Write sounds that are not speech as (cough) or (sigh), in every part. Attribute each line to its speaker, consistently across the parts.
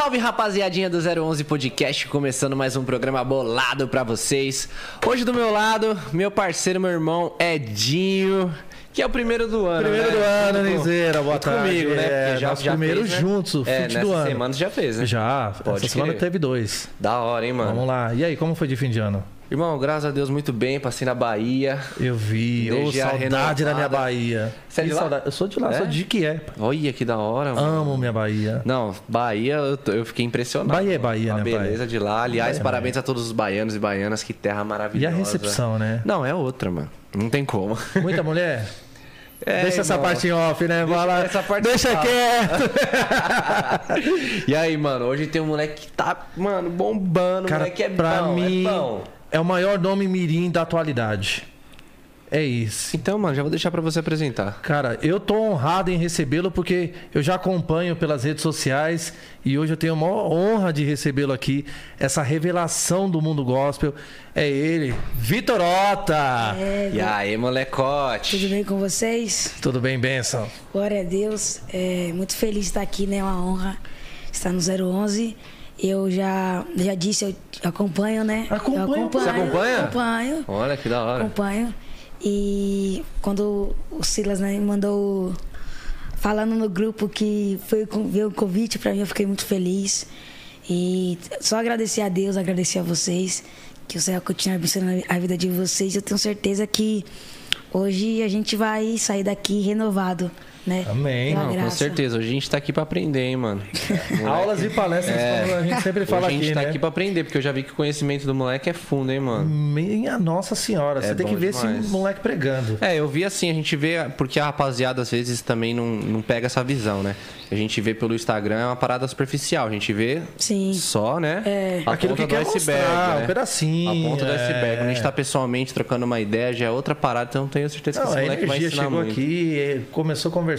Speaker 1: Salve rapaziadinha do 011 Podcast, começando mais um programa bolado pra vocês. Hoje do meu lado, meu parceiro, meu irmão Edinho, que é o primeiro do ano.
Speaker 2: Primeiro
Speaker 1: né?
Speaker 2: do ano, Nizeira, boa tarde.
Speaker 1: comigo, né?
Speaker 2: É,
Speaker 1: Porque
Speaker 2: nosso primeiro
Speaker 1: fez, né?
Speaker 2: juntos,
Speaker 1: é, nessa
Speaker 2: do ano.
Speaker 1: semana já fez, né?
Speaker 2: Já,
Speaker 1: Pode
Speaker 2: essa semana teve dois.
Speaker 1: Da hora, hein, mano?
Speaker 2: Vamos lá. E aí, como foi de fim de ano?
Speaker 1: Irmão, graças a Deus, muito bem. Passei na Bahia.
Speaker 2: Eu vi. Ô, saudade da minha
Speaker 1: renovada.
Speaker 2: Bahia.
Speaker 1: Você é de
Speaker 2: Que
Speaker 1: lá?
Speaker 2: saudade. Eu sou de lá,
Speaker 1: É?
Speaker 2: sou de Jequié.
Speaker 1: Olha que da hora, mano.
Speaker 2: Amo minha Bahia.
Speaker 1: Não, Bahia, eu, tô- eu fiquei impressionado.
Speaker 2: Bahia é Bahia,
Speaker 1: A
Speaker 2: né, pai?
Speaker 1: beleza de lá. Aliás,
Speaker 2: Bahia é
Speaker 1: parabéns a todos os baianos e baianas. Que terra
Speaker 2: E
Speaker 1: maravilhosa.
Speaker 2: a recepção, né?
Speaker 1: Não, é outra, mano. Não tem como.
Speaker 2: Muita mulher? (laughs)
Speaker 1: É,
Speaker 2: Deixa essa
Speaker 1: irmão.
Speaker 2: parte em off, né?
Speaker 1: Deixa
Speaker 2: Fala-
Speaker 1: essa parte
Speaker 2: Deixa quieto. (laughs)
Speaker 1: e aí, mano, hoje tem um moleque que tá, mano, bombando.
Speaker 2: Cara,
Speaker 1: moleque é
Speaker 2: pra
Speaker 1: bom,
Speaker 2: mim,
Speaker 1: é bom.
Speaker 2: É o maior nome mirim da atualidade. É isso.
Speaker 1: Então, mano, já vou deixar pra você apresentar.
Speaker 2: Cara, eu tô honrado em recebê-lo porque eu já acompanho pelas redes sociais e hoje eu tenho a maior honra de recebê-lo aqui. Essa revelação do mundo gospel é ele, Vitor Ota.
Speaker 3: É,
Speaker 1: E aí, molecote?
Speaker 3: Tudo bem com vocês?
Speaker 2: Tudo bem, benção?
Speaker 3: Glória a Deus. É, muito feliz de estar aqui, né? É uma honra estar no 011. Eu já, já disse, eu acompanho, né?
Speaker 2: Acompanha,
Speaker 3: Eu acompanho,
Speaker 1: você acompanha?
Speaker 3: Acompanho.
Speaker 1: Olha que da hora.
Speaker 3: Acompanho. E quando o Silas né, me mandou falando no grupo que foi veio o convite para mim, eu fiquei muito feliz. E só agradecer a Deus, agradecer a vocês, que o Senhor continue abençoando a vida de vocês. Eu tenho certeza que hoje a gente vai sair daqui renovado, né?
Speaker 2: Amém.
Speaker 1: Não, com certeza. Hoje a gente tá aqui pra aprender, hein, mano. (laughs)
Speaker 2: Aulas e palestras, como a gente sempre fala
Speaker 1: Hoje a gente
Speaker 2: aqui,
Speaker 1: tá
Speaker 2: né?
Speaker 1: aqui pra aprender, porque eu já vi que o conhecimento do moleque é fundo, hein, mano.
Speaker 2: Minha Nossa Senhora, você tem que ver
Speaker 1: demais.
Speaker 2: esse moleque pregando.
Speaker 1: É, eu vi assim, a gente vê, porque a rapaziada às vezes também não, não pega essa visão, né? A gente vê pelo Instagram é uma parada superficial, a gente vê
Speaker 3: Sim.
Speaker 1: só, né?
Speaker 3: É.
Speaker 1: A
Speaker 2: Aquilo
Speaker 1: ponta
Speaker 2: que
Speaker 1: do iceberg,
Speaker 2: mostrar,
Speaker 1: né?
Speaker 2: um pedacinho,
Speaker 1: A ponta do
Speaker 2: é.
Speaker 1: iceberg. Quando a gente tá pessoalmente trocando uma ideia, já é outra parada, então eu tenho certeza que
Speaker 2: Não,
Speaker 1: esse moleque vai ensinar
Speaker 2: chegou
Speaker 1: muito.
Speaker 2: aqui, começou a conversar,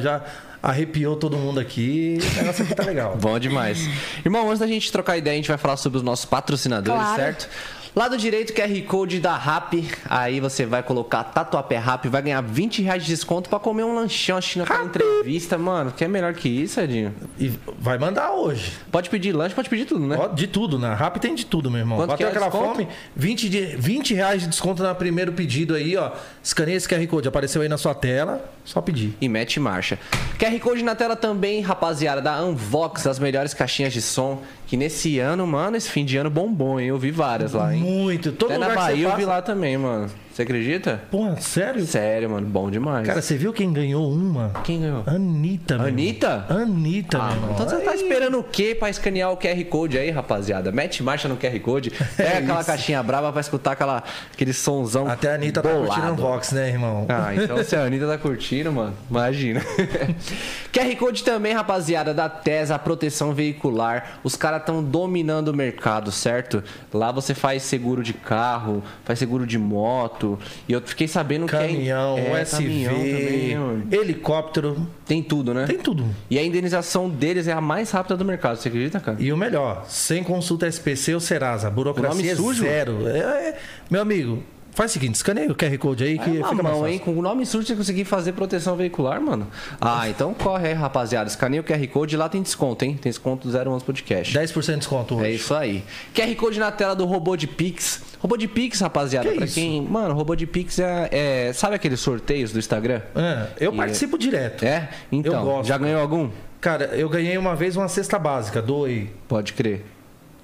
Speaker 2: já arrepiou todo mundo aqui. O negócio aqui tá legal. (laughs)
Speaker 1: Bom demais. Irmão, antes da gente trocar ideia, a gente vai falar sobre os nossos patrocinadores,
Speaker 3: Claro.
Speaker 1: certo? Lado direito, QR Code da RAP. Aí você vai colocar Tatuapé RAP, vai ganhar 20 reais de desconto pra comer um lanchão assistindo aquela entrevista. Mano, que é melhor que isso, Edinho?
Speaker 2: E vai mandar hoje.
Speaker 1: Pode pedir lanche, pode pedir tudo, né?
Speaker 2: Ó, de tudo, na Rap tem de tudo, meu irmão.
Speaker 1: Quanto que
Speaker 2: Bateu
Speaker 1: é
Speaker 2: aquela
Speaker 1: desconto?
Speaker 2: fome, 20, de, 20 reais de desconto no primeiro pedido aí, ó. Escaneia esse QR Code, apareceu aí na sua tela, só pedir.
Speaker 1: E mete marcha. QR Code na tela também, rapaziada, da Unvox, as melhores caixinhas de som. Que nesse ano, mano, esse fim de ano bombom, hein? Eu vi várias lá, hein?
Speaker 2: Muito. Todo
Speaker 1: Até na
Speaker 2: lugar que
Speaker 1: Bahia eu vi lá também, mano. Você acredita?
Speaker 2: Porra, sério?
Speaker 1: Sério, mano, bom demais.
Speaker 2: Cara, você viu quem ganhou uma?
Speaker 1: quem ganhou?
Speaker 2: Anitta, meu
Speaker 1: Anitta?
Speaker 2: Anitta,
Speaker 1: Ah,
Speaker 2: meu irmão.
Speaker 1: então você tá esperando o quê pra escanear o QR Code aí, rapaziada? Mete marcha no QR Code, (laughs) pega aquela
Speaker 2: É isso.
Speaker 1: caixinha brava pra escutar aquela, aquele sonzão.
Speaker 2: Até a Anitta tá
Speaker 1: bolado.
Speaker 2: curtindo o Vox, né, irmão?
Speaker 1: Ah, então se a (laughs) Anitta tá curtindo, mano, imagina. (laughs) QR Code também, rapaziada, da TESA, proteção veicular. Os caras estão dominando o mercado, certo? Lá você faz seguro de carro, faz seguro de moto. E eu fiquei sabendo
Speaker 2: Caminhão,
Speaker 1: que é, é,
Speaker 2: SV,
Speaker 1: caminhão também, mano.
Speaker 2: helicóptero,
Speaker 1: tem tudo, né?
Speaker 2: tem tudo.
Speaker 1: E a indenização deles é a mais rápida do mercado, você acredita, cara?
Speaker 2: E o melhor, sem consulta SPC ou Serasa, burocracia
Speaker 1: O nome sujo?
Speaker 2: zero. É, é- meu amigo, faz o seguinte, escaneia o QR Code aí que
Speaker 1: É
Speaker 2: fica
Speaker 1: mão, hein? Com o nome sujo você conseguir fazer proteção veicular, mano. Ah, então corre aí, rapaziada. Escaneia o QR Code e lá tem desconto, hein? Tem desconto do 011 Podcast.
Speaker 2: 10% de desconto hoje.
Speaker 1: É isso aí. QR Code na tela do robô de Pix. Robô de Pix, rapaziada.
Speaker 2: Que
Speaker 1: pra
Speaker 2: isso?
Speaker 1: quem. Mano, robô de Pix é, é- Sabe aqueles sorteios do Instagram?
Speaker 2: É, eu
Speaker 1: E-
Speaker 2: participo direto.
Speaker 1: É? Então,
Speaker 2: Eu gosto.
Speaker 1: já ganhou algum?
Speaker 2: Cara, eu ganhei uma vez uma cesta básica, doei.
Speaker 1: Pode crer.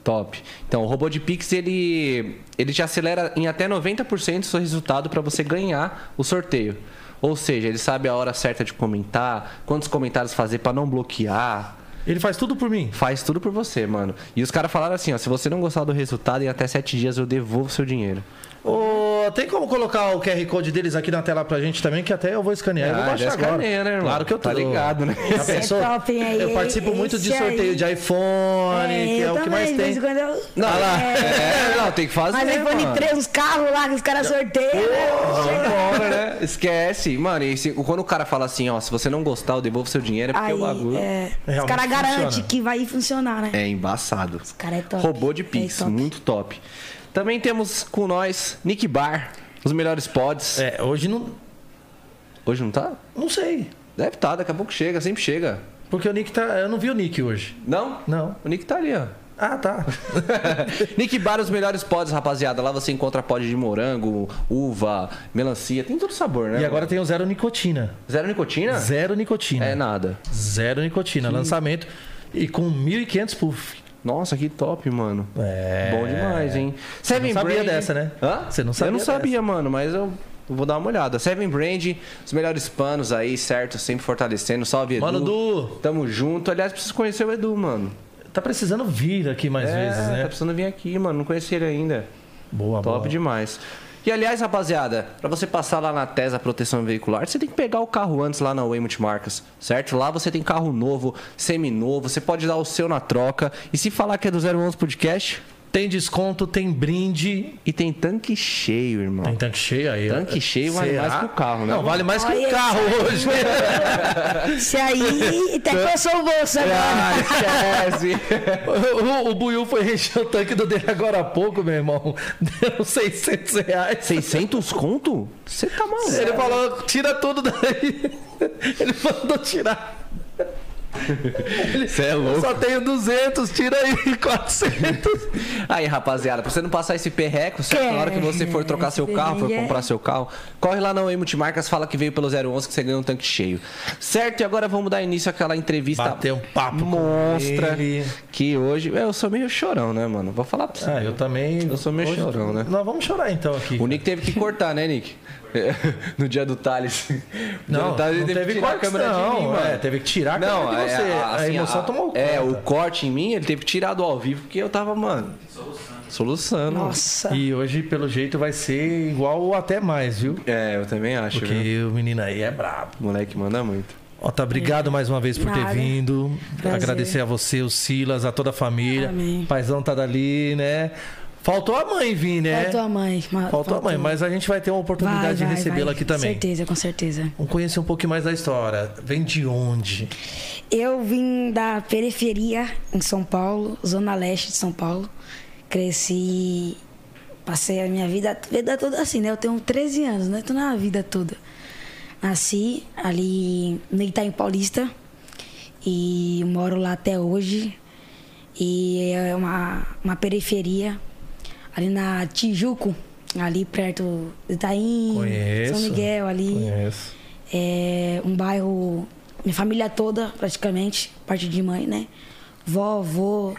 Speaker 1: Top. Então, o robô de Pix, ele, ele te acelera em até 90% o seu resultado para você ganhar o sorteio. Ou seja, ele sabe a hora certa de comentar, quantos comentários fazer para não bloquear.
Speaker 2: Ele faz tudo por mim.
Speaker 1: Faz tudo por você, mano. E os caras falaram assim, ó, se você não gostar do resultado, em até 7 dias eu devolvo seu dinheiro.
Speaker 2: Ô, tem como colocar o QR Code deles aqui na tela pra gente também, que até eu vou escanear. eu vou
Speaker 1: Ah,
Speaker 2: baixar agora.
Speaker 1: escaneia, né, irmão?
Speaker 2: Claro que eu tô
Speaker 1: Tá ligado, né?
Speaker 2: Já
Speaker 3: é
Speaker 2: pensou?
Speaker 3: top, hein, aí?
Speaker 2: Eu participo muito de sorteio
Speaker 3: aí.
Speaker 2: de iPhone, que é o que
Speaker 3: também,
Speaker 2: mais tem.
Speaker 3: eu-
Speaker 1: Não, lá.
Speaker 3: É.
Speaker 1: É, não, tem que fazer,
Speaker 3: Mas iPhone
Speaker 1: mano.
Speaker 3: 3, os carros lá que os caras sorteiam, né?
Speaker 1: Né? Esquece. Mano, e se- quando o cara fala assim, ó, se você não gostar, eu devolvo seu dinheiro, é porque
Speaker 3: Aí,
Speaker 1: o bagulho é,
Speaker 3: é, os caras garantem que vai funcionar, né?
Speaker 1: embaçado.
Speaker 3: Os caras é top.
Speaker 1: Robô de Pix,
Speaker 3: É top.
Speaker 1: muito top. Também temos com nós Nick Bar, os melhores pods.
Speaker 2: É, hoje não.
Speaker 1: Hoje não tá?
Speaker 2: Não sei.
Speaker 1: Deve estar, daqui a pouco chega, sempre chega.
Speaker 2: Porque o Nick tá. Eu não vi o Nick hoje.
Speaker 1: Não?
Speaker 2: Não.
Speaker 1: O Nick tá ali, ó.
Speaker 2: Ah, tá. (laughs)
Speaker 1: Nick Bar, os melhores pods, rapaziada. Lá você encontra pod de morango, uva, melancia, tem todo sabor, né?
Speaker 2: E agora tem o zero nicotina.
Speaker 1: Zero nicotina?
Speaker 2: Zero nicotina.
Speaker 1: É nada.
Speaker 2: Zero nicotina. Lançamento. E com 1.500 puff.
Speaker 1: Nossa, que top, mano.
Speaker 2: É.
Speaker 1: Bom demais, hein?
Speaker 2: Você não sabia
Speaker 1: Brand-
Speaker 2: dessa, né?
Speaker 1: Hã?
Speaker 2: Você não sabia
Speaker 1: Eu não
Speaker 2: dessa.
Speaker 1: sabia, mano, mas eu vou dar uma olhada. Seven Brand, os melhores panos aí, certo? Sempre fortalecendo. Salve, Edu.
Speaker 2: Mano, Du,
Speaker 1: Tamo junto. Aliás, preciso conhecer o Edu, mano.
Speaker 2: tá precisando vir aqui mais
Speaker 1: é,
Speaker 2: vezes, né?
Speaker 1: Tá precisando vir aqui, mano. Não conheci ele ainda.
Speaker 2: Boa,
Speaker 1: Top
Speaker 2: boa.
Speaker 1: demais. E aliás, rapaziada, pra você passar lá na TESA Proteção Veicular, você tem que pegar o carro antes lá na Way Multimarcas, certo? Lá você tem carro novo, seminovo, você pode dar o seu na troca. E se falar que é do 011 Podcast,
Speaker 2: Tem desconto, tem brinde.
Speaker 1: e tem tanque cheio, irmão.
Speaker 2: Tem tanque cheio aí. ó.
Speaker 1: Tanque cheio vale
Speaker 2: Será?
Speaker 1: mais que o carro, né?
Speaker 2: Não, vale mais que o carro hoje.
Speaker 3: Isso aí até coçou o bolso
Speaker 1: Ah,
Speaker 3: agora.
Speaker 1: esquece.
Speaker 2: o, o, o Buiu foi encher o tanque do dele agora há pouco, meu irmão. Deu 600 reais.
Speaker 1: 600 conto? Você tá maluco.
Speaker 2: Ele falou, tira tudo daí. Ele mandou tirar.
Speaker 1: Você é louco.
Speaker 2: Só tenho 200, tira aí 400.
Speaker 1: Aí, rapaziada, pra você não passar esse perreco, certo?
Speaker 3: Que
Speaker 1: Na hora que você for trocar seu carro, for
Speaker 3: é-
Speaker 1: comprar seu carro, corre lá na Oi Multimarcas, fala que veio pelo 011 que você ganha um tanque cheio. Certo? E agora vamos dar início àquela entrevista
Speaker 2: Bater um papo com
Speaker 1: monstra
Speaker 2: ele.
Speaker 1: que hoje... Eu sou meio chorão, né, mano? Vou falar pra você.
Speaker 2: Ah, eu também.
Speaker 1: Eu sou meio chorão, né?
Speaker 2: Nós vamos chorar então aqui.
Speaker 1: O Nick teve que cortar, né, Nick? (laughs) no dia do Thales.
Speaker 2: Não,
Speaker 1: do Thales,
Speaker 2: não
Speaker 1: ele
Speaker 2: teve
Speaker 1: que tirar a câmera
Speaker 2: não,
Speaker 1: de mim, mano.
Speaker 2: é, teve que tirar a
Speaker 1: não,
Speaker 2: câmera de
Speaker 1: é,
Speaker 2: você. A
Speaker 1: assim,
Speaker 2: emoção tomou
Speaker 1: É,
Speaker 2: conta.
Speaker 1: o corte em mim, ele teve que tirar do ao vivo, porque eu tava, mano... Soluçando.
Speaker 3: Nossa.
Speaker 2: E hoje, pelo jeito, vai ser igual ou até mais, viu?
Speaker 1: É, eu também acho, viu?
Speaker 2: Porque o menino aí é brabo.
Speaker 1: O moleque manda muito.
Speaker 2: Ó, tá, obrigado mais uma vez por ter
Speaker 3: Nada.
Speaker 2: vindo.
Speaker 3: Prazer.
Speaker 2: Agradecer a você, o Silas, a toda a família.
Speaker 3: Amém.
Speaker 2: Paizão tá dali, né? Faltou a mãe vir, né?
Speaker 3: Faltou a mãe. ma-
Speaker 2: Faltou a mãe, mas a gente vai ter uma oportunidade
Speaker 3: Vai,
Speaker 2: de recebê-la aqui também.
Speaker 3: certeza, com certeza.
Speaker 2: Vamos conhecer um pouquinho mais da história. Vem de onde?
Speaker 3: Eu vim da periferia em São Paulo, zona leste de São Paulo. Cresci, passei a minha vida, vida toda assim, né? Eu tenho 13 anos, né? Tô na vida toda. Nasci ali no Itaim Paulista e moro lá até hoje. E é uma, uma periferia ali na Tijuco, ali perto do Itaim,
Speaker 2: Conheço.
Speaker 3: São Miguel ali.
Speaker 2: Conheço.
Speaker 3: É um bairro, minha família toda, praticamente, parte de mãe, né? Vó, vô,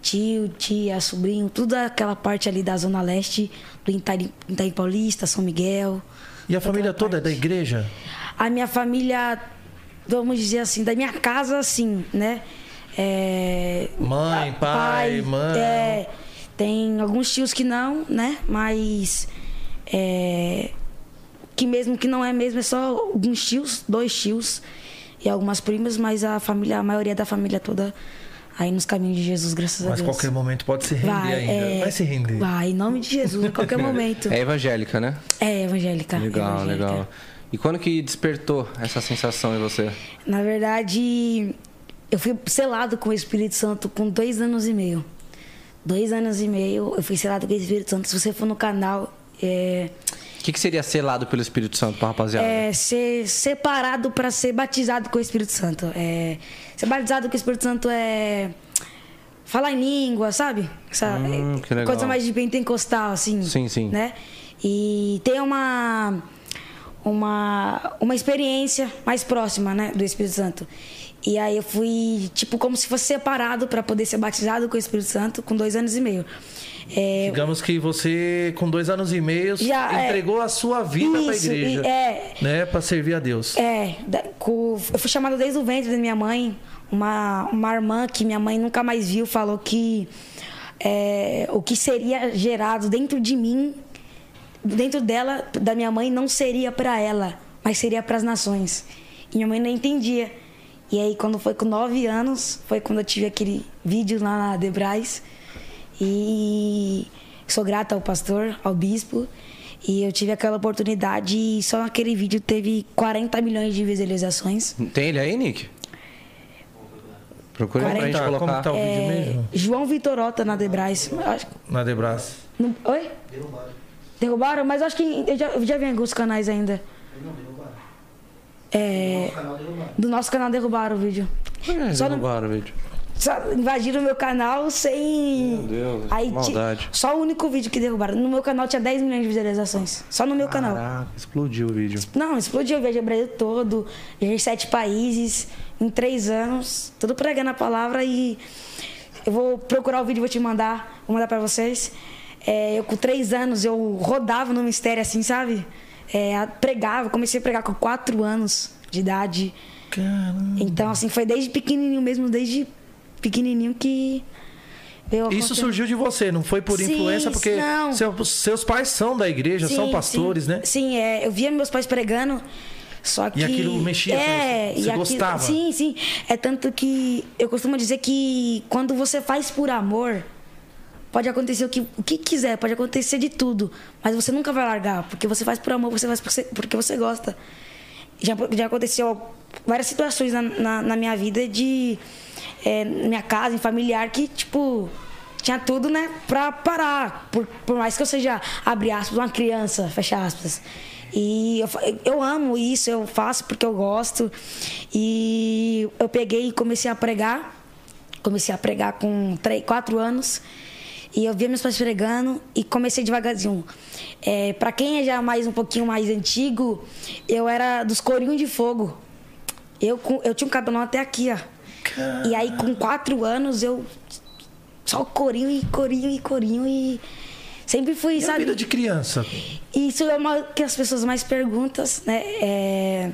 Speaker 3: tio, tia, sobrinho, tudo aquela parte ali da Zona Leste, do Itaim, Itaim Paulista, São Miguel.
Speaker 2: E a família toda é da igreja?
Speaker 3: A minha família, vamos dizer assim, da minha casa, assim, né? É,
Speaker 2: Mãe,
Speaker 3: a-
Speaker 2: pai, mãe.
Speaker 3: É, tem alguns tios que não, né? Mas é, que mesmo que não é mesmo, é só alguns tios, dois tios e algumas primas, mas a família, a maioria da família toda aí nos caminhos de Jesus, graças a
Speaker 2: Mas
Speaker 3: Deus.
Speaker 2: qualquer momento pode se render
Speaker 3: vai,
Speaker 2: ainda.
Speaker 3: é,
Speaker 2: vai se render.
Speaker 3: Vai, em nome de Jesus, a qualquer (laughs) momento.
Speaker 1: É evangélica, né?
Speaker 3: É evangélica.
Speaker 1: Legal,
Speaker 3: evangélica.
Speaker 1: legal. E quando que despertou essa sensação em você?
Speaker 3: Na verdade, eu fui selado com o Espírito Santo com dois anos e meio. Dois anos e meio eu fui selado com o Espírito Santo. Se você for no canal, é,
Speaker 1: O que, que seria selado pelo Espírito Santo pra rapaziada?
Speaker 3: é ser separado para ser batizado com o Espírito Santo. É, ser batizado com o Espírito Santo é falar em língua, sabe? Essa
Speaker 1: Hum, que legal.
Speaker 3: coisa mais de pentecostal, assim.
Speaker 1: Sim, sim.
Speaker 3: Né? E ter uma uma uma experiência mais próxima, né, do Espírito Santo. E aí eu fui tipo como se fosse separado para poder ser batizado com o Espírito Santo com dois anos e meio. É,
Speaker 2: Digamos que você, com dois anos e meio,
Speaker 3: Já, é.
Speaker 2: entregou a sua vida para a igreja.
Speaker 3: é.
Speaker 2: Né? Para servir a Deus.
Speaker 3: É, eu fui chamada desde o ventre da minha mãe. Uma, uma irmã que minha mãe nunca mais viu falou que é, o que seria gerado dentro de mim, dentro dela, da minha mãe, não seria para ela, mas seria para as nações. E minha mãe não entendia. E aí, quando foi com nove anos, foi quando eu tive aquele vídeo lá na Debrais. E sou grata ao pastor, ao bispo. E eu tive aquela oportunidade e só naquele vídeo teve 40 milhões de visualizações.
Speaker 1: Tem ele aí, Nick? Procura aí pra gente colocar.
Speaker 2: como tá o vídeo
Speaker 3: É,
Speaker 2: mesmo?
Speaker 3: João Vitorota na acho-
Speaker 2: Na Debras.
Speaker 3: não- oi? Derrubaram. Derrubaram? Mas eu acho que eu já, eu já vi alguns canais ainda. É, do nosso canal derrubaram o vídeo.
Speaker 1: É,
Speaker 3: Só
Speaker 1: derrubaram o vídeo.
Speaker 3: Só invadiram o meu canal sem.
Speaker 1: Meu Deus,
Speaker 3: Aí,
Speaker 1: maldade.
Speaker 3: Só o único vídeo que derrubaram. No meu canal tinha 10 milhões de visualizações. Só no meu canal.
Speaker 1: Caraca, explodiu o vídeo.
Speaker 3: Não, explodiu. O Brasil todo. Em sete países. Em três anos. Tudo pregando a palavra e. Eu vou procurar o vídeo vou te mandar. Vou mandar pra vocês. É, eu com três anos, eu rodava no mistério assim, sabe? É, pregava. Comecei a pregar com quatro anos de idade.
Speaker 2: Caramba.
Speaker 3: Então, assim, foi desde pequenininho mesmo. Desde pequenininho que...
Speaker 2: Isso surgiu de você, não foi por
Speaker 3: Sim,
Speaker 2: influência, porque
Speaker 3: não.
Speaker 2: seu- seus pais são da igreja, são
Speaker 3: Sim,
Speaker 2: pastores,
Speaker 3: sim.
Speaker 2: né?
Speaker 3: Sim, é, eu via meus pais pregando, só que...
Speaker 2: aquilo mexia com
Speaker 3: é,
Speaker 2: você? Você
Speaker 3: e aquilo-
Speaker 2: gostava?
Speaker 3: Sim, sim. É tanto que eu costumo dizer que quando você faz por amor, pode acontecer o que, o que quiser, pode acontecer de tudo, mas você nunca vai largar, porque você faz por amor, você faz porque você, porque você gosta. Já, já aconteceu várias situações na, na, na minha vida de... É, minha casa, em familiar, que, tipo... Tinha tudo, né, pra parar. Por, por mais que eu seja, abre aspas, uma criança, fecha aspas. E eu, eu amo isso, eu faço porque eu gosto. E eu peguei e comecei a pregar. Comecei a pregar com três, quatro anos. E eu via meus pais pregando e comecei devagarzinho. É, para quem é já mais um pouquinho mais antigo, eu era dos corinhos de fogo. Eu, eu tinha um cabelão até aqui, ó. E aí, com quatro anos, eu. Só corinho e corinho e corinho e. Sempre fui,
Speaker 2: E a
Speaker 3: sabe?
Speaker 2: vida de criança?
Speaker 3: Isso é uma que as pessoas mais perguntam, né? É,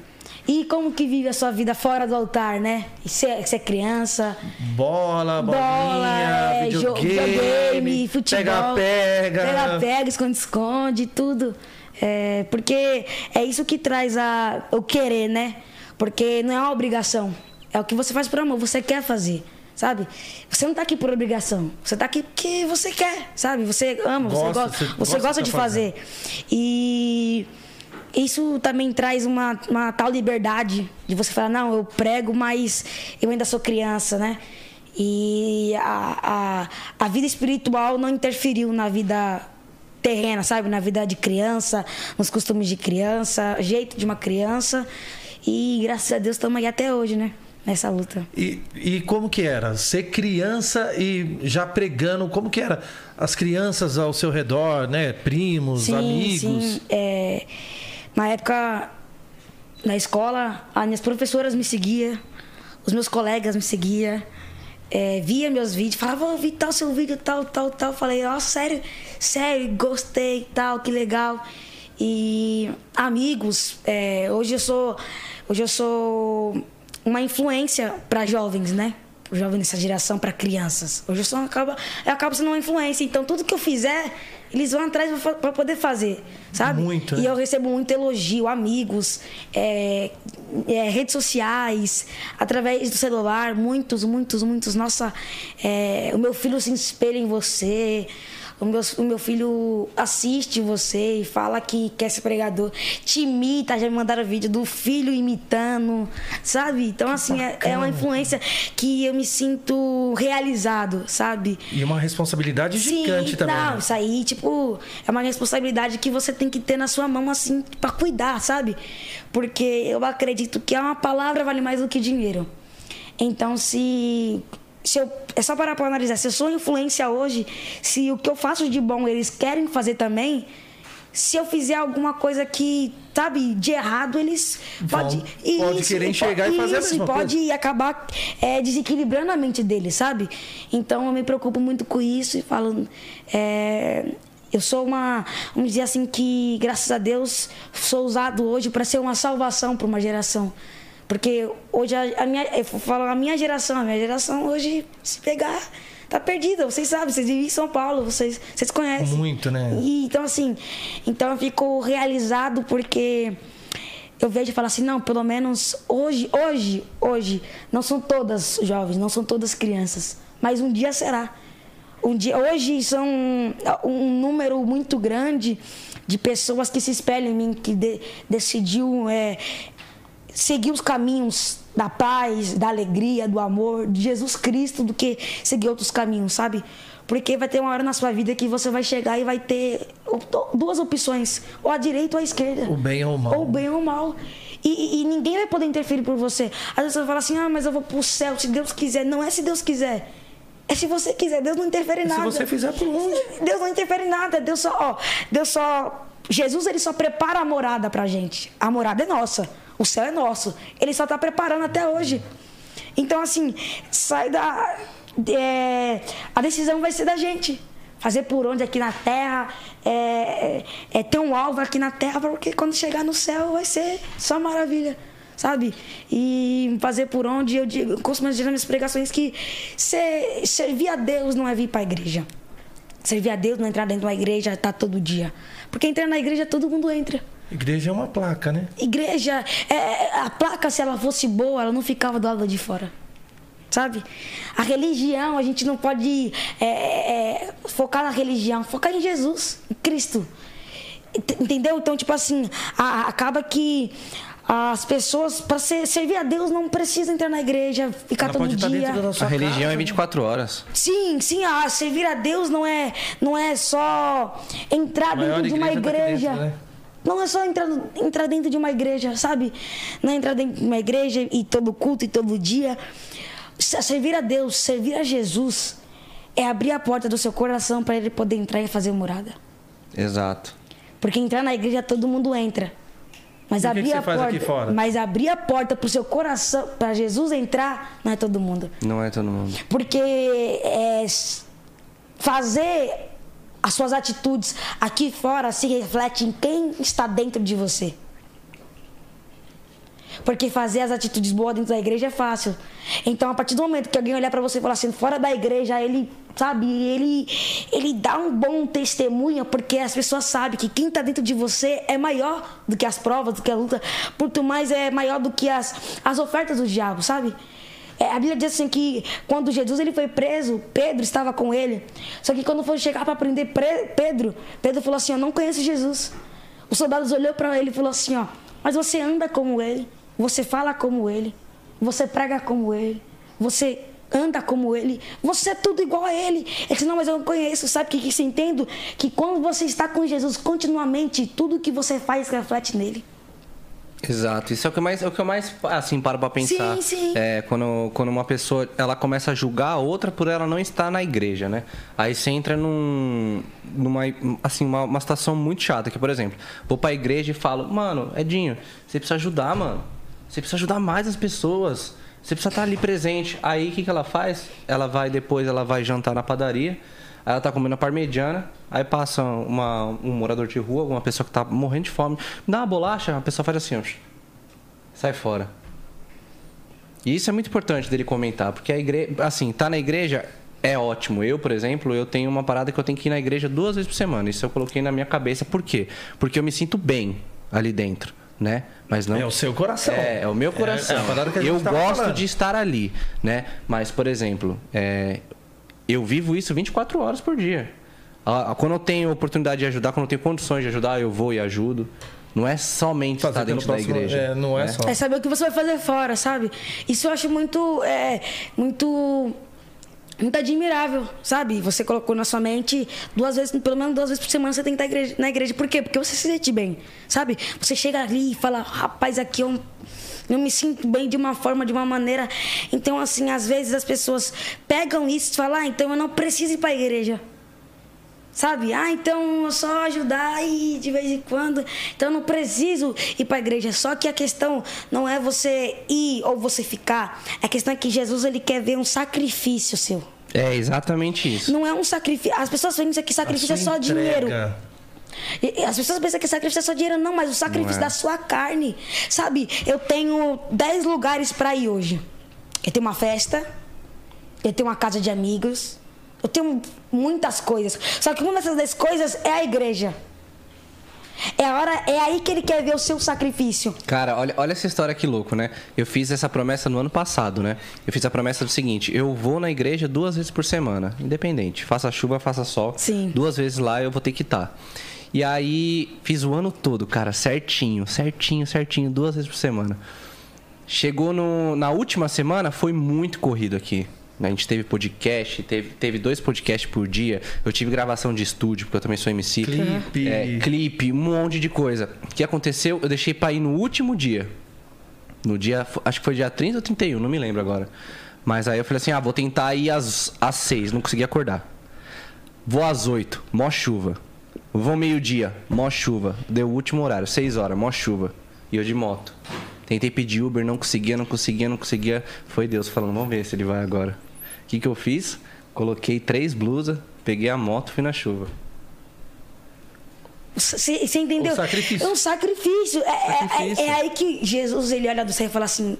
Speaker 3: E como que vive a sua vida fora do altar, né? Você é, é criança,
Speaker 2: Bola, bolinha,
Speaker 3: bola, é,
Speaker 2: videogame,
Speaker 3: videogame, futebol,
Speaker 2: pega-pega.
Speaker 3: pega-pega, esconde-esconde, tudo. É, porque é isso que traz a, o querer, né? Porque não é uma obrigação, é o que você faz por amor, você quer fazer. Sabe? Você não tá aqui por obrigação. Você tá aqui porque você quer, sabe? Você ama, você
Speaker 2: Gosta,
Speaker 3: gosta,
Speaker 2: você gosta
Speaker 3: gosta
Speaker 2: de
Speaker 3: de
Speaker 2: fazer.
Speaker 3: fazer. E isso também traz uma, uma tal liberdade de você falar, não, eu prego, mas eu ainda sou criança, né? E a, a, a vida espiritual não interferiu na vida terrena, sabe? Na vida de criança, nos costumes de criança, jeito de uma criança. E graças a Deus estamos aí até hoje, né? Nessa luta.
Speaker 2: E, e como que era? Ser criança e já pregando, como que era? As crianças ao seu redor, né? Primos, amigos.
Speaker 3: Sim, é, na época, na escola, as minhas professoras me seguiam, os meus colegas me seguiam, é, via meus vídeos, falava, oh, vi tal seu vídeo, tal, tal, tal. Falei, nossa, sério, sério, gostei, tal, que legal. E amigos, é, hoje eu sou. Hoje eu sou uma influência para jovens, né? Jovens dessa geração, para crianças. Hoje eu, sou, acaba, eu acabo sendo uma influência. Então, tudo que eu fizer, eles vão atrás para poder fazer, sabe?
Speaker 2: Muito,
Speaker 3: E
Speaker 2: né?
Speaker 3: eu recebo muito elogio, amigos, é, é, redes sociais, através do celular, muitos, muitos, muitos. Nossa, é, o meu filho se espelha em você. O meu, o meu filho assiste você e fala que quer ser pregador. Te imita, já me mandaram vídeo do filho imitando, sabe? Então, assim, é, é uma influência que eu me sinto realizado, sabe?
Speaker 2: E uma responsabilidade gigante
Speaker 3: Sim,
Speaker 2: também.
Speaker 3: Não,
Speaker 2: né?
Speaker 3: isso aí, tipo, é uma responsabilidade que você tem que ter na sua mão, assim, pra cuidar, sabe? Porque eu acredito que uma palavra vale mais do que dinheiro. Então, se. Se eu, é só parar pra analisar. Se eu sou influência hoje, se o que eu faço de bom eles querem fazer também, se eu fizer alguma coisa que, sabe, de errado, eles
Speaker 2: Vão-
Speaker 3: pode,
Speaker 2: pode querer enxergar e fazer a
Speaker 3: isso,
Speaker 2: mesma
Speaker 3: pode
Speaker 2: coisa.
Speaker 3: acabar é, desequilibrando a mente deles, sabe? Então eu me preocupo muito com isso e falo. é, eu sou uma. Vamos dizer assim que, graças a Deus, sou usado hoje para ser uma salvação para uma geração. Porque hoje a, a minha. Eu falo a minha geração, a minha geração hoje, se pegar, tá perdida. Vocês sabem, vocês vivem em São Paulo, vocês, vocês conhecem.
Speaker 2: Muito, né?
Speaker 3: E, então, assim, então eu fico realizado porque eu vejo e falo assim, não, pelo menos hoje, hoje, hoje, não são todas jovens, não são todas crianças, mas um dia será. Um dia, hoje são um número muito grande de pessoas que se espelham em mim, que de- decidiu é, seguir os caminhos da paz, da alegria, do amor, de Jesus Cristo, do que seguir outros caminhos, sabe? Porque vai ter uma hora na sua vida que você vai chegar e vai ter duas opções, ou a direita ou a esquerda.
Speaker 2: O bem ou o mal.
Speaker 3: Ou o bem ou o mal. E, e, ninguém vai poder interferir por você. Às vezes você fala assim, ah, mas eu vou pro céu se Deus quiser. Não é se Deus quiser. É se você quiser. Deus não interfere em nada.
Speaker 2: Se você fizer por onde? (laughs)
Speaker 3: Deus não interfere em nada. Deus só, ó, Deus só. Jesus ele só prepara a morada pra gente. A morada é nossa. O céu é nosso. Ele só tá preparando até hoje. Então, assim, sai da. É, a decisão vai ser da gente fazer por onde aqui na terra, é, é, é, ter um alvo aqui na terra, porque quando chegar no céu vai ser só maravilha, sabe? E fazer por onde, eu, digo, eu costumo dizer nas minhas pregações que ser, servir a Deus não é vir para a igreja. Servir a Deus não é entrar dentro de uma igreja, tá todo dia. Porque entrar na igreja todo mundo entra.
Speaker 2: Igreja é uma placa, né?
Speaker 3: Igreja, é, a placa, se ela fosse boa, ela não ficava do lado de fora sabe? A religião, a gente não pode é, é, focar na religião, focar em Jesus, em Cristo. Entendeu? Então, tipo assim, a, acaba que as pessoas, para servir a Deus, não precisam entrar na igreja, ficar Ela todo dia.
Speaker 1: a religião casa, é 24 horas.
Speaker 3: Sim, sim, a servir a Deus não é, não é só entrar dentro de uma igreja. Dentro, né? Não é só entrar, entrar dentro de uma igreja, sabe? Não é entrar dentro de uma igreja e todo culto e todo dia. Servir a Deus, servir a Jesus, é abrir a porta do seu coração para ele poder entrar e fazer morada.
Speaker 1: Exato.
Speaker 3: Porque entrar na igreja todo mundo entra. Mas abrir que que a porta, mas abrir a porta para o seu coração, para Jesus entrar, não é todo mundo.
Speaker 1: Não é todo mundo.
Speaker 3: Porque é, fazer as suas atitudes aqui fora se reflete em quem está dentro de você. Porque fazer as atitudes boas dentro da igreja é fácil. Então, a partir do momento que alguém olhar para você e falar assim, fora da igreja, ele, sabe, ele, ele dá um bom testemunho, porque as pessoas sabem que quem está dentro de você é maior do que as provas, do que a luta, muito mais é maior do que as, as ofertas do diabo, sabe? É, a Bíblia diz assim que quando Jesus ele foi preso, Pedro estava com ele. Só que quando foi chegar para prender Pedro, Pedro falou assim: Eu não conheço Jesus. Os soldados olhou para ele e falou assim: Ó, mas você anda como ele. Você fala como ele. Você prega como ele. Você anda como ele. Você é tudo igual a ele. Ele disse, não, mas eu não conheço. Sabe que, que você entende? Que quando você está com Jesus continuamente, tudo que você faz reflete nele.
Speaker 1: Exato, isso é o que mais, é o que eu mais assim paro para pensar.
Speaker 3: Sim, sim.
Speaker 1: É quando, quando uma pessoa ela começa a julgar a outra por ela não estar na igreja, né? Aí você entra num, numa assim uma, uma situação muito chata que, por exemplo, vou para a igreja e falo, mano, Edinho, você precisa ajudar, mano. Você precisa ajudar mais as pessoas. Você precisa estar ali presente. Aí o que, que ela faz? Ela vai depois, ela vai jantar na padaria. Aí ela tá comendo a parmegiana. Aí passa uma, um morador de rua, uma pessoa que tá morrendo de fome. Me dá uma bolacha, a pessoa faz assim, ó. Sai fora. E isso é muito importante dele comentar, porque a igreja, assim, tá na igreja é ótimo. Eu, por exemplo, eu tenho uma parada que eu tenho que ir na igreja duas vezes por semana. Isso eu coloquei na minha cabeça. Por quê? Porque eu me sinto bem ali dentro né? Mas não
Speaker 2: é o seu coração.
Speaker 1: É, é o meu coração. É, é eu gosto falando. de estar ali, né? Mas, por exemplo, é, eu vivo isso 24 horas por dia. Quando eu tenho oportunidade de ajudar, quando eu tenho condições de ajudar, eu vou e ajudo. Não é somente fazer estar dentro da igreja.
Speaker 2: É, não é, né? só.
Speaker 3: É saber o que você vai fazer fora, sabe? Isso eu acho muito, é, muito muito admirável, sabe? Você colocou na sua mente duas vezes, pelo menos duas vezes por semana você tem que estar na igreja. Por quê? Porque você se sente bem, sabe? Você chega ali e fala, rapaz, aqui eu, eu me sinto bem de uma forma, de uma maneira. Então, assim, às vezes as pessoas pegam isso e falam, ah, então eu não preciso ir para a igreja. Sabe? Ah, então só ajudar aí de vez em quando. Então eu não preciso ir para a igreja. Só que a questão não é você ir ou você ficar. A questão é que Jesus ele quer ver um sacrifício seu.
Speaker 1: É exatamente isso.
Speaker 3: Não é um sacrifício. As pessoas pensam que sacrifício é só As pessoas pensam que sacrifício é só dinheiro, não, mas o sacrifício é. da sua carne. Sabe, eu tenho 10 lugares para ir hoje. Eu tenho uma festa, eu tenho uma casa de amigos, eu tenho muitas coisas. Só que uma dessas coisas é a igreja. É a hora, é aí que ele quer ver o seu sacrifício.
Speaker 1: Cara, olha, olha essa história que louco, né? Eu fiz essa promessa no ano passado, né? Eu fiz a promessa do seguinte: eu vou na igreja duas vezes por semana, independente. Faça chuva, faça sol.
Speaker 3: Sim.
Speaker 1: Duas vezes lá eu vou ter que estar. E aí fiz o ano todo, cara, certinho, certinho, certinho, duas vezes por semana. Chegou no, na última semana, foi muito corrido aqui. A gente teve podcast, teve, teve dois podcasts por dia. Eu tive gravação de estúdio, porque eu também sou MC.
Speaker 2: Clipe.
Speaker 1: É, clipe, um monte de coisa. O que aconteceu? Eu deixei pra ir no último dia. No dia, acho que foi dia 30 ou 31, não me lembro agora. Mas aí eu falei assim: ah, vou tentar ir às, às 6, não consegui acordar. Vou às 8, mó chuva. Vou meio-dia, mó chuva. Deu o último horário, 6 horas, mó chuva. E eu de moto. Tentei pedir Uber, não conseguia, não conseguia, não conseguia. Foi Deus falando: vamos ver se ele vai agora. O que, que eu fiz? Coloquei três blusas, peguei a moto e fui na chuva.
Speaker 3: Você entendeu?
Speaker 2: Um sacrifício.
Speaker 3: É um sacrifício. É, é-
Speaker 2: Sacrifício.
Speaker 3: é aí que Jesus ele olha do céu e fala assim.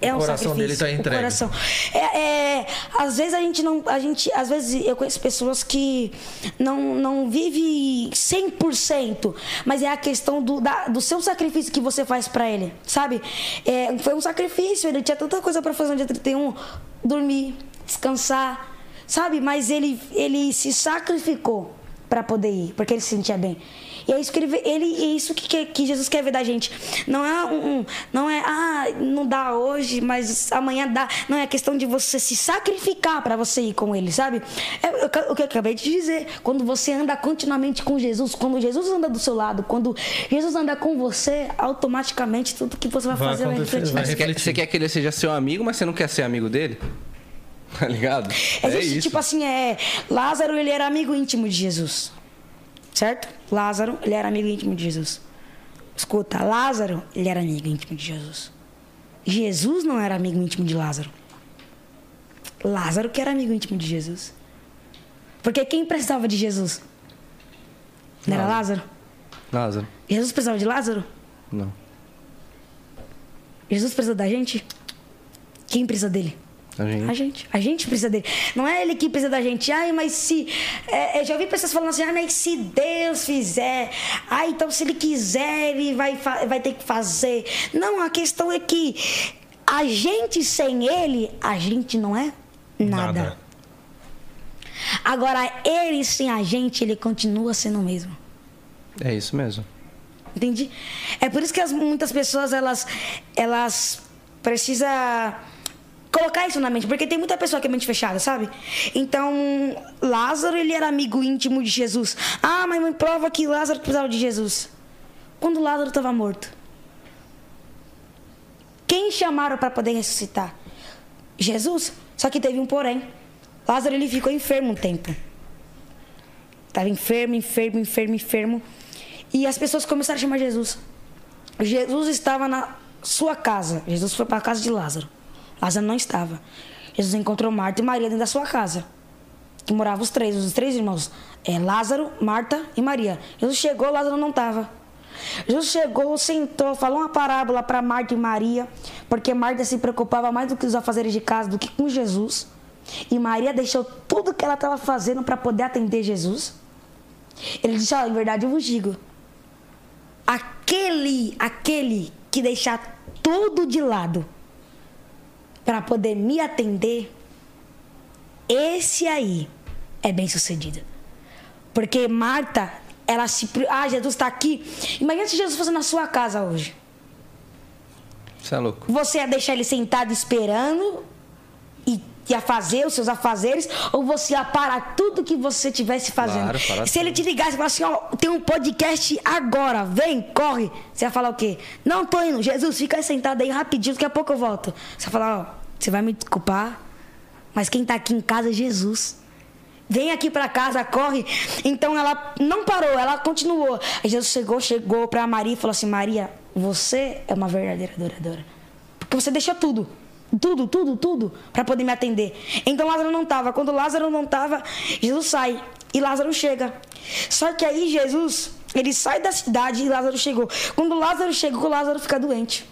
Speaker 3: É um
Speaker 2: O coração
Speaker 3: sacrifício.
Speaker 2: dele tá
Speaker 3: o
Speaker 2: entregue.
Speaker 3: coração. É, é, às vezes a gente não. A gente, às vezes eu conheço pessoas que não, não vivem 100%, mas é a questão do, da- do seu sacrifício que você faz pra ele, sabe? É, foi um sacrifício, ele tinha tanta coisa pra fazer no dia 31, dormir, descansar, sabe? Mas ele, ele se sacrificou para poder ir, porque ele se sentia bem. E é isso que ele, vê- ele é isso que, que, que Jesus quer ver da gente. Não é um, um- não é ah, não dá hoje, mas amanhã dá. Não é questão de você se sacrificar para você ir com ele, sabe? É o que- eu acabei de dizer. Quando você anda continuamente com Jesus, quando Jesus anda do seu lado, quando Jesus anda com você, automaticamente tudo que você vai,
Speaker 2: Vai
Speaker 3: fazer vai refletir.
Speaker 2: vai
Speaker 1: Mas você quer,
Speaker 2: refletir.
Speaker 1: você quer que ele seja seu amigo, mas você não quer ser amigo dele? (laughs) Tá ligado?
Speaker 3: Existe, tipo assim, é. Lázaro, ele era amigo íntimo de Jesus. Certo? Lázaro, ele era amigo íntimo de Jesus. Escuta, Lázaro, ele era amigo íntimo de Jesus. Jesus não era amigo íntimo de Lázaro. Lázaro que era amigo íntimo de Jesus. Porque quem precisava de Jesus? Não era Lázaro?
Speaker 1: Lázaro.
Speaker 3: Jesus precisava de Lázaro?
Speaker 1: Não.
Speaker 3: Jesus precisa da gente? Quem precisa dele?
Speaker 1: A gente.
Speaker 3: A gente. A gente precisa dele. Não é ele que precisa da gente. Ai, mas se. é, eu já ouvi pessoas falando assim, ah, mas se Deus fizer. Ah, então se ele quiser, ele vai, vai ter que fazer. Não, a questão é que a gente sem ele, a gente não é nada.
Speaker 2: Nada.
Speaker 3: Agora, ele sem a gente, ele continua sendo o mesmo.
Speaker 1: É isso mesmo.
Speaker 3: Entendi? É por isso que as- muitas pessoas elas elas precisam colocar isso na mente, porque tem muita pessoa que é mente fechada, sabe? Então, Lázaro, ele era amigo íntimo de Jesus. Ah, mas me prova que Lázaro precisava de Jesus. Quando Lázaro estava morto. Quem chamaram para poder ressuscitar? Jesus. Só que teve um porém. Lázaro ele ficou enfermo um tempo. Estava enfermo, enfermo, enfermo, enfermo. E as pessoas começaram a chamar Jesus. Jesus estava na sua casa. Jesus foi para a casa de Lázaro. Lázaro não estava. Jesus encontrou Marta e Maria dentro da sua casa. Que moravam os três, os três irmãos. É, Lázaro, Marta e Maria. Jesus chegou, Lázaro não estava. Jesus chegou, sentou, falou uma parábola para Marta e Maria, porque Marta se preocupava mais do que os afazeres de casa do que com Jesus. E Maria deixou tudo que ela estava fazendo para poder atender Jesus. Ele disse: Ó, em verdade eu vos digo, aquele, aquele que deixar tudo de lado para poder me atender, esse aí é bem sucedido. Porque Marta, ela se. Ah, Jesus está aqui. Imagina se Jesus fosse na sua casa hoje.
Speaker 1: Você é louco.
Speaker 3: Você ia deixar ele sentado esperando e ia fazer os seus afazeres ou você ia parar tudo que você estivesse fazendo?
Speaker 1: Claro,
Speaker 3: Se ele te ligasse e falasse assim, ó, tem um podcast agora, vem, corre. Você ia falar o quê? Não tô indo, Jesus, fica aí sentado aí rapidinho, daqui a pouco eu volto. Você ia falar, ó, você vai me desculpar, mas quem tá aqui em casa é Jesus. Vem aqui pra casa, corre. Então ela não parou, ela continuou. Aí Jesus chegou, chegou pra Maria e falou assim: Maria, você é uma verdadeira adoradora. Porque você deixou tudo. Tudo, tudo, tudo, pra poder me atender. Então Lázaro não tava. Quando Lázaro não tava, Jesus sai e Lázaro chega. Só que aí Jesus, ele sai da cidade e Lázaro chegou. Quando Lázaro chegou, Lázaro fica doente.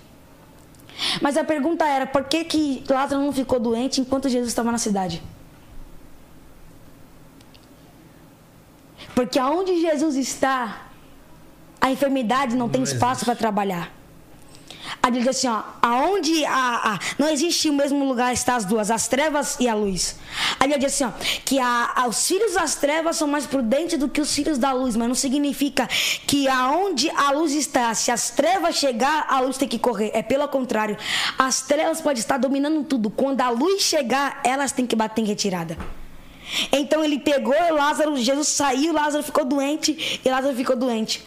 Speaker 3: Mas a pergunta era: por que, que Lázaro não ficou doente enquanto Jesus estava na cidade? Porque aonde Jesus está, a enfermidade não tem espaço para trabalhar. A Bíblia diz assim, ó, aonde a, a- não existe o mesmo lugar está as duas, as trevas e a luz. A Bíblia diz assim, ó, que a- os filhos das trevas são mais prudentes do que os filhos da luz, mas não significa que aonde a luz está, se as trevas chegar, a luz tem que correr. É pelo contrário. As trevas podem estar dominando tudo. Quando a luz chegar, elas têm que bater em retirada. Então ele pegou Lázaro, Jesus saiu, Lázaro ficou doente e Lázaro ficou doente.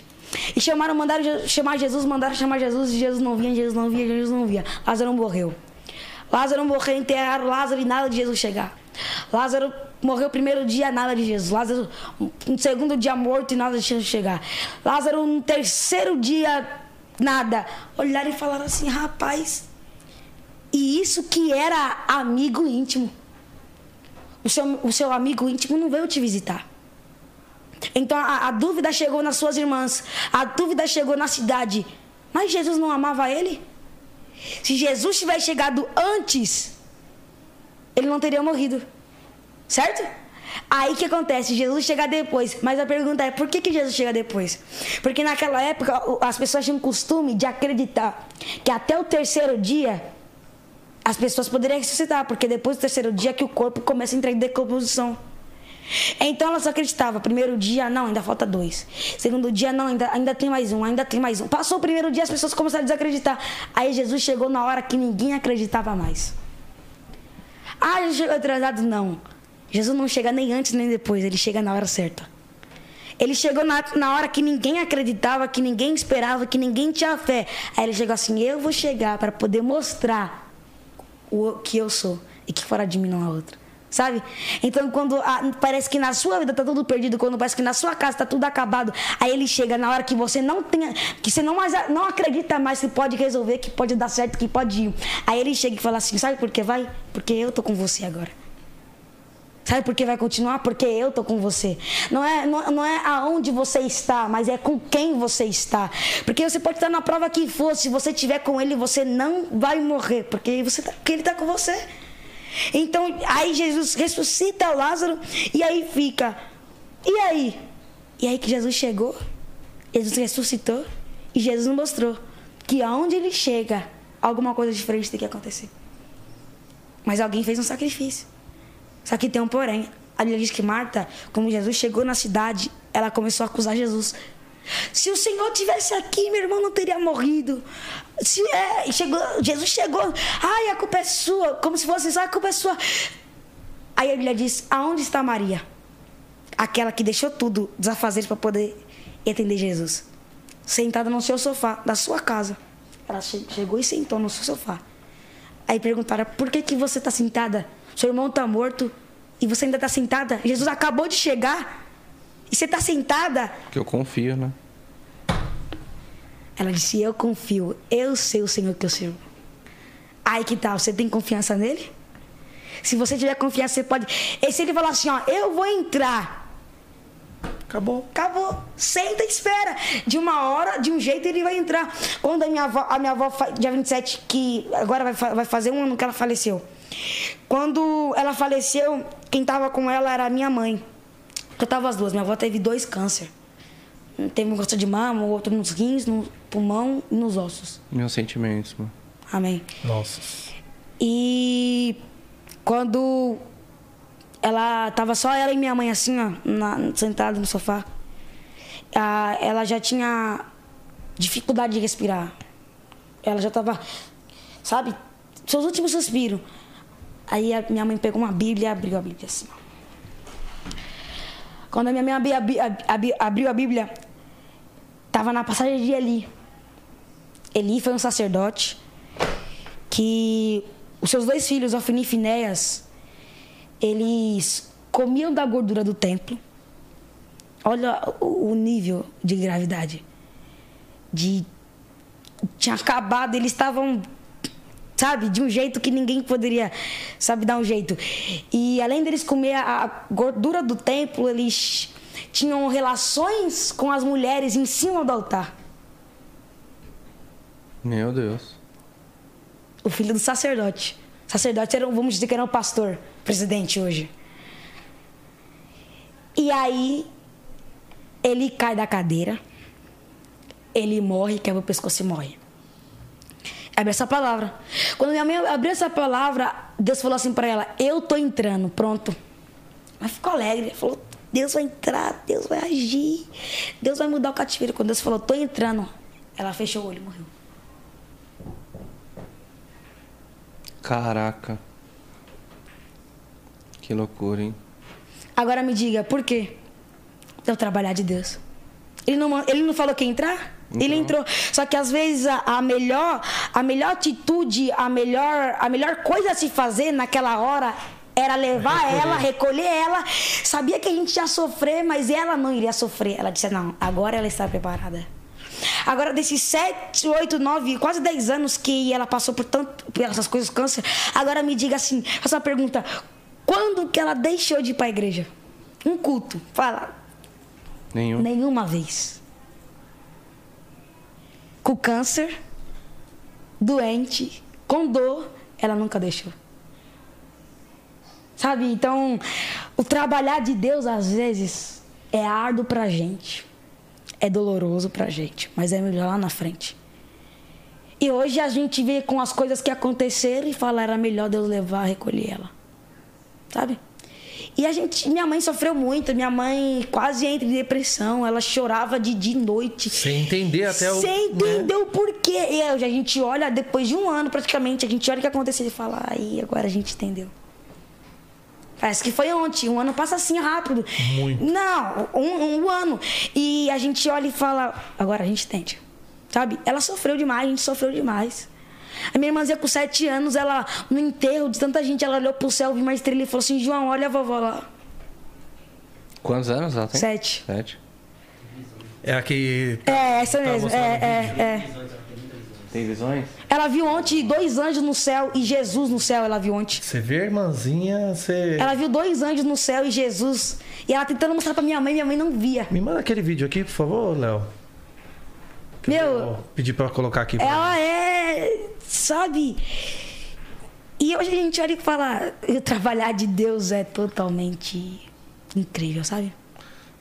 Speaker 3: E chamaram, mandaram chamar Jesus, mandaram chamar Jesus, e Jesus não vinha, Jesus não vinha, Jesus não vinha. Lázaro morreu. Lázaro morreu, enterraram Lázaro e nada de Jesus chegar. Lázaro morreu primeiro dia, nada de Jesus. Lázaro no segundo dia morto e nada de Jesus chegar. Lázaro no terceiro dia, nada. Olharam e falaram assim, rapaz, e isso que era amigo íntimo. O seu, o seu amigo íntimo não veio te visitar. Então a, a dúvida chegou nas suas irmãs, a dúvida chegou na cidade. Mas Jesus não amava ele? Se Jesus tivesse chegado antes, ele não teria morrido. Certo? Aí que acontece? Jesus chega depois. Mas a pergunta é: por que, que Jesus chega depois? Porque naquela época as pessoas tinham costume de acreditar que até o terceiro dia as pessoas poderiam ressuscitar, porque depois do terceiro dia que o corpo começa a entrar em decomposição. Então elas acreditavam, primeiro dia, não, ainda falta dois. Segundo dia, não, ainda, ainda tem mais um, ainda tem mais um. Passou o primeiro dia, as pessoas começaram a desacreditar. Aí Jesus chegou na hora que ninguém acreditava mais. Ah, Jesus chegou atrasado? Não. Jesus não chega nem antes nem depois, ele chega na hora certa. Ele chegou na, na hora que ninguém acreditava, que ninguém esperava, que ninguém tinha fé. Aí ele chegou assim: Eu vou chegar para poder mostrar o que eu sou e que fora de mim não há outro. Sabe? Então, quando ah, parece que na sua vida tá tudo perdido, quando parece que na sua casa tá tudo acabado, aí ele chega na hora que você não tem, que você não mais não acredita mais que pode resolver, que pode dar certo, que pode ir. Aí ele chega e fala assim: "Sabe por que vai? Porque eu tô com você agora." Sabe por que vai continuar? Porque eu tô com você. Não é, não, não é aonde você está, mas é com quem você está. Porque você pode estar na prova que for, se você estiver com ele, você não vai morrer, porque, você tá, porque ele está com você. Então, aí Jesus ressuscita Lázaro e aí fica. E aí? E aí que Jesus chegou, Jesus ressuscitou e Jesus mostrou que aonde ele chega, alguma coisa diferente tem que acontecer. Mas alguém fez um sacrifício. Só que tem um porém. A Bíblia diz que Marta, quando Jesus chegou na cidade, ela começou a acusar Jesus. Se o Senhor tivesse aqui, meu irmão não teria morrido. Se é, chegou, Jesus chegou, ai, a culpa é sua, como se fosse só a culpa é sua. Aí a Bíblia diz: aonde está Maria? Aquela que deixou tudo, dos afazeres para poder atender Jesus. Sentada no seu sofá da sua casa. Ela che- chegou e sentou no seu sofá. Aí perguntaram: por que, que você está sentada? Seu irmão está morto e você ainda está sentada? Jesus acabou de chegar e você está sentada?
Speaker 1: Que eu confio, né?
Speaker 3: Ela disse: Eu confio, eu sei o Senhor que eu sirvo. Aí que tal? Você tem confiança nele? Se você tiver confiança, você pode. E se ele falar assim: Ó, eu vou entrar.
Speaker 2: Acabou.
Speaker 3: Acabou. Senta e espera. De uma hora, de um jeito, ele vai entrar. Quando a minha avó, a minha avó dia 27, que agora vai, vai fazer um ano que ela faleceu. Quando ela faleceu, quem tava com ela era a minha mãe. Eu tava as duas. Minha avó teve dois câncer. Teve um câncer de mama, outro nos rins, no pulmão e nos ossos.
Speaker 1: Meus sentimentos, mano.
Speaker 3: Amém.
Speaker 2: Nossa.
Speaker 3: E quando ela tava só ela e minha mãe assim, ó, na, sentada no sofá, ah, ela já tinha dificuldade de respirar. Ela já tava, sabe, seus últimos suspiros. Aí a minha mãe pegou uma Bíblia e abriu a Bíblia assim. ó. Quando a minha mãe abri- abri- abri- abriu a Bíblia, tava na passagem de Eli. Eli foi um sacerdote que os seus dois filhos, Ofni e Finéias, eles comiam da gordura do templo. Olha o nível de gravidade. De tinha acabado, eles estavam sabe, de um jeito que ninguém poderia, sabe, dar um jeito. E além deles comer a gordura do templo, eles tinham relações com as mulheres em cima do altar.
Speaker 1: Meu Deus.
Speaker 3: o filho do sacerdote. Sacerdote era, vamos dizer que era o pastor, presidente hoje. E aí ele cai da cadeira, ele morre, quebra o pescoço e morre. Abre essa palavra. Quando minha mãe abriu essa palavra, Deus falou assim para ela: Eu tô entrando, pronto. Ela ficou alegre, falou: Deus vai entrar, Deus vai agir, Deus vai mudar o cativeiro. Quando Deus falou: Tô entrando, ela fechou o olho e morreu.
Speaker 1: Caraca. Que loucura, hein?
Speaker 3: Agora me diga, por quê? É o trabalhar de Deus. Ele não, ele não falou que ia entrar? Ele entrou. Só que às vezes a, a, melhor, a melhor atitude, a melhor, a melhor coisa a se fazer naquela hora era levar recolher. ela, recolher ela. Sabia que a gente ia sofrer, mas ela não iria sofrer. Ela disse: "Não, agora ela está preparada". Agora, desses 7, 8, 9, quase 10 anos que ela passou por, tanto, por essas coisas, câncer, agora me diga assim, faça uma pergunta. Quando que ela deixou de ir para a igreja? Um culto. Fala.
Speaker 1: Nenhum.
Speaker 3: Nenhuma vez. Com câncer, doente, com dor, ela nunca deixou. Sabe? Então, o trabalhar de Deus às vezes é árduo pra gente é doloroso pra gente, mas é melhor lá na frente. E hoje a gente vê com as coisas que aconteceram e fala era melhor Deus levar, recolher ela. Sabe? E a gente, minha mãe sofreu muito, minha mãe quase entra em depressão, ela chorava de dia e noite.
Speaker 2: Sem entender até o.
Speaker 3: Sem entender né? o porquê. E a gente olha, depois de um ano praticamente, a gente olha o que aconteceu e fala, aí agora a gente entendeu. Parece que foi ontem. Um ano passa assim rápido.
Speaker 2: Muito.
Speaker 3: Não, um, um ano. E a gente olha e fala, agora a gente entende. Sabe? Ela sofreu demais, a gente sofreu demais. A minha irmãzinha com sete anos, ela, no enterro de tanta gente, ela olhou pro céu, viu uma estrela e falou assim: João, olha a vovó lá.
Speaker 1: Quantos anos ela tem?
Speaker 3: Sete.
Speaker 1: Sete.
Speaker 2: É a que.
Speaker 3: É, essa mesmo. É, é, é.
Speaker 1: Tem visões?
Speaker 3: Ela viu ontem dois anjos no céu e Jesus no céu, ela viu ontem.
Speaker 2: Você vê, irmãzinha, você.
Speaker 3: Ela viu dois anjos no céu e Jesus. E ela tentando mostrar pra minha mãe, minha mãe não via.
Speaker 2: Me manda aquele vídeo aqui, por favor, Léo.
Speaker 3: Meu.
Speaker 2: Pedir pra colocar aqui. Pra
Speaker 3: ela mim. é. Sabe? E hoje a gente olha e fala: o trabalhar de Deus é totalmente incrível, sabe?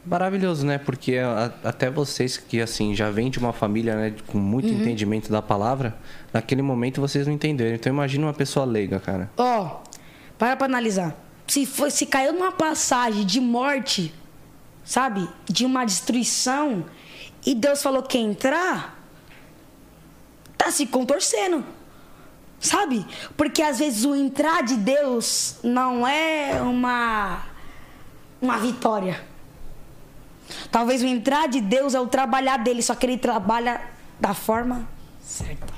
Speaker 1: Maravilhoso, né? Porque a, até vocês que assim já vêm de uma família né, com muito uhum. entendimento da palavra, naquele momento vocês não entenderam. Então imagina uma pessoa leiga, cara.
Speaker 3: Ó, oh, para pra analisar. Se, foi, se caiu numa passagem de morte, sabe? De uma destruição, e Deus falou que entrar, tá se contorcendo. Sabe? Porque às vezes o entrar de Deus não é uma uma vitória. Talvez o entrar de Deus é o trabalhar dele, só que ele trabalha da forma certa.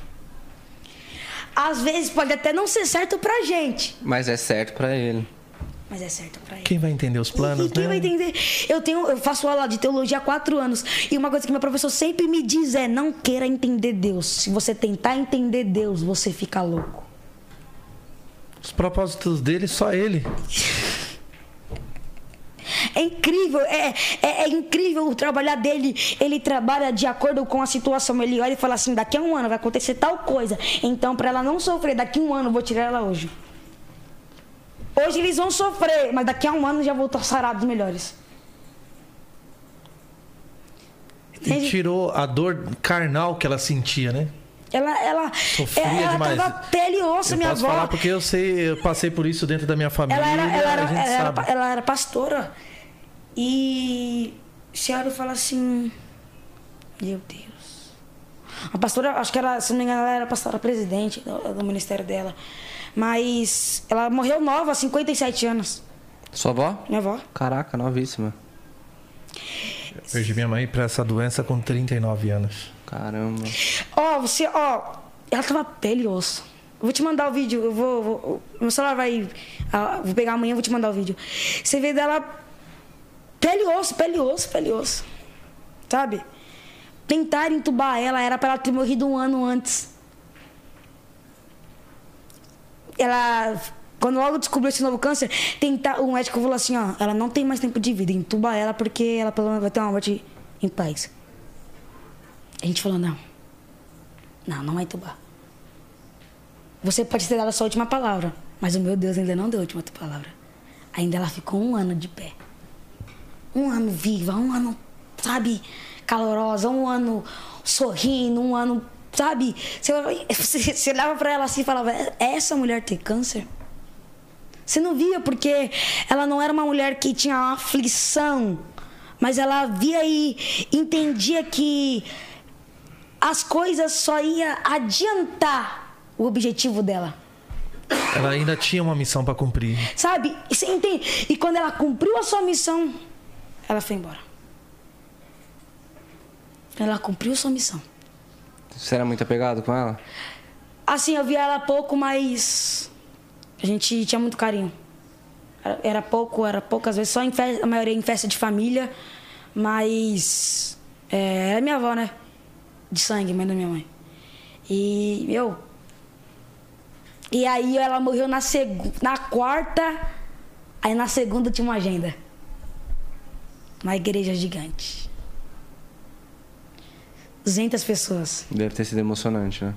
Speaker 3: Às vezes pode até não ser certo pra gente.
Speaker 1: Mas é certo pra ele.
Speaker 3: Mas é certo pra ele.
Speaker 2: Quem vai entender os planos, e
Speaker 3: quem
Speaker 2: né?
Speaker 3: vai entender? Eu tenho, eu faço aula de teologia há quatro anos e uma coisa que meu professor sempre me diz é: não queira entender Deus. Se você tentar entender Deus, você fica louco.
Speaker 2: Os propósitos dele, só ele. (laughs)
Speaker 3: É incrível, é, é, é, incrível o trabalhar dele. Ele trabalha de acordo com a situação. Ele olha e fala assim: daqui a um ano vai acontecer tal coisa. Então, para ela não sofrer, daqui a um ano eu vou tirar ela hoje. Hoje eles vão sofrer, mas daqui a um ano já vou estar sarados melhores.
Speaker 2: E tirou a dor carnal que ela sentia, né?
Speaker 3: Ela, ela,
Speaker 2: Sofria ela
Speaker 3: demais. tava pele e osso,
Speaker 2: eu
Speaker 3: minha
Speaker 2: posso
Speaker 3: avó.
Speaker 2: falar porque eu sei, eu passei por isso dentro da minha família.
Speaker 3: Ela era, ela era, ela era, ela era pastora. E você olha e fala assim: Meu Deus. A pastora, acho que ela, se não me engano, ela era pastora presidente do, do ministério dela. Mas ela morreu nova, 57 anos.
Speaker 1: Sua avó?
Speaker 3: Minha avó.
Speaker 1: Caraca, novíssima.
Speaker 2: Eu perdi minha mãe pra essa doença com 39 anos.
Speaker 1: Caramba.
Speaker 3: Ó, oh, você, ó, oh, ela tava pele e osso. Eu vou te mandar o vídeo, eu vou, vou meu celular vai, ah, vou pegar amanhã, vou te mandar o vídeo. Você vê dela pele osso, pele osso, pele osso. Sabe? Tentar entubar ela era para ela ter morrido um ano antes. Ela quando logo descobriu esse novo câncer, tentar, o médico falou assim, ó, ela não tem mais tempo de vida, entuba ela porque ela pelo menos vai ter uma morte em paz. A gente falou, não. Não, não vai entubar. Você pode ter dado a sua última palavra, mas o meu Deus ainda não deu a última palavra. Ainda ela ficou um ano de pé. Um ano viva, um ano, sabe, calorosa, um ano sorrindo, um ano, sabe? Você, você, olhava pra ela assim e falava, é, essa mulher tem câncer? Você não via porque ela não era uma mulher que tinha uma aflição, mas ela via e entendia que as coisas só ia adiantar o objetivo dela.
Speaker 2: Ela ainda tinha uma missão para cumprir.
Speaker 3: Sabe? E, você entende? e quando ela cumpriu a sua missão, ela foi embora. Ela cumpriu sua missão.
Speaker 1: Você era muito apegado com ela?
Speaker 3: Assim, eu via ela pouco, mas a gente tinha muito carinho. Era- pouco, era poucas vezes, só em festa, a maioria em festa de família, mas é, era minha avó, né? De sangue, mãe da minha mãe. E eu. E aí ela morreu na, segu, na quarta, aí na segunda tinha uma agenda. Uma igreja gigante. 200 pessoas.
Speaker 1: Deve ter sido emocionante, né?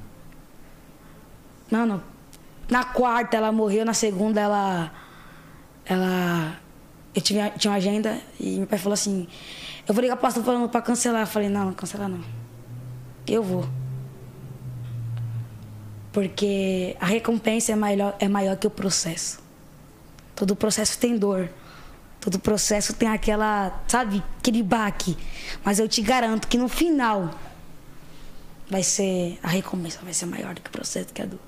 Speaker 3: Não, não. Na quarta ela morreu, na segunda ela. Ela. Eu tive, tinha uma agenda e meu pai falou assim: Eu vou ligar pro pastor falando pra cancelar. Eu falei: Não, não cancelar não. Eu vou. Porque a recompensa é maior, é maior que o processo. Todo processo tem dor. Todo processo tem aquela, sabe, aquele baque. Mas eu te garanto que no final vai ser a recompensa vai ser maior do que o processo que a dor.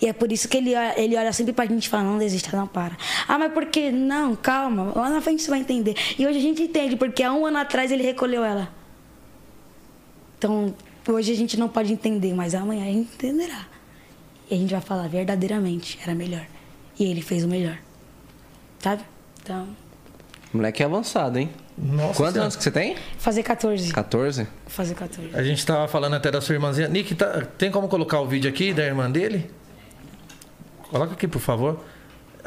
Speaker 3: E é por isso que ele ele olha sempre pra gente e fala, não desista, não para. Ah, mas por quê? Não, calma, lá na frente você vai entender. E hoje a gente entende, porque há um ano atrás ele recolheu ela. Então, hoje a gente não pode entender, mas amanhã a gente entenderá. E a gente vai falar verdadeiramente, era melhor. E ele fez o melhor. Sabe? Então,
Speaker 1: Moleque é avançado, hein?
Speaker 2: Nossa
Speaker 1: Quantos
Speaker 2: Senhora.
Speaker 1: anos que você tem?
Speaker 3: fazer 14.
Speaker 1: 14?
Speaker 3: Fazer 14.
Speaker 2: A gente tava falando até da sua irmãzinha. Nick, tá- tem como colocar o vídeo aqui da irmã dele? Coloca aqui, por favor.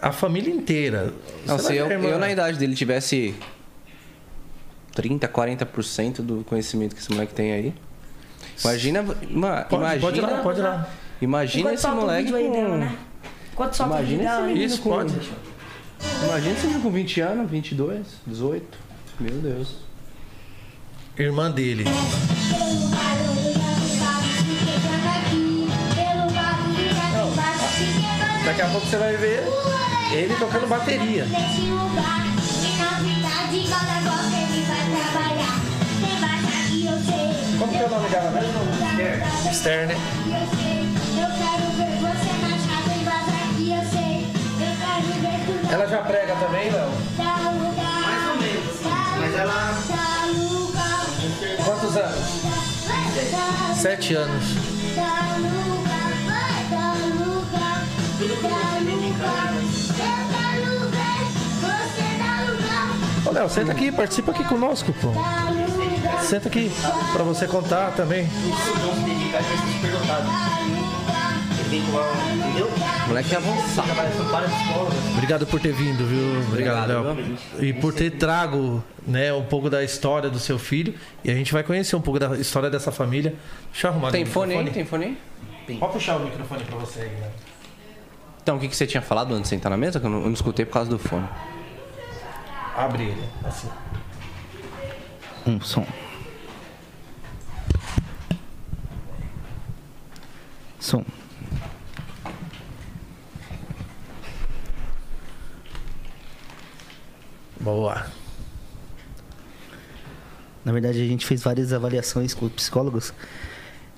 Speaker 2: A família inteira.
Speaker 1: Não, se
Speaker 2: que
Speaker 1: eu, eu na idade dele tivesse 30, 40% do conhecimento que esse moleque tem aí. Imagina. ima-
Speaker 2: Pode,
Speaker 1: imagina,
Speaker 2: pode ir lá, pode ir lá.
Speaker 1: Imagina
Speaker 3: Enquanto
Speaker 1: esse moleque.
Speaker 3: vídeo aí
Speaker 1: com-
Speaker 3: dela, né? Enquanto solta o vídeo
Speaker 1: Imagina esse menino
Speaker 2: Isso,
Speaker 1: com-
Speaker 2: pode.
Speaker 1: Imagina menino com 20 anos, 22, 18. Meu Deus.
Speaker 2: Irmã dele. Daqui a pouco você vai ver ele tocando bateria. Como que é o nome dela mesmo? Esther, né? Ela já prega também, Léo?
Speaker 4: Mais ou menos. Mas ela.
Speaker 2: Quantos anos? Sete anos. Ô, Léo, senta aqui, participa aqui conosco, pô. Senta aqui pra você contar também.
Speaker 5: não se dedicar, vai ser entendeu?
Speaker 1: Moleque é avançado.
Speaker 2: Obrigado por ter vindo, viu? Obrigado, Léo. E por ter trago né, um pouco da história do seu filho. E a gente vai conhecer um pouco da história dessa família. Deixa eu arrumar
Speaker 1: Tem fone aí? Tem fone aí?
Speaker 2: Pode puxar o microfone pra você aí, né?
Speaker 1: Então, o que, que você tinha falado antes de sentar na mesa? Que eu não, eu não escutei por causa do fone.
Speaker 2: Abre ele. Assim.
Speaker 5: Um som. Som.
Speaker 2: Boa.
Speaker 5: Na verdade, a gente fez várias avaliações com os psicólogos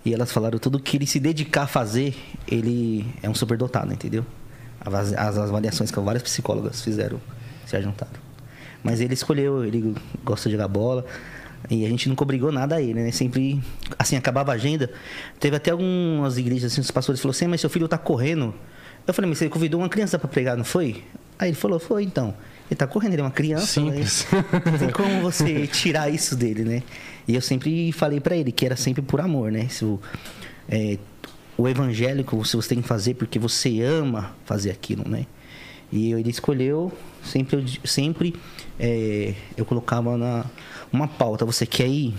Speaker 5: e elas falaram tudo que ele se dedicar a fazer, ele é um superdotado, entendeu? As, avaliações que várias psicólogas fizeram se juntaram. Mas ele escolheu, ele gosta de jogar bola e a gente nunca obrigou nada a ele, né? Sempre, assim, acabava a agenda. Teve até algumas igrejas, assim, os pastores falaram assim, mas seu filho tá correndo. Eu falei, mas você convidou uma criança para pregar, não foi? Aí ele falou, foi então. Ele tá correndo, ele é uma criança.
Speaker 1: Simples.
Speaker 5: Né? Não tem como você tirar isso dele, né? E eu sempre falei para ele que era sempre por amor, né? Se o, é, o evangélico se você tem que fazer porque você ama fazer aquilo, né? E ele escolheu, sempre, eu- sempre é, eu colocava na uma pauta, você quer ir?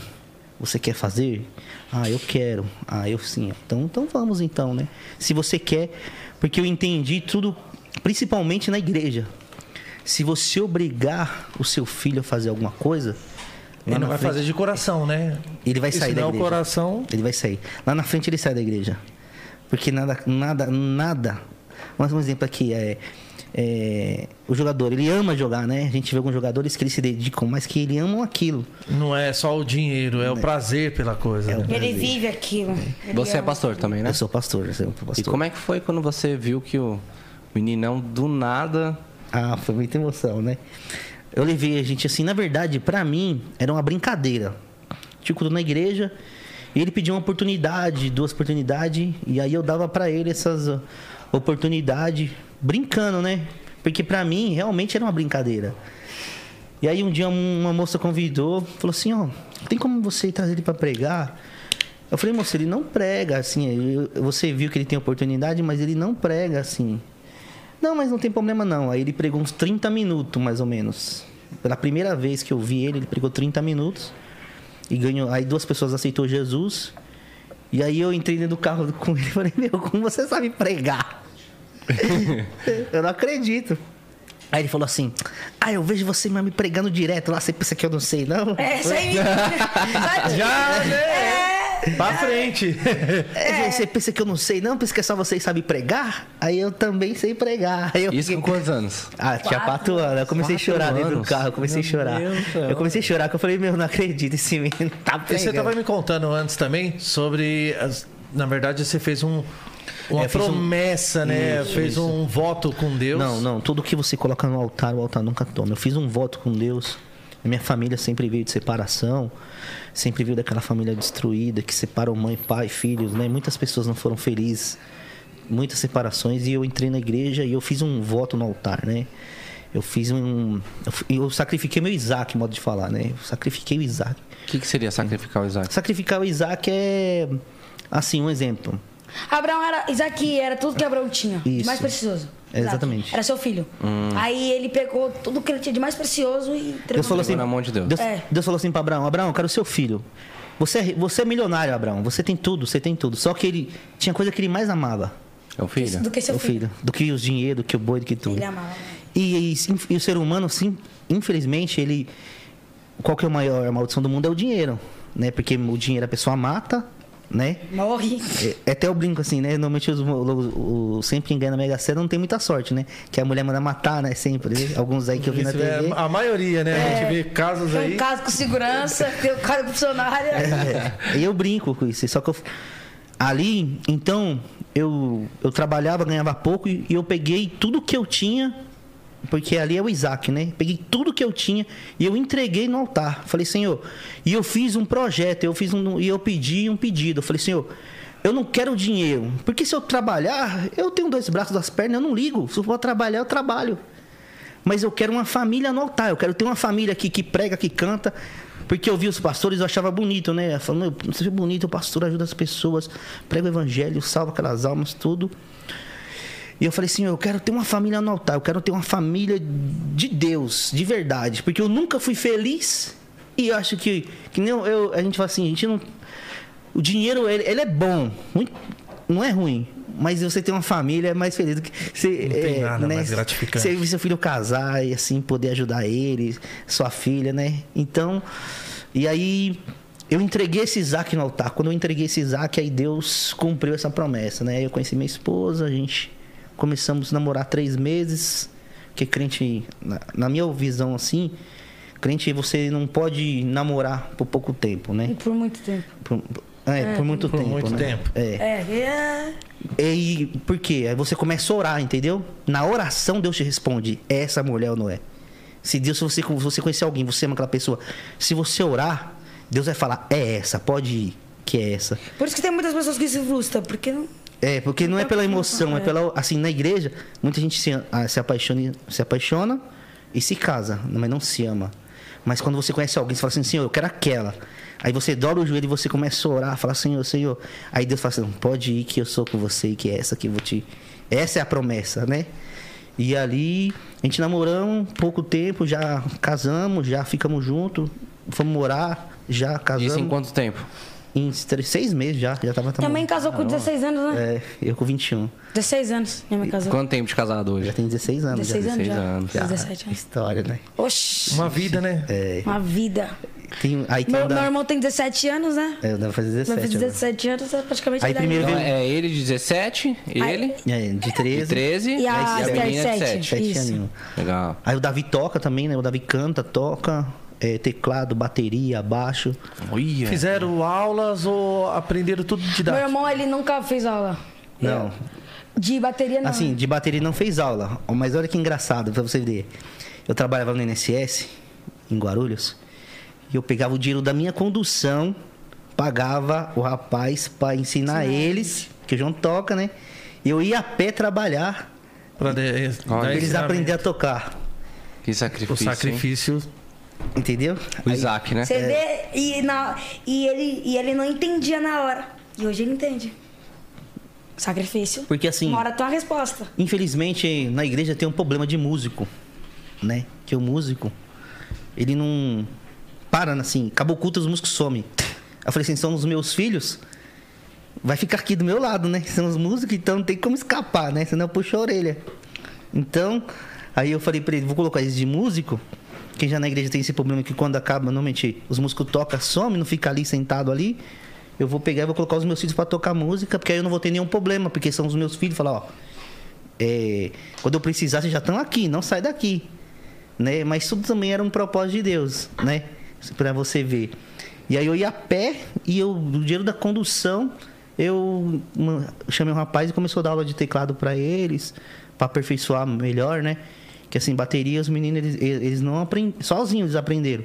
Speaker 5: Você quer fazer? Ah, eu quero. Ah, eu sim. Então, então vamos então, né? Se você quer, porque eu entendi tudo, principalmente na igreja. Se você obrigar o seu filho a fazer alguma coisa,
Speaker 2: Ele não vai
Speaker 5: frente-
Speaker 2: fazer de coração, né?
Speaker 5: ele vai sair da
Speaker 2: senão
Speaker 5: igreja.
Speaker 2: o coração.
Speaker 5: Ele vai sair. Lá na frente ele sai da igreja. Porque nada, nada, nada. Mas um exemplo aqui é, é, o jogador, ele ama jogar, né? A gente vê alguns jogadores que eles se dedicam, mas que ele amam aquilo.
Speaker 2: Não é só o dinheiro, é o prazer pela coisa.
Speaker 5: É
Speaker 2: né?
Speaker 3: Ele vive aquilo. Ele
Speaker 1: Você é pastor também, né?
Speaker 5: Eu sou pastor, eu sou pastor.
Speaker 1: E como é que foi quando você viu que o meninão do nada.
Speaker 5: Ah, foi muita emoção, né? Eu levei a gente assim, na verdade, pra mim, era uma brincadeira. tinha culto na igreja. E ele pediu uma oportunidade, duas oportunidades. E aí eu dava pra ele essas oportunidades, brincando, né? Porque pra mim realmente era uma brincadeira. E aí um dia um- uma moça convidou, falou assim, ó, tem como você trazer ele pra pregar? Eu falei, moça, ele não prega, assim, você viu que ele tem oportunidade, mas ele não prega, assim. Não, mas não tem problema não. Aí ele pregou uns 30 minutos, mais ou menos. Pela primeira vez que eu vi ele, ele pregou 30 minutos. E ganhou. Aí duas pessoas aceitou Jesus. E aí eu entrei dentro do carro (laughs) com ele e falei, meu, como você sabe pregar? (laughs) eu não acredito. Aí ele falou assim, ah, eu vejo você me pregando direto lá, você pensa que eu não sei, não?
Speaker 3: É, isso aí. (laughs)
Speaker 2: Já, né?
Speaker 3: É.
Speaker 2: Pra frente.
Speaker 5: É, Você pensa que eu não sei, não? Pensa que é só você que sabe pregar? Aí eu também sei pregar. Aí eu
Speaker 1: Isso
Speaker 5: fiquei-
Speaker 1: com quantos anos?
Speaker 5: Ah, tinha quatro anos. Eu comecei a chorar dentro do
Speaker 1: anos.
Speaker 5: carro. Eu comecei a chorar.
Speaker 1: Deus.
Speaker 5: Eu comecei a chorar, que eu falei, meu, não acredito, esse menino tá
Speaker 2: E você
Speaker 5: pregando.
Speaker 2: tava me contando antes também sobre. as- na verdade, você fez um, uma
Speaker 5: É, fiz um-
Speaker 2: promessa, né?
Speaker 5: Isso,
Speaker 2: fez
Speaker 5: isso.
Speaker 2: um voto com Deus.
Speaker 5: Não, não. Tudo que você coloca no altar, o altar nunca toma. Eu fiz um voto com Deus. Minha família sempre veio de separação. Sempre veio daquela família destruída, que separou mãe, pai, filhos, né? Muitas pessoas não foram felizes. Muitas separações. E eu entrei na igreja e eu fiz um voto no altar, né? Eu fiz um... Eu sacrifiquei meu Isaac, modo de falar, né? Eu sacrifiquei o Isaac.
Speaker 1: O que, que seria sacrificar o Isaac?
Speaker 5: Sacrificar o Isaac é... Assim, um exemplo.
Speaker 3: Abraão era. Isaac era tudo que Abraão tinha. De
Speaker 5: Isso.
Speaker 3: mais precioso.
Speaker 5: É,
Speaker 3: Isaac.
Speaker 5: exatamente.
Speaker 3: Era seu filho. Aí ele pegou tudo que ele tinha de mais precioso e entregou
Speaker 5: Deus falou assim,
Speaker 1: na mão de Deus.
Speaker 5: Deus,
Speaker 3: É.
Speaker 5: Deus falou assim para Abraão: Abraão, eu quero seu filho. Você é, você é milionário, Abraão. Você tem tudo, você tem tudo. Só que ele tinha coisa que ele mais amava.
Speaker 1: É o filho?
Speaker 3: Do que seu
Speaker 5: o
Speaker 3: filho.
Speaker 5: filho. Do que os dinheiro, do que o boi, do que tudo.
Speaker 3: Ele amava.
Speaker 5: E, e, e o ser humano, sim, infelizmente, ele. Qual que é a maior maldição do mundo? É o dinheiro. Né? Porque o dinheiro a pessoa mata, né?
Speaker 3: Morre.
Speaker 5: É, até eu brinco assim, né? Normalmente os, o- sempre quem ganha na Mega Sena não tem muita sorte, né? Que a mulher manda matar, né? Sempre. né? Alguns aí que eu vi na
Speaker 2: Isso é
Speaker 5: TV.
Speaker 2: a maioria, né? A
Speaker 3: É.
Speaker 2: gente vê casos
Speaker 3: Tem
Speaker 2: aí.
Speaker 3: um caso com segurança, (laughs) tem um caso com funcionária.
Speaker 5: É, e eu brinco com isso. Só que eu, ali, então, eu, eu trabalhava, ganhava pouco e, e eu peguei tudo que eu tinha, porque ali é o Isaac, né? Peguei tudo que eu tinha e eu entreguei no altar. Falei, Senhor, e eu fiz um projeto, eu fiz um, e eu pedi um pedido. Eu falei, Senhor, eu não quero dinheiro, porque se eu trabalhar, eu tenho dois braços, duas pernas, eu não ligo. Se eu for trabalhar, eu trabalho. Mas eu quero uma família no altar. Eu quero ter uma família aqui que prega, que canta. Porque eu vi os pastores, eu achava bonito, né? Falando, é bonito, o pastor ajuda as pessoas, prega o evangelho, salva aquelas almas, tudo. E eu falei assim, eu quero ter uma família no altar, eu quero ter uma família de Deus, de verdade. Porque eu nunca fui feliz. E eu acho que, que nem eu, eu- a gente fala assim, a gente não. O dinheiro, ele, ele é bom, muito- não é ruim. Mas você ter uma família é mais feliz do que você.
Speaker 2: Não tem
Speaker 5: é,
Speaker 2: nada
Speaker 5: né,
Speaker 2: mais gratificante.
Speaker 5: Você ver seu filho casar e assim poder ajudar ele, sua filha, né? Então, e aí eu entreguei esse Isaac no altar. Quando eu entreguei esse Isaac, aí Deus cumpriu essa promessa, né? Eu conheci minha esposa, a gente começamos a namorar três meses. Porque crente, na, na minha visão assim, crente você não pode namorar por pouco tempo,
Speaker 3: E
Speaker 5: né?
Speaker 3: por muito tempo.
Speaker 5: Por, é, por muito
Speaker 2: Por
Speaker 5: tempo.
Speaker 2: muito
Speaker 5: né?
Speaker 2: tempo.
Speaker 5: É.
Speaker 3: É, é.
Speaker 5: E por quê? Aí você começa a orar, entendeu? Na oração Deus te responde, é essa mulher ou não é? Se Deus, se você, se você conhecer alguém, você ama aquela pessoa, se você orar, Deus vai falar, é essa, pode ir, que é essa.
Speaker 3: Por isso que tem muitas pessoas que se frustram, porque não.
Speaker 5: É, porque não é pela emoção, é pela. Assim, na igreja, muita gente se, ah, se, apaixona, se apaixona e se casa, mas não se ama. Mas quando você conhece alguém, você fala assim, Senhor, eu quero aquela. Aí você dobra o joelho e você começa a orar, fala, Senhor, Senhor. Aí Deus fala assim, pode ir que eu sou com você e que é essa que eu vou te. Essa é a promessa, né? E ali, a gente namoramos pouco tempo, já casamos, já ficamos juntos, fomos morar, já casamos.
Speaker 1: Isso em quanto tempo?
Speaker 5: Em três- seis meses já, já tava
Speaker 3: Também casou com 16 anos, né?
Speaker 5: É, eu com 21.
Speaker 3: 16 anos, minha mãe casou.
Speaker 1: Quanto tempo de casado hoje?
Speaker 5: Já tem 16 anos.
Speaker 3: 16
Speaker 5: já.
Speaker 3: anos já.
Speaker 1: 16 anos.
Speaker 5: Já.
Speaker 3: 17 anos.
Speaker 5: História, né?
Speaker 3: Oxi.
Speaker 2: Uma vida, né?
Speaker 5: É,
Speaker 3: Uma vida.
Speaker 5: tem, aí tem
Speaker 3: Meu,
Speaker 5: da-
Speaker 3: meu irmão tem 17 anos, né?
Speaker 5: É, eu devo fazer
Speaker 3: Vai
Speaker 5: 17.
Speaker 3: fazer
Speaker 5: agora.
Speaker 3: 17 anos, é praticamente
Speaker 5: Aí
Speaker 3: a
Speaker 5: primeiro.
Speaker 1: Então, é ele de 17, ele
Speaker 5: É, de 13.
Speaker 1: de 13
Speaker 3: E a
Speaker 1: e a
Speaker 3: Esther,
Speaker 1: menina de
Speaker 3: 7.
Speaker 1: 7.
Speaker 5: Sete
Speaker 3: Isso.
Speaker 5: aninhos.
Speaker 1: Legal.
Speaker 5: Aí o Davi toca também, né? O Davi canta, toca, é, teclado, bateria, baixo.
Speaker 1: Olha.
Speaker 2: Fizeram aulas ou aprenderam tudo de
Speaker 3: Meu
Speaker 2: didático?
Speaker 3: irmão, ele nunca fez aula.
Speaker 5: Não.
Speaker 3: De bateria, não.
Speaker 5: Assim, de bateria não fez aula. Mas olha que engraçado pra você ver. Eu trabalhava no NSS, em Guarulhos. E eu pegava o dinheiro da minha condução, pagava o rapaz para ensinar eles, que o João toca, né? E eu ia a pé trabalhar,
Speaker 2: Pra de, dar
Speaker 5: eles aprenderem a tocar.
Speaker 1: Que
Speaker 2: O
Speaker 1: sacrifício. hein?
Speaker 5: Entendeu?
Speaker 1: O
Speaker 5: Aí-
Speaker 1: Isaac, né?
Speaker 3: Você vê, e, na, e, ele, e ele não entendia na hora. E hoje ele entende. Sacrifício.
Speaker 5: Porque assim-
Speaker 3: hora tem uma resposta.
Speaker 5: Infelizmente, na igreja tem um problema de músico, né? Que o músico, ele não para assim, acabou o culto, os músicos somem. Eu falei assim, são os meus filhos, vai ficar aqui do meu lado, né? São os músicos, então não tem como escapar, né? Senão eu puxo a orelha. Então, aí eu falei pra ele, vou colocar eles de músico, quem já na igreja tem esse problema que quando acaba, normalmente, os músicos tocam, some, não fica ali sentado ali. Eu vou pegar e vou colocar os meus filhos pra tocar música, porque aí eu não vou ter nenhum problema, porque são os meus filhos, falar, ó, é, quando eu precisar, vocês já estão aqui, não sai daqui. Né? Mas tudo também era um propósito de Deus, né? Pra você ver. E aí eu ia a pé e eu, o dinheiro da condução, eu chamei um rapaz e começou a dar aula de teclado para eles, para aperfeiçoar melhor, né? Que assim, bateria, os meninos, eles, eles não aprendem, sozinhos eles aprenderam.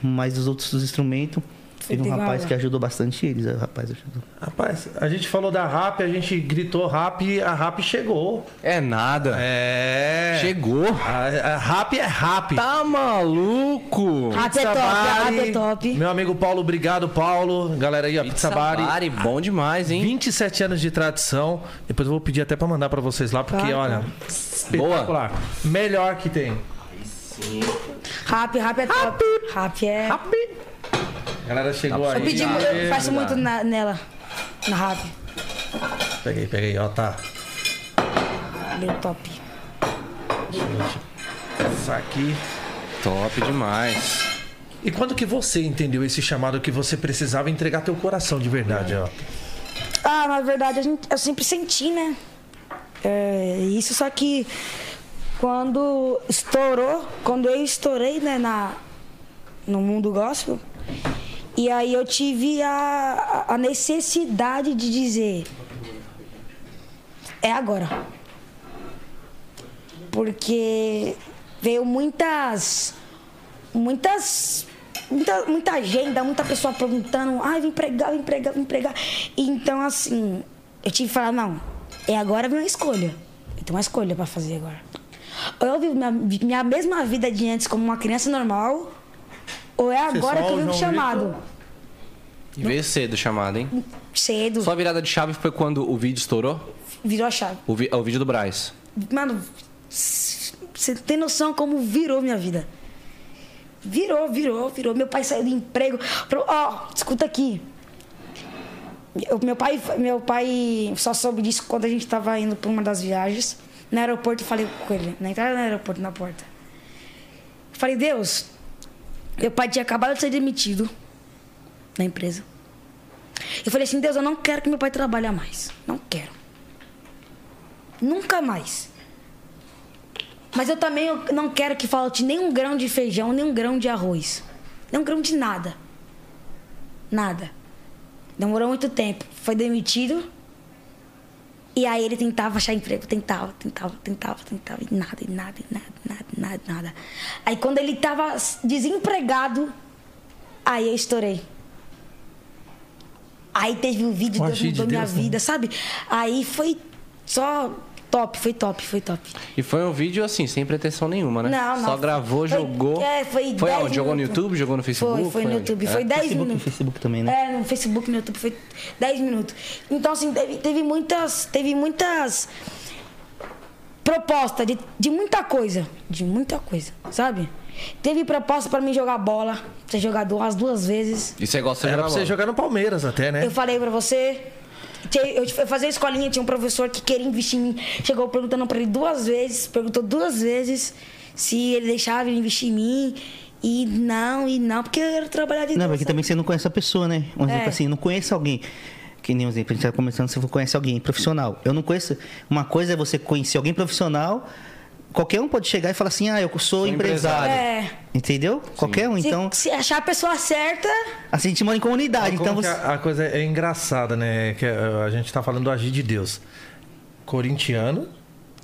Speaker 5: Mas os outros instrumentos, teve um rapaz que ajudou bastante eles, o rapaz ajudou.
Speaker 2: Rapaz, a gente falou da RAP, a gente gritou RAP e a RAP chegou.
Speaker 1: É nada.
Speaker 2: É.
Speaker 1: Chegou.
Speaker 2: A, a RAP é RAP.
Speaker 1: Tá maluco?
Speaker 3: Rap é top, rap é top.
Speaker 2: Meu amigo Paulo, obrigado, Paulo. Galera aí, ó, Pizza Bari.
Speaker 1: Bari, bom demais, hein?
Speaker 2: 27 anos de tradição. Depois eu vou pedir até pra mandar pra vocês lá, porque,
Speaker 3: Tá,
Speaker 2: olha, espetacular. Melhor que tem.
Speaker 3: Rap, rap é top. Rap é.
Speaker 2: A galera chegou
Speaker 1: pra
Speaker 2: aí.
Speaker 3: Eu pedi, eu faço muito na- nela. Na rap.
Speaker 2: Peguei, peguei, ó, tá.
Speaker 3: É top.
Speaker 2: Isso aqui.
Speaker 1: Top demais.
Speaker 2: E quando que você entendeu esse chamado que você precisava entregar teu coração de verdade, ó?
Speaker 3: Ah, na verdade, a gente, eu sempre senti, né? É, isso, só que quando estourou, quando eu estourei, né, na, no mundo gospel, e aí eu tive a, a necessidade de dizer: é agora. Porque veio muitas. Muitas. Muita, muita agenda, muita pessoa perguntando, ai, vem pregar, vem pregar, vem pregar. Então, assim, eu tive que falar, não, é agora minha escolha. Eu tenho uma escolha pra fazer agora. Ou eu vivo minha, minha mesma vida de antes como uma criança normal, ou é agora
Speaker 2: só
Speaker 3: que eu
Speaker 2: o
Speaker 3: vivo
Speaker 2: João
Speaker 3: chamado.
Speaker 1: E veio cedo o chamado, hein?
Speaker 3: Cedo,
Speaker 1: Sua virada de chave foi quando o vídeo estourou?
Speaker 3: virou a chave.
Speaker 1: O, vi- o vídeo do Braz.
Speaker 3: Mano, você tem noção como virou minha vida? Virou, virou, virou. Meu pai saiu do emprego. Pro- Ó, escuta aqui. Eu- meu, pai, meu pai só soube disso quando a gente tava indo pra uma das viagens. No aeroporto, eu falei com ele. Na entrada do aeroporto, na porta. Falei, Deus, meu pai tinha acabado de ser demitido na empresa. Eu falei assim, Deus, eu não quero que meu pai trabalhe mais. Não quero. Nunca mais. Mas eu também não quero que falte nem um grão de feijão, nem um grão de arroz. Nem um grão de nada. Nada. Demorou muito tempo. Foi demitido. E aí ele tentava achar emprego. Tentava, tentava, tentava, tentava. E nada, e nada, e nada, nada, nada, nada. Aí quando ele tava desempregado, aí eu estourei. Aí teve um vídeo, Deus
Speaker 2: agir de
Speaker 3: mudou minha
Speaker 2: Deus, né?
Speaker 3: vida, sabe? Aí foi só top, foi top, foi top.
Speaker 1: E foi um vídeo assim, sem pretensão nenhuma, né?
Speaker 3: Não, não.
Speaker 1: Só gravou,
Speaker 3: Foi-
Speaker 1: jogou.
Speaker 3: é, foi
Speaker 1: Foi
Speaker 3: 10
Speaker 1: aonde? Jogou no. YouTube? Jogou no Facebook?
Speaker 3: Foi, foi no
Speaker 1: onde?
Speaker 3: YouTube.
Speaker 1: É?
Speaker 3: Foi 10
Speaker 5: Facebook,
Speaker 3: minutos.
Speaker 5: Facebook também, né?
Speaker 3: É, no Facebook, no YouTube foi 10 minutos. Então, assim, teve, teve muitas. Teve muitas propostas de, de muita coisa. De muita coisa, sabe? Teve proposta pra mim jogar bola, ser jogador as duas vezes.
Speaker 1: E você gosta de
Speaker 2: Era
Speaker 1: jogar
Speaker 2: pra você
Speaker 1: bola?
Speaker 2: jogar no Palmeiras até, né?
Speaker 3: Eu falei pra você. Eu fazia escolinha, tinha um professor que queria investir em mim. Chegou perguntando pra ele duas vezes, perguntou duas vezes se ele deixava ele investir em mim. E não, e não, porque eu quero trabalhar de
Speaker 5: Não, porque também você não conhece a pessoa, né? Um exemplo
Speaker 3: É.
Speaker 5: assim, não conhece alguém. Que nem um exemplo, a gente tá começando, você conhece alguém profissional. Eu não conheço. Uma coisa é você conhecer alguém profissional. Qualquer um pode chegar e falar assim, ah, eu sou, empresário.
Speaker 3: É.
Speaker 5: Entendeu? Qualquer um.
Speaker 3: Se,
Speaker 5: Então,
Speaker 3: se achar a pessoa certa,
Speaker 5: assim, a gente mora em comunidade. Então você.
Speaker 2: a, a coisa é engraçada, né? Que a, a gente tá falando do agir de Deus. Corintiano,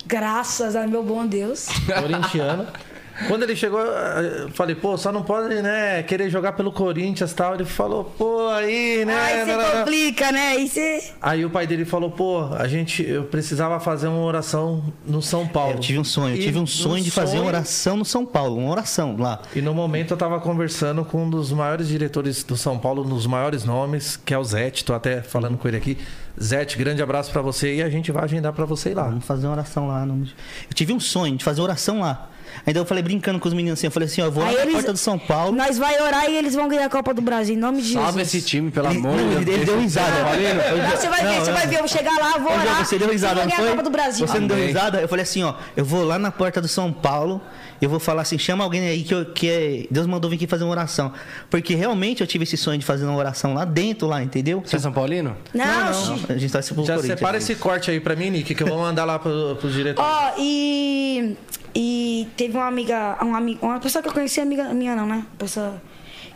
Speaker 3: graças a meu bom Deus.
Speaker 2: corintiano. (laughs) Quando ele chegou, eu falei, pô, só não pode, né, querer jogar pelo Corinthians e tal. Ele falou, pô, aí, né?
Speaker 3: Aí você
Speaker 2: não, não, não.
Speaker 3: complica, né? Aí você.
Speaker 2: Aí o pai dele falou, pô, a gente, eu precisava fazer uma oração no São Paulo.
Speaker 5: Eu tive um sonho, eu
Speaker 2: E
Speaker 5: tive um sonho de fazer uma
Speaker 2: sonho-
Speaker 5: oração no São Paulo, uma oração lá.
Speaker 2: E no momento eu tava conversando com um dos maiores diretores do São Paulo, nos maiores nomes, que é o Zete, tô até falando com ele aqui. Zete, grande abraço pra você e a gente vai agendar pra você ir lá.
Speaker 5: Vamos fazer uma oração lá. no- Eu tive um sonho de fazer oração lá. Ainda eu falei brincando com os meninos assim, eu falei assim, ó, eu vou lá
Speaker 3: Aí
Speaker 5: na
Speaker 3: eles-
Speaker 5: porta do São Paulo.
Speaker 3: Nós vai orar e eles vão ganhar a Copa do Brasil, em nome de Jesus.
Speaker 1: Salve esse time, pelo
Speaker 5: Ele-
Speaker 1: amor
Speaker 5: não,
Speaker 1: de Deus.
Speaker 5: ele- deu risada.
Speaker 3: Não, você vai ver, você vai ver. Eu vou chegar lá, vou
Speaker 5: Ô, João,
Speaker 3: orar.
Speaker 5: você deu risada,
Speaker 3: vou
Speaker 5: não
Speaker 3: ganhar
Speaker 5: foi?
Speaker 3: a Copa do Brasil.
Speaker 5: Você não deu
Speaker 1: Amém.
Speaker 5: risada? Eu falei assim, ó, eu vou lá na porta do São Paulo, eu vou falar assim, chama alguém aí que, eu- que é, Deus mandou vir aqui fazer uma oração. Porque realmente eu tive esse sonho de fazer uma oração lá dentro, lá, entendeu?
Speaker 1: Você é São Paulino?
Speaker 3: Não,
Speaker 5: não,
Speaker 3: xi.
Speaker 5: a gente tá se
Speaker 2: Já separa esse corte aí pra mim, Nick, que eu vou mandar lá pro, pros diretores.
Speaker 3: Ó, e. E teve uma amiga, uma, amiga, uma pessoa que eu conheci, amiga minha não, né? Uma pessoa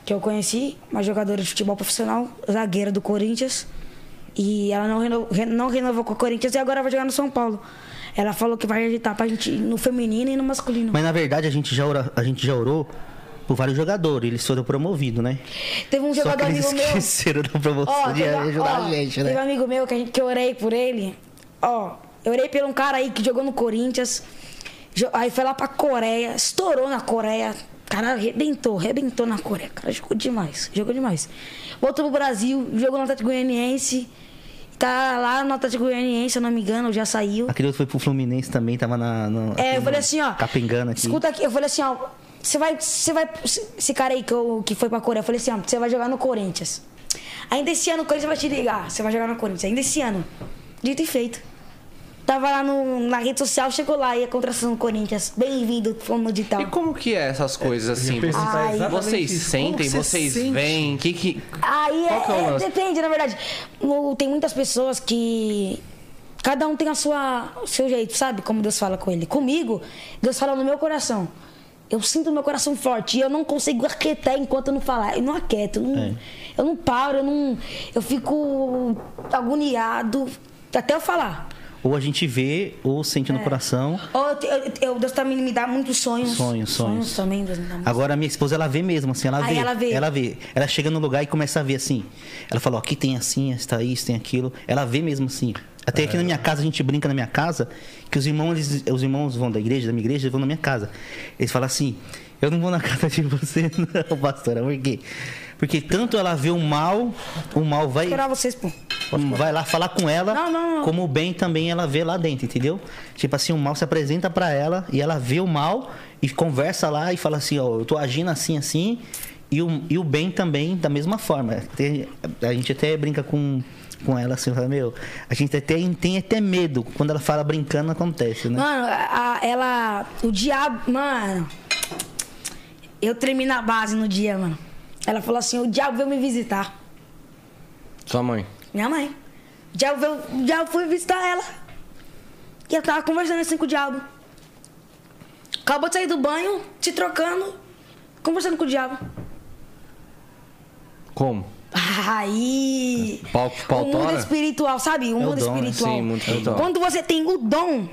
Speaker 3: que eu conheci, uma jogadora de futebol profissional, zagueira do Corinthians. E ela não renovou, não renovou com o Corinthians e agora vai jogar no São Paulo. Ela falou que vai agitar pra gente no feminino e no masculino.
Speaker 5: Mas na verdade a gente já, ora, a gente já orou por vários jogadores, eles foram promovidos, né?
Speaker 3: Teve um jogador amigo meu.
Speaker 5: esqueceram da promoção
Speaker 3: Ó,
Speaker 5: de
Speaker 3: teve,
Speaker 5: ajudar
Speaker 3: ó,
Speaker 5: a gente,
Speaker 3: teve um
Speaker 5: né?
Speaker 3: amigo meu que, a gente- que eu orei por ele. Ó, eu orei por um cara aí que jogou no Corinthians. Aí foi lá pra Coreia, estourou na Coreia. Cara, arrebentou, arrebentou na Coreia. Cara, jogou demais, jogou demais. Voltou pro Brasil, jogou no Atlético Goianiense. Tá lá no Atlético Goianiense, se eu não me engano, já saiu.
Speaker 5: Aquele outro foi pro Fluminense também, tava na. no-
Speaker 3: É, eu falei assim, ó.
Speaker 5: Capengando aqui.
Speaker 3: Escuta aqui, eu falei assim, ó. Você vai. Você vai. Esse cara aí que, eu- que foi pra Coreia, eu falei assim, ó, você vai jogar no Corinthians. Ainda esse ano o Corinthians vai te ligar. Você vai jogar no Corinthians. Ainda esse ano. Dito e feito. Tava lá no- na rede social, chegou lá e a contratação do Corinthians. Bem-vindo, fulano de tal.
Speaker 1: E como que é essas coisas assim?
Speaker 2: perguntar
Speaker 3: Ai,
Speaker 1: Vocês sentem,
Speaker 2: você
Speaker 1: vocês
Speaker 2: sente?
Speaker 1: veem, que que...
Speaker 3: Aí
Speaker 1: é
Speaker 3: é, é- depende, na verdade. Tem muitas pessoas que. Cada um tem a sua, o seu jeito, sabe? Como Deus fala com ele. Comigo, Deus fala no meu coração. Eu sinto meu coração forte e eu não consigo aquietar enquanto eu não falar. Eu não aquieto, eu não,
Speaker 5: É.
Speaker 3: eu não paro, eu não. Eu fico agoniado até eu falar.
Speaker 5: Ou a gente vê, ou sente
Speaker 3: É.
Speaker 5: no coração.
Speaker 3: Ou eu, eu- eu- Deus também me dá muitos sonhos.
Speaker 5: Sonhos, sonhos.
Speaker 3: também, Deus me dá muitos.
Speaker 5: Agora a minha esposa, ela vê mesmo, assim, ela
Speaker 3: Aí
Speaker 5: vê.
Speaker 3: ela vê.
Speaker 5: Ela vê. Ela chega no lugar e começa a ver assim. Ela fala, ó, aqui tem assim, está isso, tem aquilo. Ela vê mesmo assim. Até aqui na minha casa, a gente brinca na minha casa, que os irmãos, eles- os irmãos vão da igreja, da minha igreja, eles vão na minha casa. Eles falam assim, eu não vou na (laughs) casa de você, não, pastora. Por quê? Porque tanto ela vê o mal, o mal vai,
Speaker 3: Esperar vocês, pô.
Speaker 5: vai lá falar com ela,
Speaker 3: Não, não, não.
Speaker 5: como o bem também ela vê lá dentro, entendeu? Tipo assim, o mal se apresenta pra ela e ela vê o mal e conversa lá e fala assim, ó, eu tô agindo assim, assim, e o, e o bem também da mesma forma. Tem- a gente até brinca com, com ela assim, fala, meu, a gente até tem até medo quando ela fala brincando acontece, né?
Speaker 3: Mano, a- ela. O diabo. Mano. Eu tremi na base no dia, mano. Ela falou assim: o diabo veio me visitar.
Speaker 1: Sua mãe.
Speaker 3: Minha mãe. O diabo, veio, o diabo foi visitar ela. E ela tava conversando assim com o diabo. Acabou de sair do banho, se trocando, conversando com o diabo.
Speaker 1: Como?
Speaker 3: Aí.
Speaker 1: Pau- pau
Speaker 3: o mundo
Speaker 1: tora?
Speaker 3: espiritual, sabe? O
Speaker 5: o
Speaker 3: mundo
Speaker 5: dom, né?
Speaker 3: espiritual.
Speaker 1: Sim, muito espiritual.
Speaker 3: Quando você tem o dom,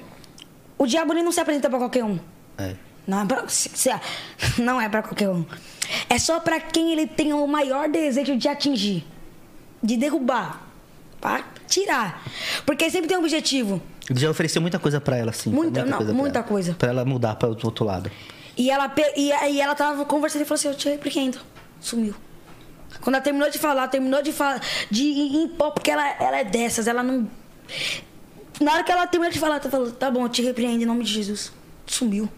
Speaker 3: o diabo ele não se apresenta pra qualquer um.
Speaker 5: É.
Speaker 3: Não é pra, se- (laughs) não é pra qualquer um. É só pra quem ele tem o maior desejo de atingir, de derrubar, pra tirar. Porque sempre tem um objetivo.
Speaker 5: Ele já ofereceu muita coisa pra ela, assim.
Speaker 3: Muita- não,
Speaker 5: pra
Speaker 3: muita
Speaker 5: ela.
Speaker 3: coisa.
Speaker 5: Pra ela mudar para o outro lado.
Speaker 3: E ela, e aí ela tava conversando e falou assim: Eu te repreendo. Sumiu. Quando ela terminou de falar, terminou de falar, de ir em pó, porque ela, ela é dessas, ela não. Na hora que ela terminou de falar, ela falou: Tá bom, eu te repreendo em nome de Jesus. Sumiu.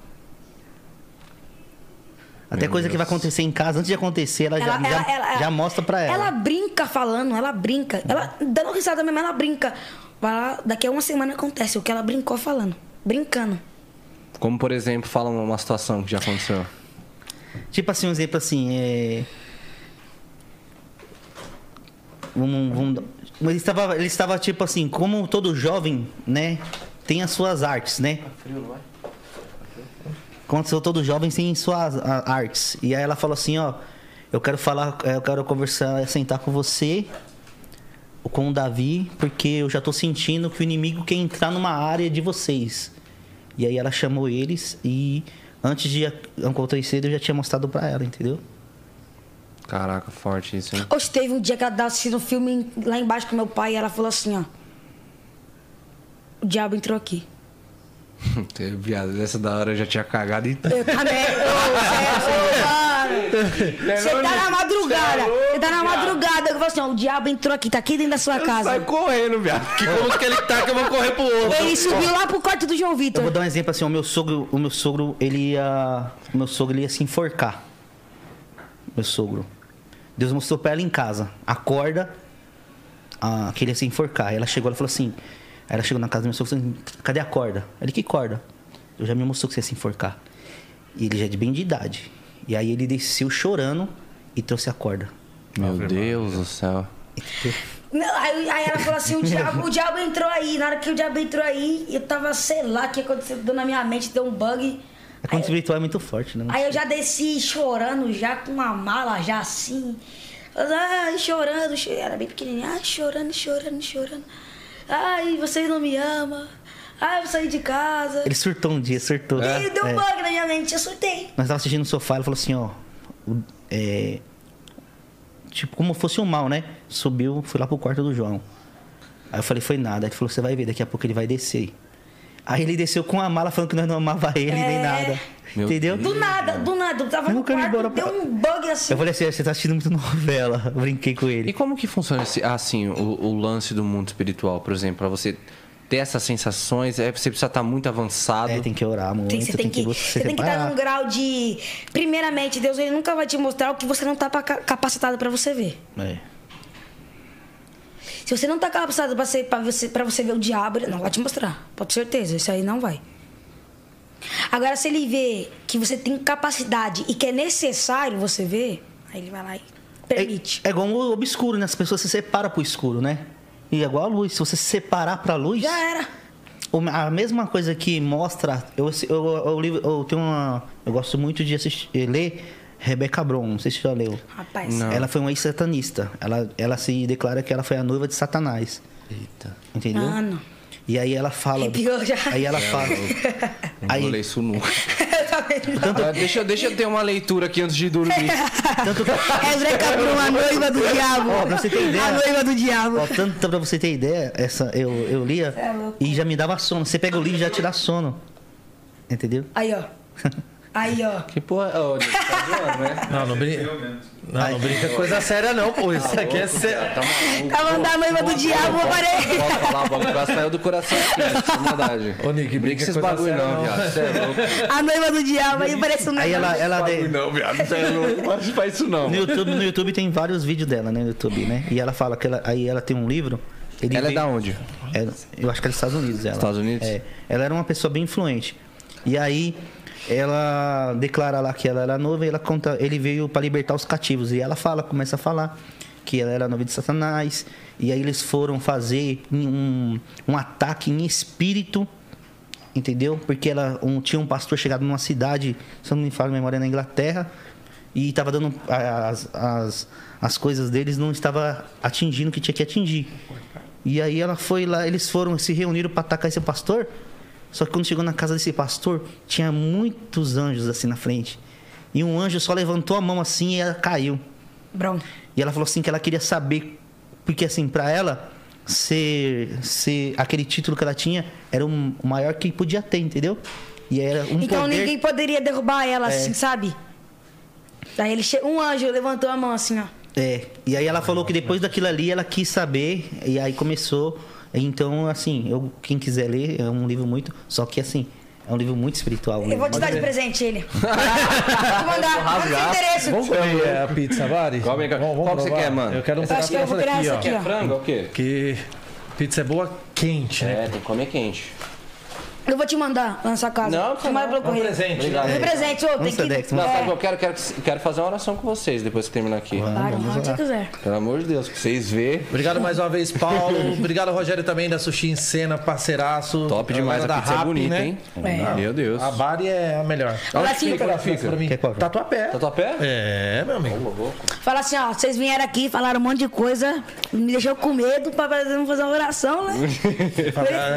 Speaker 5: Até
Speaker 1: Meu
Speaker 5: coisa que vai
Speaker 1: Deus.
Speaker 5: acontecer em casa, antes de acontecer, ela, já, já, já mostra pra ela.
Speaker 3: Ela brinca falando, ela brinca. Ela, dando risada mesmo, ela brinca. Vai lá, daqui a uma semana acontece o que ela brincou falando. Brincando.
Speaker 1: Como, por exemplo, fala uma situação que já aconteceu.
Speaker 5: Tipo assim, um exemplo assim, é. Vamos, vamos... Ele estava, ele estava tipo assim, como todo jovem, né? Tem as suas artes, né? Como todo jovem tem suas artes. E aí ela falou assim, ó, eu quero falar, eu quero conversar, sentar com você, com o Davi, porque eu já tô sentindo que o inimigo quer entrar numa área de vocês. E aí ela chamou eles e antes de acontecer, eu já tinha mostrado pra ela, entendeu?
Speaker 1: Caraca, forte isso, hein?
Speaker 3: Hoje teve um dia que ela tava assistindo um filme lá embaixo com meu pai e ela falou assim, ó. O diabo entrou aqui. (laughs)
Speaker 1: Teve viado, dessa da hora eu já tinha cagado e
Speaker 3: Eu também. (laughs) Mano. Você tá na madrugada. Você tá na madrugada. Eu falo assim, ó, o diabo entrou aqui, tá aqui dentro da sua casa.
Speaker 1: Sai correndo, viado.
Speaker 2: Que como que ele tá que eu vou correr pro outro?
Speaker 3: Ele subiu lá pro quarto do João
Speaker 5: Eu
Speaker 3: Vitor.
Speaker 5: vou dar um exemplo assim, o meu sogro, o meu sogro, ele ia. O meu sogro ele ia se enforcar. Meu sogro. Deus mostrou pra ela em casa. Acorda. Ah, que ele ia se enforcar. Aí ela chegou, ela falou assim. Aí ela chegou na casa do meu sogro e falou assim, cadê a corda? Ele, que corda? Eu já me mostrou que você ia se enforcar. E ele já é de bem de idade. E aí ele desceu chorando e trouxe a corda.
Speaker 1: Meu Deus do céu.
Speaker 3: Não, aí, aí ela falou assim, o diabo, o diabo entrou aí. Na hora que o diabo entrou aí, eu tava, sei lá, o que aconteceu, deu na minha mente, deu um bug.
Speaker 5: A conta espiritual é muito forte, né?
Speaker 3: Aí eu já desci chorando, já com uma mala, já assim. Ai, chorando, cho- era bem pequenininha. Ai, chorando, chorando, chorando. Ai, vocês não me amam. Ai, eu vou sair de casa.
Speaker 5: Ele surtou um dia, surtou.
Speaker 3: E deu um
Speaker 5: É.
Speaker 3: bug na minha mente, eu surtei.
Speaker 5: Nós tava assistindo no sofá, ele falou assim, ó. é, tipo, como fosse um mal, né? Subiu, fui lá pro quarto do João. Aí eu falei, foi nada. Ele falou, você vai ver, daqui a pouco ele vai descer. Aí ele desceu com a mala falando que nós não amava ele nem
Speaker 3: É.
Speaker 5: nada.
Speaker 1: Meu
Speaker 5: Entendeu?
Speaker 3: Do nada, do nada. Eu tava
Speaker 5: Eu
Speaker 3: no quarto,
Speaker 5: embora
Speaker 3: deu
Speaker 5: pra-
Speaker 3: um bug assim.
Speaker 5: Eu falei assim, você tá assistindo muito novela. (laughs) Eu brinquei com
Speaker 1: E
Speaker 5: ele.
Speaker 1: como que funciona esse, assim, o, o lance do mundo espiritual, por exemplo, pra você ter essas sensações, é, você precisa estar muito avançado.
Speaker 5: É, tem que orar muito,
Speaker 3: Tem, você tem que, você tem que estar num grau de. Primeiramente, Deus ele nunca vai te mostrar o que você não tá pra- capacitado pra você ver.
Speaker 5: É.
Speaker 3: Se você não tá capacitado pra, ser, pra, você, pra você ver o diabo, ele não vai te mostrar. Pode ter certeza, isso aí não vai. Agora, se ele vê que você tem capacidade e que é necessário você ver, aí ele vai lá e permite.
Speaker 5: É, é igual o obscuro, né? As pessoas se separam pro escuro, né? E é igual a luz. Se você se separar pra luz.
Speaker 3: Já era.
Speaker 5: A mesma coisa que mostra. Eu, eu, eu, eu tenho uma. Eu gosto muito de assistir, eh, ler Rebecca Bron, não sei se você já leu.
Speaker 3: Rapaz.
Speaker 1: Não.
Speaker 5: Ela foi uma ex-satanista. Ela, ela se declara que ela foi a noiva de Satanás.
Speaker 1: Eita.
Speaker 5: Entendeu?
Speaker 3: Mano.
Speaker 5: E aí ela fala.
Speaker 3: Arrepiou já.
Speaker 5: Aí ela fala. (laughs)
Speaker 1: Não
Speaker 5: Aí-
Speaker 1: vou ler isso nunca.
Speaker 3: Vendo?
Speaker 1: Ah, deixa, eu- deixa eu ter uma leitura aqui antes de dormir. (laughs)
Speaker 5: Tanto que.
Speaker 3: É Breca Brum, a noiva do diabo.
Speaker 5: Ó, pra você ter ideia.
Speaker 3: A noiva do diabo.
Speaker 5: Ó, tanto pra você ter ideia, essa, eu, eu lia
Speaker 3: é
Speaker 5: e já me dava sono. Você pega o livro e já te dá sono. Entendeu?
Speaker 3: Aí, ó. (laughs) Aí, ó.
Speaker 1: Que porra. Ô, Deus, tá zoando, né? (laughs)
Speaker 2: Não, não brinca. Não, não brinca com coisa séria não, pô. Isso aqui é sério.
Speaker 1: Tá maluco.
Speaker 3: Tá mandando a noiva do diabo, eu parei.
Speaker 1: Pode falar, o bagulho quase saiu do coração aqui, né? maldade.
Speaker 2: Ô, Nick,
Speaker 1: Brinca
Speaker 2: brinca
Speaker 1: esses bagulho não,
Speaker 2: não.
Speaker 1: viado. Você é louco.
Speaker 3: A noiva do diabo, aí parece um
Speaker 5: Aí ela, ela de-
Speaker 1: Não, viado, você é louco. Mas faz isso não.
Speaker 5: no YouTube, no YouTube tem vários vídeos dela, né, no YouTube, né? E ela fala que ela, aí ela tem um livro. ele
Speaker 1: Ela é
Speaker 5: veio-
Speaker 1: da onde?
Speaker 5: É, eu acho que é dos Estados Unidos, ela.
Speaker 1: Estados Unidos?
Speaker 5: É. Ela era uma pessoa bem influente. E aí ela declara lá que ela era noiva e ela conta, ele veio para libertar os cativos e ela fala, começa a falar que ela era noiva de Satanás e aí eles foram fazer um, um ataque em espírito, entendeu? Porque ela um, tinha um pastor chegado numa cidade, se eu não me falo memória, na Inglaterra e estava dando as, as, as coisas deles não estava atingindo o que tinha que atingir. E aí ela foi lá, eles foram, se reuniram para atacar esse pastor. Só que quando chegou na casa desse pastor, tinha muitos anjos assim na frente. E um anjo só levantou a mão assim e ela caiu.
Speaker 3: Brom.
Speaker 5: E ela falou assim que ela queria saber, porque assim, para ela, ser, ser aquele título que ela tinha era o maior que podia ter, entendeu? E era um
Speaker 3: Então
Speaker 5: poder...
Speaker 3: ninguém poderia derrubar ela assim, sabe? Daí ele che... um anjo levantou a mão assim, ó.
Speaker 5: É, e aí ela falou que depois daquilo ali ela quis saber, e aí começou. Então, assim, eu, quem quiser ler, é um livro muito. Só que, assim, é um livro muito espiritual. um
Speaker 3: Eu vou te dar de presente ele. (laughs) vou mandar. Manda o endereço.
Speaker 2: Vamos comer a pizza, Vari?
Speaker 1: Qual é qual que você quer, mano?
Speaker 2: Eu quero um
Speaker 3: Eu acho
Speaker 2: pedaço dessa daqui,
Speaker 3: essa
Speaker 2: ó.
Speaker 3: aqui, ó.
Speaker 1: Frango ou o quê?
Speaker 2: Que pizza é boa quente, né?
Speaker 1: É, tem que comer quente.
Speaker 3: Eu vou te mandar na sua casa.
Speaker 1: Não,
Speaker 3: Te mando pelo
Speaker 2: É um
Speaker 3: correio.
Speaker 2: presente.
Speaker 1: Obrigado.
Speaker 3: É presente, ô, tem que.
Speaker 1: Não, sabe o que eu quero? Quero, quero fazer uma oração com vocês depois que terminar aqui.
Speaker 3: Claro, onde você quiser.
Speaker 1: Pelo amor de Deus, que vocês vê.
Speaker 2: Obrigado mais uma vez, Paulo. (laughs) Obrigado, Rogério, também da Sushi em Cena, parceiraço.
Speaker 1: Top demais, a pizza é bonita,
Speaker 2: né?
Speaker 1: hein?
Speaker 3: É.
Speaker 1: Meu Deus.
Speaker 2: A Bari é a melhor.
Speaker 3: Fala assim,
Speaker 1: fica? Fica?
Speaker 2: Pra mim.
Speaker 5: Quer qual?
Speaker 2: Tatuapé.
Speaker 1: Tatuapé?
Speaker 2: É, meu amigo.
Speaker 3: fala assim, ó, vocês vieram aqui, falaram um monte de coisa, me deixou com medo pra fazer fazer uma oração, né? (laughs)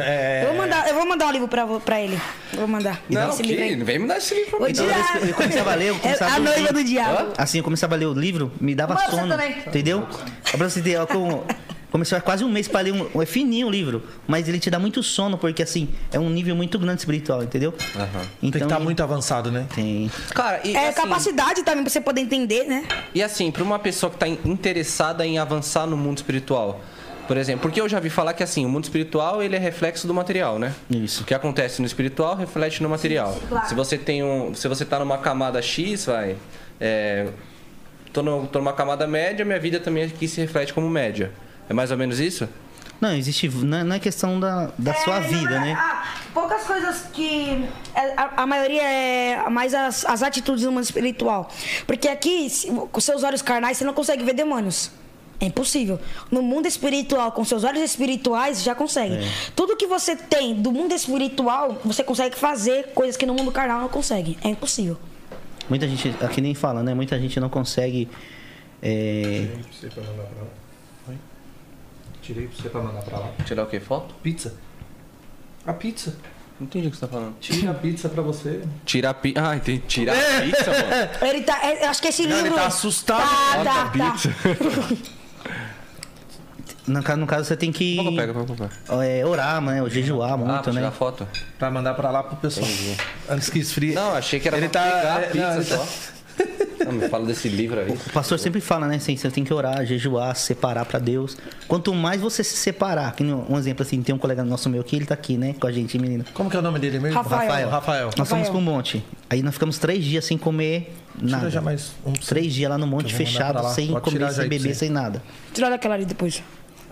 Speaker 2: É,
Speaker 3: Eu, vou mandar, eu vou mandar um livro pra pra, pra ele. Vou mandar.
Speaker 1: Não,
Speaker 3: esse livro
Speaker 1: que?
Speaker 3: aí.
Speaker 1: Vem me dar esse livro pra mim.
Speaker 5: Então, eu começava a ler, eu começava
Speaker 3: É
Speaker 5: a
Speaker 3: a
Speaker 5: ler.
Speaker 3: noiva do diabo.
Speaker 5: Assim, eu começava a ler o livro, me dava
Speaker 3: Mano,
Speaker 5: sono. Entendeu? É pra você ter, ó, como- Começou há quase um mês pra ler um. É fininho o livro, mas ele te dá muito sono, porque assim, é um nível muito grande espiritual, entendeu?
Speaker 1: Aham.
Speaker 2: Tem que
Speaker 5: Então,
Speaker 2: estar muito avançado, né?
Speaker 5: Tem.
Speaker 1: Cara, e
Speaker 3: É
Speaker 1: assim,
Speaker 3: capacidade também pra você poder entender, né?
Speaker 1: E assim, pra uma pessoa que tá in- interessada em avançar no mundo espiritual, por exemplo, porque eu já vi falar que assim, o mundo espiritual ele é reflexo do material, né?
Speaker 5: Isso.
Speaker 1: O que acontece no espiritual reflete no material.
Speaker 3: claro.
Speaker 1: Se você tem um, se você tá numa camada X, vai, é, tô, no, tô numa camada média, minha vida também aqui se reflete como média. É mais ou menos isso?
Speaker 5: Não, existe. Não é- não é questão da, da sua
Speaker 3: É,
Speaker 5: vida,
Speaker 3: não,
Speaker 5: né?
Speaker 3: ah, poucas coisas que. é, A, a maioria é mais as, as atitudes do mundo espiritual. Porque aqui, se- com seus olhos carnais, você não consegue ver demônios. É impossível. No mundo espiritual, com seus olhos espirituais, já consegue.
Speaker 5: É.
Speaker 3: Tudo que você tem do mundo espiritual, você consegue fazer coisas que no mundo carnal não consegue. É impossível.
Speaker 5: Muita gente, aqui nem fala, né? Muita gente não consegue. é,
Speaker 2: Tirei pra mandar pra lá. Oi? Tirei pra você pra mandar pra lá.
Speaker 1: Tirar o quê? Foto?
Speaker 2: Pizza. A pizza.
Speaker 1: Não entendi o que você tá falando.
Speaker 2: Tira a pizza pra você.
Speaker 1: Tirar a pizza. Ah, entendi. Tirar a pizza, mano.
Speaker 3: Ele tá. é, eu acho que esse
Speaker 2: Não, ele
Speaker 3: livro.
Speaker 2: tá assustado.
Speaker 3: Tá,
Speaker 1: Bota a
Speaker 3: tá, tá. (laughs)
Speaker 5: no, ca- no caso, você tem que
Speaker 1: pega, pegar.
Speaker 5: é, orar, né? Ou jejuar
Speaker 1: Ah,
Speaker 5: muito,
Speaker 1: tirar
Speaker 5: né?
Speaker 1: foto?
Speaker 2: Pra mandar pra lá pro pessoal.
Speaker 1: Entendi.
Speaker 2: Antes que esfrie.
Speaker 1: Não, achei que era
Speaker 2: Ele
Speaker 1: pra
Speaker 2: tá-
Speaker 1: pegar a
Speaker 2: é,
Speaker 1: pizza
Speaker 2: não, ele tá-
Speaker 1: só. (laughs) Não, me fala desse livro aí.
Speaker 5: O pastor sempre fala, né? Assim, você tem que orar, jejuar, se separar pra Deus. Quanto mais você se separar, que um exemplo assim, tem um colega nosso meu aqui, ele tá aqui, né? Com a gente, menino.
Speaker 2: Como que é o nome dele mesmo?
Speaker 3: Rafael.
Speaker 2: Rafael. Rafael.
Speaker 5: Nós fomos
Speaker 3: Rafael.
Speaker 5: pro monte. Aí nós ficamos três dias sem comer
Speaker 2: Tira
Speaker 5: nada.
Speaker 2: já mais um.
Speaker 5: Três dias lá no monte
Speaker 2: Que
Speaker 5: fechado, sem
Speaker 2: Pode tirar
Speaker 5: comer, sem beber, sem nada.
Speaker 3: Tira daquela ali depois.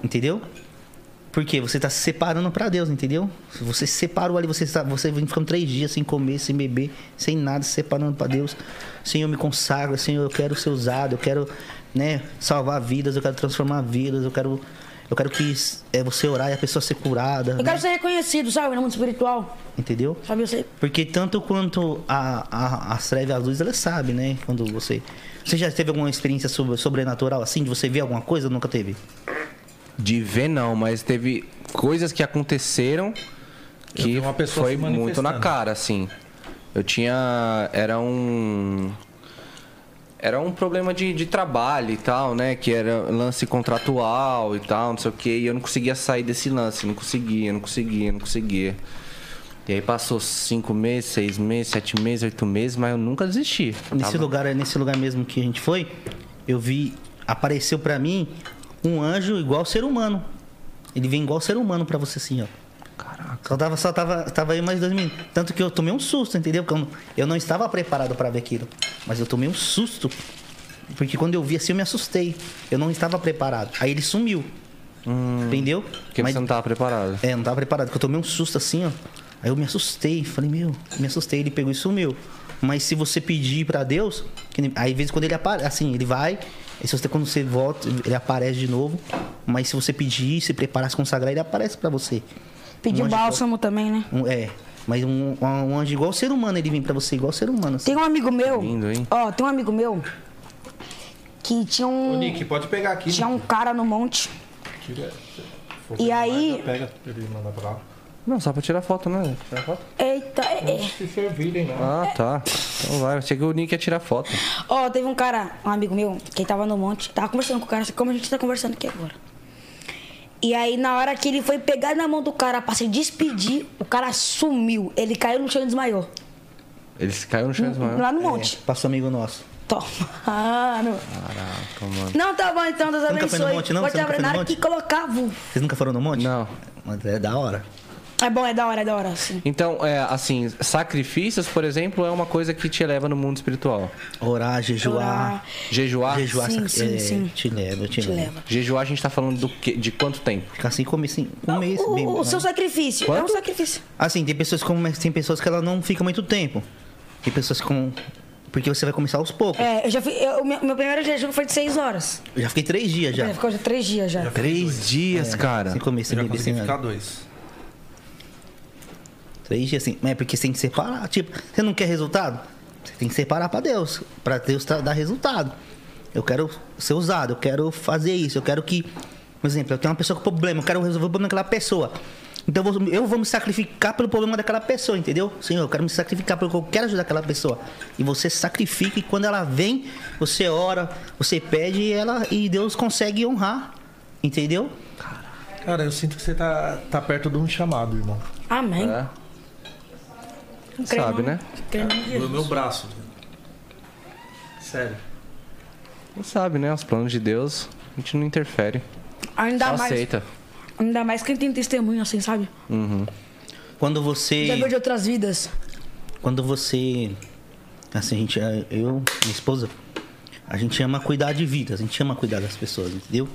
Speaker 5: Entendeu? Porque você tá se separando pra Deus, entendeu? Se você se separou ali, você, está, você vem ficando três dias sem comer, sem beber, sem nada, se separando pra Deus. Senhor, me consagro, Senhor, eu quero ser usado, eu quero né, salvar vidas, eu quero transformar vidas, eu quero, eu quero que é, você orar e a pessoa ser curada.
Speaker 3: Eu
Speaker 5: né?
Speaker 3: quero ser reconhecido, sabe, no mundo espiritual.
Speaker 5: Entendeu?
Speaker 3: Sabe, eu sei.
Speaker 5: Porque tanto quanto a, a, as trevas e as luzes, elas sabem, né? Quando você. Você já teve alguma experiência sobre, sobrenatural assim? De você ver alguma coisa ou nunca teve?
Speaker 1: De ver não, mas teve coisas que aconteceram que
Speaker 2: vi uma pessoa
Speaker 1: foi muito na cara, assim. Eu tinha. Era um. Era um problema de, de trabalho e tal, né? Que era lance contratual e tal, não sei o que. E eu não conseguia sair desse lance, não conseguia, não conseguia, não conseguia. E aí passou cinco meses, seis meses, sete meses, oito meses, mas eu nunca desisti.
Speaker 5: Nesse
Speaker 1: Tava-
Speaker 5: lugar, nesse lugar mesmo que a gente foi, eu vi. Apareceu pra mim um anjo igual ser humano. Ele vem igual ser humano pra você assim, ó.
Speaker 1: Caraca.
Speaker 5: Só tava, só tava, tava aí mais dois minutos. Tanto que eu tomei um susto, entendeu? Porque eu não, eu não estava preparado pra ver aquilo. Mas eu tomei um susto. Porque quando eu vi assim, eu me assustei. Eu não estava preparado. Aí ele sumiu. Entendeu?
Speaker 1: Porque
Speaker 5: Mas-
Speaker 1: você não tava preparado.
Speaker 5: É, eu não tava preparado, porque eu tomei um susto assim, ó. Aí eu me assustei, falei, meu, me assustei, ele pegou e sumiu. Mas se você pedir pra Deus, que aí às vezes quando ele aparece, assim, ele vai, aí se você quando você volta, ele aparece de novo. Mas se você pedir, se preparar, se consagrar, ele aparece pra você.
Speaker 3: Pedir
Speaker 5: Um
Speaker 3: bálsamo também, né?
Speaker 5: Um- é, mas um, um anjo igual ser humano, ele vem pra você igual ser humano. Assim.
Speaker 3: Tem um amigo meu.
Speaker 1: Lindo, hein?
Speaker 3: Ó, tem um amigo meu que tinha um.
Speaker 2: Ô, Nick, pode pegar aqui.
Speaker 3: Tinha um cara no monte.
Speaker 2: Tira- for
Speaker 3: E aí-
Speaker 2: Pega ele mandar pra lá.
Speaker 1: Não, só pra tirar foto, né? Tirar foto?
Speaker 3: Eita, é, é.
Speaker 2: Se servirem, não.
Speaker 1: Ah, tá. Então vai. Achei que o Nick ia tirar foto.
Speaker 3: Ó, teve um cara, um amigo meu, que tava no monte, tava conversando com o cara, assim como a gente tá conversando aqui agora. E aí, na hora que ele foi pegar na mão do cara pra se despedir, o cara sumiu. Ele caiu no chão e desmaiou.
Speaker 1: Ele caiu no chão e desmaiou.
Speaker 3: Lá no
Speaker 5: É,
Speaker 3: monte.
Speaker 5: passou amigo nosso.
Speaker 3: Toma. Mano.
Speaker 1: Caraca, mano.
Speaker 3: Não, tá bom então, Deus
Speaker 5: Você nunca foi
Speaker 3: abençoe.
Speaker 5: no monte, não? Nunca
Speaker 3: abrir
Speaker 5: foi
Speaker 3: na hora que vu.
Speaker 5: Vocês nunca foram no monte?
Speaker 1: Não.
Speaker 5: Mas é da hora.
Speaker 3: É bom, é da hora, é da hora, sim.
Speaker 1: Então, é, assim, sacrifícios, por exemplo, é uma coisa que te eleva no mundo espiritual.
Speaker 5: Orar, jejuar.
Speaker 3: Orar.
Speaker 1: Jejuar.
Speaker 5: Jejuar,
Speaker 3: Sim, sim,
Speaker 5: é,
Speaker 3: sim.
Speaker 5: te leva, te,
Speaker 3: Te
Speaker 5: leva.
Speaker 3: leva.
Speaker 1: Jejuar, a gente tá falando do quê? de quanto tempo?
Speaker 5: Ficar assim, comer assim, um mês.
Speaker 3: O,
Speaker 5: bem,
Speaker 3: o seu sacrifício é um
Speaker 1: Quanto?
Speaker 3: sacrifício.
Speaker 5: Assim, tem pessoas, como, tem pessoas que ela não fica muito tempo. Tem pessoas com. Porque você vai começar aos poucos.
Speaker 3: É, eu já fui. eu- o meu, meu primeiro jejum foi de seis horas.
Speaker 5: Eu já fiquei três dias já.
Speaker 3: Já. Ficou já três dias já.
Speaker 1: Três dias, cara.
Speaker 5: Sem comer,
Speaker 2: Eu
Speaker 5: sem
Speaker 2: já
Speaker 5: beber,
Speaker 2: consegui
Speaker 5: sem
Speaker 2: ficar
Speaker 5: nada.
Speaker 2: dois.
Speaker 5: Três dias assim. Mas é porque você tem que separar. Tipo, você não quer resultado? Você tem que separar pra Deus. Pra Deus dar resultado. Eu quero ser usado, eu quero fazer isso, eu quero que. Por exemplo, eu tenho uma pessoa com problema, eu quero resolver o problema daquela pessoa. Então eu vou- eu vou me sacrificar pelo problema daquela pessoa, entendeu? Senhor, eu quero me sacrificar porque eu quero ajudar aquela pessoa. E você sacrifica e quando ela vem, você ora, você pede e ela e Deus consegue honrar. Entendeu?
Speaker 2: Cara, eu sinto que você tá, tá perto de um chamado, irmão.
Speaker 3: Amém.
Speaker 1: É,
Speaker 3: Não creio
Speaker 1: sabe, né?
Speaker 2: No meu braço. Sério.
Speaker 1: Não sabe, né? Os planos de Deus, a gente não interfere.
Speaker 3: Ainda
Speaker 1: Só
Speaker 3: mais,
Speaker 1: aceita.
Speaker 3: ainda mais quem tem testemunho assim, sabe?
Speaker 5: Quando você
Speaker 3: Já viu de outras vidas.
Speaker 5: quando você assim, a gente eu, minha esposa, a gente ama cuidar de vidas, a gente ama cuidar das pessoas, entendeu?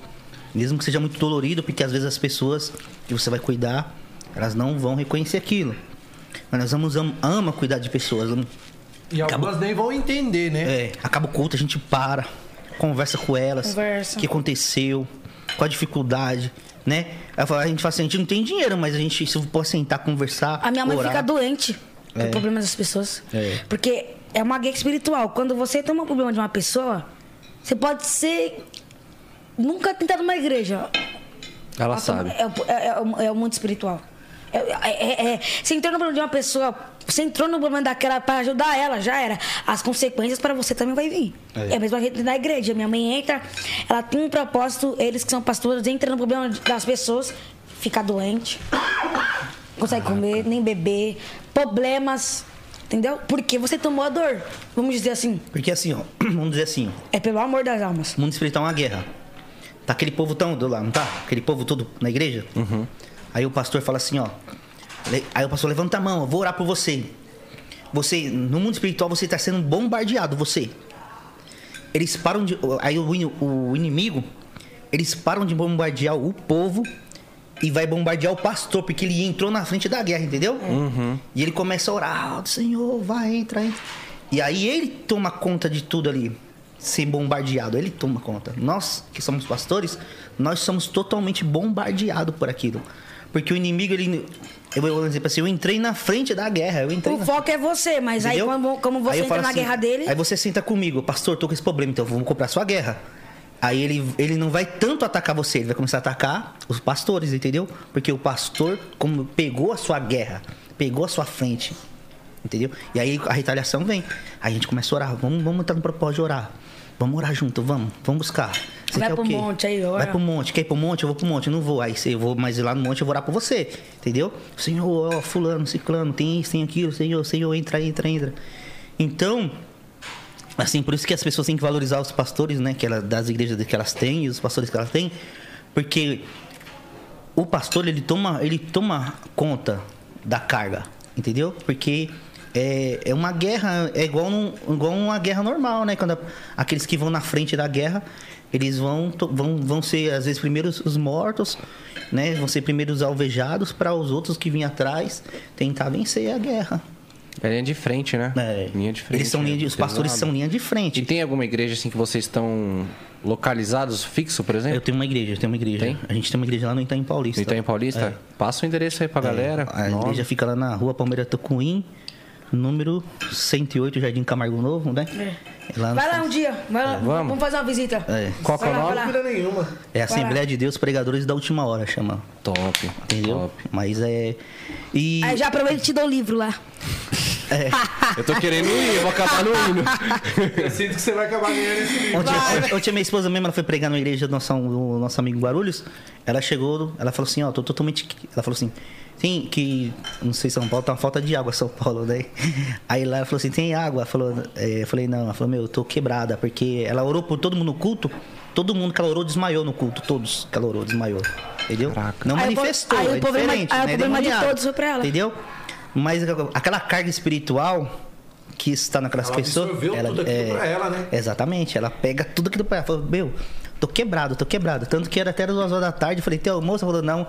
Speaker 5: Mesmo que seja muito dolorido, porque às vezes as pessoas que você vai cuidar, elas não vão reconhecer aquilo. Mas nós vamos ama, ama cuidar de pessoas, ama-
Speaker 2: E algumas nem vão entender, né?
Speaker 5: É, acaba o culto, a gente para, conversa com elas.
Speaker 3: Conversa.
Speaker 5: O que aconteceu, qual a dificuldade, né? A gente fala assim, a gente não tem dinheiro, mas a gente, se for sentar, conversar,
Speaker 3: A minha mãe
Speaker 5: orar,
Speaker 3: fica doente com
Speaker 5: É.
Speaker 3: problemas das pessoas.
Speaker 5: É.
Speaker 3: Porque é uma guerra espiritual. Quando você tem um problema de uma pessoa, você pode ser. Nunca tentar numa igreja.
Speaker 1: Ela
Speaker 3: Nossa,
Speaker 1: sabe.
Speaker 3: É, é- é é o mundo espiritual. É, é- é- é- você entrou no problema de uma pessoa, você entrou no problema daquela para ajudar ela, já era. As consequências para você também vai vir.
Speaker 5: É.
Speaker 3: É, a mesma gente na igreja. Minha mãe entra, ela tem um propósito, eles que são pastores, entram no problema das pessoas, fica doente, não consegue comer, nem beber, problemas, entendeu? Porque você tomou a dor. Vamos dizer assim,
Speaker 5: Porque assim, ó, (clears throat) vamos dizer assim, ó,
Speaker 3: é pelo amor das almas.
Speaker 5: o mundo espiritual é uma guerra. Tá aquele povo tão do lá, não tá? Aquele povo todo na igreja. Aí o pastor fala assim, ó. Aí o pastor levanta a mão, eu vou orar por você. Você, no mundo espiritual, você está sendo bombardeado, você. Eles param de. Aí o, o inimigo, eles param de bombardear o povo e vai bombardear o pastor, porque ele entrou na frente da guerra, entendeu? E ele começa a orar, "Ah, Senhor, vai, entra, entra. E aí ele toma conta de tudo ali, ser bombardeado, ele toma conta. Nós, que somos pastores, nós somos totalmente bombardeados por aquilo. Porque o inimigo, ele. Eu vou dizer você, eu entrei na frente da guerra. Eu entrei
Speaker 3: O
Speaker 5: na...
Speaker 3: foco é você, mas
Speaker 5: Entendeu?
Speaker 3: aí como, como
Speaker 5: Aí
Speaker 3: você
Speaker 5: eu
Speaker 3: entra na
Speaker 5: assim,
Speaker 3: guerra dele.
Speaker 5: Aí você senta comigo, pastor, tô com esse problema, então vamos comprar sua guerra. Aí ele, ele não vai tanto atacar você, ele vai começar a atacar os pastores, entendeu? Porque o pastor, como pegou a sua guerra, pegou a sua frente, entendeu? E aí a retaliação vem. Aí a gente começa a orar, vamos, vamos entrar no propósito de orar. Vamos orar junto, vamos, vamos buscar. Você
Speaker 3: Vai
Speaker 5: quer o
Speaker 3: pro monte aí, ora.
Speaker 5: Vai pro monte, quer ir pro monte? Eu vou pro monte, eu não vou. Aí eu vou, mas lá no monte eu vou orar por você, entendeu? Senhor, ó, fulano, ciclano, tem isso, tem aquilo, Senhor, Senhor, entra, entra, entra. Então, assim, por isso que as pessoas têm que valorizar os pastores, né, que ela, das igrejas que elas têm, e os pastores que elas têm, porque o pastor, ele toma, ele toma conta da carga, entendeu? Porque é, é uma guerra, é igual, num, igual uma guerra normal, né? Quando a- aqueles que vão na frente da guerra, eles vão, to- vão, vão ser, às vezes, primeiros os mortos, né? Vão ser primeiros alvejados para os outros que vêm atrás tentar vencer a guerra.
Speaker 1: É linha de frente, né?
Speaker 5: É.
Speaker 1: Linha de frente.
Speaker 5: Eles são linha de,
Speaker 1: né?
Speaker 5: os pastores são linha de
Speaker 1: E
Speaker 5: frente.
Speaker 1: tem alguma igreja assim que vocês estão localizados fixo, por
Speaker 5: Eu
Speaker 1: exemplo?
Speaker 5: tenho uma igreja, eu tenho uma igreja.
Speaker 1: Tem?
Speaker 5: A gente tem uma igreja lá no Itaim Paulista.
Speaker 1: No Itaim Paulista?
Speaker 5: É.
Speaker 1: Passa o endereço aí pra galera.
Speaker 5: A
Speaker 1: nome.
Speaker 5: igreja fica lá na rua Palmeira Tucuim, número 108, Jardim Camargo Novo, né? É. Lá no-
Speaker 3: Vai lá um dia, vai lá,
Speaker 1: Vamos.
Speaker 3: vamos fazer uma visita.
Speaker 5: É.
Speaker 1: Qual que é o
Speaker 3: lá,
Speaker 1: nome?
Speaker 3: lá.
Speaker 2: Nenhuma.
Speaker 5: É a Assembleia de Deus Pregadores da Última Hora, chama.
Speaker 1: Top.
Speaker 5: Entendeu?
Speaker 1: Top.
Speaker 5: Mas é. E.
Speaker 3: Aí já aproveita e te dou o livro lá. (laughs)
Speaker 1: Eu tô querendo ir, eu vou acabar no hino. (laughs)
Speaker 2: Eu sinto que você vai acabar ganhando esse livro.
Speaker 5: Ontem, ontem- ontem minha esposa mesmo, ela foi pregar na igreja do nosso, do nosso amigo Guarulhos. Ela chegou, ela falou assim, ó, tô totalmente. Ela falou assim, tem que. Não sei, São Paulo tá uma falta de água, São Paulo, né? (laughs) Aí lá ela falou assim, tem água? Ela falou, é, eu falei, não, ela falou, meu, eu tô quebrada, porque ela orou por todo mundo no culto, todo mundo que ela orou desmaiou no culto, todos que ela orou desmaiou. Entendeu?
Speaker 1: Caraca.
Speaker 5: Não
Speaker 3: Aí o
Speaker 5: manifestou,
Speaker 3: aí o
Speaker 5: é
Speaker 3: problema-
Speaker 5: diferente,
Speaker 3: aí o
Speaker 5: né?
Speaker 3: problema de todos foi pra ela.
Speaker 5: Entendeu? Mas aquela carga espiritual que está naquelas
Speaker 2: Ela
Speaker 5: pessoas.
Speaker 2: absorveu tudo aquilo pra ela, né?
Speaker 5: Exatamente, ela pega tudo aquilo pra ela. Fala, meu, tô quebrado, tô quebrado. Tanto que era até duas horas da tarde. Eu falei, teu moça falou, não,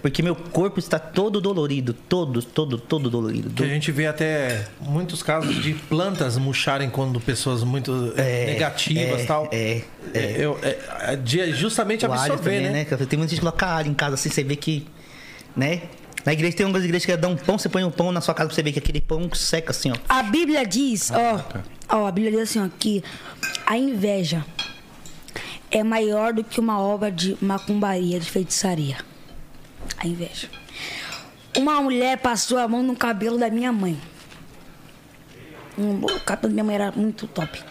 Speaker 5: porque meu corpo está todo dolorido, todo, todo, todo dolorido.
Speaker 2: Que a gente vê até muitos casos de plantas murcharem quando pessoas muito eh, negativas e
Speaker 5: é,
Speaker 2: tal.
Speaker 5: é, é.
Speaker 2: Eu- é, é de justamente
Speaker 5: O
Speaker 2: absorver,
Speaker 5: também,
Speaker 2: né?
Speaker 5: Tem muita gente que coloca alho em casa, assim, você vê que, né? Na igreja tem algumas igrejas que dão um pão, você põe um pão na sua casa pra você ver que aquele pão seca assim, ó.
Speaker 3: A Bíblia diz, ó, ó, a Bíblia diz assim, ó, que a inveja é maior do que uma obra de macumbaria, de feitiçaria. A inveja. Uma mulher passou a mão no cabelo da minha mãe. O cabelo da minha mãe era muito top.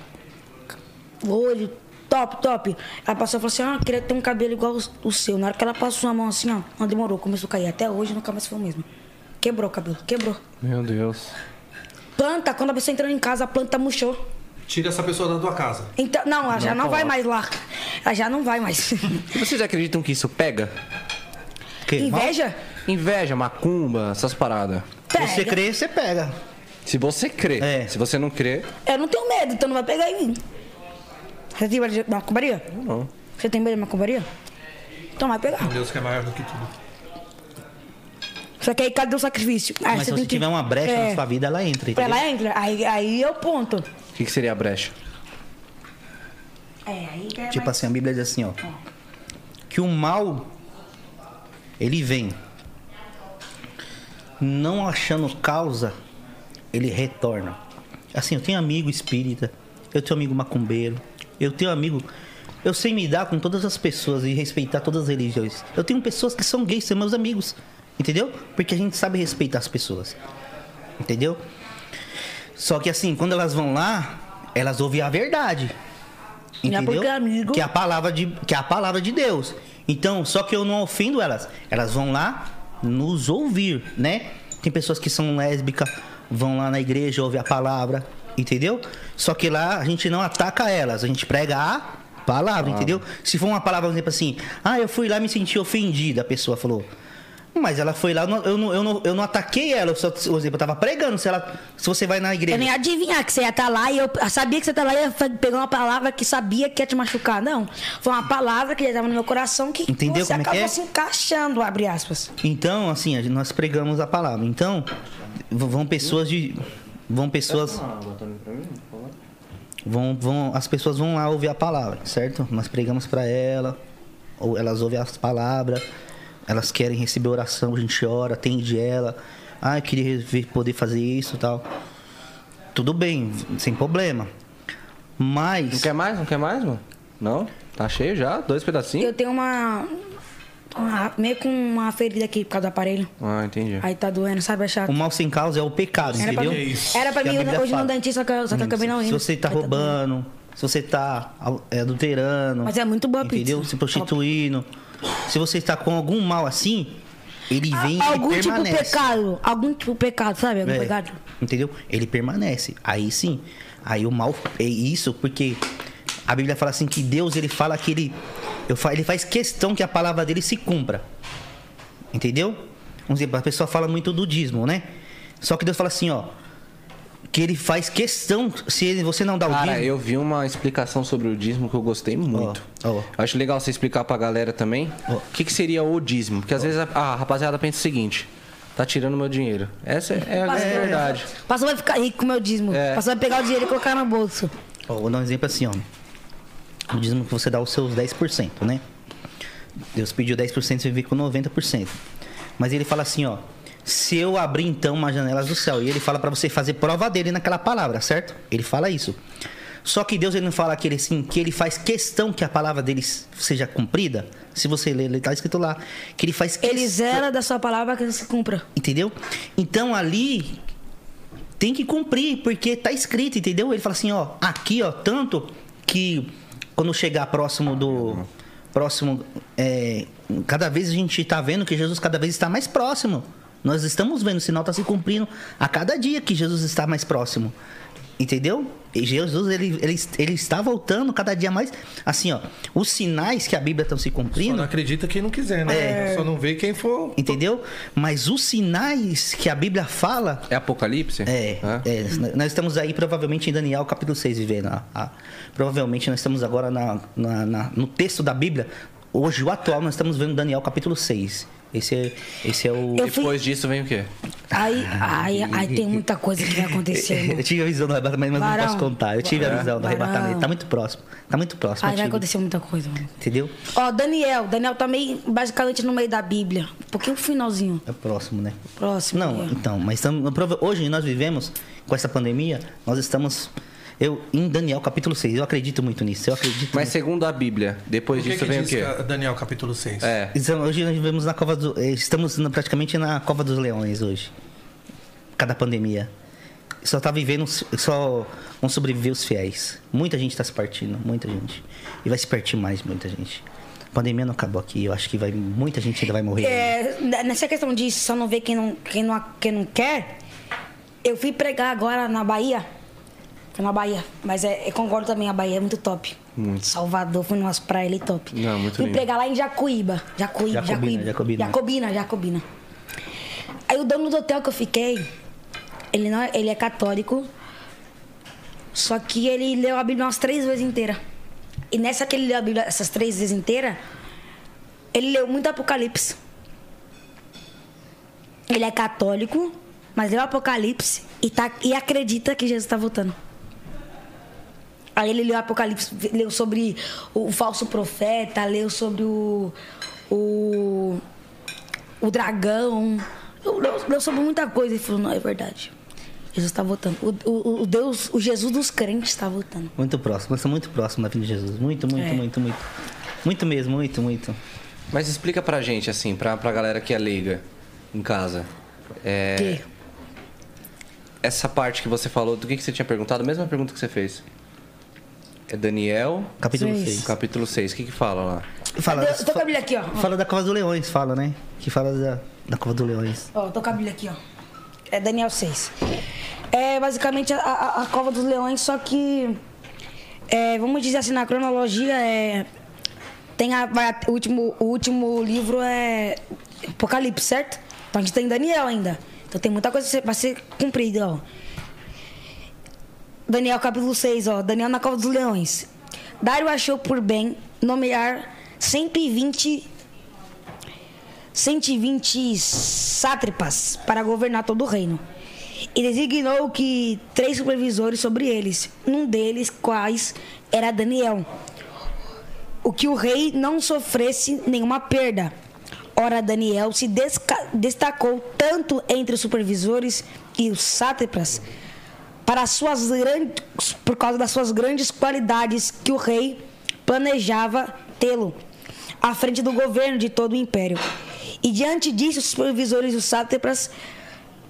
Speaker 3: O olho, top, top. Ela passou e falou assim: Ah, eu queria ter um cabelo igual o- seu. Na hora que ela passou a mão assim, ó, não demorou, começou a cair. Até hoje nunca mais foi o mesmo. Quebrou o cabelo, quebrou.
Speaker 1: Meu Deus.
Speaker 3: Planta, quando a pessoa entrou em casa, a planta murchou.
Speaker 2: Tira essa pessoa da tua casa.
Speaker 3: Então, não, ela já não vai mais lá. Ela já não vai mais.
Speaker 1: E vocês acreditam que isso pega?
Speaker 5: Que?
Speaker 3: Inveja?
Speaker 1: Inveja, macumba, essas paradas.
Speaker 5: Mal? Você
Speaker 3: Pega.
Speaker 5: crê, você pega.
Speaker 1: Se você crê.
Speaker 5: É.
Speaker 1: Se você não crê,
Speaker 3: Eu não tenho medo, então não vai pegar em mim. Você tem medo de macumbaria?
Speaker 1: não.
Speaker 3: Você tem medo de macumbaria? Então vai pegar.
Speaker 2: Deus que é maior do que tudo.
Speaker 3: Só que aí cadê o sacrifício? Ah,
Speaker 5: Mas se
Speaker 3: tem
Speaker 5: você
Speaker 3: que-
Speaker 5: tiver uma brecha
Speaker 3: É.
Speaker 5: na sua vida, ela entra, entendeu?
Speaker 3: Ela entra, aí, aí eu ponto.
Speaker 1: O que, que seria a brecha?
Speaker 3: É, aí é
Speaker 5: Tipo
Speaker 3: mais-
Speaker 5: assim, a Bíblia diz assim, ó. Que o mal, ele vem. Não achando causa, ele retorna. Assim, eu tenho amigo espírita, eu tenho amigo macumbeiro, eu tenho amigo. Eu sei me dar com todas as pessoas e respeitar todas as religiões. Eu tenho pessoas que são gays, são meus amigos. Entendeu? Porque a gente sabe respeitar as pessoas. Entendeu? Só que assim, quando elas vão lá, elas ouvem a verdade.
Speaker 3: É
Speaker 5: Entendeu?
Speaker 3: é amigo.
Speaker 5: Que é a palavra de que é a palavra de Deus. Então, só que eu não ofendo elas. Elas vão lá nos ouvir, né? Tem pessoas que são lésbicas, vão lá na igreja ouvir a palavra, entendeu? Só que lá a gente não ataca elas, a gente prega a palavra, entendeu? Se for uma palavra, por exemplo, assim, ah, eu fui lá e me senti ofendida, a pessoa falou. Mas ela foi lá, eu não, eu não, eu não, ataquei ela, eu só, por exemplo, eu tava pregando. Se, ela, se você vai na igreja.
Speaker 3: Eu nem adivinhar que você ia estar lá e eu sabia que você ia estar lá e ia pegar uma palavra que sabia que ia te machucar. Não. Foi uma palavra que já estava no meu coração que
Speaker 5: Entendeu
Speaker 3: você
Speaker 5: como é
Speaker 3: acabou
Speaker 5: é?
Speaker 3: se encaixando, abre aspas.
Speaker 5: Então, assim, nós pregamos a palavra. Então, vão pessoas de. Vão pessoas. Vão, vão, as pessoas vão lá ouvir a palavra, certo? Nós pregamos para ela, ou elas ouvem as palavras, elas querem receber oração, a gente ora, atende ela. Ah, eu queria ver- poder fazer isso e tal. Tudo bem, sem problema.
Speaker 1: Não
Speaker 5: Mas.
Speaker 1: quer mais? Não quer mais, mano? Não? Tá cheio já? Dois pedacinhos?
Speaker 3: Eu tenho uma, uma- meio com uma ferida aqui por causa do aparelho.
Speaker 1: Ah, entendi.
Speaker 3: Aí tá doendo, sabe? É chato.
Speaker 5: O mal sem causa é o pecado,
Speaker 3: Era pra,
Speaker 5: entendeu?
Speaker 3: mim, era pra
Speaker 5: Que
Speaker 3: mim
Speaker 5: Bíblia
Speaker 3: hoje no
Speaker 5: fala.
Speaker 3: dentista, só que eu, só que eu acabei não
Speaker 5: Se
Speaker 3: indo.
Speaker 5: você tá
Speaker 3: Aí doendo.
Speaker 5: roubando, se você tá é, adulterando.
Speaker 3: Mas é muito boa a pizza.
Speaker 5: Entendeu? Se prostituindo. Se você está com algum mal assim, ele vem
Speaker 3: Algum
Speaker 5: e
Speaker 3: tipo de
Speaker 5: permanece.
Speaker 3: pecado. Algum tipo de pecado, sabe? Algum
Speaker 5: É,
Speaker 3: pecado.
Speaker 5: Entendeu? Ele permanece. Aí sim. Aí o mal é isso porque a Bíblia fala assim que Deus ele fala que ele eu fa- ele faz questão que a palavra dele se cumpra. Entendeu? Vamos dizer, a pessoa fala muito do dízimo, né? Só que Deus fala assim, ó, que ele faz questão se ele- você não dá o
Speaker 1: Cara,
Speaker 5: dízimo.
Speaker 1: eu vi uma explicação sobre o dízimo que eu gostei muito.
Speaker 5: Ó, ó.
Speaker 1: Acho legal você explicar pra galera também o que, que seria o dízimo. Porque às vezes a, a rapaziada pensa o seguinte: tá tirando meu dinheiro. Essa é, é a verdade.
Speaker 3: Pastor vai ficar rico com o meu dízimo.
Speaker 1: É.
Speaker 3: Pastor vai pegar o dinheiro e colocar no bolso.
Speaker 5: Ó, vou dar um exemplo assim, ó. O dízimo que você dá os seus 10%, né? Deus pediu 10%, você vem com 90%. Mas ele fala assim, ó. Se eu abrir então uma janelas do céu, e ele fala pra você fazer prova dele naquela palavra, certo? Ele fala isso. Só que Deus ele não fala que ele, assim, que ele faz questão que a palavra dele seja cumprida. Se você ler, ele tá escrito lá. Que ele faz questão.
Speaker 3: Ele zera da sua palavra que se cumpra.
Speaker 5: Entendeu? Então ali tem que cumprir, porque tá escrito, entendeu? Ele fala assim, ó, aqui, ó, tanto que quando chegar próximo do. Próximo. é, cada vez a gente tá vendo que Jesus cada vez está mais próximo. Nós estamos vendo, o sinal está se cumprindo a cada dia que Jesus está mais próximo. Entendeu? E Jesus, ele, ele, ele está voltando cada dia mais. Assim, ó, os sinais que a Bíblia estão se
Speaker 2: Só
Speaker 5: cumprindo.
Speaker 2: não acredita quem não quiser, né?
Speaker 5: É.
Speaker 2: Só não vê quem for.
Speaker 5: Entendeu? Mas os sinais que a Bíblia fala
Speaker 1: É Apocalipse?
Speaker 5: É, é, nós estamos aí provavelmente em Daniel capítulo 6 vivendo. a- a- provavelmente nós estamos agora na, na- na- no texto da Bíblia. Hoje, o atual, nós estamos vendo Daniel capítulo 6. Esse é, esse é o.
Speaker 3: Eu fui-
Speaker 1: Depois disso vem o quê?
Speaker 3: Aí, aí, aí tem muita coisa que vai acontecer, irmão. (laughs)
Speaker 5: Eu tive a visão do arrebatamento, mas não
Speaker 3: Varão.
Speaker 5: posso contar. Eu tive a visão do arrebatamento. Tá muito próximo. Tá muito próximo.
Speaker 3: Aí vai
Speaker 5: tive.
Speaker 3: acontecer muita coisa, mano.
Speaker 5: Entendeu?
Speaker 3: Ó, Daniel. Daniel tá meio, basicamente no meio da Bíblia. Um pouquinho finalzinho.
Speaker 5: É próximo, né?
Speaker 3: Próximo.
Speaker 5: Não,
Speaker 3: é.
Speaker 5: então, mas estamos, hoje nós vivemos com essa pandemia, nós estamos Eu, em Daniel capítulo 6, eu acredito muito nisso. Eu acredito
Speaker 1: Mas segundo a Bíblia, depois
Speaker 2: O que,
Speaker 1: disso
Speaker 2: que
Speaker 1: vem o
Speaker 2: diz
Speaker 1: quê?
Speaker 2: que- Daniel, capítulo 6.
Speaker 1: É.
Speaker 5: Então, Hoje nós vivemos na cova do, eh, estamos praticamente na cova dos leões hoje. Cada pandemia. Só tá vivendo, só vão sobreviver os fiéis. Muita gente tá se partindo, muita gente. E vai se partir mais, muita gente. A pandemia não acabou aqui, eu acho que vai, muita gente ainda vai morrer.
Speaker 3: É, nessa questão de só não ver quem não, quem, não, quem não quer, eu fui pregar agora na Bahia. Fui na Bahia. Mas é, eu concordo também, a Bahia é muito top.
Speaker 1: Muito.
Speaker 3: Salvador, fui numas praias ali top.
Speaker 1: Não, muito
Speaker 3: Fui
Speaker 1: lindo.
Speaker 3: pregar lá em Jacuíba. Jacuíba,
Speaker 5: Jacobina,
Speaker 3: Jacuíba.
Speaker 5: Jacobina.
Speaker 3: Jacobina, Jacobina. Aí o dono do hotel que eu fiquei, ele, não, é- ele é católico, só que ele leu a Bíblia umas três vezes inteira. E nessa que ele leu a Bíblia essas três vezes inteira, ele leu muito Apocalipse. Ele é católico, mas leu Apocalipse e, tá, e acredita que Jesus está voltando. Aí ele leu Apocalipse, leu sobre o falso profeta, leu sobre o. o. o dragão. Leu, leu- sobre muita coisa e falou: não, é verdade. Jesus está voltando. O, o, o Deus, o Jesus dos crentes está voltando.
Speaker 5: Muito próximo, nós estamos muito próximo da vida de Jesus. Muito, muito,
Speaker 3: É.
Speaker 5: muito, muito. Muito mesmo, muito, muito.
Speaker 1: Mas explica pra gente, assim, pra, pra galera que é leiga em casa. É,
Speaker 3: Que?
Speaker 1: essa parte que você falou, do que, que você tinha perguntado? A mesma pergunta que você fez. É Daniel,
Speaker 5: Capítulo
Speaker 3: Seis.
Speaker 5: 6.
Speaker 1: capítulo 6. O que que fala lá?
Speaker 5: Fala,
Speaker 3: Eu tô com a Bíblia aqui, ó.
Speaker 5: fala da cova dos leões, fala, né? Que fala da, da cova dos leões.
Speaker 3: Ó, tô com a Bíblia aqui, ó. É Daniel 6. É basicamente a, a- a cova dos leões, só que. é, vamos dizer assim, na cronologia é. Tem a, a- o, último, o último livro é Apocalipse, certo? Então a gente tem Daniel ainda. Então tem muita coisa vai ser cumprida, ó. Daniel capítulo 6, ó. Daniel na cova dos leões. Dário achou por bem nomear 120 120 sátrapas para governar todo o reino. E designou que três supervisores sobre eles, um deles quais era Daniel. O que o rei não sofresse nenhuma perda. Ora, Daniel se destacou tanto entre os supervisores e os sátrapas para suas grandes, por causa das suas grandes qualidades que o rei planejava tê-lo à frente do governo de todo o império. E diante disso, os supervisores e os sátrapas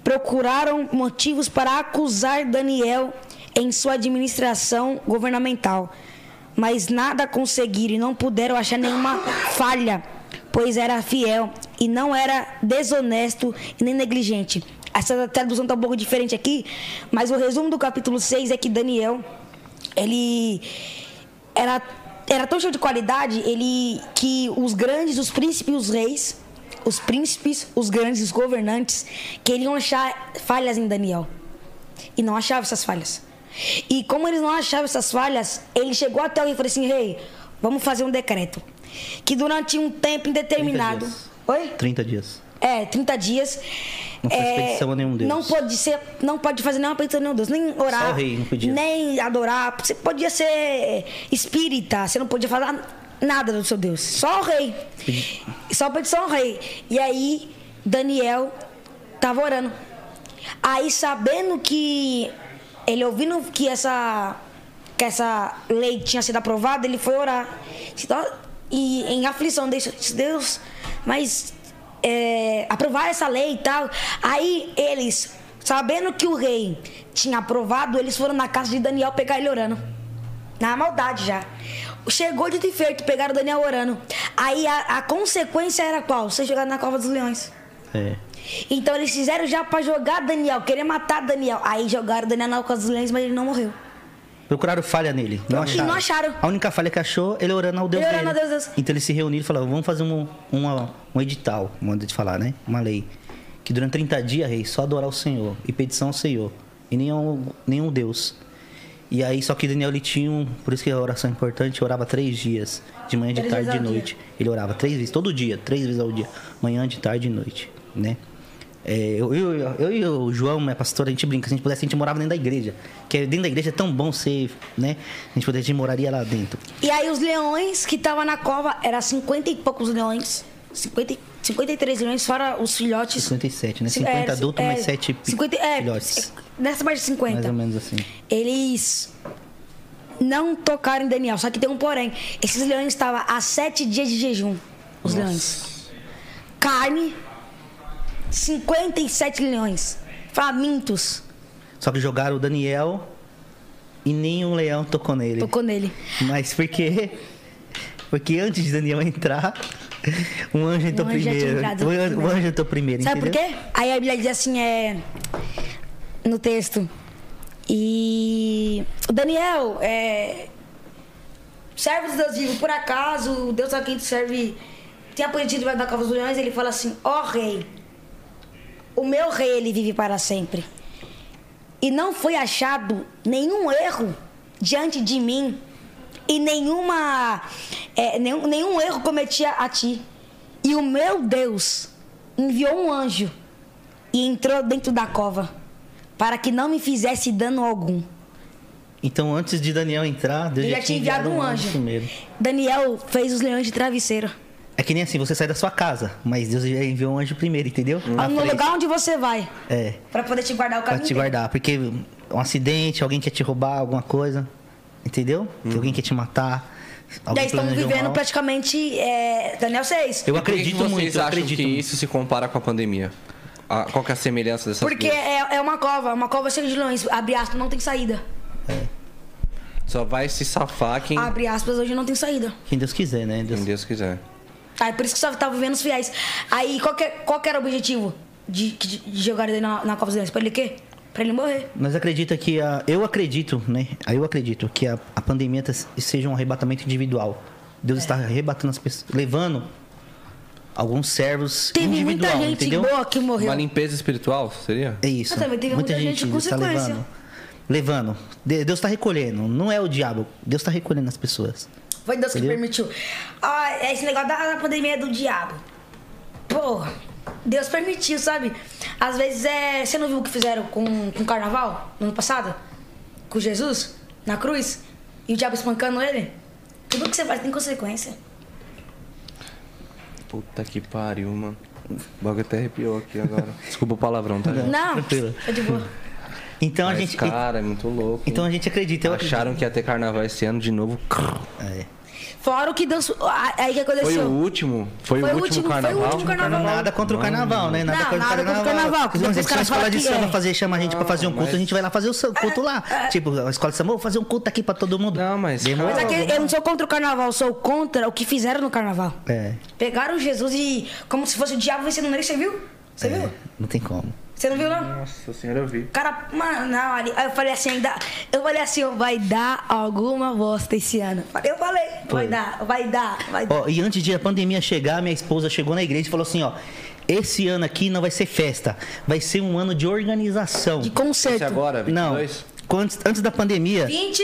Speaker 3: procuraram motivos para acusar Daniel em sua administração governamental, mas nada conseguiram e não puderam achar nenhuma falha, pois era fiel e não era desonesto e nem negligente. Essa tradução está um pouco diferente aqui, mas o resumo do capítulo 6 é que Daniel, ele era, era tão cheio de qualidade ele, que os grandes, os príncipes e os reis, os príncipes, os grandes, os governantes, queriam achar falhas em Daniel. E não achavam essas falhas. E como eles não achavam essas falhas, ele chegou até o rei e falou assim: Rei, vamos fazer um decreto. Que durante um tempo indeterminado.
Speaker 5: dias.
Speaker 3: Oi?
Speaker 5: 30 dias.
Speaker 3: É, 30 dias.
Speaker 5: Não faz
Speaker 3: é,
Speaker 5: petição a nenhum Deus.
Speaker 3: Não pode ser, não pode fazer nenhuma petição a nenhum Deus, nem orar,
Speaker 5: Só o rei não podia.
Speaker 3: nem adorar. Você podia ser espírita, você não podia falar nada do seu Deus, só o rei. Só petição ao rei. E aí Daniel tava orando. Aí sabendo que ele ouvindo que essa que essa lei tinha sido aprovada, ele foi orar. Então, E em aflição disse, Deus, mas é, aprovar essa lei e tal. Aí eles, sabendo que o rei tinha aprovado, eles foram na casa de Daniel pegar ele orando. Na maldade já. Chegou de feito, pegaram Daniel orando. Aí a, a consequência era qual? Ser jogado na cova dos leões.
Speaker 5: É.
Speaker 3: Então eles fizeram já pra jogar Daniel, querer matar Daniel. Aí jogaram Daniel na cova dos leões, mas ele não morreu.
Speaker 5: Procuraram falha nele. Não
Speaker 3: E
Speaker 5: acharam.
Speaker 3: não acharam.
Speaker 5: A única falha que achou, ele orando ao Deus
Speaker 3: Ele
Speaker 5: dele.
Speaker 3: orando ao Deus, Deus.
Speaker 5: Então eles se reuniram e falaram, vamos fazer um, uma- um edital, modo de falar, né? Uma lei. Que durante 30 dias, rei, só adorar o Senhor e petição ao Senhor. E nenhum, nenhum Deus. E aí, só que Daniel, ele tinha um... Por isso que a oração é importante, orava três dias. De manhã, de
Speaker 3: Três
Speaker 5: tarde e de noite. Ele orava três vezes, todo dia. Três vezes ao dia. Manhã, de tarde e noite, né? É, eu, eu, eu e o João, minha pastora, a gente brinca. Se a gente pudesse, a gente morava dentro da igreja. Que dentro da igreja é tão bom ser, né? A gente pudesse, a gente moraria lá dentro.
Speaker 3: E aí os leões que estavam na cova, era 50 e poucos leões. 50, e- 53 leões, fora os filhotes.
Speaker 5: 57, né?
Speaker 3: Ci-
Speaker 5: 50
Speaker 3: é,
Speaker 5: adultos,
Speaker 3: é,
Speaker 5: mais 7
Speaker 3: 50, é,
Speaker 5: filhotes.
Speaker 3: nessa parte de 50.
Speaker 5: Mais ou menos assim.
Speaker 3: Eles não tocaram em Daniel, só que tem um porém. Esses leões estavam há sete dias de jejum. Os leões. Carne, 57 leões. Famintos.
Speaker 5: Só que jogaram o Daniel e nenhum leão tocou nele.
Speaker 3: Tocou nele.
Speaker 5: Mas por quê? Porque antes de Daniel entrar, um anjo entrou
Speaker 3: tinha
Speaker 5: primeiro.
Speaker 3: primeiro.
Speaker 5: anjo entrou primeiro,
Speaker 3: Sabe por
Speaker 5: entendeu?
Speaker 3: quê? Aí a Bíblia diz assim, é. No texto. E. O Daniel, é. Servo dos Deus vivo, por acaso, o Deus a quem tu serve tem aprendido debaixo da cova dos leões, ele fala assim: Ó rei, o meu rei ele vive para sempre. E não foi achado nenhum erro diante de mim e nenhuma é, nenhum, nenhum erro cometia a ti. E o meu Deus enviou um anjo e entrou dentro da cova para que não me fizesse dano algum.
Speaker 5: Então, antes de Daniel entrar, Deus
Speaker 3: Ele já tinha enviado um anjo. Daniel fez os leões de travesseiro.
Speaker 5: É que nem assim, você sai da sua casa, mas Deus já enviou um anjo primeiro, entendeu? Na
Speaker 3: no
Speaker 5: frente.
Speaker 3: lugar onde você vai,
Speaker 5: É,
Speaker 3: para poder te guardar o
Speaker 5: pra
Speaker 3: caminho.
Speaker 5: te guardar. Porque um acidente, alguém quer te roubar alguma coisa, entendeu? Que alguém quer te matar.
Speaker 3: E
Speaker 5: alguém
Speaker 3: aí estamos vivendo
Speaker 5: mal.
Speaker 3: praticamente é, Daniel 6.
Speaker 5: Eu
Speaker 1: Por que que
Speaker 5: acredito
Speaker 1: vocês
Speaker 5: muito, eu
Speaker 1: acham
Speaker 5: acredito
Speaker 1: que
Speaker 5: muito.
Speaker 1: isso se compara com a pandemia? A- qual que é a semelhança dessas
Speaker 3: Porque é, é uma cova, uma cova cheia de leões. Abre aspas, não tem saída.
Speaker 1: Só vai se safar quem,
Speaker 3: Abre aspas, hoje não tem saída.
Speaker 5: Quem Deus quiser, né? Deus...
Speaker 1: quem Deus quiser.
Speaker 3: Aí por isso que só tá vivendo os fiéis. Aí qual que, é- qual que era o objetivo de, de, de jogar ele na, na Cova dos Leões? Pra ele o quê? Pra ele morrer.
Speaker 5: Nós acredita que a, eu acredito, né? Eu acredito que a, a pandemia seja um arrebatamento individual. Deus
Speaker 3: É.
Speaker 5: está arrebatando as pessoas, levando alguns servos
Speaker 3: Teve muita
Speaker 5: individual,
Speaker 3: gente
Speaker 5: entendeu?
Speaker 3: boa que morreu.
Speaker 1: Uma limpeza espiritual, seria?
Speaker 5: É isso.
Speaker 3: Mas também teve muita gente com
Speaker 5: está
Speaker 3: consequência.
Speaker 5: levando. Levando. De- Deus está recolhendo. Não é o diabo. Deus está recolhendo as pessoas.
Speaker 3: Foi Deus que
Speaker 5: Entendeu?
Speaker 3: permitiu. Ah, esse negócio da, da pandemia é do diabo. Porra, Deus permitiu, sabe? Às vezes é. Você não viu o que fizeram com, com o carnaval no ano passado? Com Jesus? Na cruz? E o diabo espancando ele? Tudo que você faz tem consequência.
Speaker 1: Puta que pariu, mano. O bagulho até arrepiou aqui agora. Desculpa o palavrão, tá?
Speaker 3: Não,
Speaker 5: tranquilo.
Speaker 3: tá de boa. (laughs)
Speaker 5: Então a
Speaker 1: Mas,
Speaker 5: gente.
Speaker 1: cara, é muito louco.
Speaker 5: Então a gente acredita. Eu
Speaker 1: Acharam que ia ter carnaval esse ano de novo.
Speaker 5: acredito. É.
Speaker 3: Fora o que ah, Aí que
Speaker 1: Foi
Speaker 3: aconteceu?
Speaker 1: o último? Foi,
Speaker 3: Foi
Speaker 1: o
Speaker 3: o
Speaker 1: último
Speaker 3: último- foi o
Speaker 1: carnaval?
Speaker 3: último carnaval.
Speaker 5: Nada contra o carnaval, né? Nada
Speaker 3: Não,
Speaker 5: contra o
Speaker 3: nada contra o
Speaker 5: carnaval.
Speaker 3: carnaval,
Speaker 5: Por exemplo, se a escola de samba
Speaker 3: é.
Speaker 5: fazer, chama a gente pra fazer um culto,
Speaker 1: mas-
Speaker 5: a gente vai lá fazer o culto lá. Tipo, a escola de samba, vou fazer um culto aqui pra todo mundo.
Speaker 1: Não, mas.
Speaker 3: Mas aqui, eu não sou contra o carnaval, eu sou contra o que fizeram no carnaval.
Speaker 5: É,
Speaker 3: Pegaram Jesus e. como se fosse o diabo vencendo nele, você viu? Você viu?
Speaker 5: é, não tem como.
Speaker 3: Você não viu, não?
Speaker 1: Nossa senhora, eu vi.
Speaker 3: Cara, mano, não, ali, aí eu falei assim, ainda. Eu falei assim, ó, vai dar alguma bosta esse ano. Eu falei, vai
Speaker 5: Foi.
Speaker 3: dar, vai dar, vai dar.
Speaker 5: Ó, e antes de a pandemia chegar, minha esposa chegou na igreja e falou assim, ó, esse ano aqui não vai ser festa, vai ser um ano de organização.
Speaker 3: De
Speaker 1: Esse
Speaker 3: concerto.
Speaker 1: agora, 22?
Speaker 5: Não, antes, antes da pandemia,
Speaker 3: 20.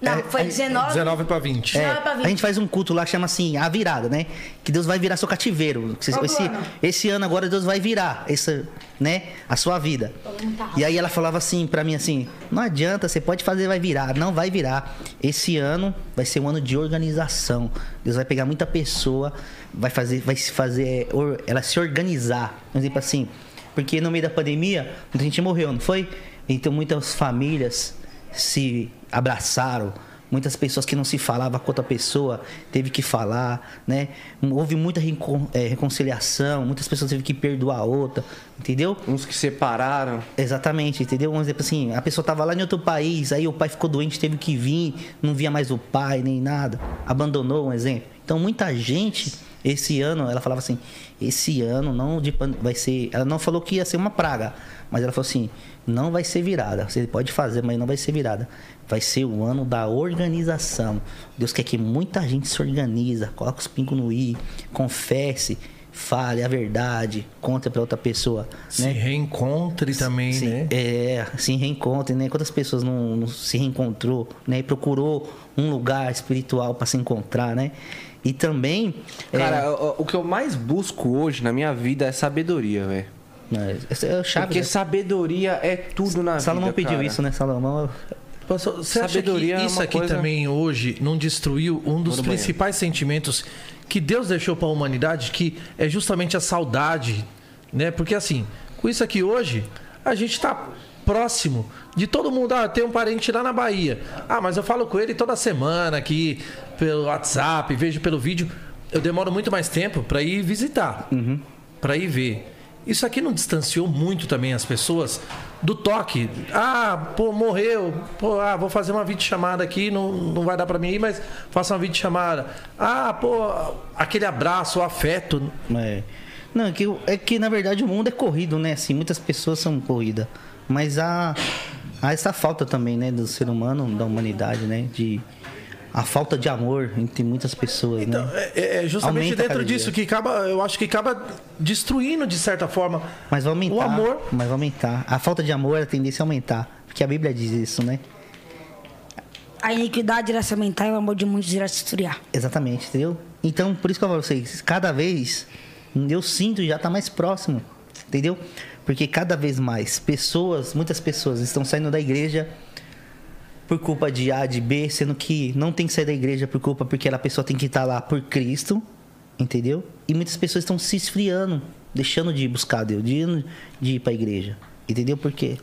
Speaker 3: Não,
Speaker 5: É,
Speaker 3: foi
Speaker 5: aí-
Speaker 3: 19.
Speaker 2: 19 para 20.
Speaker 5: é,
Speaker 3: Não, é pra vir.
Speaker 5: a gente faz um culto lá que chama assim, a virada, né? Que Deus vai virar seu cativeiro. Esse, esse,
Speaker 3: ano?
Speaker 5: esse ano agora Deus vai virar, essa, né? A sua vida. E aí ela falava assim pra mim assim, não adianta, você pode fazer, vai virar. Não vai virar. Esse ano vai ser um ano de organização. Deus vai pegar muita pessoa, vai fazer, vai se fazer, or- ela se organizar. Por exemplo assim, porque no meio da pandemia, muita gente morreu, não foi? Então muitas famílias se abraçaram. Muitas pessoas que não se falavam com outra pessoa teve que falar, né? Houve muita recon- eh, reconciliação, muitas pessoas teve que perdoar a outra, entendeu?
Speaker 1: Uns que separaram.
Speaker 5: Exatamente, entendeu? Um exemplo assim, a pessoa tava lá em outro país, aí o pai ficou doente, teve que vir, não via mais o pai, nem nada, abandonou, um exemplo. Então muita gente, esse ano, ela falava assim, esse ano não de vai ser, ela não falou que ia ser uma praga, mas ela falou assim, não vai ser virada, você pode fazer, mas não vai ser virada. Vai ser o ano da organização. Deus quer que muita gente se organiza, coloca os pingos no i, confesse, fale a verdade, conta para outra pessoa,
Speaker 2: Se
Speaker 5: né?
Speaker 2: reencontre também,
Speaker 5: Sim,
Speaker 2: né?
Speaker 5: É, se reencontre, né? Quantas pessoas não, não se reencontrou, né? E procurou um lugar espiritual para se encontrar, né? E também. é,
Speaker 1: Cara, o, o que eu mais busco hoje na minha vida é sabedoria, velho.
Speaker 5: é, é chave.
Speaker 1: Porque
Speaker 5: né?
Speaker 1: sabedoria é tudo na
Speaker 5: Salomão
Speaker 1: vida.
Speaker 5: pediu
Speaker 1: cara.
Speaker 5: isso, né? Salomão.
Speaker 2: Pastor, Você acha
Speaker 1: Sabedoria
Speaker 2: que
Speaker 1: é
Speaker 2: isso
Speaker 1: uma
Speaker 2: aqui
Speaker 1: coisa-
Speaker 2: também hoje não destruiu um dos principais sentimentos que Deus deixou para a humanidade, que é justamente a saudade, né? Porque assim, com isso aqui hoje, a gente tá próximo de todo mundo. Ah, tem um parente lá na Bahia. Ah, mas eu falo com ele toda semana aqui pelo WhatsApp, vejo pelo vídeo. Eu demoro muito mais tempo para ir visitar, para ir ver. Isso aqui não distanciou muito também as pessoas do toque. Ah, pô, morreu. Pô, ah, vou fazer uma videochamada aqui, não, não vai dar para mim ir, mas faça uma videochamada. Ah, pô, aquele abraço, o afeto.
Speaker 5: É. Não, é que, é que na verdade o mundo é corrido, né? Assim, muitas pessoas são corridas. Mas há, há essa falta também, né? Do ser humano, da humanidade, né? De, a falta de amor entre muitas pessoas,
Speaker 2: Então,
Speaker 5: né?
Speaker 2: é, é justamente
Speaker 5: Aumenta
Speaker 2: dentro disso que acaba, eu acho que acaba destruindo de certa forma
Speaker 5: Mas vai aumentar.
Speaker 2: o amor.
Speaker 5: Mas vai aumentar. A falta de amor, a tendência é aumentar. Porque a Bíblia diz isso, né?
Speaker 3: A iniquidade irá se aumentar e o amor de muitos irá se esfriar.
Speaker 5: Exatamente, entendeu? Então, por isso que eu falo pra vocês, cada vez eu sinto já tá mais próximo, entendeu? Porque cada vez mais pessoas, muitas pessoas estão saindo da igreja por culpa de A, de B, sendo que não tem que sair da igreja por culpa porque a pessoa tem que estar lá por Cristo, entendeu? E muitas pessoas estão se esfriando, deixando de buscar Deus, de ir, de ir pra igreja, entendeu? Por quê?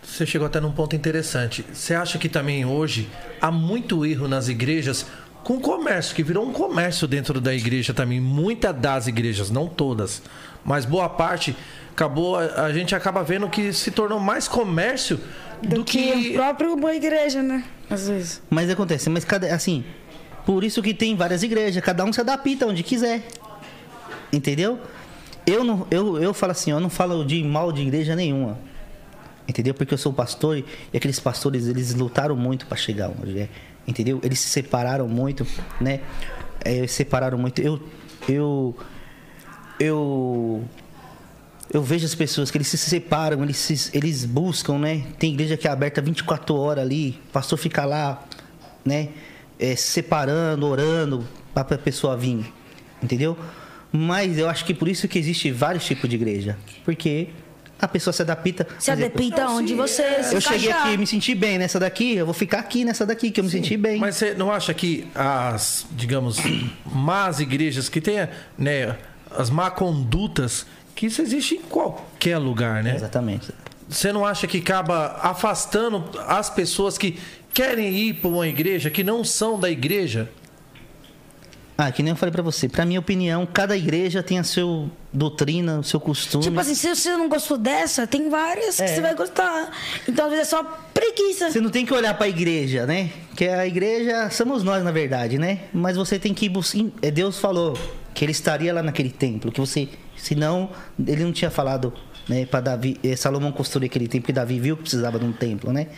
Speaker 2: Você chegou até num ponto interessante. Você acha que também hoje há muito erro nas igrejas com o comércio, que virou um comércio dentro da igreja também. Muitas das igrejas, não todas, mas boa parte, acabou. A a gente acaba vendo que se tornou mais comércio do,
Speaker 3: Do, que,
Speaker 2: que.
Speaker 3: o próprio uma igreja, né? Às vezes.
Speaker 5: Mas acontece, mas cada assim, por isso que tem várias igrejas, cada um se adapta onde quiser. Entendeu? Eu não eu, eu falo assim, eu não falo de mal de igreja nenhuma. Entendeu? Porque eu sou pastor e aqueles pastores, eles lutaram muito para chegar onde é. Entendeu? Eles se separaram muito, né? É, separaram muito. Eu eu eu eu vejo as pessoas que eles se separam, eles, se- eles buscam, né? Tem igreja que é aberta 24 horas ali, o pastor fica lá, né? É, se separando, orando, para a pessoa vir, entendeu? Mas eu acho que por isso que existe vários tipos de igreja. Porque a pessoa se adapta.
Speaker 3: Se adapta onde você se
Speaker 5: Eu cheguei aqui, me senti bem nessa daqui, eu vou ficar aqui nessa daqui, que eu me senti bem.
Speaker 2: Mas você não acha que as, digamos, (clears throat) más igrejas que tenha, né, as má condutas, que isso existe em qualquer lugar, né?
Speaker 5: Exatamente.
Speaker 2: Você não acha que acaba afastando as pessoas que querem ir para uma igreja, que não são da igreja?
Speaker 5: Ah, que nem eu falei pra você, pra minha opinião, cada igreja tem a sua doutrina, o seu costume.
Speaker 3: Tipo assim, se você não gostou dessa, tem várias que
Speaker 5: É.
Speaker 3: você vai gostar. Então, às vezes, é só preguiça.
Speaker 5: Você não tem que olhar pra igreja, né? Que a igreja somos nós, na verdade, né? Mas você tem que buscar. é, Deus falou que ele estaria lá naquele templo, que você. Senão, ele não tinha falado, né, para Davi. eh, Salomão construir aquele templo, porque Davi viu que precisava de um templo, né?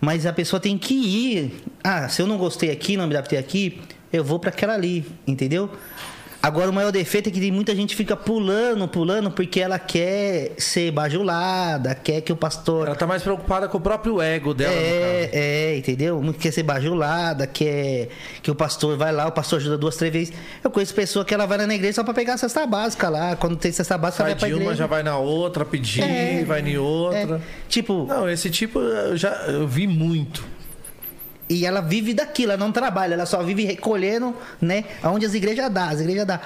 Speaker 5: Mas a pessoa tem que ir. Ah, se eu não gostei aqui, não me adaptei aqui, eu vou pra aquela ali, entendeu? Agora o maior defeito é que muita gente fica pulando, pulando, porque ela quer ser bajulada, quer que o pastor.
Speaker 2: Ela tá mais preocupada com o próprio ego dela.
Speaker 5: É, é, entendeu? Quer ser bajulada, quer que o pastor vai lá, o pastor ajuda duas, três vezes. Eu conheço pessoa que ela vai lá na igreja só pra pegar a cesta básica lá. Quando tem cesta básica,
Speaker 2: Sai
Speaker 5: ela vai pra
Speaker 2: de uma,
Speaker 5: igreja.
Speaker 2: já vai na outra pedir,
Speaker 5: É.
Speaker 2: vai em outra.
Speaker 5: É, tipo,
Speaker 2: Não, esse tipo eu já eu vi muito.
Speaker 5: E ela vive daquilo, ela não trabalha, ela só vive recolhendo, né? Aonde as igrejas dá, as igrejas dá.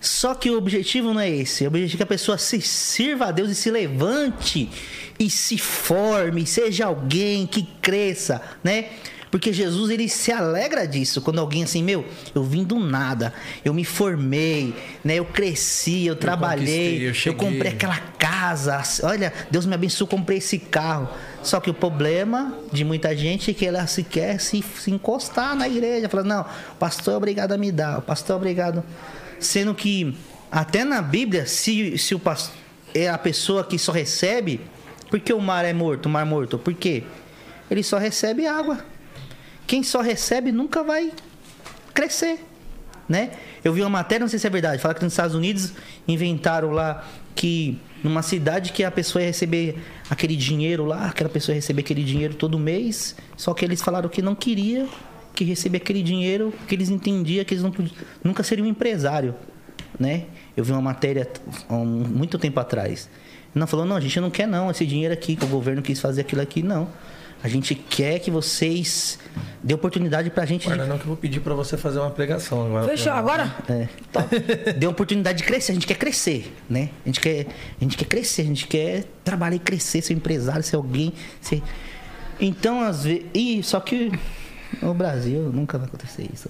Speaker 5: Só que o objetivo não é esse. O objetivo é que a pessoa se sirva a Deus e se levante e se forme, seja alguém que cresça, né? Porque Jesus ele se alegra disso quando alguém assim, meu, eu vim do nada, eu me formei, né? Eu cresci, eu,
Speaker 2: conquistei,
Speaker 5: trabalhei,
Speaker 2: eu
Speaker 5: eu, comprei aquela casa, olha, Deus me abençoou, comprei esse carro. Só que o problema de muita gente é que ela se quer se, se encostar na igreja, fala, não, o pastor é obrigado a me dar, o pastor é obrigado. Sendo que até na Bíblia, se, se o pastor é a pessoa que só recebe, por que o mar é morto, o mar morto? Por quê? Ele só recebe água. Quem só recebe nunca vai crescer, né? Eu vi uma matéria, não sei se é verdade, fala que nos Estados Unidos inventaram lá que numa cidade que a pessoa ia receber aquele dinheiro lá, aquela pessoa ia receber aquele dinheiro todo mês, só que eles falaram que não queria que receber aquele dinheiro, que eles entendiam que eles não, nunca seriam um empresário, né? Eu vi uma matéria um- muito tempo atrás. Não falou, não, a gente não quer não, esse dinheiro aqui que o governo quis fazer aquilo aqui, não. A gente quer que vocês dê oportunidade pra gente.
Speaker 2: Guarda não que eu vou pedir pra você fazer uma pregação agora.
Speaker 3: Fechou, agora?
Speaker 5: É. (laughs) Dê oportunidade de crescer. A gente quer crescer, né? A gente quer, a gente quer crescer, a gente quer trabalhar e crescer, ser empresário, ser alguém. Ser... Então, às vezes. Ih, só que no Brasil nunca vai acontecer isso.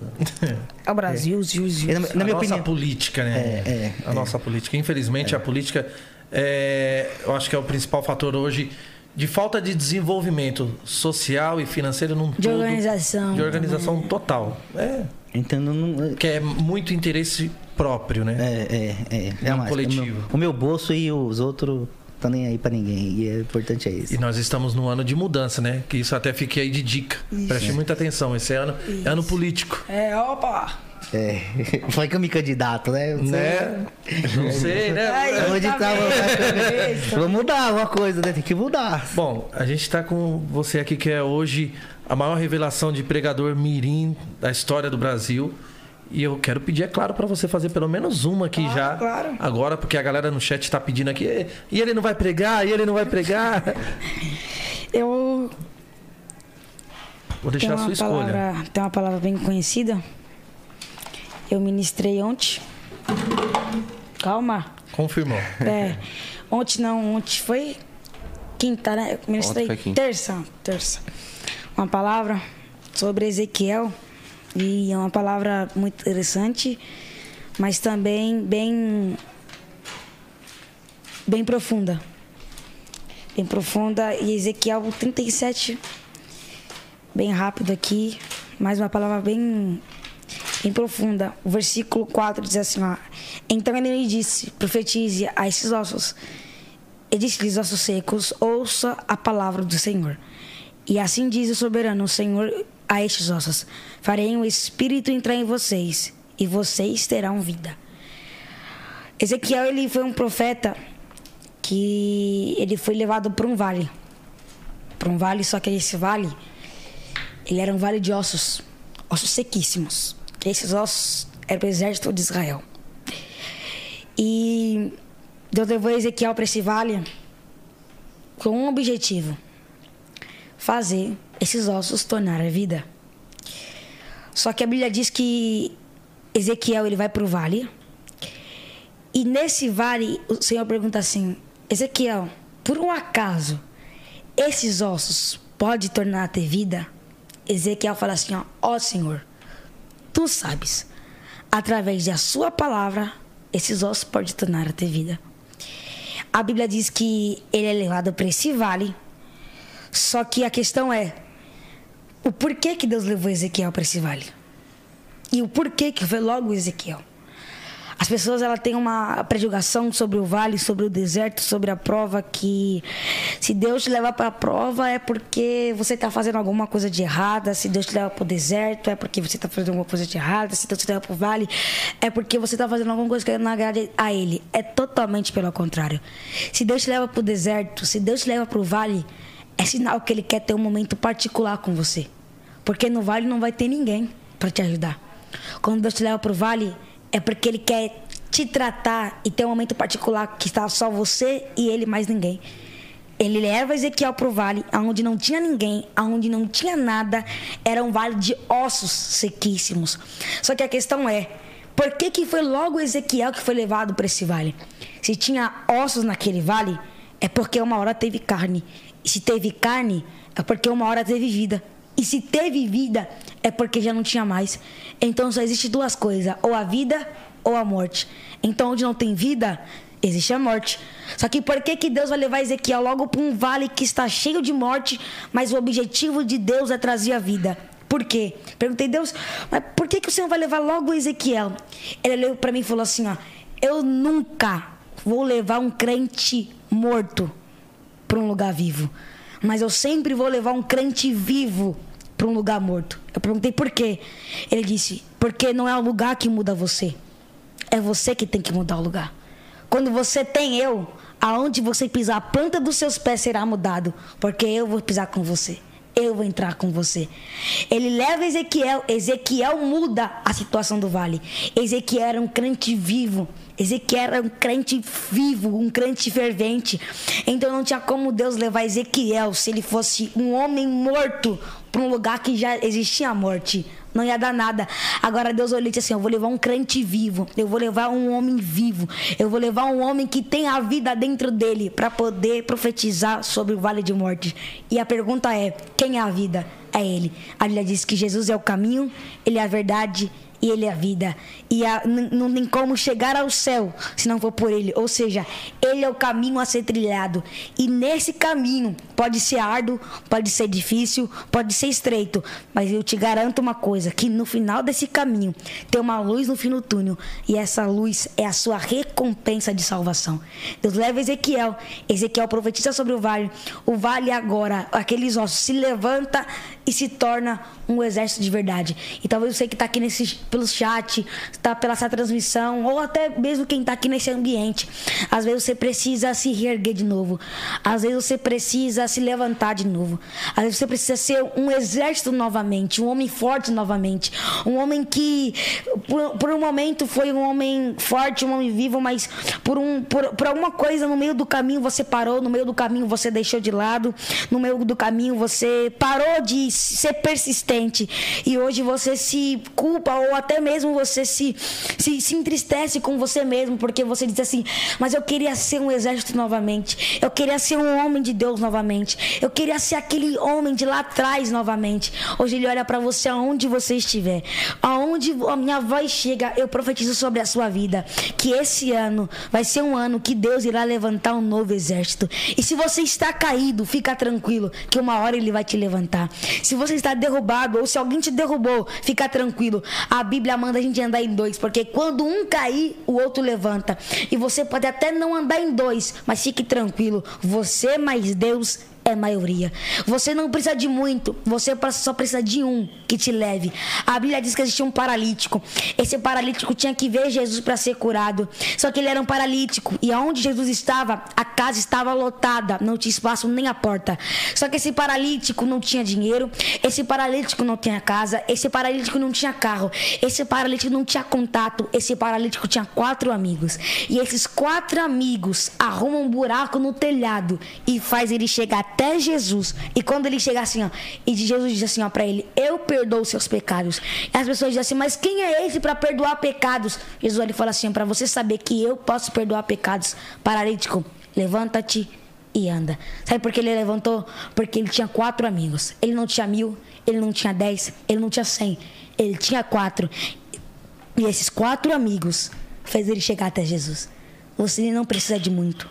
Speaker 3: É o Brasil, Zil, Zil.
Speaker 5: Na, na
Speaker 2: a
Speaker 5: minha
Speaker 2: nossa
Speaker 5: opinião.
Speaker 2: política, né?
Speaker 5: É, é,
Speaker 2: a nossa política. Infelizmente, a política, é, eu acho que é o principal fator hoje de falta de desenvolvimento social e financeiro num
Speaker 3: De
Speaker 2: todo.
Speaker 3: organização.
Speaker 2: De organização total. É,
Speaker 5: Então, não,
Speaker 2: que é muito interesse próprio, né?
Speaker 5: é, é, é, é mais.
Speaker 2: coletivo.
Speaker 5: O meu, o meu bolso e os outros estão nem aí pra ninguém. E é importante é isso.
Speaker 2: E nós estamos num ano de mudança, né? Que isso até fiquei aí de dica. Preste muita atenção. Esse ano é ano político.
Speaker 3: É, opa!
Speaker 5: É. (laughs) Foi que eu me candidato, né? Eu sei.
Speaker 2: Né? Não sei, né? (laughs)
Speaker 3: Ai,
Speaker 5: Onde
Speaker 3: tá bem.
Speaker 5: Vou mudar alguma coisa, né? Tem que mudar.
Speaker 2: Bom, a gente tá com você aqui que é hoje a maior revelação de pregador mirim da história do Brasil. E eu quero pedir, é claro, para você fazer pelo menos uma aqui
Speaker 3: Claro,
Speaker 2: já.
Speaker 3: claro.
Speaker 2: Agora, porque a galera no chat tá pedindo aqui. "E- ele não vai pregar? E ele não vai pregar? (laughs)
Speaker 3: Eu
Speaker 2: Vou deixar a
Speaker 3: uma,
Speaker 2: sua escolha.
Speaker 3: palavra, tem uma palavra bem conhecida. Eu ministrei ontem. Calma.
Speaker 2: Confirmou.
Speaker 3: É, ontem não, ontem foi quinta, né? Eu ministrei
Speaker 1: Ontem foi quinta.
Speaker 3: terça, terça. Uma palavra sobre Ezequiel e é uma palavra muito interessante, mas também bem bem profunda. Bem profunda e Ezequiel 37 bem rápido aqui, mas uma palavra bem bem profunda. O versículo 4 diz assim, ó. Então ele me disse, profetize a esses ossos. E disse-lhes, ossos secos, ouça a palavra do Senhor. E assim diz o soberano, o Senhor, a estes ossos. Farei um espírito entrar em vocês, e vocês terão vida. Ezequiel, ele foi um profeta que ele foi levado para um vale. Para um vale, só que esse vale, ele era um vale de ossos, ossos sequíssimos. Esses ossos eram o exército de Israel. E Deus levou Ezequiel para esse vale com um objetivo: fazer esses ossos tornar a vida. Só que a Bíblia diz que Ezequiel ele vai para o vale e nesse vale o Senhor pergunta assim: Ezequiel, por um acaso esses ossos podem tornar a ter vida? Ezequiel fala assim: ó, ó Senhor, tu sabes, através da sua palavra, esses ossos podem tornar a ter vida. A Bíblia diz que ele é levado para esse vale, só que a questão é: o porquê que Deus levou Ezequiel para esse vale? E o porquê que foi logo Ezequiel? As pessoas ela têm uma prejulgação sobre o vale, sobre o deserto, sobre a prova que se Deus te levar para a prova é porque você está fazendo alguma coisa de errada, se Deus te leva para o deserto é porque você está fazendo alguma coisa de errada, se Deus te leva para o vale é porque você está fazendo alguma coisa que não agrade a Ele. É totalmente pelo contrário. Se Deus te leva para o deserto, se Deus te leva para o vale, é sinal que Ele quer ter um momento particular com você. Porque no vale não vai ter ninguém para te ajudar. Quando Deus te leva para o vale, é porque Ele quer te tratar e ter um momento particular que está só você e Ele mais ninguém. Ele leva Ezequiel para o vale, onde não tinha ninguém, onde não tinha nada, era um vale de ossos sequíssimos. Só que a questão é, por que, que foi logo Ezequiel que foi levado para esse vale? Se tinha ossos naquele vale, é porque uma hora teve carne. E se teve carne, é porque uma hora teve vida. E se teve vida, é porque já não tinha mais. Então só existe duas coisas: ou a vida ou a morte. Então, onde não tem vida, existe a morte. Só que por que, que Deus vai levar Ezequiel logo para um vale que está cheio de morte, mas o objetivo de Deus é trazer a vida? Por quê? Perguntei, Deus, mas por que, que o Senhor vai levar logo Ezequiel? Ele olhou para mim e falou assim: ó, eu nunca vou levar um crente morto para um lugar vivo. Mas eu sempre vou levar um crente vivo para um lugar morto. Eu perguntei por quê. Ele disse: porque não é o lugar que muda você. É você que tem que mudar o lugar. Quando você tem eu, aonde você pisar, a planta dos seus pés será mudado, porque eu vou pisar com você. eu vou entrar com você. Ele leva Ezequiel, Ezequiel muda a situação do vale. Ezequiel era um crente vivo. Ezequiel era um crente vivo, um crente fervente. Então não tinha como Deus levar Ezequiel se ele fosse um homem morto para um lugar que já existia a morte. Não ia dar nada. Agora Deus olhou e disse assim: Eu vou levar um crente vivo. Eu vou levar um homem vivo. Eu vou levar um homem que tem a vida dentro dele para poder profetizar sobre o vale de morte. E a pergunta é: Quem é a vida? É Ele. A Bíblia diz que Jesus é o caminho, Ele é a verdade e Ele é a vida. E a- não tem como chegar ao céu se não for por Ele. Ou seja, Ele é o caminho a ser trilhado. E nesse caminho pode ser árduo, pode ser difícil, pode ser estreito. Mas eu te garanto uma coisa: que no final desse caminho tem uma luz no fim do túnel. E essa luz é a sua recompensa de salvação. Deus leva Ezequiel. Ezequiel profetiza sobre o vale. O vale agora, aqueles ossos, se levanta e se torna um exército de verdade. E talvez você que está aqui nesse, pelo chat, está pela essa transmissão, ou até mesmo quem está aqui nesse ambiente, às vezes você precisa se reerguer de novo. Às vezes você precisa se levantar de novo. Às vezes você precisa ser um exército novamente, um homem forte novamente. Um homem que, por, por um momento, foi um homem forte, um homem vivo, mas por, um, por, por alguma coisa no meio do caminho você parou, no meio do caminho você deixou de lado, no meio do caminho você parou de ser persistente e hoje você se culpa ou até mesmo você se, se, se entristece com você mesmo porque você diz assim: Mas eu queria ser um exército novamente, eu queria ser um homem de Deus novamente, eu queria ser aquele homem de lá atrás novamente. Hoje ele olha para você aonde você estiver, aonde a minha voz chega, eu profetizo sobre a sua vida que esse ano vai ser um ano que Deus irá levantar um novo exército. E se você está caído, fica tranquilo, que uma hora ele vai te levantar. Se você está derrubado ou se alguém te derrubou, fica tranquilo. A Bíblia manda a gente andar em dois, porque quando um cair, o outro levanta. E você pode até não andar em dois, mas fique tranquilo. Você mais Deus é maioria. Você não precisa de muito, você só precisa de um que te leve. A Bíblia diz que existia um paralítico. Esse paralítico tinha que ver Jesus para ser curado. Só que ele era um paralítico e aonde Jesus estava, a casa estava lotada, não tinha espaço nem a porta. Só que esse paralítico não tinha dinheiro, esse paralítico não tinha casa, esse paralítico não tinha carro, esse paralítico não tinha contato, esse paralítico tinha quatro amigos. E esses quatro amigos arrumam um buraco no telhado e faz ele chegar até Jesus. E quando ele chega assim, ó, e Jesus diz assim, ó, para ele: "Eu perdoo os seus pecados". E as pessoas dizem assim: "Mas quem é esse para perdoar pecados?" Jesus ele fala assim: "Para você saber que eu posso perdoar pecados, paralítico, levanta-te e anda". Sabe por que ele levantou? Porque ele tinha quatro amigos. Ele não tinha mil, ele não tinha dez, ele não tinha cem. Ele tinha quatro. E esses quatro amigos fez ele chegar até Jesus. Você não precisa de muito.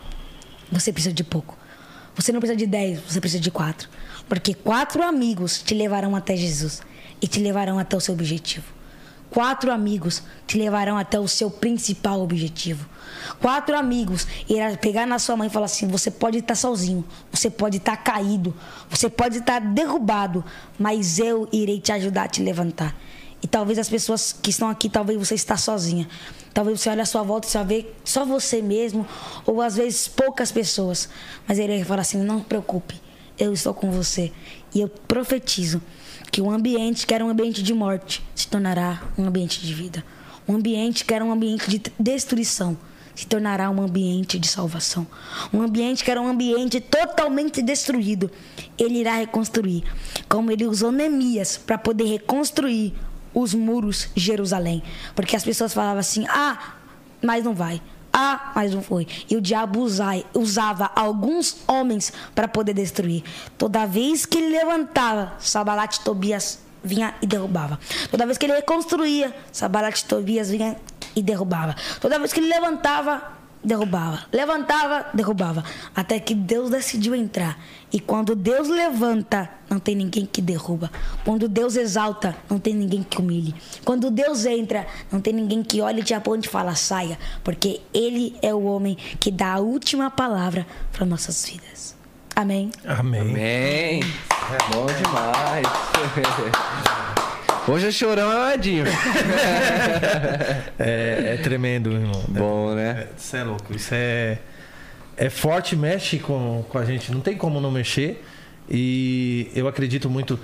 Speaker 3: Você precisa de pouco. Você não precisa de dez, você precisa de quatro. Porque quatro amigos te levarão até Jesus e te levarão até o seu objetivo. Quatro amigos te levarão até o seu principal objetivo. Quatro amigos irá pegar na sua mãe e falar assim: você pode estar sozinho, você pode estar caído, você pode estar derrubado, mas eu irei te ajudar a te levantar. E talvez as pessoas que estão aqui, talvez você está sozinha. Talvez você olhe à sua volta e só vê só você mesmo, ou às vezes poucas pessoas. Mas ele vai falar assim: não se preocupe, eu estou com você. E eu profetizo que um ambiente que era um ambiente de morte se tornará um ambiente de vida. Um ambiente que era um ambiente de destruição se tornará um ambiente de salvação. Um ambiente que era um ambiente totalmente destruído, ele irá reconstruir. Como ele usou Neemias para poder reconstruir os muros de Jerusalém. Porque as pessoas falavam assim: ah, mas não vai. Ah, mas não foi. E o diabo usai- usava alguns homens para poder destruir. Toda vez que ele levantava, Sabalat e Tobias vinha e derrubava. Toda vez que ele reconstruía, Sabalat e Tobias vinha e derrubava. Toda vez que ele levantava, derrubava. Levantava, derrubava. Até que Deus decidiu entrar. E quando Deus levanta, não tem ninguém que derruba. Quando Deus exalta, não tem ninguém que humilhe. Quando Deus entra, não tem ninguém que olhe e te aponte e fala, saia. Porque Ele é o homem que dá a última palavra para nossas vidas. Amém?
Speaker 2: Amém.
Speaker 1: Amém. É bom demais. (laughs) Hoje é chorão amadinho. (laughs)
Speaker 2: É, é tremendo, irmão.
Speaker 1: Bom, né?
Speaker 2: Isso é louco. Isso é, é forte, mexe com, com a gente. Não tem como não mexer. E eu acredito muito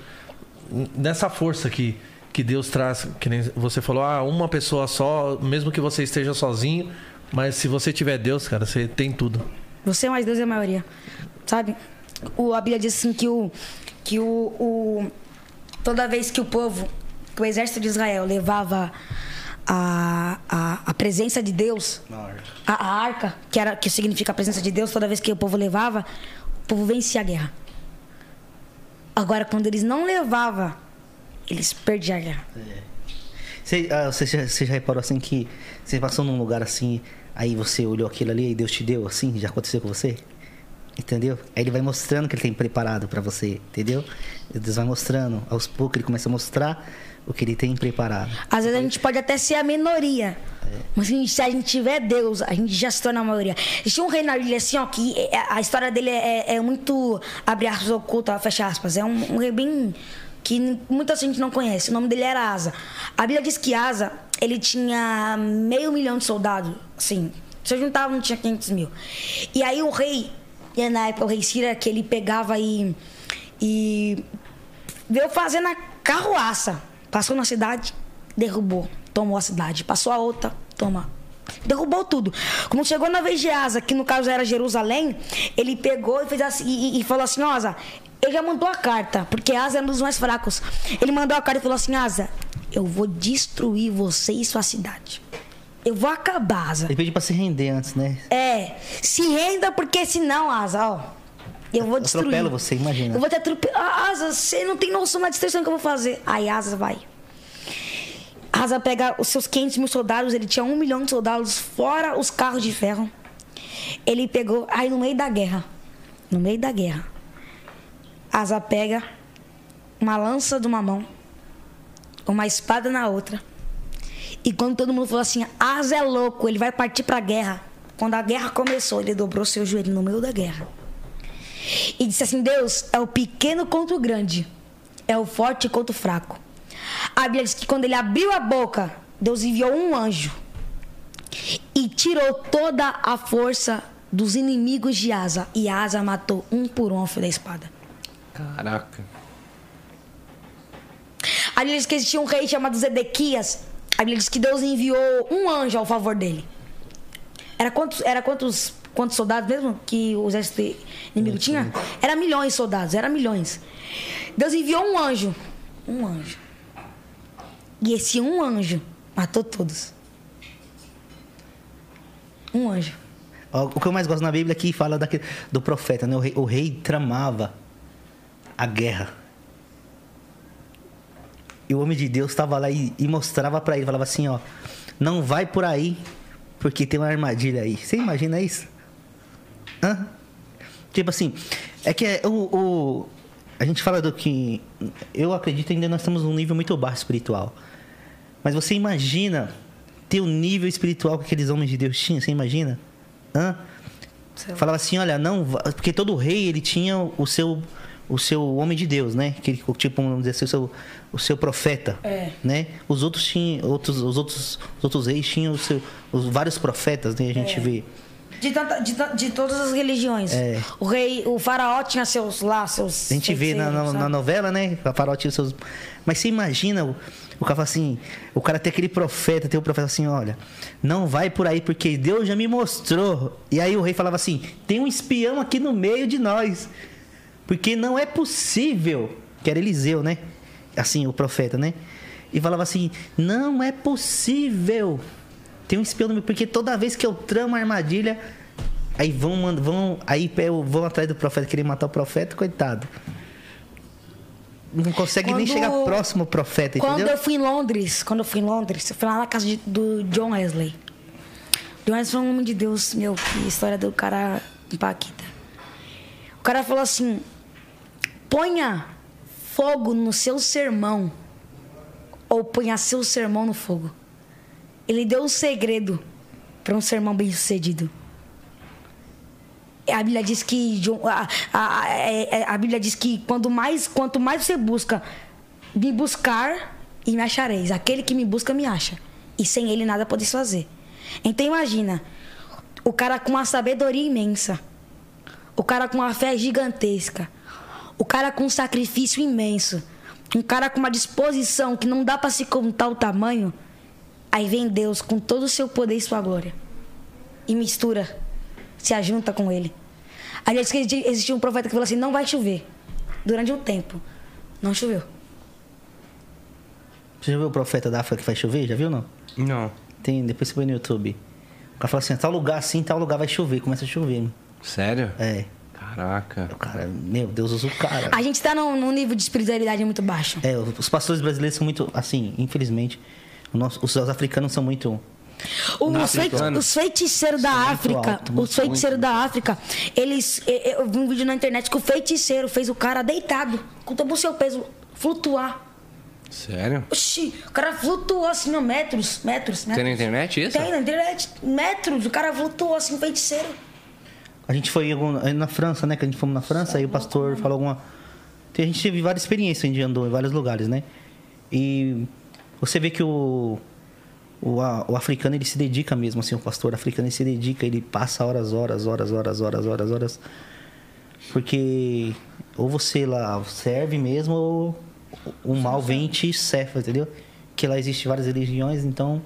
Speaker 2: nessa força que, que Deus traz. Que nem você falou, ah, uma pessoa só, mesmo que você esteja sozinho, mas se você tiver Deus, cara, você tem tudo.
Speaker 3: Você mais Deus é a maioria. Sabe? O, a Bíblia diz assim que o. Que o, o. Toda vez que o povo, que o exército de Israel levava a, a, a presença de Deus, a, a arca, que, era, que significa a presença de Deus, toda vez que o povo levava, o povo vencia a guerra. Agora, quando eles não levavam, eles perdiam a guerra.
Speaker 5: Você, ah, você, já, você já reparou assim que você passou num lugar assim, aí você olhou aquilo ali e Deus te deu assim? Já aconteceu com você? Entendeu? Aí ele vai mostrando que ele tem preparado pra você, entendeu? Deus vai mostrando, aos poucos ele começa a mostrar o que ele tem preparado.
Speaker 3: Às vezes a gente pode até ser a minoria. Mas se a gente- tiver Deus, a gente já se torna a maioria. Existia um rei na Bíblia assim, ó, que é- a história dele é, é muito, abre aspas, oculta, fecha aspas. É um, um rei bem que muita gente não conhece. O nome dele era Asa. A Bíblia diz que Asa, ele tinha meio milhão de soldados, assim. Se eu juntava, não tinha 500 mil. E aí o rei, na época o rei Cira, que ele pegava e... e veio fazendo a carroaça. Passou na cidade, derrubou, tomou a cidade. Passou a outra, toma. Derrubou tudo. Quando chegou na vez de Asa, que no caso era Jerusalém, ele pegou e fez assim, e, e- falou assim: Asa, ele já mandou a carta, porque Asa era um dos mais fracos. Ele mandou a carta e falou assim: Asa, eu vou destruir você e sua cidade. Eu vou acabar, Asa.
Speaker 5: Ele pediu pra se render antes, né?
Speaker 3: É, se renda, porque senão, Asa, ó. Eu vou destruir.
Speaker 5: Atropelo você, imagina.
Speaker 3: Eu vou te atropelar. Asa, você não tem noção da destruição que eu vou fazer. Aí Asa vai. Asa pega os seus 500 mil soldados, ele tinha um milhão de soldados, fora os carros de ferro. Ele pegou, aí no meio da guerra, no meio da guerra, Asa pega uma lança de uma mão, uma espada na outra. E quando todo mundo falou assim, Asa é louco, ele vai partir pra guerra. Quando a guerra começou, ele dobrou seu joelho no meio da guerra. E disse assim: Deus é o pequeno contra o grande, é o forte contra o fraco. A Bíblia diz que quando ele abriu a boca, Deus enviou um anjo e tirou toda a força dos inimigos de Asa. E Asa matou um por um ao fio da espada.
Speaker 1: Caraca.
Speaker 3: A Bíblia diz que existia um rei chamado Zedequias. A Bíblia diz que Deus enviou um anjo ao favor dele. Era quantos, era quantos, quantos soldados mesmo que o exército inimigo tinha? Era milhões de soldados, era milhões. Deus enviou um anjo. Um anjo. E esse um anjo matou todos. Um anjo.
Speaker 5: O que eu mais gosto na Bíblia é que fala daquele, do profeta, né? O rei, o rei tramava a guerra. E o homem de Deus estava lá e, e mostrava para ele, falava assim, ó, não vai por aí, porque tem uma armadilha aí. Você imagina isso? Hã? Tipo assim, é que é, o, o- a gente fala do que eu acredito ainda nós estamos num nível muito baixo espiritual. Mas você imagina ter o nível espiritual que aqueles homens de Deus tinham? Você imagina? Hã? Falava assim, olha, não, porque todo rei ele tinha o seu o seu homem de Deus, né? Que tipo, vamos dizer assim, o seu, o seu profeta,
Speaker 3: É.
Speaker 5: né? Os outros tinham outros os outros os outros reis tinham o seu, os vários profetas, né? A gente
Speaker 3: É.
Speaker 5: vê.
Speaker 3: De, tanta- de, de todas as religiões.
Speaker 5: É.
Speaker 3: O rei, o faraó tinha seus lá, seus.
Speaker 5: A gente vê na, na, na novela, né? A Farol tinha seus. Mas você imagina o, o cara assim: o cara tem aquele profeta, tem o profeta assim: olha, não vai por aí porque Deus já me mostrou. E aí o rei falava assim: tem um espião aqui no meio de nós. Porque não é possível. Que era Eliseu, né? Assim, o profeta, né? E falava assim: não é possível. Tem um espião no meio. Porque toda vez que eu tramo a armadilha. Aí vão, vão, aí vão atrás do profeta, querer matar o profeta, coitado. Não consegue nem
Speaker 3: Quando-
Speaker 5: chegar próximo ao profeta,
Speaker 3: Quando
Speaker 5: entendeu?
Speaker 3: eu fui em Londres, quando eu fui em Londres, eu fui lá na casa de- do John Wesley. John Wesley foi um homem de Deus, meu, que história do cara impacta. O cara falou assim: ponha fogo no seu sermão, ou ponha seu sermão no fogo. Ele deu um segredo para um sermão bem sucedido. A Bíblia diz que a, a- a- é- a Bíblia diz que quanto mais quanto mais você busca me buscar e me achareis. Aquele que me busca me acha. E sem ele nada podeis fazer. Então imagina, o cara com uma sabedoria imensa, o cara com uma fé gigantesca, O cara com um sacrifício imenso. Um cara com uma disposição que não dá pra se contar o tamanho. Aí vem Deus com todo o seu poder e sua glória. E mistura. Se ajunta com ele. Aí diz que existia um profeta que falou assim: não vai chover. Durante um tempo. Não choveu.
Speaker 5: Você já viu o profeta da África que faz chover? Já viu não?
Speaker 1: Não.
Speaker 5: Tem, depois você põe no YouTube. O cara fala assim, tal lugar assim, tal lugar vai chover, começa a chover.
Speaker 1: Sério?
Speaker 5: É.
Speaker 1: Caraca.
Speaker 5: O cara, meu Deus, usa o cara.
Speaker 3: A gente tá num, num nível de espiritualidade muito baixo.
Speaker 5: É, os pastores brasileiros são muito, assim, infelizmente, nosso- os, os africanos são muito.
Speaker 3: Os, os feiticeiros da África,
Speaker 5: alto,
Speaker 3: os feiticeiros da África, eles. Eu vi um vídeo na internet que o feiticeiro fez o cara deitado, com todo o seu peso, flutuar.
Speaker 1: Sério?
Speaker 3: Oxi, o cara flutuou assim, ó, metros, metros, metros.
Speaker 1: Tem na internet isso?
Speaker 3: Tem na internet, metros, o cara flutuou assim, feiticeiro.
Speaker 5: A gente foi aí na França, né? Que a gente fomos na França, aí o pastor falou alguma. A gente teve várias experiências, a gente andou em vários lugares, né? E você vê que o, o, a- o africano ele se dedica mesmo, assim, o pastor africano ele se dedica, ele passa horas, horas, horas, horas, horas, horas, horas. Porque ou você lá serve mesmo, ou o mal vem e te cefa, entendeu? Que lá existe várias religiões, então,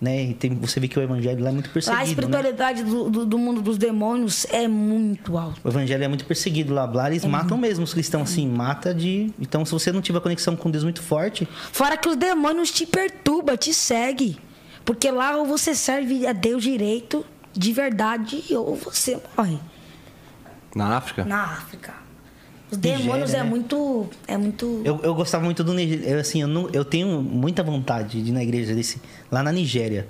Speaker 5: né? e Tem, você vê que o evangelho lá é muito
Speaker 3: Lá a
Speaker 5: perseguido, né?
Speaker 3: espiritualidade do, do- do mundo dos demônios é muito alta.
Speaker 5: O evangelho é muito perseguido lá. Lá eles matam mesmo os cristãos, assim, mata de. Então, se você não tiver conexão com Deus muito forte,
Speaker 3: Fora que os demônios te perturbam, te seguem. Porque lá ou você serve a Deus direito, de verdade, ou você morre.
Speaker 1: Na África?
Speaker 3: Na África. Os demônios é
Speaker 5: né?
Speaker 3: muito. É muito.
Speaker 5: eu, eu gostava muito do Nigéria. Eu, assim, eu, não- eu tenho muita vontade de ir na igreja desse. Lá na Nigéria.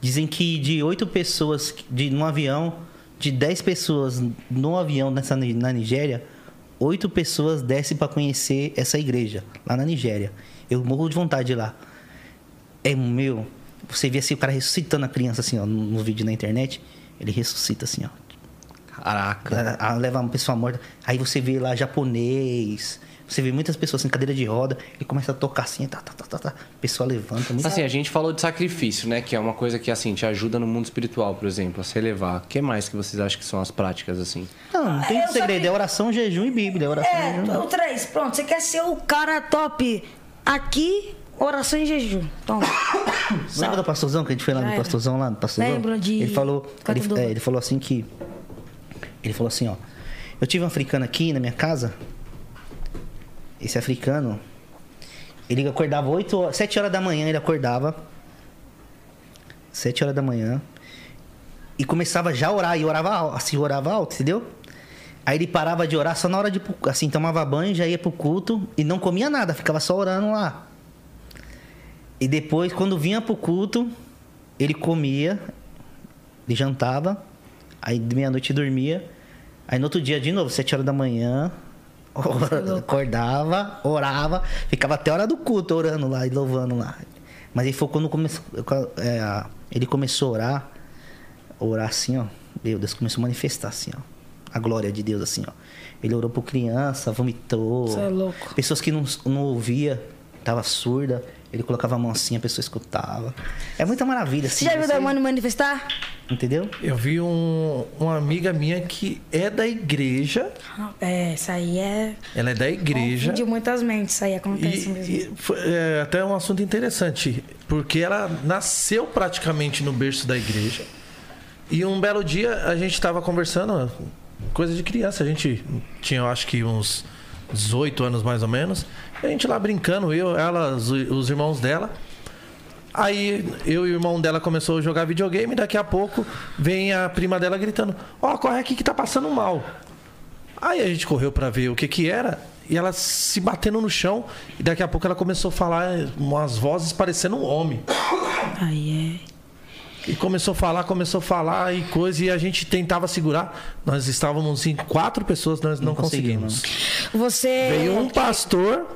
Speaker 5: Dizem que de oito pessoas de, num avião, de dez pessoas no avião nessa, na Nigéria, oito pessoas descem para conhecer essa igreja, lá na Nigéria. Eu morro de vontade de ir lá. É meu. Você vê assim o cara ressuscitando a criança assim, ó, no, no vídeo na internet. Ele ressuscita assim, ó.
Speaker 1: Caraca.
Speaker 5: a, a levar uma pessoa morta. Aí você vê lá japonês. Você vê muitas pessoas em cadeira de roda e começa a tocar assim, tá, tá, tá, tá, tá. A pessoa levanta. Muito...
Speaker 1: Assim, a gente falou de sacrifício, né? Que é uma coisa que, assim, te ajuda no mundo espiritual, por exemplo, a se elevar. O que mais que vocês acham que são as práticas, assim?
Speaker 5: Não, não tem
Speaker 3: só
Speaker 5: segredo. É oração, jejum e Bíblia. É oração,
Speaker 3: É,
Speaker 5: jejum.
Speaker 3: o três, pronto. Você quer ser o cara top aqui, oração e jejum. Toma. (coughs)
Speaker 5: Lembra do pastorzão que a gente foi lá
Speaker 3: Já
Speaker 5: no
Speaker 3: era.
Speaker 5: pastorzão lá no pastorzão?
Speaker 3: Lembro de
Speaker 5: Ele falou, ele, é, ele falou assim que ele falou assim, ó. Eu tive um africano aqui na minha casa. Esse africano, ele acordava 8 horas, 7 horas da manhã, ele acordava 7 horas da manhã e começava já a orar e orava assim, orava alto, entendeu? Aí ele parava de orar só na hora de assim, tomava banho, já ia pro culto e não comia nada, ficava só orando lá. E depois, quando vinha pro culto, ele comia, ele jantava, aí de meia-noite dormia. Aí no outro dia, de novo, sete horas da manhã, (laughs) acordava, orava, ficava até a hora do culto orando lá e louvando lá. Mas aí foi quando começou, é, ele começou a orar, orar assim, ó. Meu Deus, começou a manifestar assim, ó. A glória de Deus, assim, ó. Ele orou por criança, vomitou.
Speaker 3: Você é louco.
Speaker 5: Pessoas que não, não ouvia, tava surda. Ele colocava a mão assim, a pessoa escutava. É muita maravilha, assim.
Speaker 3: Você já viu o
Speaker 5: você-
Speaker 3: demônio manifestar?
Speaker 5: Entendeu?
Speaker 2: Eu vi um- uma amiga minha que é da igreja.
Speaker 3: É, isso aí é.
Speaker 2: Ela é da igreja.
Speaker 3: De muitas mentes, isso aí acontece
Speaker 2: E,
Speaker 3: mesmo.
Speaker 2: e foi é, até um assunto interessante, porque ela nasceu praticamente no berço da igreja. E um belo dia a gente estava conversando, coisa de criança, a gente tinha, eu acho que uns 18 anos mais ou menos. A gente lá brincando, eu, ela, os, os irmãos dela. Aí eu e o irmão dela começou a jogar videogame, daqui a pouco vem a prima dela gritando: Ó, corre aqui que tá passando mal. Aí a gente correu pra ver o que que era e ela se batendo no chão e daqui a pouco ela começou a falar umas vozes parecendo um homem.
Speaker 3: Aí é.
Speaker 2: E começou a falar, começou a falar e coisa e a gente tentava segurar. Nós estávamos em quatro pessoas, nós não,
Speaker 5: Não conseguiu,
Speaker 2: conseguimos.
Speaker 3: Você.
Speaker 2: Veio um pastor,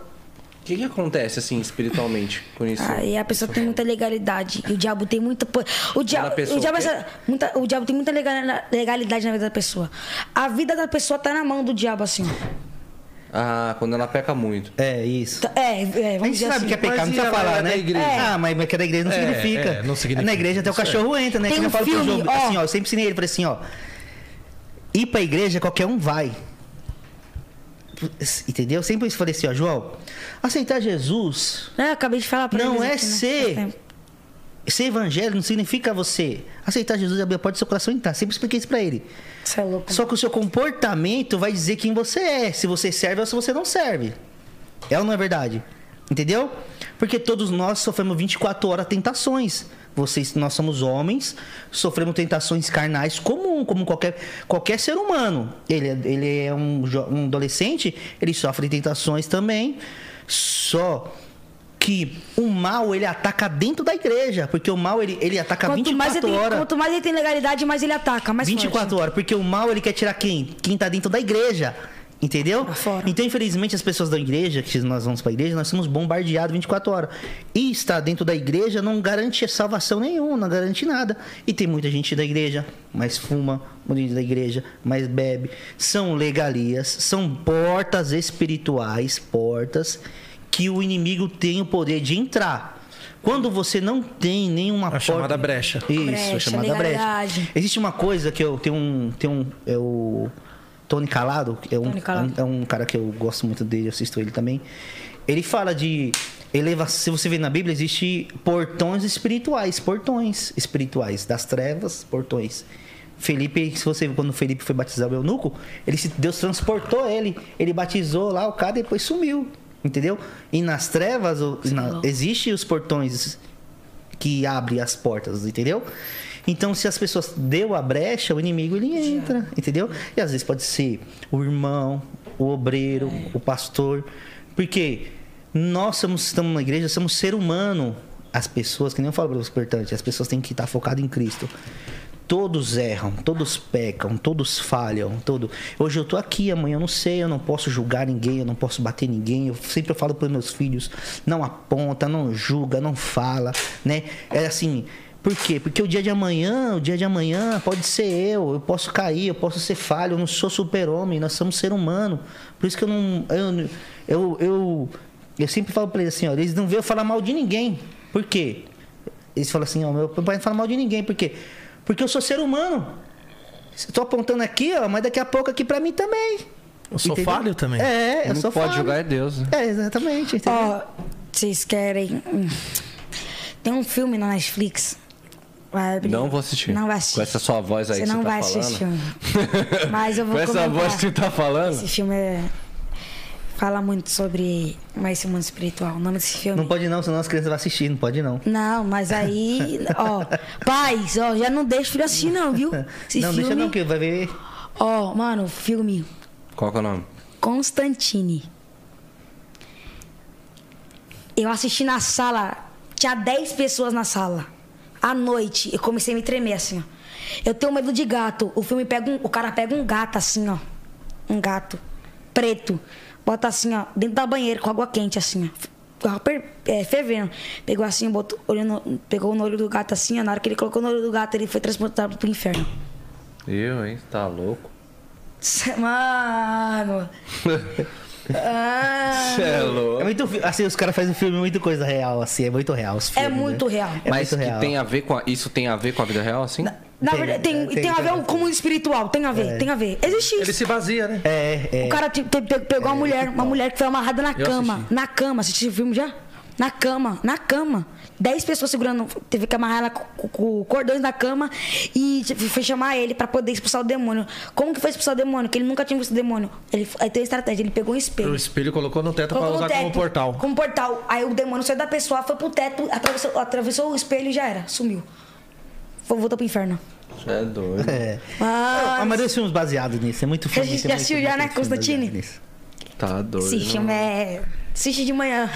Speaker 1: O que, que acontece, assim, espiritualmente com isso?
Speaker 3: Aí a pessoa tem muita legalidade. E o diabo tem muita. O
Speaker 1: pessoa
Speaker 3: o, diabo, muita- o diabo tem muita legal- legalidade na vida da pessoa. A vida da pessoa tá na mão do diabo, assim.
Speaker 1: Ah, quando ela peca muito.
Speaker 5: É, isso.
Speaker 3: Tá- É, é,
Speaker 5: A
Speaker 3: vamos
Speaker 5: gente
Speaker 3: dizer
Speaker 5: sabe
Speaker 3: assim.
Speaker 5: que é pecado,
Speaker 2: Mas
Speaker 5: não precisa falar,
Speaker 2: é
Speaker 5: né?
Speaker 2: igreja?
Speaker 5: Ah, mas mas que é da igreja não
Speaker 2: É,
Speaker 5: significa.
Speaker 2: é, não significa.
Speaker 5: Na igreja até o
Speaker 2: é.
Speaker 5: cachorro entra, né?
Speaker 3: Tem
Speaker 5: que
Speaker 3: um
Speaker 5: eu falo pro
Speaker 3: filme,
Speaker 5: João,
Speaker 3: ó.
Speaker 5: assim, ó, eu sempre ensinei ele, falei assim, ó. Ir pra igreja qualquer um vai. Entendeu? Sempre falei assim, ó, João, aceitar Jesus
Speaker 3: É, eu acabei de falar pra
Speaker 5: não
Speaker 3: eles
Speaker 5: é
Speaker 3: aqui, né?
Speaker 5: ser.
Speaker 3: Tempo.
Speaker 5: Ser evangélico não significa você aceitar Jesus e abrir a porta do seu coração e entrar. Sempre expliquei isso pra ele.
Speaker 3: Você é louco.
Speaker 5: Só que o seu comportamento vai dizer quem você é, se você serve ou se você não serve. É ou não é verdade? Entendeu? Porque todos nós sofremos 24 horas tentações. Vocês, nós somos homens, sofremos tentações carnais comum, como qualquer, qualquer ser humano. Ele, é- ele é um, um adolescente, ele sofre tentações também. Só que o mal ele ataca dentro da igreja, porque o mal ele, ele ataca
Speaker 3: Quanto
Speaker 5: 24
Speaker 3: mais, ele tem,
Speaker 5: horas.
Speaker 3: quanto mais ele tem legalidade, mais ele ataca. Mais
Speaker 5: 24
Speaker 3: forte.
Speaker 5: horas, porque o mal ele quer tirar quem? Quem tá dentro da igreja. Entendeu? Então, infelizmente, as pessoas da igreja, que nós vamos pra igreja, nós somos bombardeados 24 horas. E estar dentro da igreja não garante salvação nenhuma, não garante nada. E tem muita gente da igreja, mas fuma, muita gente da igreja, mas bebe. São legalias, são portas espirituais, portas que o inimigo tem o poder de entrar. Quando você não tem nenhuma porta.
Speaker 2: chamada brecha.
Speaker 5: Isso,
Speaker 3: Brecha,
Speaker 5: a chamada brecha.
Speaker 3: legalidade.
Speaker 5: Existe uma coisa que eu tenho um. Tem um é o Tony Calado, é um,
Speaker 3: Tony Calado.
Speaker 5: é um cara que eu gosto muito dele, eu assisto ele também. Ele fala de eleva, se você vê na Bíblia existe portões espirituais, portões espirituais das trevas, portões. Felipe, se você quando Felipe foi batizar o eunuco, ele se- Deus transportou ele, ele batizou lá o cara e depois sumiu, entendeu? E nas trevas o- na, existe os portões que abre as portas, entendeu? Então, se as pessoas deu a brecha, o inimigo ele entra, entendeu? E às vezes pode ser o irmão, o obreiro, o pastor, porque nós somos, estamos na igreja, somos ser humano. As pessoas, que nem eu falo para os as pessoas têm que estar focadas em Cristo. Todos erram, todos pecam, todos falham, todo. Hoje eu tô aqui, amanhã eu não sei, eu não posso julgar ninguém, eu não posso bater ninguém. Eu sempre falo para meus filhos, não aponta, não julga, não fala, né? É assim, por quê? Porque o dia de amanhã, o dia de amanhã pode ser eu, eu posso cair, eu posso ser falho, eu não sou super-homem, nós somos ser humano. Por isso que eu não eu eu, eu, eu sempre falo para eles assim, ó, eles não veem eu falar mal de ninguém. Por quê? Eles falam assim, ó, meu pai não fala mal de ninguém, por quê? Porque eu sou ser humano. Estou apontando aqui, ó, mas daqui a pouco aqui pra mim também.
Speaker 2: Eu sou
Speaker 5: Entendeu?
Speaker 2: falho também.
Speaker 5: É, eu
Speaker 1: Não
Speaker 5: sou
Speaker 1: pode
Speaker 5: falho.
Speaker 1: julgar é Deus. né?
Speaker 5: É, exatamente.
Speaker 3: Ó, vocês querem. hum, Tem um filme na Netflix.
Speaker 1: Não vou assistir.
Speaker 3: Não vai assistir.
Speaker 1: Com essa sua voz aí
Speaker 3: Você
Speaker 1: que
Speaker 3: não
Speaker 1: você tá
Speaker 3: vai
Speaker 1: falando.
Speaker 3: assistir esse filme. (laughs) Mas eu vou
Speaker 1: Com essa
Speaker 3: comentar.
Speaker 1: voz que você tá falando.
Speaker 3: Esse filme é... fala muito sobre mais esse mundo espiritual. O nome desse filme.
Speaker 5: Não pode não, senão as crianças vão assistir, não pode não.
Speaker 3: Não, mas aí, (laughs) ó, pais, ó, já não deixa o filho assistir não, viu? (laughs) Esse
Speaker 5: não,
Speaker 3: filme,
Speaker 5: deixa não, que vai ver.
Speaker 3: ó, mano, filme
Speaker 1: Qual que é o nome?
Speaker 3: Constantine. Eu assisti na sala, tinha 10 pessoas na sala. À noite, eu comecei a me tremer assim, ó. Eu tenho medo de gato. O filme pega um, o cara pega um gato assim, ó. Um gato preto. Bota assim, ó, dentro da banheira com água quente assim, ó. É, fervendo. Pegou assim, botou, olhando, pegou no olho do gato assim, ó. Na hora que ele colocou no olho do gato, ele foi transportado pro inferno.
Speaker 1: Eu, hein? Tá louco? (laughs)
Speaker 3: Mano. (laughs) Ah, (laughs)
Speaker 1: é louco.
Speaker 5: É muito, assim, os caras fazem um filme muito coisa real, assim, é muito real. Os
Speaker 3: é
Speaker 5: filmes,
Speaker 3: muito
Speaker 5: né?
Speaker 3: real.
Speaker 5: É
Speaker 1: Mas
Speaker 5: muito
Speaker 1: que
Speaker 5: real.
Speaker 1: tem a ver com a- isso tem a ver com a vida real, assim?
Speaker 3: Na
Speaker 5: Tem,
Speaker 3: verdade, tem,
Speaker 5: é,
Speaker 3: tem,
Speaker 5: tem,
Speaker 3: a ver com o mundo espiritual. Tem a ver, tem a ver. Existe
Speaker 2: Ele
Speaker 3: isso.
Speaker 2: se vazia, né?
Speaker 5: É, é.
Speaker 3: O cara te- te- pe- pegou uma mulher, uma mulher que foi amarrada na
Speaker 2: Eu
Speaker 3: cama.
Speaker 2: assisti.
Speaker 3: Na cama. Assistiu o filme já? Na cama, na cama. Dez pessoas segurando, teve que amarrar ela com, com cordões na cama e foi chamar ele pra poder expulsar o demônio. Como que foi expulsar o demônio? Que ele nunca tinha visto o demônio. Ele, aí tem uma estratégia, ele pegou um espelho.
Speaker 2: O espelho colocou no teto
Speaker 3: Colocou
Speaker 2: pra
Speaker 3: no
Speaker 2: usar como
Speaker 3: teto,
Speaker 2: portal.
Speaker 3: Como portal. Aí o demônio saiu da pessoa, foi pro teto, atravessou, atravessou o espelho e já era. Sumiu. Foi- Voltou pro inferno.
Speaker 1: Você é doido.
Speaker 5: É.
Speaker 3: Ah,
Speaker 5: Ah, mas tem filmes baseados nisso, é muito filme.
Speaker 3: gente
Speaker 5: tem
Speaker 3: já assistiu já, né, Constantine?
Speaker 1: Tá doido.
Speaker 3: Esse filme é. Assiste de manhã.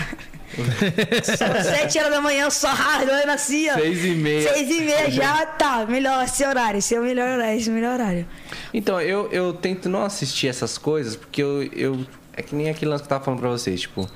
Speaker 3: Sete horas da manhã, só doendo assim, ó.
Speaker 1: Seis e meia.
Speaker 3: Seis e meia já tá. Melhor esse horário. Esse é o melhor horário. Esse é o melhor horário.
Speaker 1: Então, eu, eu tento não assistir essas coisas, porque eu, eu. É que nem aquele lance que eu tava falando pra vocês, tipo.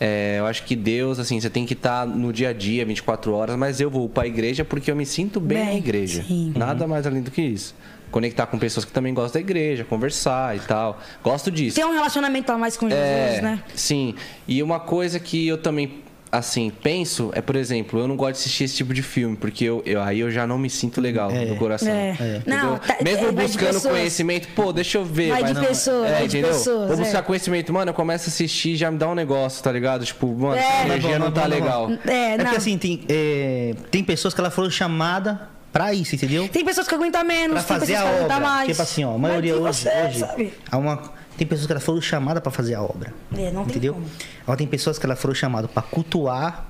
Speaker 1: é, eu acho que Deus, assim, você tem que estar no dia a dia, 24 horas, mas eu vou pra igreja porque eu me sinto bem, na
Speaker 3: Bem,
Speaker 1: igreja.
Speaker 3: sim.
Speaker 1: Nada mais além do que isso. Conectar com pessoas que também gostam da igreja, conversar e tal. Gosto disso.
Speaker 3: Tem um relacionamento a mais com Jesus,
Speaker 1: É,
Speaker 3: né?
Speaker 1: Sim. E uma coisa que eu também assim, penso, é, por exemplo, eu não gosto de assistir esse tipo de filme, porque eu, eu- aí eu já não me sinto legal
Speaker 5: É.
Speaker 1: no coração.
Speaker 3: É.
Speaker 1: entendeu?
Speaker 3: Não, tá-
Speaker 1: Mesmo
Speaker 3: é, vai de
Speaker 1: buscando conhecimento, pô, deixa eu ver.
Speaker 3: Vai de
Speaker 1: não-
Speaker 3: pessoas,
Speaker 1: é,
Speaker 3: vai de pessoas,
Speaker 1: Vou
Speaker 3: é.
Speaker 1: buscar conhecimento, mano, eu começo a assistir e já me dá um negócio, tá ligado? Tipo, mano,
Speaker 3: É.
Speaker 1: a energia
Speaker 5: Não é
Speaker 1: não, tá
Speaker 5: não é bom,
Speaker 1: legal.
Speaker 5: não
Speaker 3: É,
Speaker 5: É
Speaker 3: não.
Speaker 5: porque assim, tem, é, tem pessoas que ela foram chamada pra isso, entendeu?
Speaker 3: Tem pessoas que aguentam menos,
Speaker 5: Pra
Speaker 3: tem pessoas
Speaker 5: a
Speaker 3: que aguentam mais.
Speaker 5: Tipo assim, ó, a maioria
Speaker 3: tem
Speaker 5: hoje,
Speaker 3: você,
Speaker 5: hoje
Speaker 3: sabe?
Speaker 5: há uma, tem pessoas que elas foram chamadas pra fazer a obra.
Speaker 3: É, não tem
Speaker 5: entendeu?
Speaker 3: como.
Speaker 5: Agora tem pessoas que elas foram chamadas pra cultuar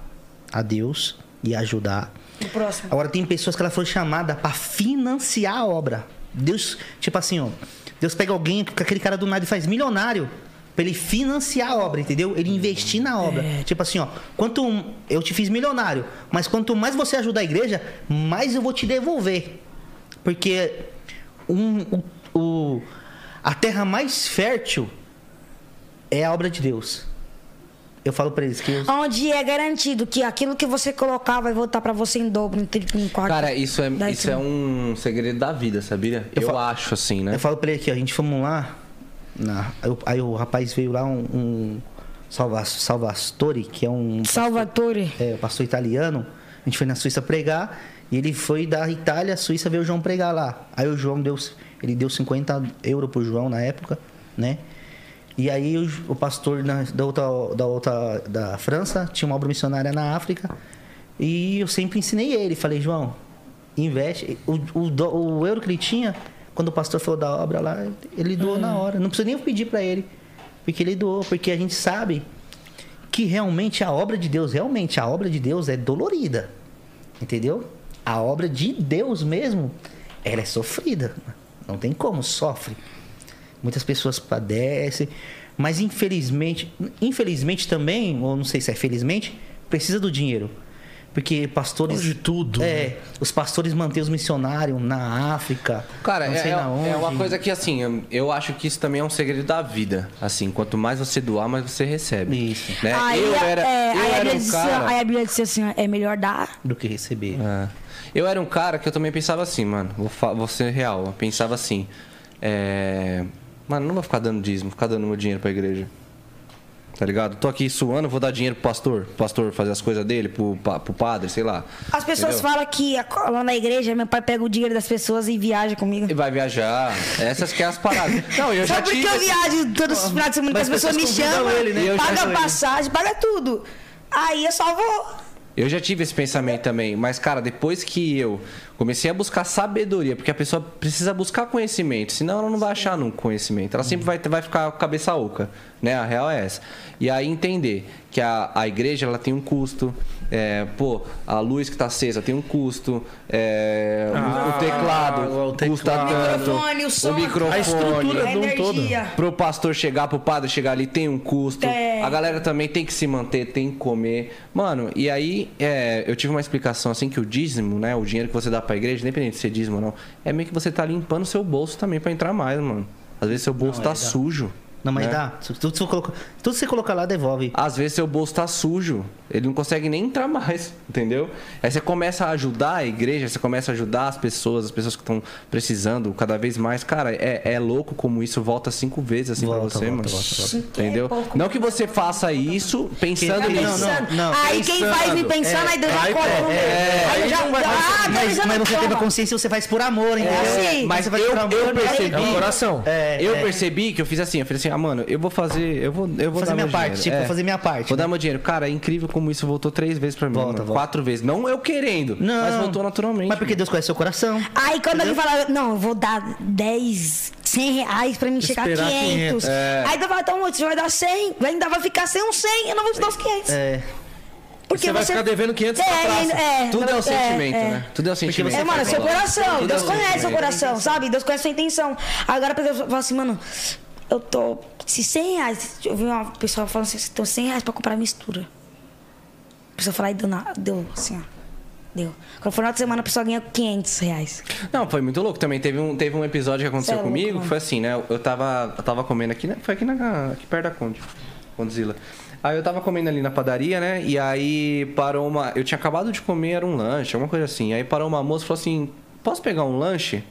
Speaker 5: a Deus e ajudar.
Speaker 3: O próximo.
Speaker 5: Agora tem pessoas que elas foram chamadas pra financiar a obra. Deus, tipo assim, ó, Deus pega alguém, que aquele cara do nada e faz milionário pra ele financiar a obra, entendeu? Ele investir na obra. Tipo assim, ó, quanto eu te fiz milionário, mas quanto mais você ajudar a igreja, mais eu vou te devolver. Porque um, o, o- a terra mais fértil é a obra de Deus. Eu falo pra eles que eu,
Speaker 3: Onde é garantido que aquilo que você colocar vai voltar pra você em dobro, em triplo, em quarto.
Speaker 1: Cara, isso é, isso é um segredo da vida, sabia? Eu,
Speaker 5: Eu fa-
Speaker 1: acho assim, né?
Speaker 5: Eu falo pra ele aqui, ó, a gente fomos lá. Na- aí, o- aí o rapaz veio lá, um, um Salva, Salvatore, que é um
Speaker 3: Salvatore.
Speaker 5: é, um pastor italiano. A gente foi na Suíça pregar. E ele foi da Itália Suíça ver o João pregar lá. Aí o João deu, ele deu 50 euros pro João na época, né? E aí o, o pastor na- da, outra, da outra da França tinha uma obra missionária na África. E eu sempre ensinei ele. Falei, João, investe. O, o, o euro que ele tinha, quando o pastor falou da obra lá, ele doou na hora. Não precisa nem pedir para ele. Porque ele doou. Porque a gente sabe que realmente a obra de Deus, realmente a obra de Deus é dolorida. Entendeu? A obra de Deus mesmo, ela é sofrida. Não tem como, sofre. Muitas pessoas padecem, mas infelizmente, infelizmente também, ou não sei se é felizmente, precisa do dinheiro. Porque pastores.
Speaker 2: Hoje tudo, né?
Speaker 5: É, os pastores mantêm os missionários na África.
Speaker 1: Cara,
Speaker 5: não
Speaker 1: é,
Speaker 5: sei
Speaker 1: é-
Speaker 5: na onde.
Speaker 1: é uma coisa que, assim, eu- eu acho que isso também é um segredo da vida. Assim, quanto mais você doar, mais você recebe.
Speaker 5: Isso.
Speaker 1: Né?
Speaker 3: Aí,
Speaker 1: eu era,
Speaker 3: é,
Speaker 1: eu
Speaker 3: aí, a
Speaker 1: era
Speaker 3: Bíblia
Speaker 1: um cara...
Speaker 3: aí a Bíblia diz assim, é melhor dar.
Speaker 5: Do que receber.
Speaker 1: É. Eu era um cara que eu também pensava assim, mano. Vou, vou ser real. Eu pensava assim. É... Mano, não vou ficar dando dízimo, ficar dando meu dinheiro pra igreja. Tá ligado? Tô aqui suando, vou dar dinheiro pro pastor. Pro pastor fazer as coisas dele, pro, pro padre, sei lá.
Speaker 3: As pessoas
Speaker 1: Entendeu?
Speaker 3: falam que lá na igreja, meu pai pega o dinheiro das pessoas e viaja comigo.
Speaker 1: E vai viajar. Essas que é as paradas. Não, eu já
Speaker 3: Sabe por que
Speaker 1: tive.
Speaker 3: eu viajo todos os finais de semana as pessoas me
Speaker 5: pessoas convidam
Speaker 3: chamam,
Speaker 5: ele, né?
Speaker 3: Paga passagem, paga tudo. Aí eu só vou.
Speaker 1: Eu já tive esse pensamento também, mas cara, depois que eu comecei a buscar sabedoria, porque a pessoa precisa buscar conhecimento, senão ela não vai achar nunca conhecimento. Ela sempre vai, vai ficar com a cabeça oca, né? A real é essa. E aí entender que a, a igreja ela tem um custo, é, pô, a luz que tá acesa tem um custo, é, o-
Speaker 2: Ah,
Speaker 1: o teclado
Speaker 2: o teclado.
Speaker 1: custa
Speaker 2: O
Speaker 1: tanto,
Speaker 3: microfone, o som,
Speaker 1: microfone,
Speaker 2: a estrutura
Speaker 3: A
Speaker 2: de um todo.
Speaker 1: Pro pastor chegar, pro padre chegar ali, tem um custo.
Speaker 3: Tem.
Speaker 1: A galera também tem que se manter, tem que comer. Mano, e aí é, eu tive uma explicação assim que o dízimo, né? O dinheiro que você dá pra igreja, independente de ser dízimo ou não, é meio que você tá limpando seu bolso também pra entrar mais, mano. Às vezes seu bolso
Speaker 5: Não,
Speaker 1: tá
Speaker 5: dá.
Speaker 1: sujo.
Speaker 5: Não, mas
Speaker 1: né?
Speaker 5: dá. Tudo que, você coloca, tudo que você colocar lá, devolve.
Speaker 1: Às vezes seu bolso tá sujo, ele não consegue nem entrar (laughs) mais, entendeu? Aí você começa a ajudar a igreja, você começa a ajudar as pessoas, as pessoas que estão precisando cada vez mais. Cara, é, é louco como isso volta cinco vezes assim pra
Speaker 5: Volta,
Speaker 1: você,
Speaker 5: volta,
Speaker 1: mano.
Speaker 5: volta, volta.
Speaker 1: Entendeu?
Speaker 3: É.
Speaker 1: Não que você faça isso pensando
Speaker 5: Não,
Speaker 1: nisso.
Speaker 5: não,
Speaker 3: Pensando.
Speaker 5: não,
Speaker 3: aí quem faz me pensando, aí Deus já
Speaker 2: aí,
Speaker 3: coloca
Speaker 2: é, é,
Speaker 3: Aí eu já.
Speaker 2: não vai-
Speaker 3: Ah,
Speaker 5: mas,
Speaker 3: Deus já
Speaker 5: mas você teve a consciência, você faz por amor, entendeu?
Speaker 3: assim.
Speaker 1: Mas
Speaker 5: Você faz
Speaker 1: eu,
Speaker 5: por amor,
Speaker 1: eu percebi.
Speaker 2: É o coração.
Speaker 5: É,
Speaker 1: eu
Speaker 5: é.
Speaker 1: percebi que eu fiz assim, eu falei assim, ah, mano, eu vou fazer, eu vou, eu vou
Speaker 5: Fazer minha parte,
Speaker 1: dinheiro.
Speaker 5: tipo,
Speaker 1: É.
Speaker 5: vou fazer minha parte,
Speaker 1: Vou
Speaker 5: né?
Speaker 1: dar meu dinheiro. Cara, é incrível como isso voltou três vezes pra mim,
Speaker 5: Volta,
Speaker 1: mano.
Speaker 5: volta.
Speaker 1: quatro vezes. Não eu querendo,
Speaker 5: Não.
Speaker 1: mas voltou naturalmente.
Speaker 5: Mas porque Deus conhece seu coração.
Speaker 3: Aí quando ele fala, não, eu vou dar 10, 100 reais pra mim chegar a
Speaker 2: Esperar
Speaker 3: 500.
Speaker 2: 500,
Speaker 1: é.
Speaker 3: Aí tu fala, então você vai dar 100, ainda vai ficar sem uns 100, eu não vou te dar os 500.
Speaker 5: É.
Speaker 3: Porque
Speaker 2: Você vai ficar devendo 500 pra praça.
Speaker 3: é,
Speaker 1: Tudo é o sentimento,
Speaker 3: é.
Speaker 1: né? Tudo é o sentimento.
Speaker 3: É, mano, é seu coração.
Speaker 1: Tudo
Speaker 3: Deus
Speaker 1: é o
Speaker 3: conhece seu coração, sabe? Deus conhece sua intenção. Agora a pessoa fala assim, mano, eu tô. Se 100 reais. Eu vi uma pessoa falando assim, tô 100 reais pra comprar mistura. A pessoa fala, aí deu, na, deu assim, ó. Deu. Quando for final de semana, a pessoa ganha 500 reais.
Speaker 1: Não, foi muito louco também. Teve um, teve um episódio que aconteceu
Speaker 3: é louco,
Speaker 1: comigo,
Speaker 3: mano.
Speaker 1: foi assim, né? Eu tava, eu tava comendo aqui, né? Foi aqui, na, aqui perto da Conde, Condzilla. Aí eu tava comendo ali na padaria, né? E aí parou uma. Eu tinha acabado de comer, era um lanche, alguma coisa assim. Aí parou uma moça e falou assim: posso pegar um lanche?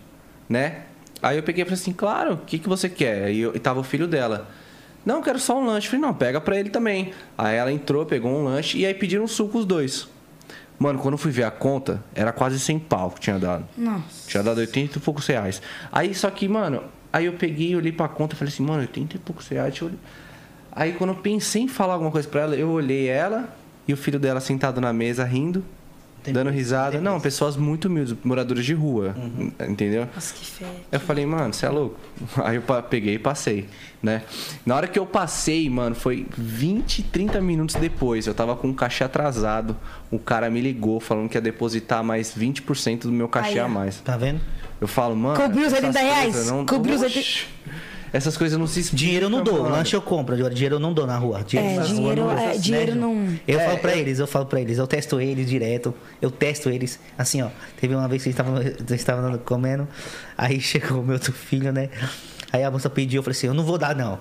Speaker 1: Né? Aí eu peguei e falei assim, claro, o que, que você quer? E, eu, e tava o filho dela. Não, eu quero só um lanche. Eu falei, não, pega pra ele também. Aí ela entrou, pegou um lanche e aí pediram um suco os dois. Mano, quando eu fui ver a conta, era quase 100 pau que tinha dado.
Speaker 3: Nossa.
Speaker 1: Tinha dado 80 e poucos reais. Aí, só que, mano, aí eu peguei, olhei pra conta e falei assim, mano, 80 e poucos reais. Aí quando eu pensei em falar alguma coisa pra ela, eu olhei ela e o filho dela sentado na mesa rindo,
Speaker 5: Tem
Speaker 1: dando risada. Não, pessoas muito humildes, moradores de rua, entendeu?
Speaker 3: Nossa, que feio.
Speaker 1: Eu falei, mano, você é louco? (laughs) Aí eu peguei e passei, né? Na hora que eu passei, mano, foi 20, 30 minutos depois. Eu tava com o cachê atrasado. O cara me ligou falando que ia depositar mais 20% do meu cachê
Speaker 3: Aí,
Speaker 1: a mais.
Speaker 5: Tá vendo?
Speaker 1: Eu falo, mano.
Speaker 3: Cobriu os
Speaker 1: essas
Speaker 3: 80 reais?
Speaker 1: Não...
Speaker 3: Cobriu os
Speaker 1: Oxi. Essas coisas não se explicam.
Speaker 5: Dinheiro eu não dou, lanche eu compro. Agora, dinheiro eu não dou na rua. Dinheiro
Speaker 3: É,
Speaker 5: na rua
Speaker 3: dinheiro-
Speaker 5: dou,
Speaker 3: é, dinheiro não-
Speaker 5: Eu
Speaker 1: É,
Speaker 5: falo pra
Speaker 1: eu-
Speaker 5: eles, eu falo pra eles, eu testo eles direto, eu testo eles. Assim, ó, teve uma vez que eles estavam comendo, aí (laughs) chegou o meu outro filho, né? Aí a moça pediu, eu falei assim, eu não vou dar não.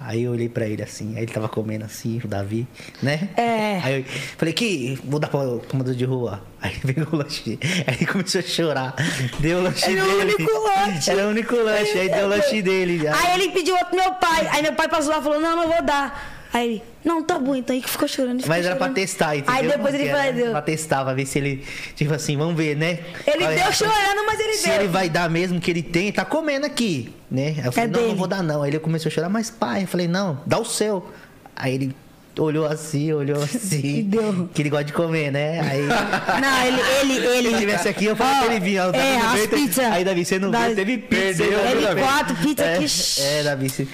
Speaker 5: Aí eu olhei pra ele assim, aí ele tava comendo assim, o Davi, né?
Speaker 3: É.
Speaker 5: Aí eu falei, que vou dar pra tomador de rua. Aí pegou o lanche, aí ele começou a chorar. Deu o lanche
Speaker 3: Era o
Speaker 5: dele.
Speaker 3: único lanche.
Speaker 5: Era o único lanche, aí deu o lanche dele.
Speaker 3: Aí ele pediu outro pro meu pai. Aí meu pai passou lá e falou, não, não vou dar. Aí ele, não, tá bom, então aí que ficou chorando. ele
Speaker 5: Mas
Speaker 3: ficou
Speaker 5: era pra
Speaker 3: chorando.
Speaker 5: testar, entendeu?
Speaker 3: Aí depois ele falou, deu.
Speaker 5: Pra testar, pra ver se ele, tipo assim, vamos ver, né?
Speaker 3: Ele deu chorando, mas ele
Speaker 5: Se
Speaker 3: deu.
Speaker 5: ele vai dar mesmo que ele tem, tá comendo aqui, né? Aí eu falei,
Speaker 3: É
Speaker 5: não, não
Speaker 3: dele.
Speaker 5: vou dar não. Aí ele começou a chorar, mas pai, eu falei, não, dá o seu. Aí ele olhou assim, olhou (laughs) assim.
Speaker 3: Deu.
Speaker 5: Que ele gosta de comer, né? Aí... (laughs)
Speaker 3: Não, ele, ele,
Speaker 5: Se
Speaker 3: ele.
Speaker 5: ele tivesse aqui, eu falei pra ele vir. ó,
Speaker 3: É,
Speaker 5: não
Speaker 3: as pizzas.
Speaker 5: Aí, Davi, você não
Speaker 3: Da-
Speaker 5: veio, teve pizza.
Speaker 1: Perdeu, viu,
Speaker 3: Ele
Speaker 1: Davi?
Speaker 3: quatro pizza
Speaker 5: é,
Speaker 3: aqui.
Speaker 5: É, Davi. você-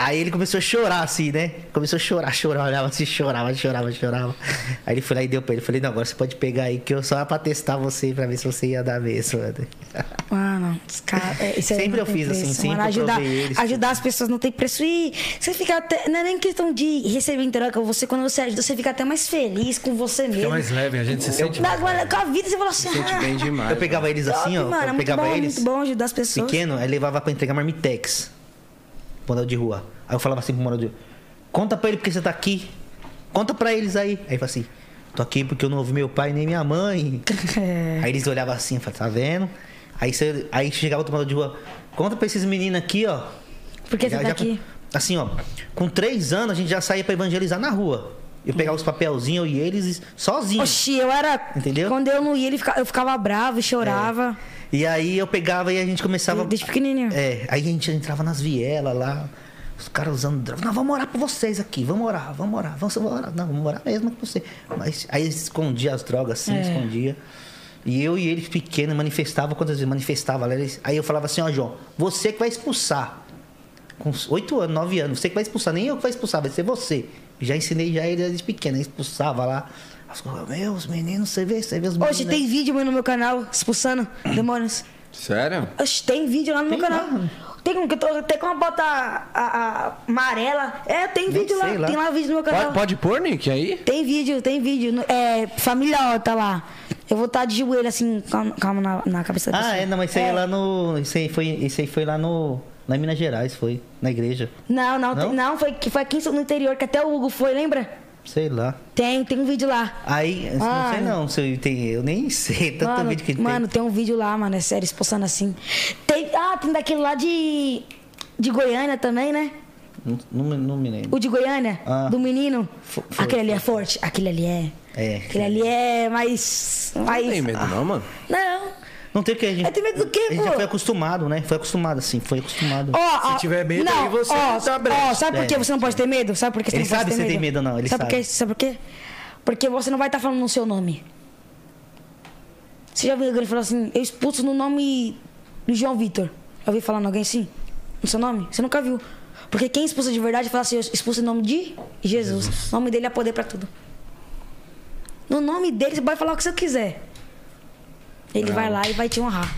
Speaker 5: Aí ele começou a chorar, assim, né? Começou a chorar, chorar, olhava assim, chorava, chorava, chorava. Aí ele foi lá e deu pra ele. Falei, não, agora você pode pegar aí, que eu só era pra testar você, pra ver se você ia dar mesmo. mano.
Speaker 3: Mano, os caras. é,
Speaker 5: Sempre eu fiz assim,
Speaker 3: preço,
Speaker 5: sempre
Speaker 3: mano.
Speaker 5: eu
Speaker 3: ajudar,
Speaker 5: provei eles.
Speaker 3: ajudar as pessoas não tem preço. E você fica até. Não é nem questão de receber em troca. Você, quando você ajuda, você fica até mais feliz com você
Speaker 2: Fica
Speaker 3: mesmo.
Speaker 2: mais leve, a gente se sente.
Speaker 3: Na- agora, com a vida, você fala assim.
Speaker 1: Sente
Speaker 3: ah,
Speaker 1: bem demais.
Speaker 5: Eu pegava eles assim,
Speaker 3: top,
Speaker 5: ó.
Speaker 3: mano, é
Speaker 5: eu
Speaker 3: muito
Speaker 5: pegava
Speaker 3: bom,
Speaker 5: eles
Speaker 3: muito bom ajudar as pessoas.
Speaker 5: pequeno, aí levava pra entregar marmitex. Eu de rua. Aí eu falava assim pro morador de rua, conta pra ele porque você tá aqui. Conta pra eles aí. Aí falava assim, tô aqui porque eu não ouvi meu pai nem minha mãe. (laughs)
Speaker 3: É.
Speaker 5: Aí eles olhavam assim, eu falava, tá vendo? Aí, você, aí chegava outro morador de rua, conta pra esses meninos aqui, ó.
Speaker 3: Por que você
Speaker 5: Já-
Speaker 3: tá
Speaker 5: já
Speaker 3: aqui?
Speaker 5: assim, ó, com três anos a gente já saía pra evangelizar na rua. Eu pegava os papelzinhos, eu e eles, sozinho.
Speaker 3: Oxi, eu era.
Speaker 5: Entendeu?
Speaker 3: Quando eu não ia, ele fica- eu ficava bravo e chorava.
Speaker 5: E aí eu pegava e a gente começava.
Speaker 3: Desde pequenininho.
Speaker 5: É, aí a gente entrava nas vielas lá, os caras usando droga. Não, vamos orar por vocês aqui, vamos orar, vamos orar, vamos orar. Não, vamos orar mesmo com você. Mas aí escondia as drogas assim,
Speaker 3: É.
Speaker 5: escondia. E eu e ele pequeno manifestava, quantas vezes manifestava? Aí eu falava assim, ó, João, você que vai expulsar. Com oito anos, nove anos, você que vai expulsar, nem eu que vai expulsar, vai ser você. Já ensinei já ele desde pequeno, expulsava lá. As coisas, Meu, os meninos, você vê, você vê os meninos.
Speaker 3: Hoje
Speaker 5: né?"
Speaker 3: tem vídeo meu no meu canal expulsando demônios.
Speaker 1: Sério?
Speaker 3: Oxe, tem vídeo lá no meu
Speaker 5: Tem
Speaker 3: canal.
Speaker 5: lá?
Speaker 3: Tem um que eu tô, tem como botar a, a amarela. É, tem
Speaker 5: Nem
Speaker 3: vídeo lá.
Speaker 5: lá.
Speaker 3: Tem lá vídeo no meu canal.
Speaker 1: Pode, pode pôr, Nick, aí?
Speaker 3: Tem vídeo, tem vídeo. É, família Ó, tá lá. Eu vou estar de joelho assim, calma, calma na, na cabeça da
Speaker 5: Ah,
Speaker 3: pessoa.
Speaker 5: é, não, mas isso aí é lá no. Isso aí foi, isso aí foi lá no. Lá em Minas Gerais, foi. Na igreja.
Speaker 3: Não, não,
Speaker 5: Não?
Speaker 3: tem- não, foi, que foi aqui no interior, que até o Hugo foi, lembra?
Speaker 5: Sei lá.
Speaker 3: Tem, tem um vídeo lá.
Speaker 5: Aí, não
Speaker 3: Ah,
Speaker 5: sei não, se eu, tem, eu nem sei tanto
Speaker 3: mano,
Speaker 5: vídeo que
Speaker 3: mano, tem um vídeo lá, mano, é sério, expulsando assim. Tem, ah, tem daquele lá de, de Goiânia também, né?
Speaker 5: tem. Não, não, me- não me lembro.
Speaker 3: O de Goiânia,
Speaker 5: Ah.
Speaker 3: do menino.
Speaker 5: Fo- foi,
Speaker 3: aquele ali é forte, aquele ali é.
Speaker 5: É.
Speaker 3: Aquele ali é mais. mais...
Speaker 1: Não tem medo, não, mano.
Speaker 3: Não.
Speaker 5: Não tem o que a gente.
Speaker 3: É, tem medo do quê,
Speaker 5: A gente já
Speaker 3: pô?
Speaker 5: foi acostumado, né? Foi acostumado assim, foi acostumado.
Speaker 3: Ó, ó,
Speaker 2: tiver medo,
Speaker 3: não,
Speaker 2: aí você
Speaker 3: ó,
Speaker 2: tá brecha.
Speaker 3: ó, sabe por que
Speaker 5: É.
Speaker 3: você não pode ter medo? Sabe por que você
Speaker 5: Ele
Speaker 3: não pode
Speaker 5: sabe
Speaker 3: ter
Speaker 5: se
Speaker 3: medo?
Speaker 5: tem medo ou não, ele
Speaker 3: sabe. Por
Speaker 5: sabe.
Speaker 3: quê? sabe por quê? Porque você não vai estar falando no seu nome. Você já viu alguém falar assim, eu expulso no nome do João Vitor. Já ouviu falando alguém assim? No seu nome? Você nunca viu. Porque quem expulsa de verdade fala assim, eu expulso em nome de Jesus. O nome dele é poder pra tudo. No nome dele, você pode falar o que você quiser. Ele vai lá e vai te honrar.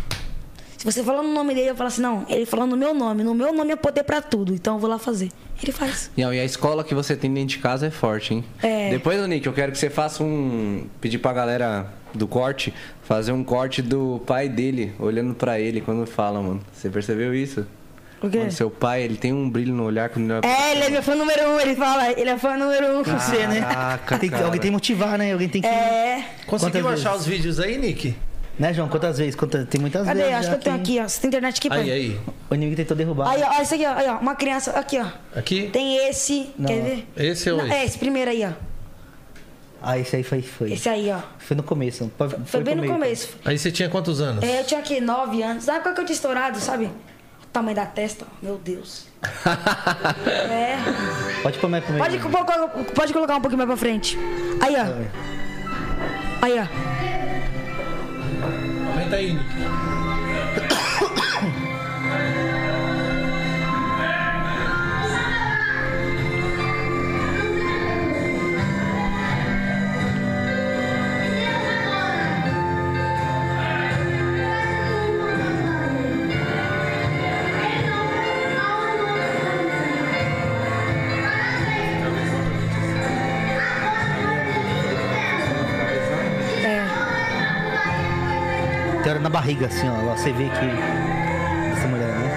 Speaker 3: Se você falar no nome dele, eu falo assim, não, ele falando no meu nome. No meu nome é poder pra tudo, então eu vou lá fazer. Ele faz.
Speaker 1: Não, e a escola que você tem dentro de casa é forte, hein?
Speaker 3: É.
Speaker 1: Depois, Nick, eu quero que você faça um. Pedir pra galera do corte fazer um corte do pai dele, olhando pra ele quando fala, mano. Você percebeu isso?
Speaker 3: O quê?
Speaker 1: Mano, seu pai, ele tem um brilho no olhar quando ele
Speaker 3: É, ele é meu fã número um, ele fala, ele é fã número um.
Speaker 5: Você, né?
Speaker 1: Caraca,
Speaker 5: Tem alguém tem que motivar, né? Alguém tem que.
Speaker 3: É.
Speaker 2: Conseguiu achar os vídeos aí, Nick?
Speaker 5: Né, João? Quantas vezes? Quantas... Tem muitas
Speaker 3: Cadê?
Speaker 5: vezes.
Speaker 3: Acho
Speaker 5: já
Speaker 3: que eu tenho aqui, ó. Você tem internet aqui, pai?
Speaker 2: Aí, aí.
Speaker 5: O inimigo tentou derrubar.
Speaker 3: Aí, ó, ó, isso aqui, ó. Aí, ó. Uma criança. Aqui, ó.
Speaker 2: Aqui?
Speaker 3: Tem esse.
Speaker 5: Não.
Speaker 3: Quer ver?
Speaker 2: Esse ou
Speaker 3: Não,
Speaker 2: esse?
Speaker 3: É, esse primeiro aí, ó.
Speaker 5: Ah, esse aí foi. Foi,
Speaker 3: Esse aí, ó.
Speaker 5: foi no começo. Foi,
Speaker 3: Foi bem no começo.
Speaker 2: Aí você tinha quantos anos?
Speaker 3: É, eu tinha aqui 9 anos. Sabe qual que eu tinha estourado, sabe? O tamanho da testa, ó. meu Deus. é.
Speaker 5: Pode pôr mais
Speaker 3: pode, pode colocar um pouquinho mais pra frente. Aí, ó. Aí, ó.
Speaker 2: Aumenta aí, Nick.
Speaker 5: Barriga, assim, ó. Lá Você vê que. Essa mulher, né?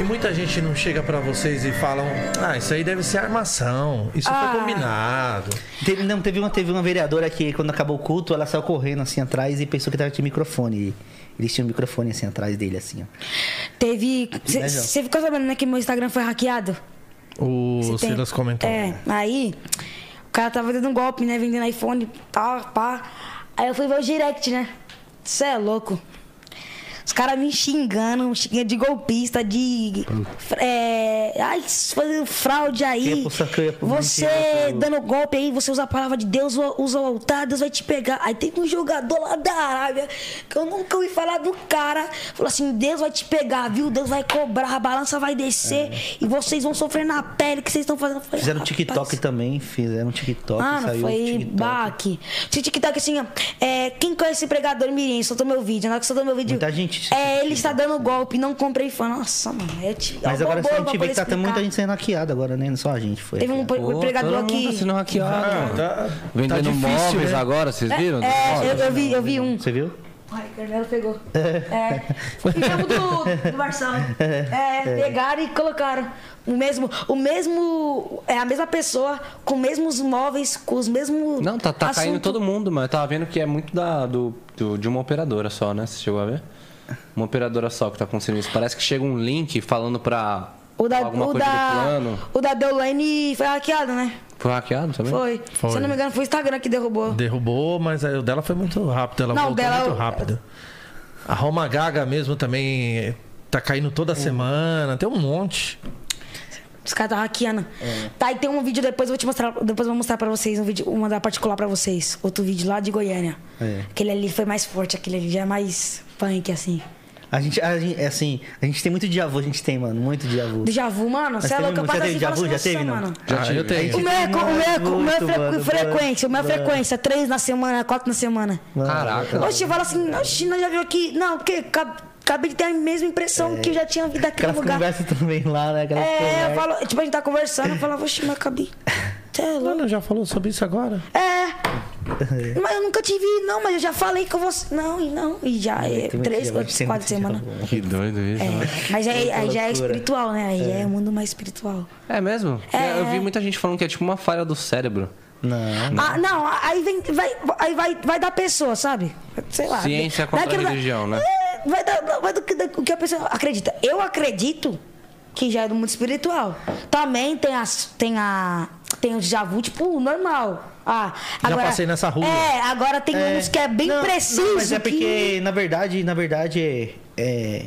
Speaker 2: E muita gente não chega pra vocês e falam: Ah, isso aí deve ser armação. Isso
Speaker 3: Ah.
Speaker 2: foi combinado.
Speaker 5: Teve, não, teve uma, teve uma vereadora que, quando acabou o culto, ela saiu correndo assim atrás e pensou que tava de microfone. Eles tinham um microfone assim atrás dele, assim, ó.
Speaker 3: Teve.
Speaker 5: Né?
Speaker 3: Você ficou sabendo, né, que meu Instagram foi hackeado?
Speaker 2: O Silas comentou.
Speaker 3: É, aí cara tava dando um golpe, né? Vendendo iPhone, tá, pá. Aí eu fui ver o direct, né? Você é louco. Os caras me xingando, xingando de golpista, de. É, ai, fazendo fraude aí.
Speaker 5: É é
Speaker 3: Você
Speaker 5: por-
Speaker 3: dando golpe aí, você usa a palavra de Deus, usa o altar, Deus vai te pegar. Aí teve um jogador lá da Arábia, que eu nunca ouvi falar do cara. Falou assim: Deus vai te pegar, viu? Deus vai cobrar, a balança vai descer e vocês vão sofrer na pele que vocês estão fazendo. Falei,
Speaker 5: Fizeram
Speaker 3: "Ah,
Speaker 5: TikTok
Speaker 3: rapaz."
Speaker 5: também, fizeram um TikTok,
Speaker 3: Mano,
Speaker 5: saiu o
Speaker 3: foi
Speaker 5: TikTok.
Speaker 3: baque. TikTok assim, ó. É, quem conhece esse pregador Mirim? Soltou meu vídeo. Na hora que soltou meu vídeo.
Speaker 5: Muita gente
Speaker 3: É, ele está dando golpe, não comprei fã. Nossa, mano. É, te-
Speaker 5: Mas
Speaker 3: é
Speaker 5: agora
Speaker 3: bobo
Speaker 5: a gente vê que tá muita gente sendo hackeada agora, né? Não só a gente foi.
Speaker 3: Teve um,
Speaker 1: Pô,
Speaker 3: pregador
Speaker 1: todo mundo
Speaker 3: aqui.
Speaker 1: tá sendo hackeado.
Speaker 2: Ah, tá,
Speaker 1: Vendendo
Speaker 2: tá difícil,
Speaker 1: móveis
Speaker 2: né?
Speaker 1: agora, vocês viram?
Speaker 3: É, eu, eu vi, eu vi um.
Speaker 5: Você viu?
Speaker 3: Ai, o Carmelo pegou. É. Fizemos do, do Marçal. É, pegaram e colocaram. O mesmo, o mesmo. É a mesma pessoa, com os mesmos móveis, com os mesmos.
Speaker 1: Não, tá, tá caindo todo mundo, mas eu tava vendo que é muito da, do, do- de uma operadora só, né? Você chegou a ver? Uma operadora só que tá acontecendo isso. Parece que chega um link falando pra
Speaker 3: O da,
Speaker 1: alguma
Speaker 3: o
Speaker 1: coisa do
Speaker 3: da,
Speaker 1: plano.
Speaker 3: o da Deolane foi hackeado, né?
Speaker 1: Foi hackeado também?
Speaker 3: Foi.
Speaker 2: Foi.
Speaker 3: Se eu não me engano, foi o Instagram que derrubou.
Speaker 2: Derrubou, mas o dela foi muito rápido. Ela
Speaker 3: Não,
Speaker 2: voltou
Speaker 3: dela-
Speaker 2: muito rápido. A Roma Gaga mesmo também tá caindo toda semana. Tem um monte.
Speaker 3: Os caras tá hackeando. Tá, e tem um vídeo depois, eu vou te mostrar. Depois eu vou mostrar pra vocês, um vídeo, vou mandar particular pra vocês. Outro vídeo lá de Goiânia.
Speaker 5: É.
Speaker 3: Aquele ali foi mais forte, aquele ali já é mais punk, assim.
Speaker 5: A gente, a gente, é assim, a gente tem muito dia vu, a gente tem, mano, muito dia vu.
Speaker 3: Déjà vu, mano, você é
Speaker 5: teve
Speaker 3: louco, eu passo
Speaker 5: já
Speaker 3: assim
Speaker 5: teve
Speaker 3: falo
Speaker 5: déjà vu?
Speaker 3: assim,
Speaker 5: Já teve, não?
Speaker 3: mano.
Speaker 1: Já
Speaker 2: Ah,
Speaker 1: tive.
Speaker 2: eu tenho.
Speaker 3: O meu é, o meu é, o meu é
Speaker 5: Muito,
Speaker 3: fre-
Speaker 5: mano,
Speaker 3: frequência, o meu é
Speaker 5: mano.
Speaker 3: frequência, três na semana, quatro na semana.
Speaker 1: Caraca.
Speaker 3: Oxe, fala assim, oxe, nós já viu aqui. Não, porque acabei de ter a mesma impressão que eu já tinha visto daquele
Speaker 5: Aquelas
Speaker 3: lugar.
Speaker 5: conversas também lá, né? Aquelas
Speaker 3: É, eu falo, tipo, a gente tá conversando, eu falava, oxe, mas acabei. (laughs) Você é.
Speaker 2: Mano, já falou sobre isso agora?
Speaker 3: É. (laughs) Mas eu nunca tive, não, mas eu já falei com você. Não, e não. E já é três, quatro, quatro semanas.
Speaker 5: vu.
Speaker 1: Que doido isso, né?
Speaker 3: É, mas aí, aí já é espiritual, né? Aí é o mundo mais espiritual.
Speaker 1: É mesmo?
Speaker 3: É.
Speaker 1: Eu vi muita gente falando que é tipo uma falha do cérebro.
Speaker 5: Não.
Speaker 3: Ah, não, aí vem, vai, aí vai, vai da pessoa, sabe? Sei lá.
Speaker 1: Ciência contra a
Speaker 3: Daquilo da-
Speaker 1: religião, né?
Speaker 3: É, vai, da, vai do, que- do que a pessoa acredita. Eu acredito que já é do mundo espiritual. Também tem, as, tem a. Tem o déjà vu, tipo, normal. Ah,
Speaker 2: Já passei nessa rua.
Speaker 3: É, agora tem uns que é bem
Speaker 5: Não,
Speaker 3: preciso.
Speaker 5: não, mas é
Speaker 3: que-
Speaker 5: porque, na verdade, na verdade, é. é-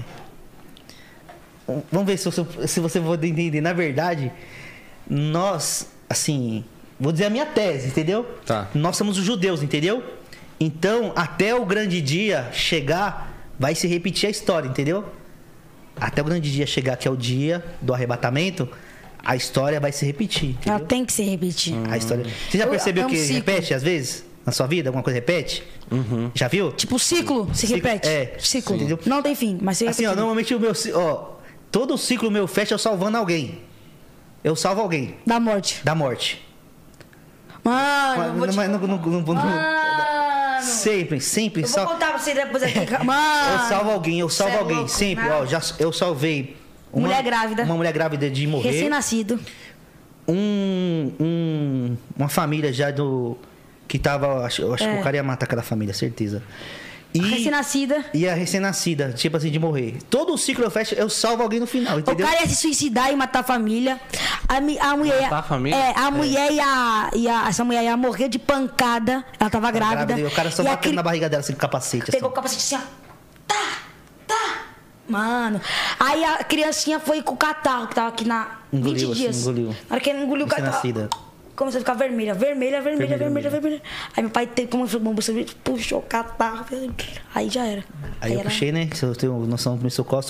Speaker 5: Vamos ver se você, se você vai entender. Na verdade, nós, assim, vou dizer a minha tese, entendeu?
Speaker 1: Tá.
Speaker 5: Nós somos os judeus, entendeu? Então, até o grande dia chegar, vai se repetir a história, entendeu? Até o grande dia chegar, que é o dia do arrebatamento, a história vai se repetir.
Speaker 3: Ela
Speaker 5: entendeu?
Speaker 3: tem que se repetir.
Speaker 5: A história. Você já
Speaker 3: Eu-
Speaker 5: percebeu
Speaker 3: é um
Speaker 5: que
Speaker 3: ciclo.
Speaker 5: repete às vezes? Na sua vida? Alguma coisa repete? Já viu?
Speaker 3: Tipo, ciclo se
Speaker 5: Ciclo,
Speaker 3: repete.
Speaker 5: é,
Speaker 3: Ciclo.
Speaker 5: entendeu?
Speaker 3: Não tem fim, mas se
Speaker 5: Assim, ó,
Speaker 3: repete.
Speaker 5: normalmente o meu. Ó, todo ciclo meu fecha eu salvando alguém. Eu salvo alguém
Speaker 3: Da morte.
Speaker 5: da morte.
Speaker 3: Mano,
Speaker 5: Mas,
Speaker 3: eu vou te...
Speaker 5: mas não- não- não- não- não-
Speaker 3: Mano,
Speaker 5: sempre, sempre.
Speaker 3: eu vou
Speaker 5: sal-
Speaker 3: contar pra você depois aqui. (laughs) Mano.
Speaker 5: Eu salvo alguém, eu salvo
Speaker 3: é
Speaker 5: alguém.
Speaker 3: louco,
Speaker 5: sempre,
Speaker 3: não.
Speaker 5: ó, já, eu salvei.
Speaker 3: Mulher grávida.
Speaker 5: Uma mulher grávida de morrer.
Speaker 3: Recém-nascido.
Speaker 5: um, um uma família já do. Que tava. Acho, eu acho que
Speaker 3: É.
Speaker 5: o cara ia matar aquela família, certeza. E,
Speaker 3: Recém-nascida.
Speaker 5: e a recém-nascida, tipo assim, de morrer. Todo o ciclo fecha, eu salvo alguém no final,
Speaker 3: O
Speaker 5: entendeu?
Speaker 3: cara ia se suicidar e matar a família. A, mi- a mulher.
Speaker 1: Matar a família?
Speaker 3: É, a mulher ia, ia. Essa mulher ia morrer de pancada. Ela tava grávida.
Speaker 5: e o cara só
Speaker 3: E
Speaker 5: batendo
Speaker 3: cri-
Speaker 5: na barriga dela assim, com capacete.
Speaker 3: Pegou o
Speaker 5: Assim.
Speaker 3: capacete assim, ó. Tá, tá. Mano. Aí a criancinha foi com o catarro, que tava aqui na.
Speaker 5: Engoliu,
Speaker 3: 20
Speaker 5: assim,
Speaker 3: dias.
Speaker 5: engoliu.
Speaker 3: Na hora que ele engoliu o catarro.
Speaker 5: Recém-nascida.
Speaker 3: Começou a ficar vermelha, vermelha, vermelha, vermelha, vermelha. Aí meu pai teve como bom, puxou o catarro. Aí já era.
Speaker 5: Aí eu puxei, né? Se eu tenho noção do meu socorro,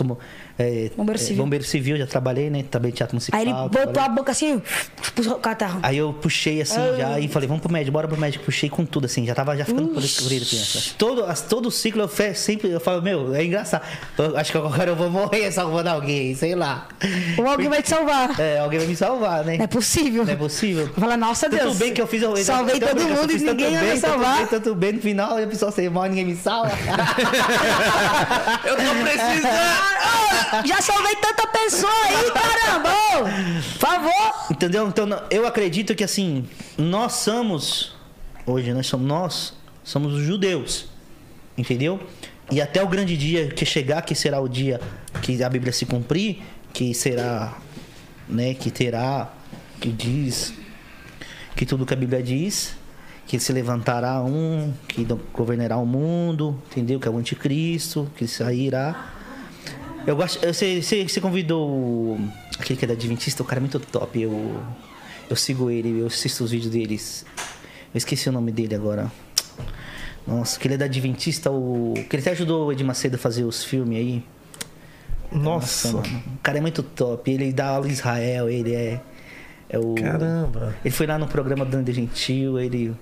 Speaker 5: é,
Speaker 3: Bombeiro
Speaker 5: é,
Speaker 3: civil.
Speaker 5: bombeiro civil, já trabalhei, né? Trabalhei em teatro municipal.
Speaker 3: Aí ele botou
Speaker 5: trabalhei-
Speaker 3: a boca assim, puxou o catarro.
Speaker 5: Aí eu puxei assim já e falei, vamos pro médico, bora pro médico. Puxei com tudo, assim, já tava já ficando por escuro criança. Todo, todo o ciclo eu fe, sempre eu falo, meu, é engraçado. Eu acho que agora eu vou morrer (laughs) salvando alguém, sei lá.
Speaker 3: Ou alguém vai te salvar.
Speaker 5: É, alguém vai me salvar, né?
Speaker 3: Não é possível.
Speaker 5: Não é possível.
Speaker 3: Fala, nossa
Speaker 5: Tanto
Speaker 3: Deus.
Speaker 5: bem que eu fiz eu,
Speaker 3: Salvei
Speaker 5: tanto
Speaker 3: todo
Speaker 5: bem
Speaker 3: mundo e
Speaker 5: tanto
Speaker 3: ninguém
Speaker 5: bem,
Speaker 3: me
Speaker 5: tanto
Speaker 3: salvar.
Speaker 5: bem, Tanto bem, no final a pessoa sem mal, ninguém me salva. (laughs)
Speaker 1: Eu tô precisando!
Speaker 3: Já salvei tanta pessoa aí, caramba! Por favor!
Speaker 5: Entendeu? Então eu acredito que assim, nós somos hoje nós somos nós somos os judeus. Entendeu? E até o grande dia que chegar, que será o dia que a Bíblia se cumprir, que será, né, que terá que diz que tudo que a Bíblia diz, que se levantará um que governará o mundo, entendeu? Que é o anticristo, que sairá. Eu gosto. Você, você, você convidou o- aquele que é da Adventista, o cara é muito top. Eu, eu sigo ele, eu assisto os vídeos deles. Eu esqueci o nome dele agora. Nossa, que ele é da Adventista, o. Que ele até ajudou o Ed Macedo a fazer os filmes aí.
Speaker 2: Nossa.
Speaker 5: mano. O cara é muito top. Ele dá aula em Israel, ele é. É o.
Speaker 2: Caramba.
Speaker 5: Ele foi lá no programa do André Gentil, ele.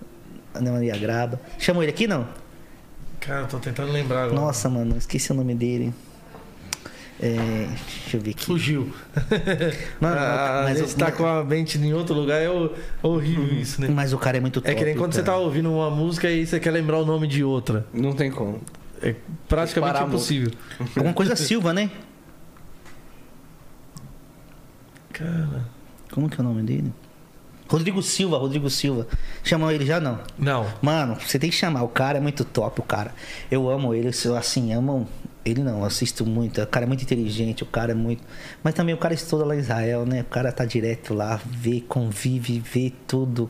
Speaker 5: Ana Maria Graba. Chamou ele aqui, não?
Speaker 2: Cara, eu tô tentando lembrar agora.
Speaker 5: Nossa, mano, esqueci o nome dele. É, deixa eu ver aqui.
Speaker 2: Fugiu. (laughs)
Speaker 5: Mano,
Speaker 2: Ah,
Speaker 5: mas, o-
Speaker 2: tá com a mente em outro lugar é ho- horrível isso, né?
Speaker 5: mas o cara é muito top.
Speaker 2: É que nem quando você tá
Speaker 5: cara.
Speaker 2: ouvindo uma música e você quer lembrar o nome de outra.
Speaker 1: Não tem como.
Speaker 2: É praticamente impossível. (laughs)
Speaker 5: Alguma coisa Silva, né?
Speaker 2: Cara.
Speaker 5: Como que é o nome dele? Rodrigo Silva, Rodrigo Silva. Chamou ele já não?
Speaker 2: Não.
Speaker 5: Mano, você tem que chamar. O cara é muito top, o cara. Eu amo ele, eu, assim, amo. Ele não, eu assisto muito. O cara é muito inteligente, o cara é muito. Mas também o cara estuda lá em Israel, né? O cara tá direto lá, vê, convive, vê tudo.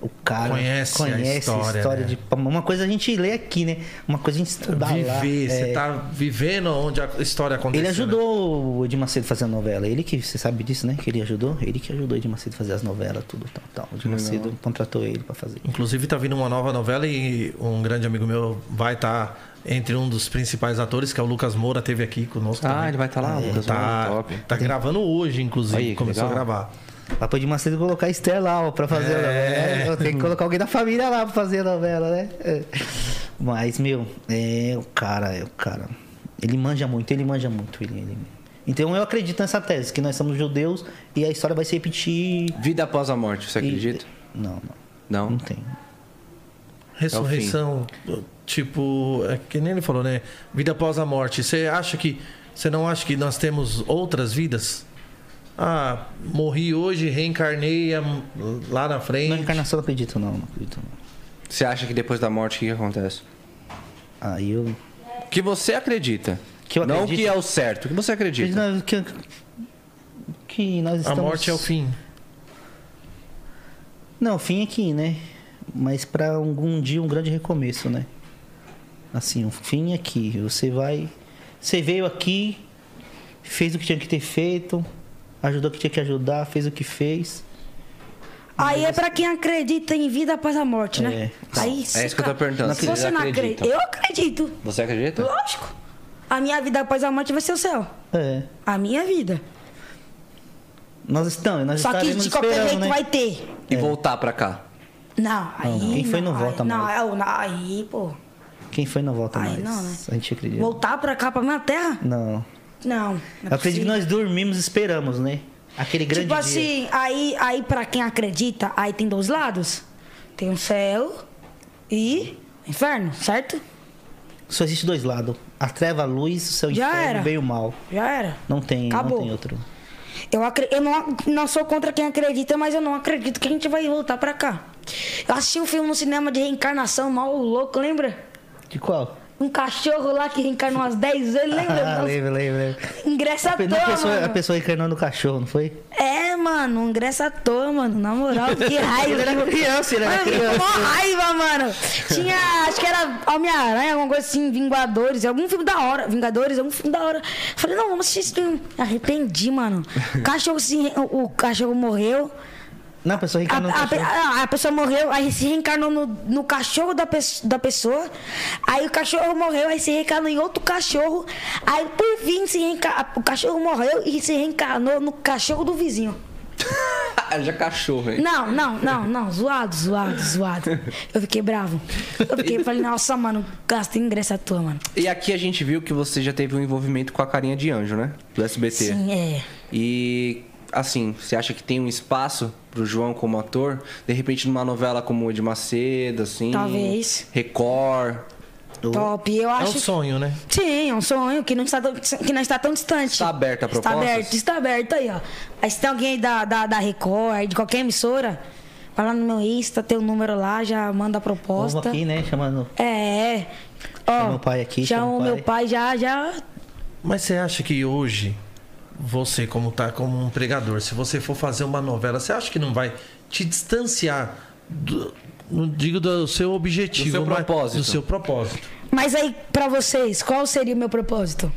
Speaker 5: O cara
Speaker 2: Conhece a história, né?
Speaker 5: de. Uma coisa a gente lê aqui, né? Uma coisa a gente estudar lá.
Speaker 2: Viver, você
Speaker 5: é.
Speaker 2: tá vivendo onde a história aconteceu.
Speaker 5: Ele
Speaker 2: né?
Speaker 5: ajudou o Edir Macedo a fazer a novela. Ele que, você sabe disso, né? Que ele ajudou. Ele que ajudou o Edir Macedo a fazer as novelas, tudo tal, tal. O Edir Macedo contratou ele pra fazer.
Speaker 2: Inclusive tá vindo uma nova novela e um grande amigo meu vai estar entre um dos principais atores, que é o Lucas Moura, teve aqui conosco.
Speaker 1: Ah,
Speaker 2: também.
Speaker 1: ele vai estar lá, Lucas.
Speaker 2: Tá,
Speaker 1: Moura, top.
Speaker 2: tá gravando hoje, inclusive.
Speaker 1: Aí,
Speaker 2: começou
Speaker 1: legal.
Speaker 2: a gravar.
Speaker 5: Pra Edir Macedo colocar a Esther lá, ó, pra fazer a
Speaker 2: É.
Speaker 5: novela. Tem que colocar alguém da família lá pra fazer a novela, né? É. Mas, meu, é o cara, é o cara. Ele manja muito, ele manja muito. Ele, ele- Então eu acredito nessa tese, que nós somos judeus e a história vai se repetir.
Speaker 1: Vida após a morte, você
Speaker 5: E-
Speaker 1: acredita?
Speaker 5: Não, não.
Speaker 1: Não?
Speaker 5: Não tem.
Speaker 2: Ressurreição, tipo, é que nem ele falou, né? Vida após a morte. Você acha que. Você não acha que nós temos outras vidas? Ah, morri hoje, reencarnei am- lá na frente.
Speaker 5: Na encarnação eu não acredito, não. Não acredito, não.
Speaker 1: Você acha que depois da morte o que, que acontece?
Speaker 5: Aí eu.
Speaker 1: Que você acredita.
Speaker 5: Que eu
Speaker 1: não
Speaker 5: acredito.
Speaker 1: que é o certo. O que você acredita?
Speaker 5: Que, que nós
Speaker 2: A
Speaker 5: estamos...
Speaker 2: morte é o fim.
Speaker 5: Não, o fim é aqui, né? Mas para algum dia um grande recomeço, né? Assim, o fim é aqui. Você vai. Você veio aqui, fez o que tinha que ter feito, ajudou o que tinha que ajudar, fez o que fez.
Speaker 3: Aí é pra quem acredita em vida após a morte, né?
Speaker 5: É.
Speaker 3: Aí,
Speaker 1: É isso que eu tô perguntando.
Speaker 3: Se você não acredita. Eu acredito.
Speaker 1: Você acredita?
Speaker 3: Lógico. A minha vida após a morte vai ser o céu.
Speaker 5: É.
Speaker 3: A minha vida.
Speaker 5: Nós estamos, nós
Speaker 3: Só que de qualquer jeito
Speaker 5: né?
Speaker 3: vai ter.
Speaker 1: E voltar pra cá?
Speaker 3: Não, aí.
Speaker 5: Quem foi não
Speaker 3: aí-
Speaker 5: volta
Speaker 3: não,
Speaker 5: mais.
Speaker 3: não, aí, pô.
Speaker 5: Quem foi não volta
Speaker 3: Ai,
Speaker 5: mais.
Speaker 3: não, né?
Speaker 5: A gente acredita.
Speaker 3: Voltar pra cá, pra minha terra?
Speaker 5: Não.
Speaker 3: Não. não é
Speaker 5: Eu acredito que nós dormimos e esperamos, né? Aquele grande
Speaker 3: Tipo
Speaker 5: dia.
Speaker 3: assim, aí, aí pra quem acredita, aí tem dois lados. Tem o céu e inferno, certo?
Speaker 5: Só existe dois lados. A treva, a luz, o seu
Speaker 3: Já
Speaker 5: inferno,
Speaker 3: era.
Speaker 5: o bem o mal.
Speaker 3: Já era.
Speaker 5: Não tem,
Speaker 3: Acabou.
Speaker 5: não tem outro.
Speaker 3: Eu, eu não, não sou contra quem acredita, mas eu não acredito que a gente vai voltar pra cá. Eu assisti um filme no cinema de reencarnação, mal louco, lembra?
Speaker 5: De qual?
Speaker 3: Um cachorro lá que reencarnou umas 10 vezes, lembra?
Speaker 5: Ah, lembro, lembro, lembro.
Speaker 3: Ingresso à toa,
Speaker 5: pessoa,
Speaker 3: mano.
Speaker 5: a pessoa encarnando o cachorro, não foi?
Speaker 3: É, mano, ingresso à toa, mano. Na moral, que raiva. (laughs)
Speaker 5: Ele era criança, ele era criança.
Speaker 3: Mó raiva, mano. Tinha, acho que era Homem-Aranha, alguma coisa assim, Vingadores, algum filme da hora. Vingadores, algum filme da hora. Falei, não, vamos assistir esse filme. Arrependi, mano. O (laughs) cachorro, se, o cachorro morreu.
Speaker 5: Não, a pessoa
Speaker 3: A,
Speaker 5: encarnou o
Speaker 3: a-
Speaker 5: cachorro.
Speaker 3: a- a pessoa morreu, aí se reencarnou no, no cachorro da, pe- da pessoa. Aí o cachorro morreu, aí se reencarnou em outro cachorro. Aí por fim se o cachorro morreu e se reencarnou no cachorro do vizinho. (laughs)
Speaker 1: Já cachorro, hein?
Speaker 3: Não, não, não, não. Zoado, zoado, zoado. Eu fiquei bravo. Eu fiquei, falei, nossa, mano, gastei ingresso à toa, mano.
Speaker 1: E aqui a gente viu que você já teve um envolvimento com a carinha de anjo, né? Do SBT.
Speaker 3: Sim, é.
Speaker 1: E assim, você acha que tem um espaço pro João como ator? De repente numa novela como de Macedo, assim?
Speaker 3: Talvez.
Speaker 1: Record.
Speaker 3: Top. Eu
Speaker 2: É um
Speaker 3: acho que-
Speaker 2: sonho, né?
Speaker 3: Sim, é um sonho que não está, tão- que não está tão distante.
Speaker 1: Está aberto a
Speaker 3: Está
Speaker 1: propostas?
Speaker 3: aberto, está aberto aí, ó. Aí se tem alguém aí da, da, da Record, de qualquer emissora, vai lá no meu Insta, tem o número lá, já manda a
Speaker 5: Vamos
Speaker 3: proposta.
Speaker 5: aqui, né? Chamando.
Speaker 3: É, é. Ó,
Speaker 5: Chama o pai aqui,
Speaker 3: Chama
Speaker 5: chama o
Speaker 3: o meu
Speaker 5: pai.
Speaker 3: pai já, já.
Speaker 2: Mas você acha que hoje, você como tá como um pregador, se você for fazer uma novela, você acha que não vai te distanciar do, não digo do seu objetivo,
Speaker 1: Do seu
Speaker 2: mas
Speaker 1: propósito.
Speaker 2: do seu propósito?
Speaker 3: Mas aí, pra vocês, qual seria o meu propósito?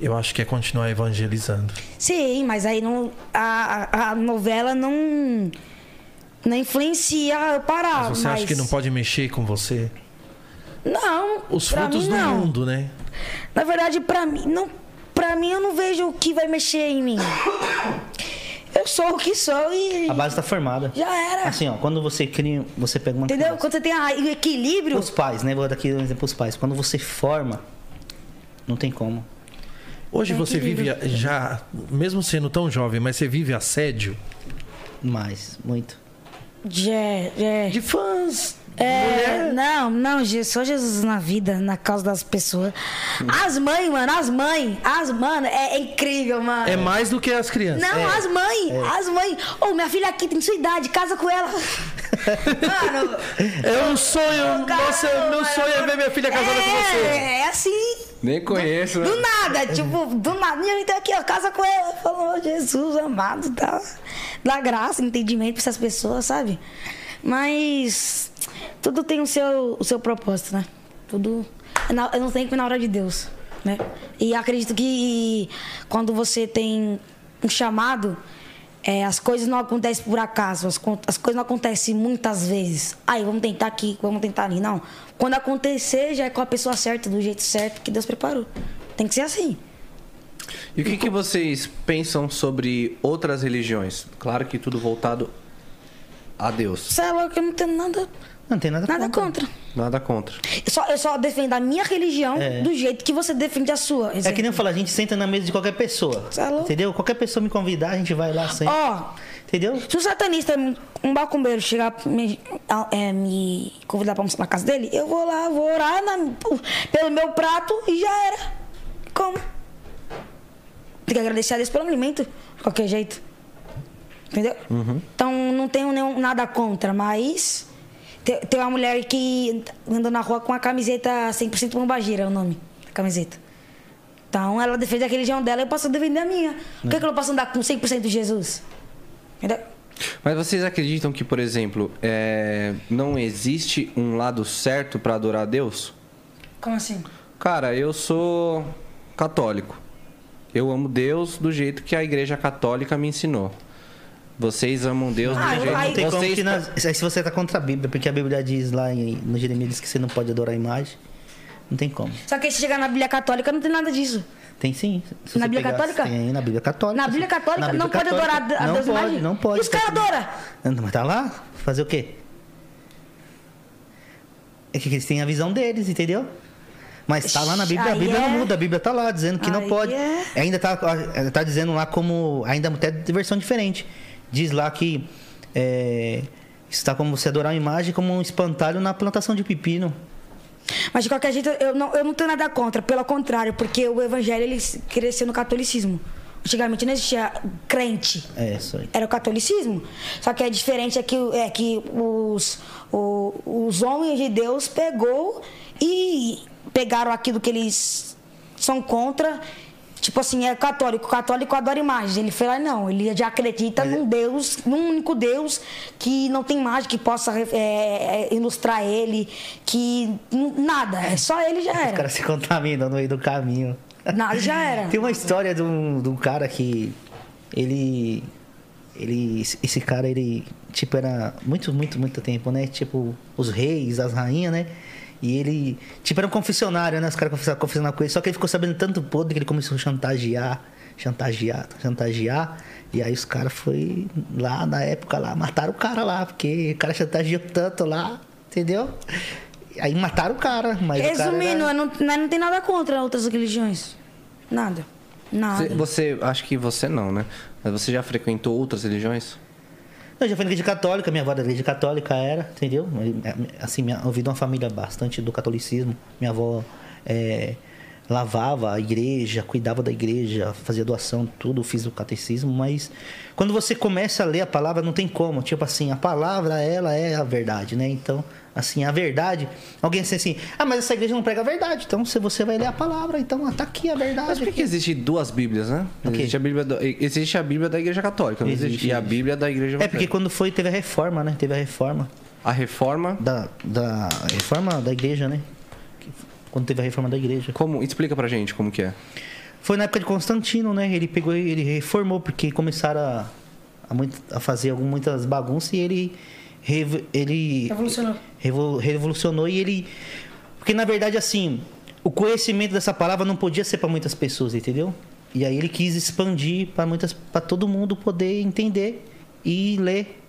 Speaker 2: Eu acho que é continuar evangelizando.
Speaker 3: Sim, mas aí não, a, a- novela não, não influencia eu parar.
Speaker 2: Mas você
Speaker 3: mas...
Speaker 2: acha que não pode mexer com você?
Speaker 3: Não,
Speaker 2: Os frutos
Speaker 3: mim,
Speaker 2: do
Speaker 3: não.
Speaker 2: mundo, né?
Speaker 3: Na verdade, pra mim, não, pra mim eu não vejo o que vai mexer em mim. Eu sou o que sou e
Speaker 5: A base tá formada.
Speaker 3: já era.
Speaker 5: Assim, ó, quando você cria, você pega uma
Speaker 3: Entendeu?
Speaker 5: criança.
Speaker 3: Quando você tem a- o equilíbrio,
Speaker 5: Os pais, né? Vou dar aqui um exemplo os pais. Quando você forma, não tem como.
Speaker 2: Hoje
Speaker 3: É
Speaker 2: você vive
Speaker 3: equilíbrio.
Speaker 2: já, mesmo sendo tão jovem, mas você vive assédio
Speaker 5: Mais, muito.
Speaker 3: já, já.
Speaker 2: de fãs.
Speaker 3: É, não, não, só Jesus na vida, na causa das pessoas. As mães, mano, as mães, as mano, é, é incrível, mano.
Speaker 2: É mais do que as crianças.
Speaker 3: Não, as mães, as mães. Ô, minha filha aqui tem sua idade, casa com ela. (laughs) Mano,
Speaker 2: É um sonho.
Speaker 3: Cara,
Speaker 2: Nossa, meu sonho é ver minha filha casada
Speaker 3: é,
Speaker 2: com você.
Speaker 3: É assim.
Speaker 1: Nem conheço, né?
Speaker 3: Do nada, tipo, do nada. Minha vida aqui, ó, casa com ela. Falou, Jesus amado, tá? Dá graça, entendimento pra essas pessoas, sabe? Mas tudo tem o seu, o seu propósito, né? Tudo. Eu não tenho que ir na hora de Deus, né? E acredito que quando você tem um chamado, é, as coisas não acontecem por acaso, as, as coisas não acontecem muitas vezes. Aí, vamos tentar aqui, vamos tentar ali. Não. Quando acontecer, já é com a pessoa certa, do jeito certo que Deus preparou. Tem que ser assim.
Speaker 1: E o que, que vocês pensam sobre outras religiões? Claro que tudo voltado a Deus.
Speaker 3: Você é louco, eu não tenho nada,
Speaker 5: Não tem nada,
Speaker 3: nada contra.
Speaker 1: Nada contra.
Speaker 3: Eu só, eu só defendo a minha religião
Speaker 5: É.
Speaker 3: do jeito que você defende a sua.
Speaker 5: É que nem eu falo, a gente senta na mesa de qualquer pessoa.
Speaker 3: É.
Speaker 5: Entendeu? Qualquer pessoa me convidar, a gente vai lá sempre.
Speaker 3: Ó,
Speaker 5: Entendeu?
Speaker 3: se o satanista, um macumbeiro, chegar me, é, me convidar pra almoçar na casa dele, eu vou lá, vou orar na- pelo meu prato e já era. Como? Tem que agradecer a Deus pelo alimento, de qualquer jeito. Entendeu? Então não tenho nenhum, nada contra, mas tem, tem uma mulher que anda na rua com a camiseta 100% bombagira, é o nome da camiseta. Então ela defende a religião dela, eu posso defender a minha. Por que, que eu não posso andar com 100% de Jesus? Entendeu?
Speaker 1: Mas vocês acreditam que, por exemplo, é, não existe um lado certo pra adorar a Deus?
Speaker 3: Como assim?
Speaker 1: Cara, eu sou católico. Eu amo Deus do jeito que a Igreja Católica me ensinou. Vocês amam Deus do
Speaker 3: Ah,
Speaker 1: jeito
Speaker 3: aí-
Speaker 5: Não tem como
Speaker 1: vocês
Speaker 5: que se você tá contra a Bíblia, porque a Bíblia diz lá em, no Jeremias que você não pode adorar a imagem. Não tem como.
Speaker 3: Só que se chegar na Bíblia Católica não tem nada disso.
Speaker 5: Tem sim. Se
Speaker 3: Na Bíblia Católica?
Speaker 5: Tem, na Bíblia Católica.
Speaker 3: Na Bíblia Católica
Speaker 5: Na Bíblia
Speaker 3: não pode
Speaker 5: Católica.
Speaker 3: adorar a
Speaker 5: não
Speaker 3: Deus
Speaker 5: pode,
Speaker 3: imagem?
Speaker 5: Não pode.
Speaker 3: E os caras adoram?
Speaker 5: Não, Mas tá lá? Fazer o quê? É que eles têm a visão deles, entendeu? Mas tá lá na Bíblia, a Bíblia não
Speaker 3: é-
Speaker 5: muda, a Bíblia tá lá dizendo que não
Speaker 3: Aí
Speaker 5: pode.
Speaker 3: é-
Speaker 5: Ainda tá, tá dizendo lá como. Ainda até de versão diferente. Diz lá que é, está como você adorar uma imagem como um espantalho na plantação de pepino.
Speaker 3: Mas de qualquer jeito, eu não, eu não tenho nada contra. Pelo contrário, porque o evangelho ele cresceu no catolicismo. antigamente não existia crente.
Speaker 5: É, isso aí.
Speaker 3: Era o catolicismo. Só que é diferente é que, é que os, o- os homens de Deus pegou e pegaram aquilo que eles são contra. Tipo assim, é católico. O católico adora imagens. Ele fala, não, ele já acredita num Deus, num único Deus que não tem imagem que possa é, é, ilustrar ele, que nada, é só ele já (laughs)
Speaker 5: Os
Speaker 3: era.
Speaker 5: caras se contaminam no meio do caminho.
Speaker 3: Nada já era. (laughs)
Speaker 5: Tem uma história de um, de um cara que ele. Ele. Esse cara, ele. Tipo, era muito, muito, muito tempo, né? Tipo, os reis, as rainhas, né? E ele. Tipo, era um confessionário, né? Os caras confessavam com ele. Só que ele ficou sabendo tanto podre que ele começou a chantagear, chantagear, chantagear. E aí os caras foi lá na época lá, mataram o cara lá, porque o cara chantageou tanto lá, entendeu? Aí mataram o cara, mas
Speaker 3: Resumindo,
Speaker 5: era-
Speaker 3: não, não, não tem nada contra outras religiões. Nada. Nada.
Speaker 1: Você, você- acho que você não, né? Mas você já frequentou outras religiões?
Speaker 5: Eu já fui na igreja católica, minha avó da igreja católica era, entendeu? Assim, minha, eu vim de uma família bastante do catolicismo. Minha avó é, lavava a igreja, cuidava da igreja, fazia doação, tudo, fiz o catecismo, mas quando você começa a ler a palavra, não tem como. Tipo assim, a palavra, ela é a verdade, né? Então, assim, a verdade. Alguém assim, assim, ah, mas essa igreja não prega a verdade. Então, se você vai ler a palavra, então, ah, tá aqui a verdade.
Speaker 1: Mas por que, que existe duas Bíblias, né?
Speaker 5: O quê?
Speaker 1: Existe a Bíblia, do- existe a Bíblia da Igreja Católica, não existe?
Speaker 5: Existe,
Speaker 1: E a. Bíblia da Igreja
Speaker 5: É porque
Speaker 1: Evangélica.
Speaker 5: quando foi, teve a reforma, né? Teve a reforma.
Speaker 1: A reforma.
Speaker 5: da, da reforma da igreja, né? Quando teve a reforma da igreja.
Speaker 1: Como? Explica pra gente como que é.
Speaker 5: Foi na época de Constantino, né? Ele pegou ele reformou, porque começaram a, a, muito- a fazer algum- muitas bagunças e ele. Rev- ele
Speaker 3: Revolucionou.
Speaker 5: revo- revolucionou e ele. Porque na verdade, assim, o conhecimento dessa palavra não podia ser para muitas pessoas, entendeu? E aí ele quis expandir para muitas para todo mundo poder entender e ler,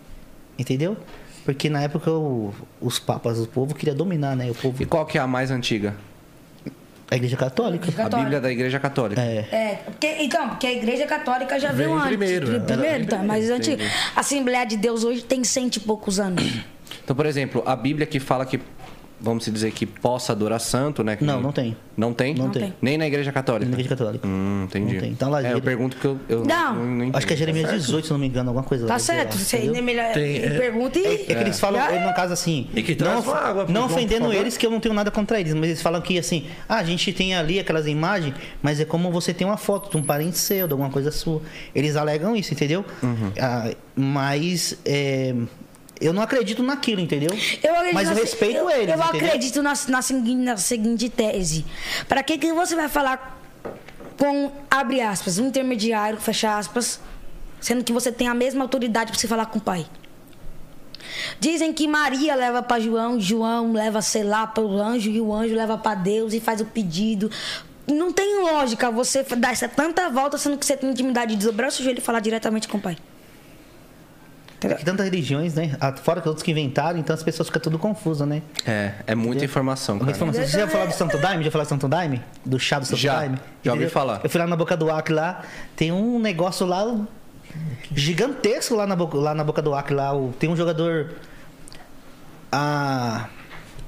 Speaker 5: entendeu? Porque na época o- os papas, o povo queria dominar, né? O povo
Speaker 1: E qual que é a mais antiga?
Speaker 5: A igreja católica.
Speaker 3: Católica.
Speaker 1: A Bíblia da Igreja Católica.
Speaker 5: É.
Speaker 3: É, porque, então, porque a igreja católica já veio antes.
Speaker 2: primeiro,
Speaker 3: Pri-
Speaker 2: né?
Speaker 3: primeiro, então, mas antigo. A Assembleia de Deus hoje tem cento e poucos anos.
Speaker 1: Então, por exemplo, a Bíblia que fala que, vamos dizer que possa adorar santo, né? que-
Speaker 5: Não, não tem.
Speaker 1: Não tem?
Speaker 5: Não
Speaker 3: tem.
Speaker 1: Nem na Igreja Católica?
Speaker 5: Na igreja católica.
Speaker 1: Hum, entendi.
Speaker 5: Não tem. Então, lá,
Speaker 1: é, eu pergunto porque eu, eu
Speaker 3: Não.
Speaker 1: entendo.
Speaker 5: Acho que é Jeremias 18, se não me engano, alguma coisa.
Speaker 3: Tá
Speaker 5: lá,
Speaker 3: certo, você ainda é melhor.
Speaker 2: Tem, é.
Speaker 3: pergunta e.
Speaker 5: É, é que eles falam,
Speaker 3: Já é.
Speaker 5: no caso assim,
Speaker 2: E que
Speaker 5: não,
Speaker 2: água
Speaker 5: não ofendendo eles, que eu não tenho nada contra eles, mas eles falam que assim, ah, a gente tem ali aquelas imagens, mas é como você tem uma foto de um parente seu, de alguma coisa sua. Eles alegam isso, entendeu?
Speaker 2: Uhum.
Speaker 5: Ah, mas é, eu não acredito naquilo, entendeu?
Speaker 3: Eu acredito
Speaker 5: mas eu
Speaker 3: na-
Speaker 5: respeito
Speaker 3: eu,
Speaker 5: eles.
Speaker 3: Eu
Speaker 5: entendeu?
Speaker 3: acredito na, na, seguinte, na seguinte tese. Para que, que você vai falar com, abre aspas, um intermediário, fecha aspas, sendo que você tem a mesma autoridade para você falar com o pai? Dizem que Maria leva para João, João leva, sei lá, para o anjo, e o anjo leva para Deus e faz o pedido. Não tem lógica você dar essa tanta volta, sendo que você tem intimidade de dobrar o seu joelho e falar diretamente com o pai.
Speaker 5: É que tantas religiões, né? Ah, Fora que outros que inventaram, então as pessoas ficam tudo confusas, né?
Speaker 1: É, é muita informação, cara.
Speaker 5: Informação. Você já falou do Santo (laughs) Daime? Já falou do Santo Daime? Do chá do Santo
Speaker 1: Já.
Speaker 5: Daime?
Speaker 1: Já ouvi falar.
Speaker 5: Eu fui lá na boca do Acre lá, tem um negócio lá gigantesco lá na boca, lá na boca do Acre lá. Tem um jogador. A.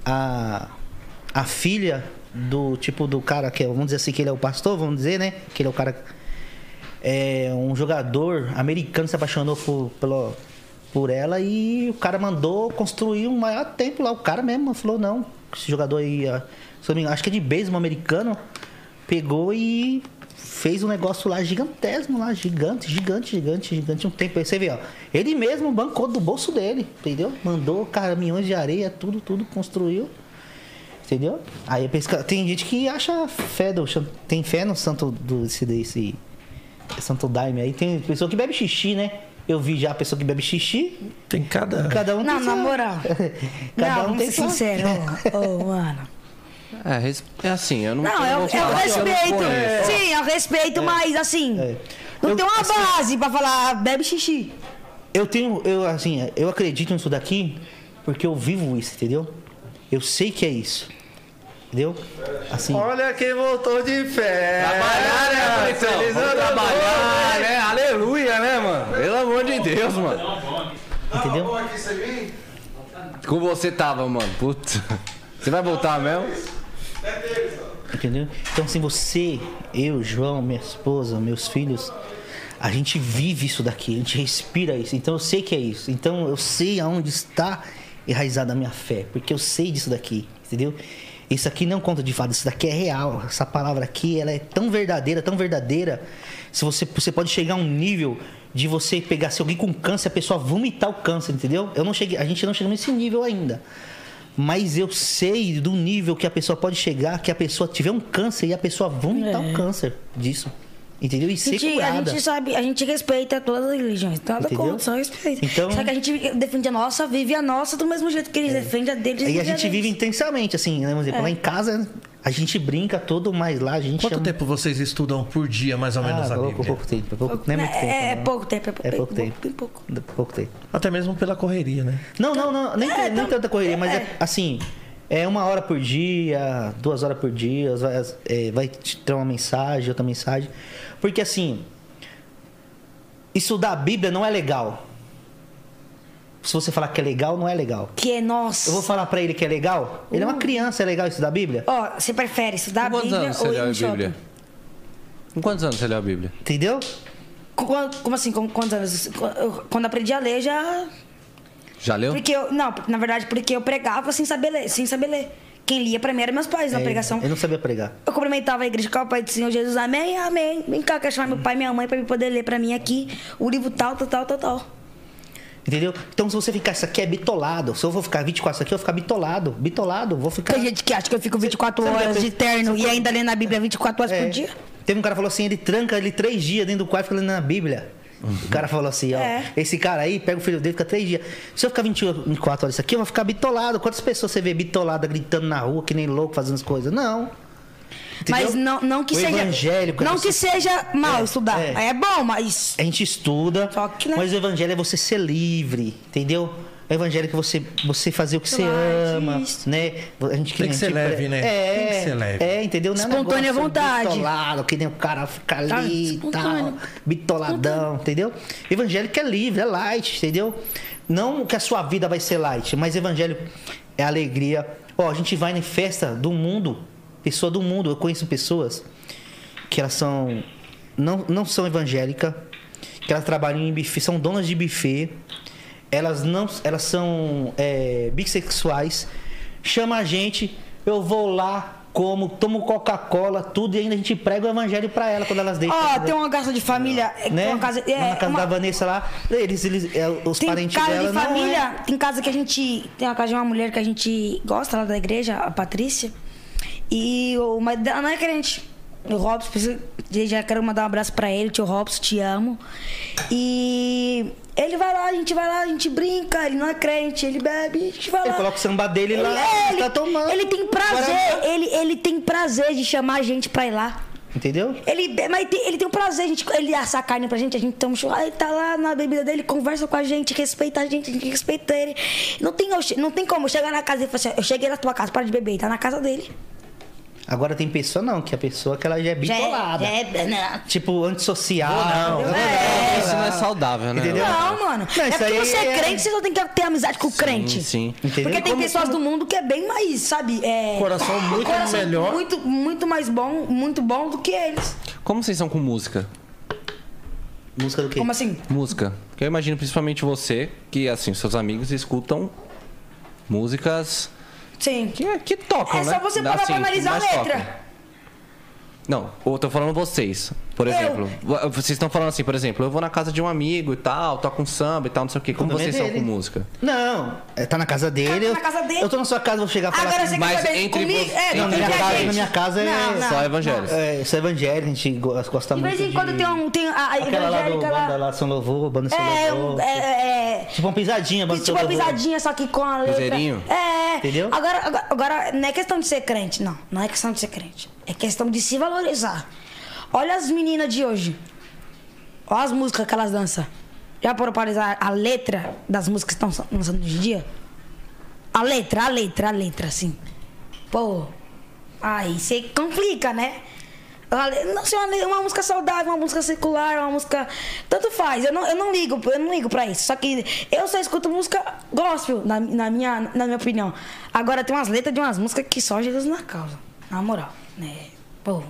Speaker 5: A. A filha do tipo do cara que é, vamos dizer assim, que ele é o pastor, vamos dizer, né? Que ele é o cara. É um jogador americano se apaixonou por, pelo, por ela e o cara mandou construir um maior templo lá. O cara mesmo falou, não, esse jogador aí, acho que é de beisebol americano, pegou e fez um negócio lá gigantesco lá, gigante, gigante, gigante, gigante, um tempo. Aí você vê, ó, ele mesmo bancou do bolso dele, entendeu? Mandou caminhões de areia, tudo, tudo, construiu. Entendeu? Aí tem gente que acha fé do. Tem fé no santo do esse, desse Santo Daime. Aí tem pessoa que bebe xixi, né? Eu vi já a pessoa que bebe xixi.
Speaker 2: Tem cada.
Speaker 5: Cada um
Speaker 3: Não,
Speaker 5: tem
Speaker 3: na
Speaker 5: sua-
Speaker 3: moral. (laughs)
Speaker 5: Cada
Speaker 3: não,
Speaker 5: um tem sua-
Speaker 3: sinceros. (laughs) Ô, ô, mano.
Speaker 1: É, res- é assim, eu não
Speaker 3: Não,
Speaker 1: eu
Speaker 3: é, é
Speaker 1: eu não
Speaker 3: respeito.
Speaker 1: conheço.
Speaker 3: Sim, é o respeito, mas assim.
Speaker 5: É.
Speaker 3: Não
Speaker 5: Eu-
Speaker 3: tem uma
Speaker 5: assim-
Speaker 3: base pra falar, ah, bebe xixi.
Speaker 5: Eu tenho, eu assim, eu acredito nisso daqui porque eu vivo isso, entendeu? Eu sei que é isso. Entendeu? Assim,
Speaker 2: Olha quem voltou de fé.
Speaker 1: Trabalhar, né, bonitão?
Speaker 2: Feliz ano
Speaker 1: trabalhar, né? Aleluia, né, mano? Pelo amor de Deus, mano.
Speaker 5: entendeu?
Speaker 1: Com você tava, mano. Puta. Você vai voltar mesmo?
Speaker 5: Entendeu? Então, assim, você, eu, João, minha esposa, meus filhos, a gente vive isso daqui, a gente respira isso. Então, eu sei que é isso. Então, eu sei aonde está enraizada a minha fé, porque eu sei disso daqui, entendeu? Isso aqui não é conto de fadas, isso daqui é real. Essa palavra aqui, ela é tão verdadeira, tão verdadeira. Se você, você pode chegar a um nível de você pegar se alguém com câncer, a pessoa vomitar o câncer, entendeu? Eu não cheguei, a gente não chegou nesse nível ainda. Mas eu sei do nível que a pessoa pode chegar, que a pessoa tiver um câncer e a pessoa vomitar o câncer disso. Entendeu? E
Speaker 3: A
Speaker 5: ser
Speaker 3: gente, a
Speaker 5: curada.
Speaker 3: gente sabe, a gente respeita todas as religiões, nada
Speaker 5: Entendeu?
Speaker 3: contra, só respeita.
Speaker 5: Então-
Speaker 3: Só que a gente defende a nossa, vive a nossa do mesmo jeito que eles defendem a deles.
Speaker 5: É. E a gente vive intensamente, assim, né? Vamos dizer, lá em casa a gente brinca todo, mas lá a gente
Speaker 2: Quanto
Speaker 5: chama...
Speaker 2: tempo vocês estudam por dia, mais ou menos,
Speaker 5: Ah,
Speaker 2: a
Speaker 5: pouco,
Speaker 2: Bíblia?
Speaker 5: pouco tempo. é Pouco, não é muito tempo.
Speaker 3: É, é
Speaker 5: não.
Speaker 3: pouco tempo, é pouco
Speaker 5: É pouco tempo.
Speaker 3: Bem pouco.
Speaker 5: Pouco tempo.
Speaker 2: Até mesmo pela correria, né?
Speaker 5: Não, não, não, nem,
Speaker 3: É,
Speaker 5: nem tanta correria, mas é,
Speaker 3: é.
Speaker 5: assim, é uma hora por dia, duas horas por dia, vai, é, vai te ter uma mensagem, outra mensagem. Porque assim, estudar a Bíblia não é legal. Se você falar que é legal, não é legal.
Speaker 3: Que é nossa.
Speaker 5: Eu vou falar pra ele que é legal. Ele é uma criança, é legal estudar a Bíblia?
Speaker 3: Ó, você prefere estudar a
Speaker 1: Com quantos
Speaker 3: Bíblia
Speaker 1: anos você
Speaker 3: ou ir
Speaker 1: leu
Speaker 3: no
Speaker 1: a
Speaker 3: shopping?
Speaker 1: Bíblia? Com quantos anos você leu a Bíblia?
Speaker 5: Entendeu?
Speaker 3: Com- Como assim, com quantos anos? Eu- Quando aprendi a ler, já...
Speaker 1: Já leu?
Speaker 3: Porque eu... Não, na verdade, porque eu pregava sem saber ler. Sem saber ler. Quem lia pra mim eram meus pais na
Speaker 5: É,
Speaker 3: pregação.
Speaker 5: Ele não sabia pregar.
Speaker 3: Eu cumprimentava a igreja com o Pai do Senhor Jesus, amém, amém. Vem cá, quero chamar meu pai e minha mãe pra me poder ler pra mim aqui o livro tal, tal, tal, tal, tal.
Speaker 5: Entendeu? Então, se você ficar isso aqui é bitolado. Se eu vou ficar 24 isso aqui, eu vou ficar bitolado. Bitolado. Vou ficar.
Speaker 3: Tem gente que acha que eu fico 24
Speaker 5: Você
Speaker 3: horas de terno e ainda lendo a Bíblia 24 horas
Speaker 5: É.
Speaker 3: por dia.
Speaker 5: Teve um cara que falou assim: ele tranca ele três dias dentro do quarto ficando lendo na Bíblia. O cara falou assim: ó,
Speaker 3: É.
Speaker 5: esse cara aí pega o filho dele, fica três dias. Se eu ficar 24 horas aqui, eu vou ficar bitolado. Quantas pessoas você vê bitolada gritando na rua, que nem louco, fazendo as coisas? Não. Entendeu?
Speaker 3: Mas não, não que
Speaker 5: o
Speaker 3: seja.
Speaker 5: evangélico,
Speaker 3: não
Speaker 5: você-
Speaker 3: que seja mal
Speaker 5: É,
Speaker 3: estudar.
Speaker 5: é.
Speaker 3: É. bom, mas.
Speaker 5: A gente estuda,
Speaker 3: Só que, né?
Speaker 5: mas o evangelho é você ser livre, entendeu? O evangelho é que você, você fazer o que você ama,
Speaker 3: isso.
Speaker 5: né? A gente
Speaker 2: Tem que ser leve, né?
Speaker 5: É,
Speaker 2: Tem que ser leve.
Speaker 5: É, entendeu? Não é
Speaker 3: Espontânea
Speaker 5: negócio
Speaker 3: vontade.
Speaker 5: Bitolado, que nem o cara fica
Speaker 3: Tá,
Speaker 5: ali e
Speaker 3: espontâneo.
Speaker 5: tal. Bitoladão, entendeu? Evangélico é livre, é light, entendeu? Não que a sua vida vai ser light, mas evangelho é alegria. Ó, a gente vai em festa do mundo, pessoa do mundo. Eu conheço pessoas que elas são não, não são evangélicas, que elas trabalham em buffet, são donas de buffet, elas não elas são é, bissexuais, chama a gente, eu vou lá, como, tomo Coca-Cola, tudo, e ainda a gente prega o evangelho pra ela quando elas deitam.
Speaker 3: Ó, tem uma casa de família. é,
Speaker 5: né?
Speaker 3: Uma casa,
Speaker 5: Lá na
Speaker 3: é,
Speaker 5: casa
Speaker 3: uma-
Speaker 5: da Vanessa lá, eles, eles é, os
Speaker 3: tem
Speaker 5: parentes
Speaker 3: casa
Speaker 5: dela
Speaker 3: de
Speaker 5: é.
Speaker 3: família, tem casa que a gente. Tem uma casa de uma mulher que a gente gosta lá da igreja, a Patrícia. E o marido dela não é crente. O Robson, já quero mandar um abraço pra ele, tio Robson, te amo. E ele vai lá, a gente vai lá, a gente brinca, ele não é crente, ele bebe, a gente vai
Speaker 5: Ele
Speaker 3: lá.
Speaker 5: coloca o samba dele lá,
Speaker 3: é,
Speaker 5: ele tá tomando.
Speaker 3: Ele tem prazer, ele, ele tem prazer de chamar a gente pra ir lá.
Speaker 5: Entendeu?
Speaker 3: Ele, mas tem- ele tem um prazer, a gente, ele assa a carne pra gente, a gente toma um churrasco, ele tá lá na bebida dele, conversa com a gente, respeita a gente, a gente respeita ele. Não tem, não tem como chegar na casa e falar assim, eu cheguei na tua casa, para de beber, ele tá na casa dele.
Speaker 5: Agora tem pessoa não, que a pessoa que ela já é
Speaker 3: Já é-
Speaker 5: bitolada.
Speaker 3: já é- não.
Speaker 5: Tipo, antissocial.
Speaker 2: Não, não,
Speaker 3: É.
Speaker 1: Isso não é saudável, né?
Speaker 5: Entendeu?
Speaker 3: Não, mano.
Speaker 5: Não,
Speaker 3: é porque você é
Speaker 5: é-
Speaker 3: crente, você só tem que ter amizade com o crente.
Speaker 1: sim.
Speaker 5: Entendeu?
Speaker 3: Porque tem
Speaker 5: Como-
Speaker 3: pessoas do mundo que é bem mais, sabe? É,
Speaker 2: Coração muito
Speaker 3: coração
Speaker 2: melhor.
Speaker 3: Muito, muito mais bom, muito bom do que eles.
Speaker 1: Como vocês são com música?
Speaker 5: Música do quê?
Speaker 3: Como assim?
Speaker 1: Música. Porque eu imagino principalmente você, que assim, seus amigos escutam músicas
Speaker 3: Sim.
Speaker 1: que, que tocam,
Speaker 3: É
Speaker 1: né?
Speaker 3: só você parar pra
Speaker 1: que
Speaker 3: analisar a letra.
Speaker 1: tocam. Não, eu tô falando vocês. Por
Speaker 3: Eu.
Speaker 1: exemplo, Vo- vocês estão falando assim, por exemplo, eu vou na casa de um amigo e tal, toco um samba e tal, não sei o quê. Como
Speaker 5: Tudo
Speaker 1: vocês são
Speaker 5: dele.
Speaker 1: com música?
Speaker 5: Não, é, tá na casa dele.
Speaker 3: Tá na casa dele.
Speaker 5: Eu tô na sua casa, vou chegar falar
Speaker 3: Agora
Speaker 5: assim,
Speaker 3: você
Speaker 1: mas
Speaker 3: quer saber
Speaker 1: entre
Speaker 3: comigo?
Speaker 1: você-
Speaker 3: É,
Speaker 1: Não,
Speaker 5: na
Speaker 3: entre
Speaker 5: minha casa, na minha casa é
Speaker 3: Não, não.
Speaker 1: Só evangélicos.
Speaker 5: É, é evangélico, a gente go- gosta
Speaker 3: De
Speaker 5: muito
Speaker 3: vez em quando
Speaker 5: de...
Speaker 3: tem, um, tem a,
Speaker 5: Aquela lá do
Speaker 3: evangélica
Speaker 5: banda
Speaker 3: lá.
Speaker 5: lá, São Louvor, banda São
Speaker 3: É,
Speaker 5: Louvor.
Speaker 3: um- é, é,
Speaker 5: Tipo uma pisadinha, banda
Speaker 3: tipo
Speaker 5: São
Speaker 3: uma
Speaker 5: Louvor.
Speaker 3: pisadinha, só que com a letra.
Speaker 1: Cruzeirinho?
Speaker 3: É.
Speaker 5: Entendeu?
Speaker 3: Agora, agora, agora, não é questão de ser crente, não. Não é questão de ser crente. É questão de se valorizar. Olha as meninas de hoje. Olha as músicas que elas dançam. Já foram para a letra das músicas que estão lançando hoje em dia? A letra, a letra, a letra, assim. Pô, aí você complica, né? Não, se é uma, le- uma música saudável, uma música secular, uma música. Tanto faz, eu não, eu não ligo, eu não ligo pra isso. Só que eu só escuto música gospel, na, na, minha, na minha opinião. Agora tem umas letras de umas músicas que só Jesus na causa. Na moral. né? Pô.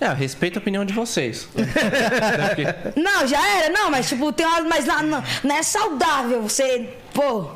Speaker 1: É, respeito a opinião de vocês. (laughs)
Speaker 3: Não, já era, não, mas tipo, tem umas. Mas não, não, não é saudável você, pô,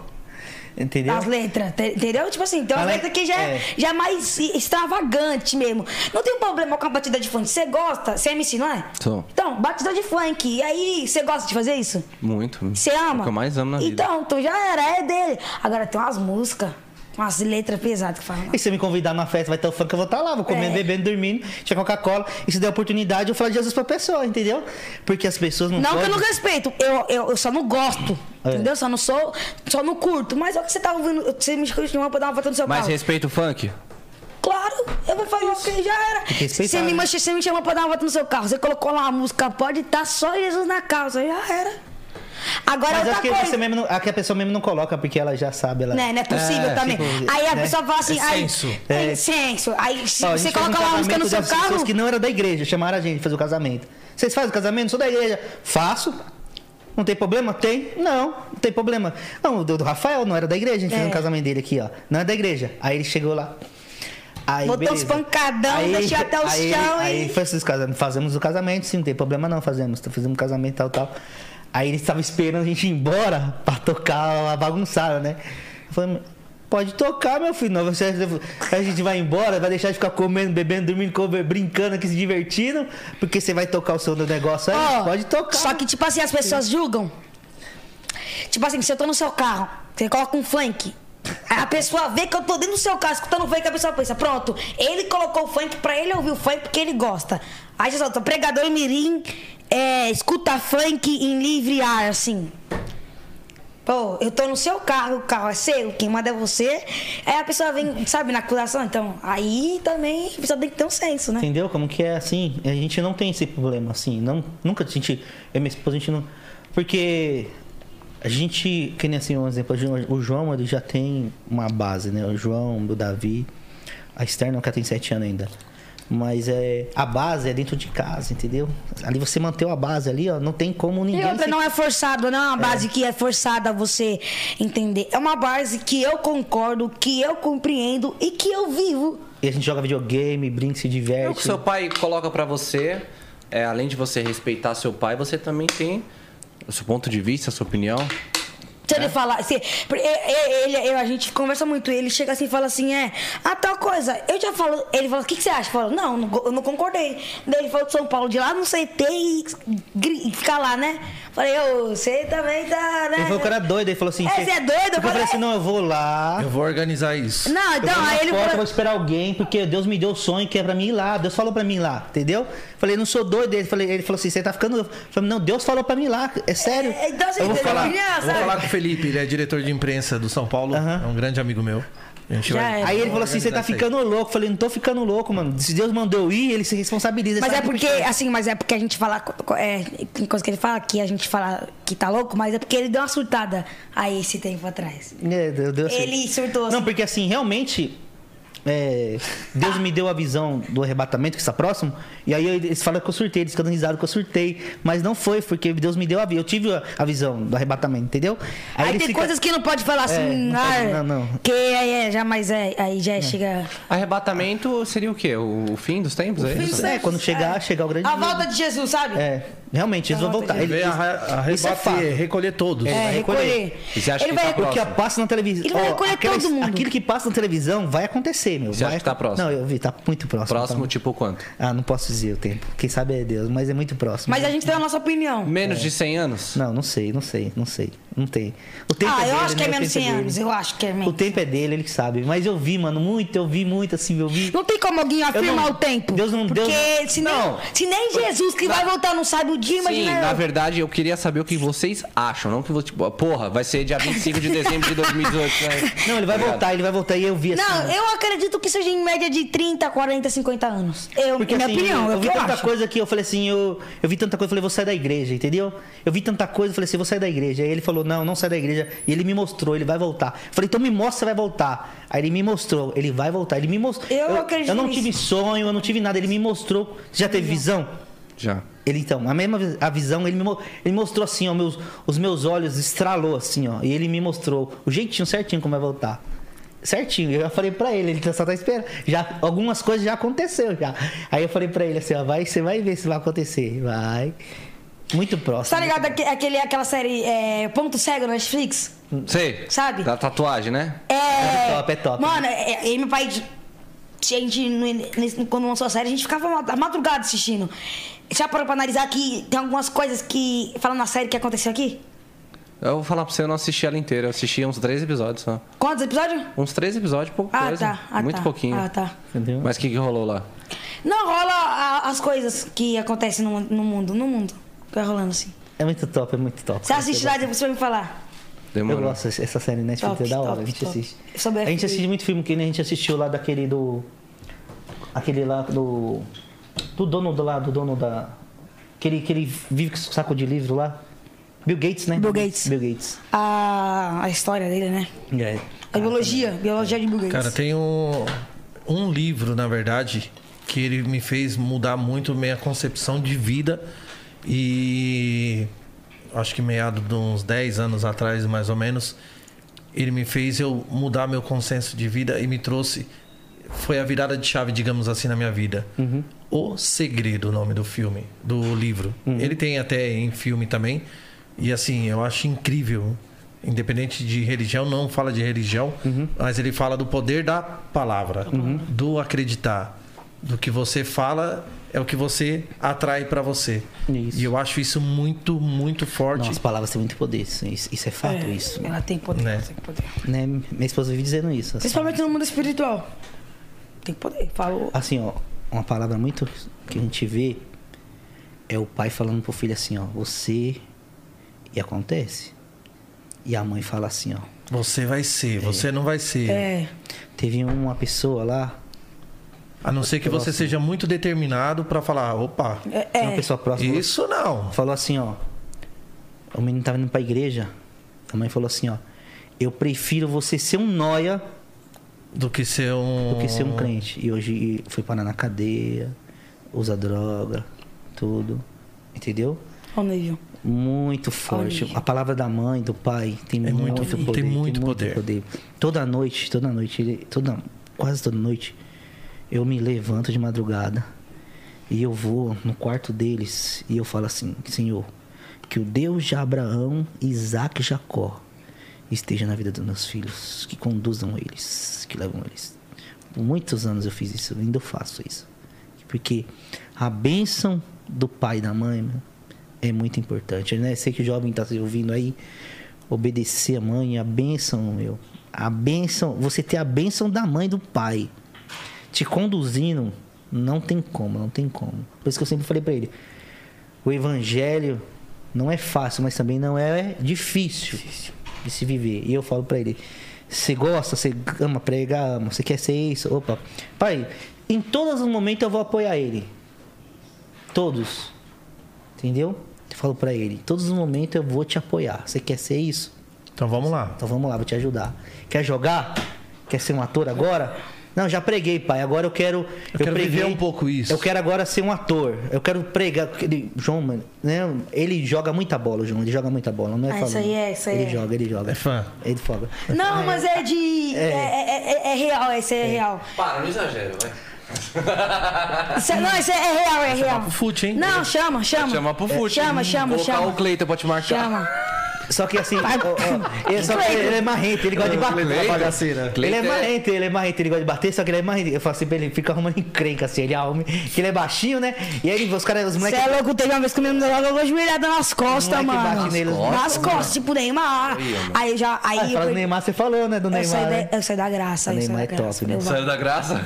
Speaker 5: Entendeu?
Speaker 3: as letras, te- entendeu? Tipo assim, tem umas
Speaker 5: Além-
Speaker 3: letras que já é,
Speaker 5: é.
Speaker 3: já é mais extravagante mesmo. Não tem problema com a batida de funk. Você gosta, você é MC, não é?
Speaker 1: Sou.
Speaker 3: Então, batida de funk. E aí, você gosta de fazer isso?
Speaker 1: Muito.
Speaker 3: Você
Speaker 1: É
Speaker 3: ama?
Speaker 1: o que eu mais amo na vida.
Speaker 3: Então, então já era, é dele. Agora tem umas músicas, umas letras pesadas que falam.
Speaker 5: E se me convidar numa festa, vai ter o funk, eu vou estar lá, vou comendo,
Speaker 3: É.
Speaker 5: bebendo, dormindo, tinha Coca-Cola. E se der oportunidade, eu falo de Jesus pra pessoa, entendeu? Porque as pessoas não
Speaker 3: Não que eu
Speaker 5: podem...
Speaker 3: não respeito, eu, eu, eu só não gosto.
Speaker 5: É.
Speaker 3: Entendeu? Só não sou, só não curto. Mas é o que você tá ouvindo. Você me chamou pra dar uma volta no seu
Speaker 1: Mas
Speaker 3: carro.
Speaker 1: respeito o funk?
Speaker 3: Claro, eu vou falar porque já era.
Speaker 5: Que
Speaker 3: Você me,
Speaker 5: né?
Speaker 3: você me chamou pra dar uma volta no seu carro. Você colocou lá uma música, pode estar só Jesus na causa, já era. Agora
Speaker 5: Mas
Speaker 3: outra
Speaker 5: acho que
Speaker 3: coisa.
Speaker 5: você mesmo não, aqui a pessoa mesmo não coloca, porque ela já sabe, ela...
Speaker 3: Né, não é possível
Speaker 1: É,
Speaker 3: também.
Speaker 5: tipo,
Speaker 3: aí a
Speaker 5: né?
Speaker 3: pessoa fala assim,
Speaker 2: É
Speaker 3: aí,
Speaker 2: senso.
Speaker 3: é.
Speaker 5: É.
Speaker 3: senso. Aí
Speaker 5: Ó, a
Speaker 3: você
Speaker 5: fez um
Speaker 3: coloca lá uma música no seu carro.
Speaker 5: pessoas que não era da igreja, chamaram a gente fazer o casamento. Vocês fazem o casamento? Sou da igreja. Faço. Não tem problema? Tem? Não, não tem problema. Não, o do do Rafael não era da igreja, a gente fez
Speaker 3: É.
Speaker 5: um casamento dele aqui, ó. Não é da igreja. Aí ele chegou lá. Aí,
Speaker 3: Botou
Speaker 5: beleza.
Speaker 3: os pancadão, deixou até o
Speaker 5: aí,
Speaker 3: chão
Speaker 5: Aí
Speaker 3: e-
Speaker 5: foi esses casamentos. Fazemos o casamento, sim, não tem problema não, fazemos. Fazemos o casamento tal, tal. Aí ele estava esperando a gente ir embora pra tocar a bagunçada, né? Eu falei, pode tocar, meu filho. Não, você, a gente vai embora, vai deixar de ficar comendo, bebendo, dormindo, brincando aqui, se divertindo, porque você vai tocar o do negócio aí.
Speaker 3: Ó,
Speaker 5: pode tocar.
Speaker 3: Só que, tipo assim, as pessoas julgam. Tipo assim, se eu tô no seu carro, você coloca um funk. A pessoa vê que eu tô dentro do seu carro escutando funk, a pessoa pensa, pronto, ele colocou o funk pra ele ouvir o funk porque ele gosta. Aí já solta, pregador mirim, é, escuta funk em livre ar, assim. Pô, eu tô no seu carro, o carro é seu, quem manda é você. Aí a pessoa vem, sabe, na acusação. Então, aí também a pessoa tem que ter um senso, né?
Speaker 5: Entendeu? Como que é assim? A gente não tem esse problema assim. Não, nunca a gente. Eu minha esposa, a gente não. Porque a gente, que nem assim, um exemplo, o João ele já tem uma base, né? O João, o Davi, a Esther ela tem sete anos ainda. Mas é, a base é dentro de casa, entendeu? Ali você manteve a base ali, ó, não tem como ninguém.
Speaker 3: E outra
Speaker 5: se-
Speaker 3: não é forçado, não é uma base que é forçada a você entender. É uma base que eu concordo, que eu compreendo e que eu vivo.
Speaker 5: E a gente joga videogame, brinca, se
Speaker 1: É o
Speaker 5: diverte.
Speaker 1: que seu pai coloca pra você, é, além de você respeitar seu pai, você também tem o seu ponto de vista, a sua opinião.
Speaker 3: Se ele falar, se, ele, ele- eu- a gente conversa muito, ele chega assim e fala assim, é, ah, tal coisa, eu já falo, ele fala, o que, que você acha? Eu falo, não, não, eu não concordei. Daí ele falou de São Paulo, de lá no CT e, gri- e ficar lá, né? Falei, ô, você também tá, né?
Speaker 5: Ele falou que era doido, ele falou assim.
Speaker 3: É, você é doido? Eu
Speaker 5: Eu falei assim, não, eu vou lá.
Speaker 2: Eu vou organizar isso.
Speaker 3: Não,
Speaker 5: Eu
Speaker 3: então, aí ele
Speaker 5: porta,
Speaker 3: falou,
Speaker 5: vou esperar alguém, porque Deus me deu o sonho que é pra mim ir lá. Deus falou pra mim ir lá, entendeu? Falei, não sou doido. Ele, falei, ele falou assim, você tá ficando. Eu falei, não, Deus falou pra mim ir lá, é sério.
Speaker 3: É, então, assim,
Speaker 2: Eu vou
Speaker 3: entendeu?
Speaker 2: falar, eu vou falar com o Felipe, ele é diretor de imprensa do São Paulo,
Speaker 5: Aham.
Speaker 2: é um grande amigo meu. Vai-.
Speaker 5: Aí ele falou assim, você tá ficando louco. Eu falei, não tô ficando louco, mano. Se Deus mandou eu ir, ele se responsabiliza.
Speaker 3: Mas é porque, assim, mas é porque a gente fala. É, tem coisa que ele fala que a gente fala que tá louco, mas é porque ele deu uma surtada aí esse tempo atrás.
Speaker 5: É, Deus, Deus
Speaker 3: Ele surtou.
Speaker 5: Não, porque assim, realmente. É, Deus me deu a visão do arrebatamento que está próximo, e aí eles falam que eu surtei, eles ficam risados que eu surtei, mas não foi, porque Deus me deu a visão, eu tive a, a visão do arrebatamento, entendeu?
Speaker 3: Aí,
Speaker 5: eles
Speaker 3: tem
Speaker 5: ficam-
Speaker 3: coisas que não pode falar assim,
Speaker 5: É, não
Speaker 3: ah,
Speaker 5: pode, não, não.
Speaker 3: que aí é, já, mas é, aí já chega.
Speaker 1: Arrebatamento seria o quê? O, o fim dos tempos? é isso?
Speaker 5: É, quando chegar, chegar o grande
Speaker 3: A
Speaker 5: dia.
Speaker 3: volta de Jesus, sabe?
Speaker 5: É, realmente, eles vão voltar.
Speaker 2: Ele
Speaker 5: Ele,
Speaker 2: veio
Speaker 5: isso,
Speaker 2: a,
Speaker 5: isso é
Speaker 2: recolher todos.
Speaker 3: É,
Speaker 5: vai
Speaker 3: recolher.
Speaker 5: recolher.
Speaker 3: Ele vai
Speaker 1: tá
Speaker 5: O que
Speaker 1: próximo?
Speaker 5: passa na televisão.
Speaker 3: Ele vai recolher
Speaker 5: aquelas-
Speaker 3: todo mundo.
Speaker 5: Aquilo que passa na televisão vai acontecer, meu.
Speaker 1: Você
Speaker 5: vai,
Speaker 1: acha que tá próximo?
Speaker 5: Não, eu vi, tá muito próximo.
Speaker 1: Próximo,
Speaker 5: tá-
Speaker 1: tipo quanto?
Speaker 5: Ah, não posso dizer o tempo. Quem sabe é Deus, mas é muito próximo.
Speaker 3: Mas a gente tem a nossa opinião.
Speaker 1: Menos de 100 anos?
Speaker 5: Não, não sei, não sei, não sei. Não tem. O tempo
Speaker 3: Ah,
Speaker 5: é
Speaker 3: eu
Speaker 5: dele,
Speaker 3: acho que é
Speaker 5: né? O
Speaker 3: menos
Speaker 5: tempo
Speaker 3: 100
Speaker 5: dele.
Speaker 3: anos. Eu acho que é
Speaker 5: O
Speaker 3: menos.
Speaker 5: tempo é dele, ele que sabe. Mas eu vi, mano, muito, eu vi muito, assim, eu vi.
Speaker 3: Não tem como alguém afirmar
Speaker 5: não-
Speaker 3: o tempo.
Speaker 5: Deus não-
Speaker 3: Porque
Speaker 5: Deus
Speaker 3: se, nem,
Speaker 1: Não.
Speaker 3: se nem Jesus que vai voltar não sabe o dia,
Speaker 1: Sim,
Speaker 3: imagina
Speaker 1: na
Speaker 3: eu.
Speaker 1: verdade eu queria saber o que vocês acham, não que você, tipo, porra, vai ser dia 25 de dezembro de 2018. Né? (laughs)
Speaker 5: Não, ele vai
Speaker 1: Tá
Speaker 5: voltar, ele vai voltar. E eu vi assim.
Speaker 3: Não, eu acredito que seja em média de 30, 40, 50 anos. Eu,
Speaker 5: Porque,
Speaker 3: minha
Speaker 5: assim,
Speaker 3: opinião,
Speaker 5: eu,
Speaker 3: é o
Speaker 5: vi
Speaker 3: eu
Speaker 5: tanta
Speaker 3: acho.
Speaker 5: coisa que eu falei assim, eu, eu vi tanta coisa, eu falei, vou sair da igreja, entendeu? Eu vi tanta coisa, eu falei assim, vou sair da igreja. Aí ele falou, não, não sai da igreja. E ele me mostrou, ele vai voltar. Eu falei, então me mostra, você vai voltar. Aí ele me mostrou, ele vai voltar. Ele me mostrou.
Speaker 3: Eu acredito
Speaker 5: Eu não
Speaker 3: nisso.
Speaker 5: tive sonho, eu não tive nada. Ele me mostrou. Você já teve visão?
Speaker 1: Já.
Speaker 5: Ele então, a mesma a visão, ele me ele mostrou assim, ó, meus, os meus olhos estralou assim, ó, e ele me mostrou o jeitinho certinho como vai voltar. certinho. Eu já falei pra ele, ele só tá esperando. Já, algumas coisas já aconteceu já. Aí eu falei pra ele assim, ó, vai, você vai ver se vai acontecer. Vai. Muito próximo.
Speaker 3: Tá ligado aque- aquele, aquela série é, Ponto Cego na Netflix?
Speaker 1: Sei.
Speaker 3: Sabe?
Speaker 1: Da tatuagem, né?
Speaker 3: É.
Speaker 5: É top, é top.
Speaker 3: Mano, é, é, eu e meu pai. A gente, no- nesse- quando lançou a série, a gente ficava a madrugada assistindo. Já parou pra analisar que tem algumas coisas que. Falando na série que aconteceu aqui?
Speaker 1: Eu vou falar pra você, eu não assisti ela inteira. Eu assisti uns três episódios só.
Speaker 3: Quantos episódios?
Speaker 1: Uns três episódios, pouca
Speaker 3: Ah,
Speaker 1: coisa.
Speaker 3: tá. Ah,
Speaker 1: Muito
Speaker 3: tá.
Speaker 1: pouquinho.
Speaker 3: Ah, tá.
Speaker 5: Entendeu?
Speaker 1: Mas o que, que rolou lá?
Speaker 3: Não, rola a- as coisas que acontecem no, no mundo. No mundo. Que vai rolando assim.
Speaker 5: É muito top, é muito top.
Speaker 3: Você assiste lá e depois você vai me falar.
Speaker 5: Eu
Speaker 1: Demorou.
Speaker 5: gosto essa série Netflix,
Speaker 3: Top,
Speaker 5: é da hora,
Speaker 3: top,
Speaker 5: a gente
Speaker 3: top.
Speaker 5: assiste.
Speaker 3: Sobre
Speaker 5: A gente assiste muito filme que nem a gente assistiu lá daquele do. Aquele lá do. Do dono do lá, do dono da. Aquele que ele vive com saco de livro lá. Bill Gates, né?
Speaker 3: Bill Gates.
Speaker 5: Bill Gates.
Speaker 3: A, a história dele, né?
Speaker 5: É.
Speaker 3: A biologia. Biologia de Bill Gates.
Speaker 2: Cara, tem um, um livro, na verdade, que ele me fez mudar muito minha concepção de vida e acho que meado de uns 10 anos atrás, mais ou menos, ele me fez eu mudar meu consenso de vida e me trouxe foi a virada de chave, digamos assim, na minha vida. O Segredo, o nome do filme, do livro. Ele tem até em filme também. E assim, eu acho incrível. Independente de religião, não fala de religião, mas ele fala do poder da palavra, do acreditar. Do que você fala é o que você atrai pra você.
Speaker 5: Isso.
Speaker 2: E eu acho isso muito, muito forte.
Speaker 5: Nossa, palavras têm muito poder, isso, isso é fato,
Speaker 3: É,
Speaker 5: isso.
Speaker 3: Ela tem poder,
Speaker 2: Né?
Speaker 3: ela tem poder.
Speaker 5: Né? Minha esposa vive dizendo isso. Assim,
Speaker 3: Principalmente no mundo espiritual. Tem poder. Falou.
Speaker 5: assim, ó, uma palavra muito que a gente vê é o pai falando pro filho assim, ó, você. E acontece. E a mãe fala assim, ó.
Speaker 2: Você vai ser, você não vai ser.
Speaker 3: É.
Speaker 5: Teve uma pessoa lá,
Speaker 2: A não ser que você seja muito determinado pra falar, opa,
Speaker 3: É.
Speaker 5: uma
Speaker 3: é.
Speaker 5: pessoa próxima.
Speaker 2: isso não.
Speaker 5: Falou assim, ó. O menino tava indo pra igreja. A mãe falou assim, ó. Eu prefiro você ser um noia
Speaker 2: Do que ser um.
Speaker 5: do que ser um crente. E hoje foi parar na cadeia, usa droga, tudo. Entendeu?
Speaker 3: Olha o nível.
Speaker 5: Muito forte. A palavra da mãe, do pai, tem
Speaker 2: É
Speaker 5: muito,
Speaker 2: muito-
Speaker 5: poder.
Speaker 2: tem muito poder.
Speaker 5: Toda noite, toda noite, toda, quase toda noite, eu me levanto de madrugada e eu vou no quarto deles e eu falo assim, Senhor, que o Deus de Abraão, Isaac e Jacó esteja na vida dos meus filhos, que conduzam eles, que levam eles. Por muitos anos eu fiz isso, ainda faço isso. Porque a bênção do pai e da mãe é muito importante, né? Sei que o jovem está se ouvindo aí, obedecer a mãe, a bênção, meu. A bênção, você ter a bênção da mãe e do pai te conduzindo, não tem como, não tem como. Por isso que eu sempre falei para ele, o evangelho não é fácil, mas também não é difícil de se viver. E eu falo para ele, você gosta, você ama pregar, ama, você quer ser isso, opa. Pai, em todos os momentos eu vou apoiar ele. Todos. Entendeu? Eu falo pra ele, em todos os momentos eu vou te apoiar. Você quer ser isso?
Speaker 2: Então vamos lá.
Speaker 5: Então vamos lá, vou te ajudar. Quer jogar? Quer ser um ator agora? Não, já preguei, pai. Agora eu quero. Eu,
Speaker 2: quero
Speaker 5: preguei,
Speaker 2: viver um pouco isso.
Speaker 5: Eu quero agora ser um ator. Eu quero pregar. Ele, João, mano, né? Ele joga muita bola, o João. Ele joga muita bola. Não é
Speaker 3: Ah,
Speaker 5: falando.
Speaker 3: isso aí é- isso aí
Speaker 5: Ele
Speaker 3: é.
Speaker 5: joga, ele joga.
Speaker 2: É fã.
Speaker 5: Ele foga.
Speaker 3: Não, mas é de. É, é, é- é real, esse é, real.
Speaker 1: Para, não exagero, vai.
Speaker 3: Isso é- não, isso é, é real, é real.
Speaker 2: pro fute, hein?
Speaker 3: Não, chama, chama.
Speaker 1: Chama pro fute.
Speaker 3: Chama, chama,
Speaker 1: Colocar
Speaker 3: chama.
Speaker 1: o Cleiton pra te marcar.
Speaker 3: Chama.
Speaker 5: Só que assim, ele, só que ele é marrento, ele gosta de bater.
Speaker 1: Cleiton?
Speaker 5: bagaceira. Ele é
Speaker 1: é-
Speaker 5: marrento, ele é marrento, ele gosta de bater, só que ele é marrento. Eu falo assim pra ele, fica arrumando encrenca assim, ele arruma, que ele é baixinho, né? E aí os caras, os
Speaker 3: Você
Speaker 5: moleques.
Speaker 3: é louco, teve uma vez que o menino logo eu ajoelhada nas costas, mano.
Speaker 5: bate neles nas
Speaker 3: nas
Speaker 5: costas,
Speaker 3: costas, tipo Neymar.
Speaker 1: Aí,
Speaker 3: eu já. Aí
Speaker 5: Ah,
Speaker 3: eu,
Speaker 5: Neymar, você falou, né? Do
Speaker 3: eu,
Speaker 5: Neymar.
Speaker 3: saí
Speaker 5: né?
Speaker 3: da, eu saí da graça.
Speaker 5: O
Speaker 3: eu
Speaker 5: Neymar é top, né?
Speaker 3: Eu-
Speaker 1: Saiu da graça?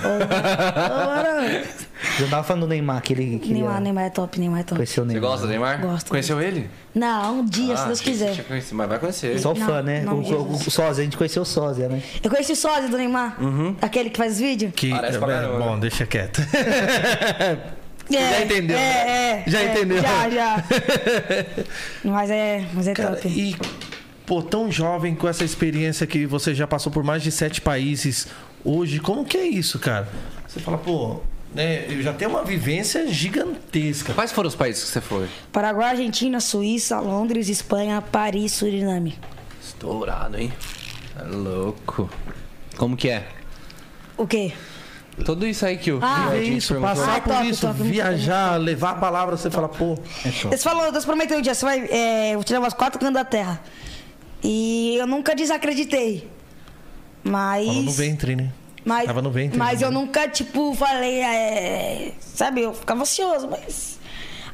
Speaker 5: Eu tava falando do Neymar, que ele. Que
Speaker 3: Neymar,
Speaker 5: ele
Speaker 3: Neymar é top, Neymar é top.
Speaker 5: Conheceu o
Speaker 1: Você
Speaker 5: Neymar.
Speaker 1: gosta do Neymar?
Speaker 3: Gosto.
Speaker 1: Conheceu ele?
Speaker 3: Não, um dia, se
Speaker 1: Ah,
Speaker 3: Deus
Speaker 1: achei que
Speaker 3: quiser.
Speaker 1: tinha conhecido, Mas vai conhecer.
Speaker 5: Só
Speaker 3: Não,
Speaker 5: fã, né?
Speaker 3: não,
Speaker 5: o, o, o Sósia, a gente conheceu o Sósia, né?
Speaker 3: Eu conheci o sósia do Neymar. Aquele que faz vídeo.
Speaker 2: Que,
Speaker 1: Parece pra caramba.
Speaker 2: bom, deixa quieto. (laughs)
Speaker 3: É,
Speaker 2: já entendeu,
Speaker 3: É,
Speaker 2: né?
Speaker 3: é,
Speaker 2: Já
Speaker 3: é,
Speaker 2: entendeu.
Speaker 3: Já, já. (laughs) mas é, mas é
Speaker 2: Cara,
Speaker 3: top.
Speaker 2: e, pô, tão jovem com essa experiência que você já passou por mais de sete países hoje, como que é isso, cara? Você fala, pô, né, eu já tenho uma vivência gigantesca.
Speaker 1: Quais foram os países que você foi?
Speaker 3: Paraguai, Argentina, Suíça, Londres, Espanha, Paris, Suriname.
Speaker 1: Estourado, hein? Tá louco. Como que é?
Speaker 3: O quê?
Speaker 1: Tudo isso aí que o
Speaker 3: Ah,
Speaker 2: É
Speaker 1: Viver
Speaker 2: isso, passar
Speaker 3: Ah,
Speaker 2: por
Speaker 3: top,
Speaker 2: isso,
Speaker 3: top,
Speaker 2: viajar, levar a palavra, você fala, pô, é top.
Speaker 3: Deus falou, Deus prometeu um dia, você vai. É, eu vou levar aos quatro cantos da terra. E eu nunca desacreditei. Mas.
Speaker 2: Tava no ventre, né?
Speaker 3: Mas,
Speaker 2: Tava no ventre.
Speaker 3: mas
Speaker 2: né?
Speaker 3: eu nunca, tipo, falei, é, sabe, eu ficava ansioso, mas.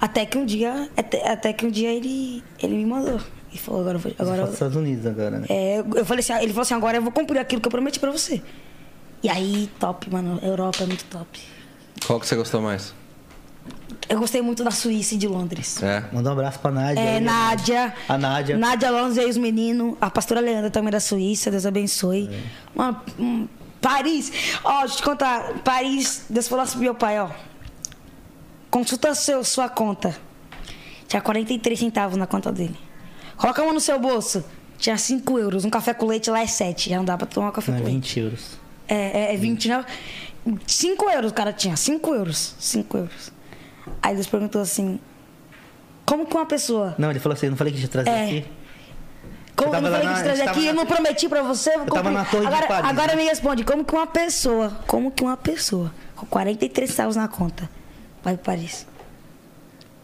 Speaker 3: Até que um dia. Até, até que um dia ele, ele me mandou. E falou, agora eu vou. Agora, eu-
Speaker 5: os Estados Unidos agora, né?
Speaker 3: é, eu- falei assim, ele falou assim, agora eu vou cumprir aquilo que eu prometi pra você. E aí, top, mano. Europa é muito top.
Speaker 1: Qual que você gostou mais?
Speaker 3: Eu gostei muito da Suíça e de Londres.
Speaker 1: É.
Speaker 5: Manda um abraço pra Nádia.
Speaker 3: É,
Speaker 5: aí, né?
Speaker 3: Nádia.
Speaker 5: A Nádia.
Speaker 3: Nádia Alonso e os meninos. A pastora Leandra também da Suíça, Deus abençoe. Mano, hum, Paris. Ó, deixa eu te contar. Paris, Deus falou assim pro meu pai, ó. Consulta seu, sua conta. Tinha 43 centavos na conta dele. Coloca a mão no seu bolso. Tinha 5 euros. Um café com leite lá é 7. Já não dá pra tomar um café
Speaker 5: Não, é
Speaker 3: com leite.
Speaker 5: 20 euros.
Speaker 3: É, é, é 20, né? 5 euros o cara tinha, 5 euros. 5 euros. Aí Deus perguntou assim: Como que uma pessoa.
Speaker 5: Não, ele falou assim, eu não falei que ia trazer
Speaker 3: É.
Speaker 5: aqui.
Speaker 3: Como eu não falei que
Speaker 5: na-
Speaker 3: te trazer
Speaker 5: você
Speaker 3: aqui,
Speaker 5: tava
Speaker 3: eu
Speaker 5: na-
Speaker 3: não prometi pra você. Eu
Speaker 5: tava na Torre de
Speaker 3: agora,
Speaker 5: Paris,
Speaker 3: Agora
Speaker 5: né?
Speaker 3: me responde: Como que uma pessoa, como que uma pessoa com 43 centavos na conta vai para Paris?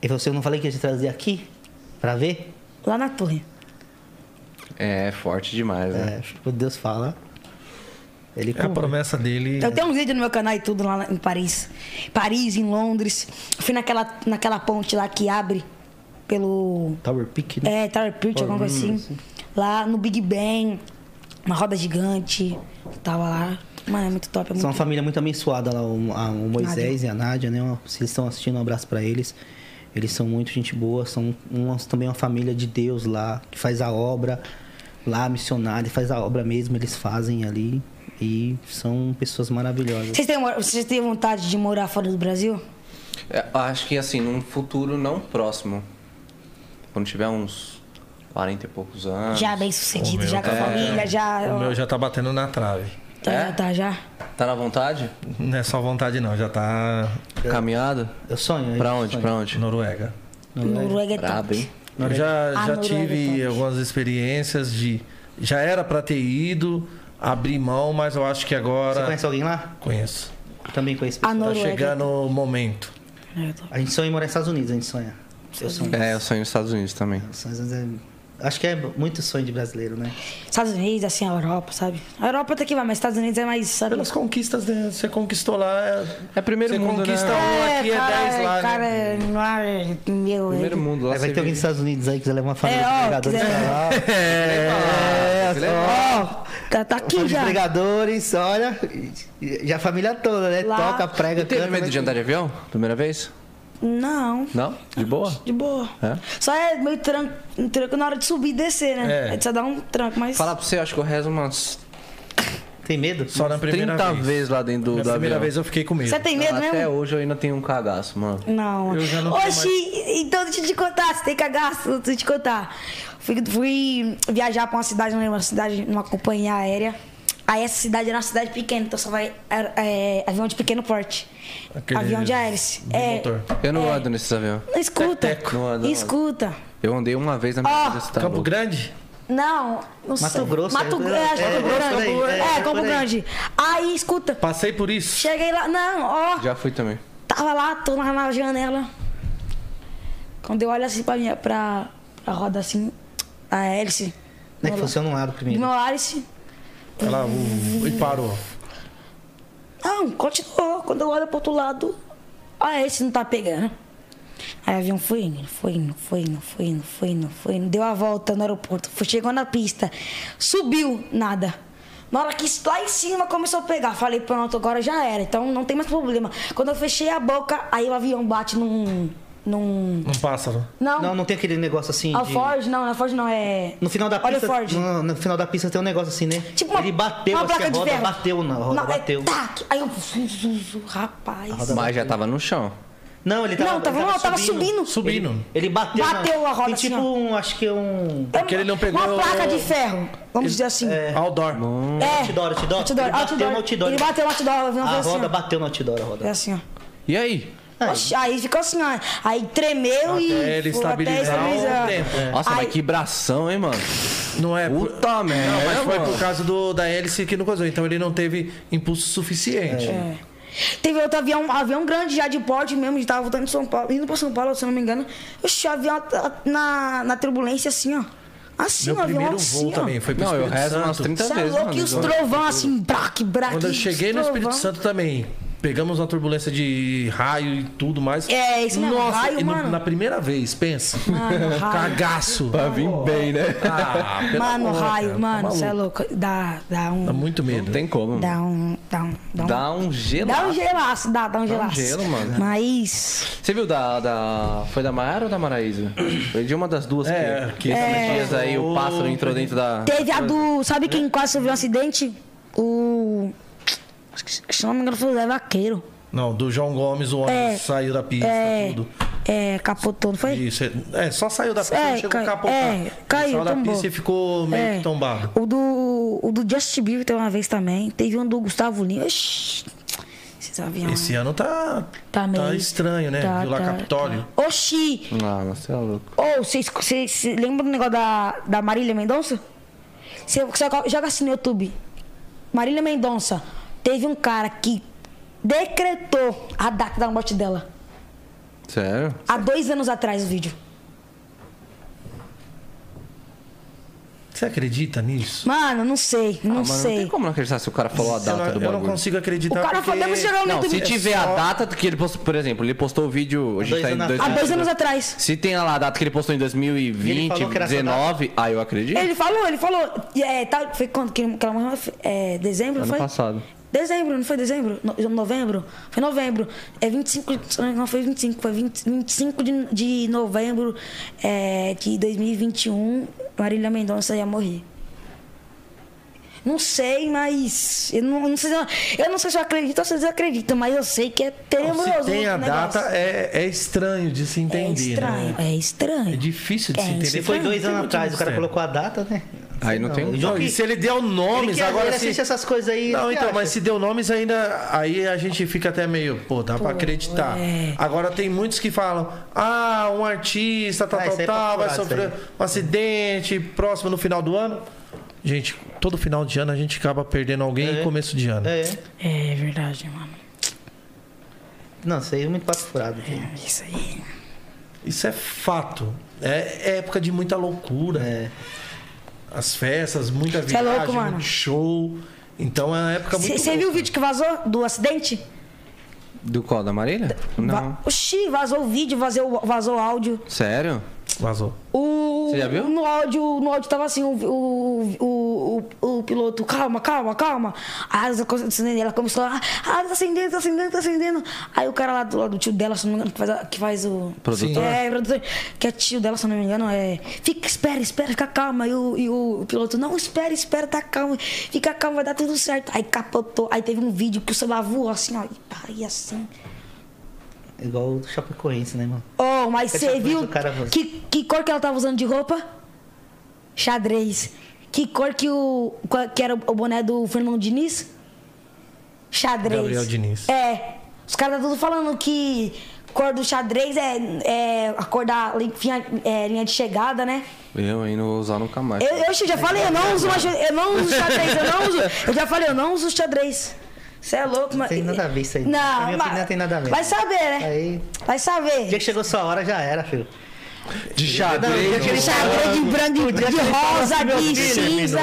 Speaker 5: Falou assim, eu não falei que ia te trazer aqui pra ver?
Speaker 3: Lá na torre.
Speaker 1: É, forte demais, né?
Speaker 5: É, o Deus fala. Ele
Speaker 2: É a promessa dele.
Speaker 3: Eu tenho uns vídeos no meu canal e tudo lá em Paris. Paris, em Londres. Eu fui naquela, naquela ponte lá que abre pelo.
Speaker 5: Tower Peak, né?
Speaker 3: É, Tower Bridge, alguma coisa assim. Lá no Big Ben, uma roda gigante. Tava lá. Mano, é muito top. É muito
Speaker 5: São uma família muito abençoada lá, o, a- o Moisés e a Nádia, né? Se eles estão assistindo, um abraço pra eles. Eles são muito gente boa, são uma- também uma família de Deus lá, que faz a obra lá, missionária, faz a obra mesmo, eles fazem ali. E são pessoas maravilhosas.
Speaker 3: Vocês têm, vocês têm vontade de morar fora do Brasil?
Speaker 1: É, acho que assim, num futuro não próximo. Quando tiver uns 40 e poucos anos.
Speaker 3: Já bem sucedido, já com a
Speaker 2: tá-
Speaker 3: família, já.
Speaker 2: O meu já tá batendo na trave.
Speaker 3: Tá,
Speaker 1: É?
Speaker 3: já tá, já.
Speaker 1: Tá na vontade?
Speaker 2: Não é só vontade, não. Já tá
Speaker 1: Caminhada?
Speaker 5: Eu sonho.
Speaker 1: Pra
Speaker 5: eu
Speaker 1: onde?
Speaker 5: sonho.
Speaker 1: Pra onde?
Speaker 2: Noruega.
Speaker 3: Noruega é
Speaker 1: Brabo, hein?
Speaker 2: Eu já,
Speaker 3: Ah,
Speaker 2: já
Speaker 3: Noruega
Speaker 2: tive
Speaker 3: é
Speaker 2: algumas experiências de. Já era pra ter ido, abrir mão, mas eu acho que agora.
Speaker 5: Você conhece alguém lá?
Speaker 2: Conheço.
Speaker 5: Eu também conheço
Speaker 3: Ah,
Speaker 5: pessoas.
Speaker 2: Tá
Speaker 3: Noruega.
Speaker 2: chegando o momento.
Speaker 3: É.
Speaker 5: A gente sonha em morar nos Estados Unidos, a gente sonha. Eu sonho.
Speaker 1: É, eu sonho nos Estados Unidos também.
Speaker 5: Sonhos é- Acho que é muito sonho de brasileiro, né?
Speaker 3: Estados Unidos, assim, a Europa, sabe? A Europa até que vai, mas Estados Unidos é mais, sabe?
Speaker 2: Pelas conquistas, né? Você conquistou lá. É,
Speaker 1: É primeiro
Speaker 2: você
Speaker 1: mundo,
Speaker 2: conquista
Speaker 1: né?
Speaker 2: um aqui, é
Speaker 3: cara,
Speaker 2: 10 lá.
Speaker 3: cara,
Speaker 2: né?
Speaker 3: lá é meu.
Speaker 1: Primeiro mundo lá.
Speaker 5: Aí vai
Speaker 1: você
Speaker 5: ter alguém dos. Estados Unidos aí que quiser levar uma família
Speaker 3: É,
Speaker 5: de
Speaker 3: ó,
Speaker 5: pregadores
Speaker 3: quiser-
Speaker 5: pra (laughs) lá.
Speaker 2: É,
Speaker 1: Você leva?
Speaker 3: Ó, tá, tá aqui
Speaker 5: de
Speaker 3: já.
Speaker 5: pregadores, olha. E a família toda, né?
Speaker 3: Lá-
Speaker 5: Toca, prega,
Speaker 1: E teve
Speaker 5: canta.
Speaker 1: medo
Speaker 5: né?
Speaker 1: de andar de avião? Primeira vez?
Speaker 3: Não.
Speaker 1: Não? De boa?
Speaker 3: De boa.
Speaker 1: É?
Speaker 3: Só é meio tranco, um tranco na hora de subir e descer, né?
Speaker 2: É.
Speaker 3: É. Só dá um tranco, mas.
Speaker 1: Falar pra você, acho que eu rezo umas
Speaker 5: Tem medo?
Speaker 2: Só na primeira
Speaker 1: 30
Speaker 2: vez.
Speaker 1: vezes lá dentro do,
Speaker 2: Na
Speaker 1: do
Speaker 2: primeira
Speaker 1: avião.
Speaker 2: vez eu fiquei com medo.
Speaker 3: Você tem medo
Speaker 1: Até
Speaker 3: mesmo?
Speaker 1: hoje eu ainda tenho um cagaço, mano.
Speaker 3: Não.
Speaker 2: Eu já não
Speaker 3: Oxi, então deixa eu te contar, você tem cagaço, deixa eu te contar. Fui, fui viajar pra uma cidade, não lembro, uma cidade, numa companhia aérea. Aí essa cidade era uma cidade pequena, então só vai é, é, avião de pequeno porte.
Speaker 2: Aquele
Speaker 3: avião de hélice. É.
Speaker 1: Eu não ando nesses aviões.
Speaker 3: não escuta.
Speaker 1: Não ando, não
Speaker 3: escuta.
Speaker 1: Eu andei uma vez na minha
Speaker 3: Ó,
Speaker 1: vida. Você tá
Speaker 2: Campo
Speaker 1: louco.
Speaker 2: Grande?
Speaker 3: Não, não sei.
Speaker 5: Mato Grosso,
Speaker 3: Mato
Speaker 5: é,
Speaker 3: Grosso, é, acho que
Speaker 5: é,
Speaker 3: Campo
Speaker 5: é,
Speaker 3: Grande.
Speaker 5: por aí, é,
Speaker 3: É,
Speaker 5: é
Speaker 3: Campo. Grande. Aí, escuta.
Speaker 2: Passei por isso.
Speaker 3: Cheguei lá, não, ó.
Speaker 1: Já fui também.
Speaker 3: Tava lá, tô na, na janela. Quando eu olho assim pra minha, pra, pra roda assim, a hélice.
Speaker 5: Não é que um lado
Speaker 3: do
Speaker 5: primeiro.
Speaker 3: meu hélice.
Speaker 2: Ela uh, e parou.
Speaker 3: Não, continuou. Quando eu olho pro outro lado, a hélice não tá pegando. Aí o avião foi indo, foi indo, foi indo, foi indo, foi indo, foi indo. Deu a volta no aeroporto, foi chegou na pista, subiu, nada. Na hora que lá em cima começou a pegar, falei, pronto, agora já era, então não tem mais problema. Quando eu fechei a boca, aí o avião bate num. Num.
Speaker 2: Não passa.
Speaker 3: Não,
Speaker 5: Não, não tem aquele negócio assim.
Speaker 3: a
Speaker 5: de-
Speaker 3: Ford, não, a Ford não, é.
Speaker 5: No final da
Speaker 3: Olha
Speaker 5: pista.
Speaker 3: o Ford.
Speaker 5: No, no final da pista tem um negócio assim, né?
Speaker 3: Tipo uma,
Speaker 5: Ele bateu,
Speaker 3: uma
Speaker 5: que
Speaker 3: placa
Speaker 5: a
Speaker 3: de
Speaker 5: roda
Speaker 3: ferro.
Speaker 5: bateu na roda,
Speaker 3: Não, é
Speaker 5: bateu.
Speaker 3: tac. Aí eu. zu, zu, zu, Rapaz.
Speaker 5: roda
Speaker 1: Mas já tava no chão.
Speaker 5: Não, ele tava.
Speaker 3: Não, tava,
Speaker 5: ele
Speaker 3: não, tava subindo.
Speaker 2: Subindo.
Speaker 5: Ele, ele bateu.
Speaker 3: Bateu
Speaker 5: na-
Speaker 3: a roda
Speaker 5: Tem
Speaker 3: assim,
Speaker 5: tipo
Speaker 3: ó.
Speaker 5: um. Acho que é um.
Speaker 2: Porque ele não pegou
Speaker 3: Uma placa
Speaker 2: o-
Speaker 3: de ferro, vamos dizer assim. É.
Speaker 2: Outdoor.
Speaker 5: Outdoor, outdoor.
Speaker 3: Outdoor,
Speaker 5: Ele bateu
Speaker 3: outdoor.
Speaker 5: no outdoor.
Speaker 3: Ele bateu no outdoor,
Speaker 5: A
Speaker 3: assim,
Speaker 5: roda
Speaker 3: ó.
Speaker 5: bateu no outdoor, a roda.
Speaker 3: É assim, ó.
Speaker 1: E aí?
Speaker 3: Oxi, aí ficou assim, ó. Aí tremeu
Speaker 2: Até
Speaker 3: e.
Speaker 2: ele
Speaker 3: foi até
Speaker 2: estabilizar
Speaker 3: estabilizar.
Speaker 2: o tempo, é.
Speaker 1: Nossa,
Speaker 3: Aí-
Speaker 1: mas que bração, hein, mano?
Speaker 2: Não é. por-
Speaker 1: Puta merda,
Speaker 2: Não, mas foi
Speaker 1: mano.
Speaker 2: por causa do, da hélice que não coisou. Então ele não teve impulso suficiente.
Speaker 3: É. Teve outro avião, um avião grande já de porte mesmo, de tava voltando de São Paulo, indo pra São Paulo, se eu não me engano. Oxi, o avião na, na turbulência assim, ó. Assim,
Speaker 2: Meu
Speaker 3: o avião
Speaker 2: primeiro
Speaker 3: assim,
Speaker 2: voo
Speaker 3: ó.
Speaker 2: também foi pro
Speaker 1: Não, eu
Speaker 2: Espírito
Speaker 1: rezo umas
Speaker 2: Santo.
Speaker 1: 30
Speaker 3: Cê é
Speaker 1: vezes,
Speaker 3: louco,
Speaker 1: mano.
Speaker 3: e os
Speaker 1: Eu-
Speaker 3: trovão assim, braque, braque.
Speaker 2: Quando eu cheguei no Espírito. Santo também, pegamos uma turbulência de raio e tudo mais.
Speaker 3: É, isso mesmo,
Speaker 2: Nossa,
Speaker 3: raio,
Speaker 2: no-
Speaker 3: mano.
Speaker 2: na primeira vez, pensa.
Speaker 3: Mano, raio.
Speaker 2: Cagaço.
Speaker 1: Pra vir bem, né?
Speaker 2: Ah,
Speaker 3: Mano,
Speaker 2: amor,
Speaker 3: raio,
Speaker 2: cara,
Speaker 3: mano,
Speaker 2: tá
Speaker 3: você é louco. Dá, dá um.
Speaker 2: Dá muito medo.
Speaker 1: Não tem como, mano.
Speaker 3: Dá um. Dá um. Dá um,
Speaker 1: Dá um gelo.
Speaker 3: dá um gelaço, dá, dá um
Speaker 1: Dá um
Speaker 3: gelaço.
Speaker 1: gelo, mano.
Speaker 3: Mas.
Speaker 1: Você viu da, da. Foi da Maiara ou da Maraísa? (clears throat) Foi de uma das duas
Speaker 2: É,
Speaker 1: que.
Speaker 2: que-
Speaker 1: esses dias aí o pássaro entrou dentro da.
Speaker 3: Teve a do. Sabe quem quase sofreu um acidente? O. acho que, Se não me engano, foi o Zé Vaqueiro.
Speaker 2: Não, do João Gomes, o ônibus
Speaker 3: É,
Speaker 2: saiu da pista,
Speaker 3: É.
Speaker 2: tudo.
Speaker 3: É, capotou, não foi?
Speaker 2: Isso, é, é, só saiu da pista,
Speaker 3: É,
Speaker 2: chegou
Speaker 3: cai-
Speaker 2: a capotar.
Speaker 3: é, caiu,
Speaker 2: Saiu da
Speaker 3: tombou.
Speaker 2: pista e ficou meio
Speaker 3: É.
Speaker 2: que tombado.
Speaker 3: O do. O do Justin Bieber teve uma vez também. Teve um do Gustavo Lima. Oxi. Esses aviões.
Speaker 2: Esse ano tá,
Speaker 3: Tá meio.
Speaker 2: estranho, né?
Speaker 3: Tá,
Speaker 2: Viu lá
Speaker 3: tá,
Speaker 2: Capitólio.
Speaker 3: tá. Oxi!
Speaker 1: Ah, você é louco.
Speaker 3: Ô, vocês vocês- lembram do negócio da, da Marília Mendonça? Você joga assim no YouTube. Marília Mendonça. Teve um cara que decretou a data da morte dela.
Speaker 1: Sério?
Speaker 3: Há dois anos atrás o vídeo.
Speaker 2: Você acredita nisso?
Speaker 3: Mano, não sei, não
Speaker 1: ah, mas não
Speaker 3: sei.
Speaker 1: tem como não acreditar se o cara falou a
Speaker 2: eu
Speaker 1: data
Speaker 2: não,
Speaker 1: do
Speaker 2: eu
Speaker 1: bagulho.
Speaker 2: não consigo acreditar.
Speaker 3: O cara
Speaker 2: porque...
Speaker 3: jogar no
Speaker 1: Não, se tiver a data que ele postou, por exemplo, ele postou o vídeo. A gente
Speaker 5: Dois
Speaker 1: tá em
Speaker 5: anos
Speaker 1: dois-
Speaker 3: Há dois anos atrás.
Speaker 1: Se tem lá a data que ele postou em
Speaker 5: Ele
Speaker 1: 2020,
Speaker 5: falou que era essa
Speaker 1: 19, aí eu acredito.
Speaker 3: Ele falou, ele falou. É, tá, foi quando que que ela morreu? É, dezembro,
Speaker 1: Ano
Speaker 3: foi?
Speaker 1: passado.
Speaker 3: Dezembro, não foi dezembro? No- novembro? Foi novembro. É 25, de- não foi 25, foi 20, 25 de, de novembro é, de 2021, Marília Mendonça ia morrer. Não sei, mas. Eu não, não sei, se eu- não sei se eu acredito ou se vocês acreditam, mas eu sei que é tenebroso.
Speaker 2: Se tem a data, é, é estranho de se
Speaker 3: É
Speaker 2: entender,
Speaker 3: estranho,
Speaker 2: né?
Speaker 3: é estranho.
Speaker 2: É difícil de
Speaker 3: É,
Speaker 2: se entender.
Speaker 3: se
Speaker 5: Se foi
Speaker 3: Não,
Speaker 5: dois
Speaker 2: tem
Speaker 5: anos atrás, o cara colocou a data, né?
Speaker 1: Aí não tem-
Speaker 5: O
Speaker 2: Não,
Speaker 5: João
Speaker 2: e
Speaker 5: que-
Speaker 2: se ele deu
Speaker 5: ele
Speaker 2: nomes,
Speaker 5: que-
Speaker 2: agora
Speaker 5: ele
Speaker 2: se...
Speaker 5: essas coisas aí.
Speaker 2: Não,
Speaker 5: que
Speaker 2: então,
Speaker 5: acha?
Speaker 2: mas se deu nomes ainda, aí a gente fica até meio, pô, dá pra acreditar.
Speaker 3: é.
Speaker 2: Agora tem muitos que falam, ah, um artista, tal,
Speaker 5: Ah,
Speaker 2: tal,
Speaker 5: é
Speaker 2: tal, vai sofrer um acidente próximo no final do ano. Gente, todo final de ano a gente acaba perdendo alguém
Speaker 5: É.
Speaker 2: em começo de ano.
Speaker 5: É.
Speaker 3: É verdade, mano.
Speaker 5: Não, isso aí é muito papo furado. filho.
Speaker 3: Isso aí.
Speaker 2: Isso é fato. É, é época de muita loucura.
Speaker 5: É.
Speaker 2: As festas, muita
Speaker 3: é
Speaker 2: viagem,
Speaker 3: louco, mano.
Speaker 2: muito show. Então é uma época muito
Speaker 3: Você viu o vídeo que vazou do acidente?
Speaker 1: Do qual? Da Marília? Não.
Speaker 3: Va Oxi, vazou o vídeo, vazou, vazou o áudio.
Speaker 1: Sério?
Speaker 2: Vazou.
Speaker 3: O,
Speaker 1: Você já viu?
Speaker 3: No áudio, no áudio tava assim, o, o, o, o, o piloto, calma, calma, calma. Aí ela começou a acender, ela começou a. Ah, tá acendendo, tá acendendo, tá acendendo. Aí o cara lá do lado do tio dela, se não me engano, que faz, a- que faz o.
Speaker 1: Produtor?
Speaker 3: É, produtor. Que é tio dela, se não me engano, é. Fica, espera, espera, fica calma. E o, e o piloto, não, espera, espera, tá calmo. Fica calmo, vai dar tudo certo. Aí capotou. Aí teve um vídeo que o celular voou assim, ó. E assim.
Speaker 5: Igual o do Chapecoense, né, mano?
Speaker 3: Oh, mas você viu
Speaker 5: cara-
Speaker 3: que, que cor que ela tava usando de roupa? Xadrez. Que cor que o que era o boné do Fernando Diniz? Xadrez.
Speaker 2: Gabriel Diniz.
Speaker 3: É. Os caras tá tudo falando que cor do xadrez é, é a cor da linha, é, linha de chegada, né?
Speaker 1: Eu aí não vou usar nunca mais.
Speaker 3: Eu, eu já falei, eu não uso mais, eu não uso xadrez, eu não uso. Eu já falei, eu não uso xadrez. Você é louco, mas.
Speaker 5: tem nada a ver isso aí.
Speaker 3: Não, mas-
Speaker 5: opinião, tem nada a ver.
Speaker 3: Vai saber, né?
Speaker 5: Aí,
Speaker 3: Vai saber.
Speaker 5: o dia que chegou sua hora já era, filho.
Speaker 1: De
Speaker 5: Não,
Speaker 1: xadrez.
Speaker 5: eu-
Speaker 3: Xadrez de branco, de, de rosa, de cinza.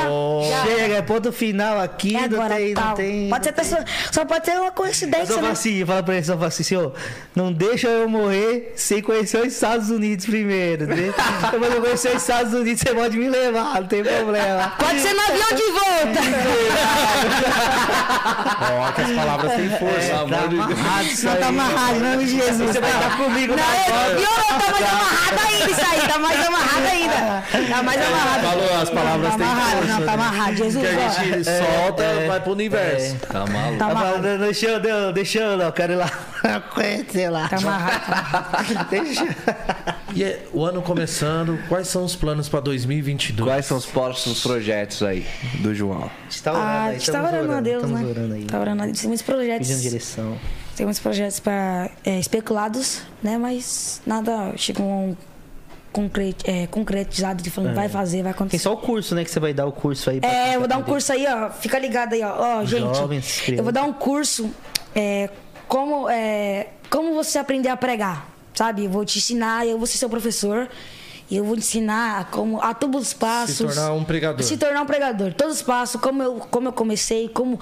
Speaker 5: Chega, é ponto final aqui,
Speaker 3: É
Speaker 5: não
Speaker 3: agora,
Speaker 5: tem, não tem.
Speaker 3: Pode ser até só, só pode ter uma
Speaker 5: Eu
Speaker 3: coincidência,
Speaker 5: só
Speaker 3: né?
Speaker 5: assim, fala pra ele, só fala assim, senhor, não deixa eu morrer sem conhecer os Estados Unidos primeiro. né? (laughs) Quando eu conhecer os Estados Unidos, você pode me levar, não tem problema.
Speaker 3: Pode ser no avião de volta. (laughs)
Speaker 2: Ó, que as palavras têm força.
Speaker 5: Tá amarrado isso
Speaker 3: Não,
Speaker 5: aí.
Speaker 3: tá amarrado, em nome de Jesus.
Speaker 5: Você vai estar comigo
Speaker 3: Não,
Speaker 5: na
Speaker 3: eu- tá mais amarrado ainda isso aí. Tá mais amarrado ainda. Tá mais amarrado.
Speaker 2: Falou, as palavras
Speaker 3: Tá
Speaker 2: têm
Speaker 3: amarrado,
Speaker 2: força.
Speaker 3: não, tá amarrado. Jesus,
Speaker 2: Que a gente solta, vai pro universo.
Speaker 1: Tá maluco.
Speaker 3: Tá
Speaker 5: Tá
Speaker 3: amarrado.
Speaker 5: falando, deixa eu, quero ir lá (laughs) conhecer lá.
Speaker 3: Tá amarrado.
Speaker 5: Deixa.
Speaker 2: E é, o ano começando, quais são os planos pra 2022?
Speaker 1: Quais são os próximos projetos aí do João?
Speaker 5: A gente tá orando
Speaker 3: Ah, a
Speaker 5: aí,
Speaker 3: gente tá
Speaker 5: estamos
Speaker 3: orando a Deus, né?
Speaker 5: orando aí.
Speaker 3: Tá orando a Deus. Tem muitos projetos.
Speaker 5: Pedindo direção.
Speaker 3: Tem muitos projetos para especulados, né? Mas nada chegou a um concre- é, concretizado de falando vai fazer, vai
Speaker 5: Tem
Speaker 3: acontecer.
Speaker 5: só o curso, né? Que você vai dar o curso aí.
Speaker 3: É, eu vou dar um curso aí, ó. Fica ligado aí, ó. Ó, gente,
Speaker 5: Jovens,
Speaker 3: eu vou dar um curso é, como, é, como você aprender a pregar, sabe? Eu vou te ensinar, eu vou ser seu professor. E eu vou te ensinar como a todos os passos.
Speaker 2: tornar um pregador.
Speaker 3: Se tornar um pregador. Todos os passos, como eu, como eu comecei, como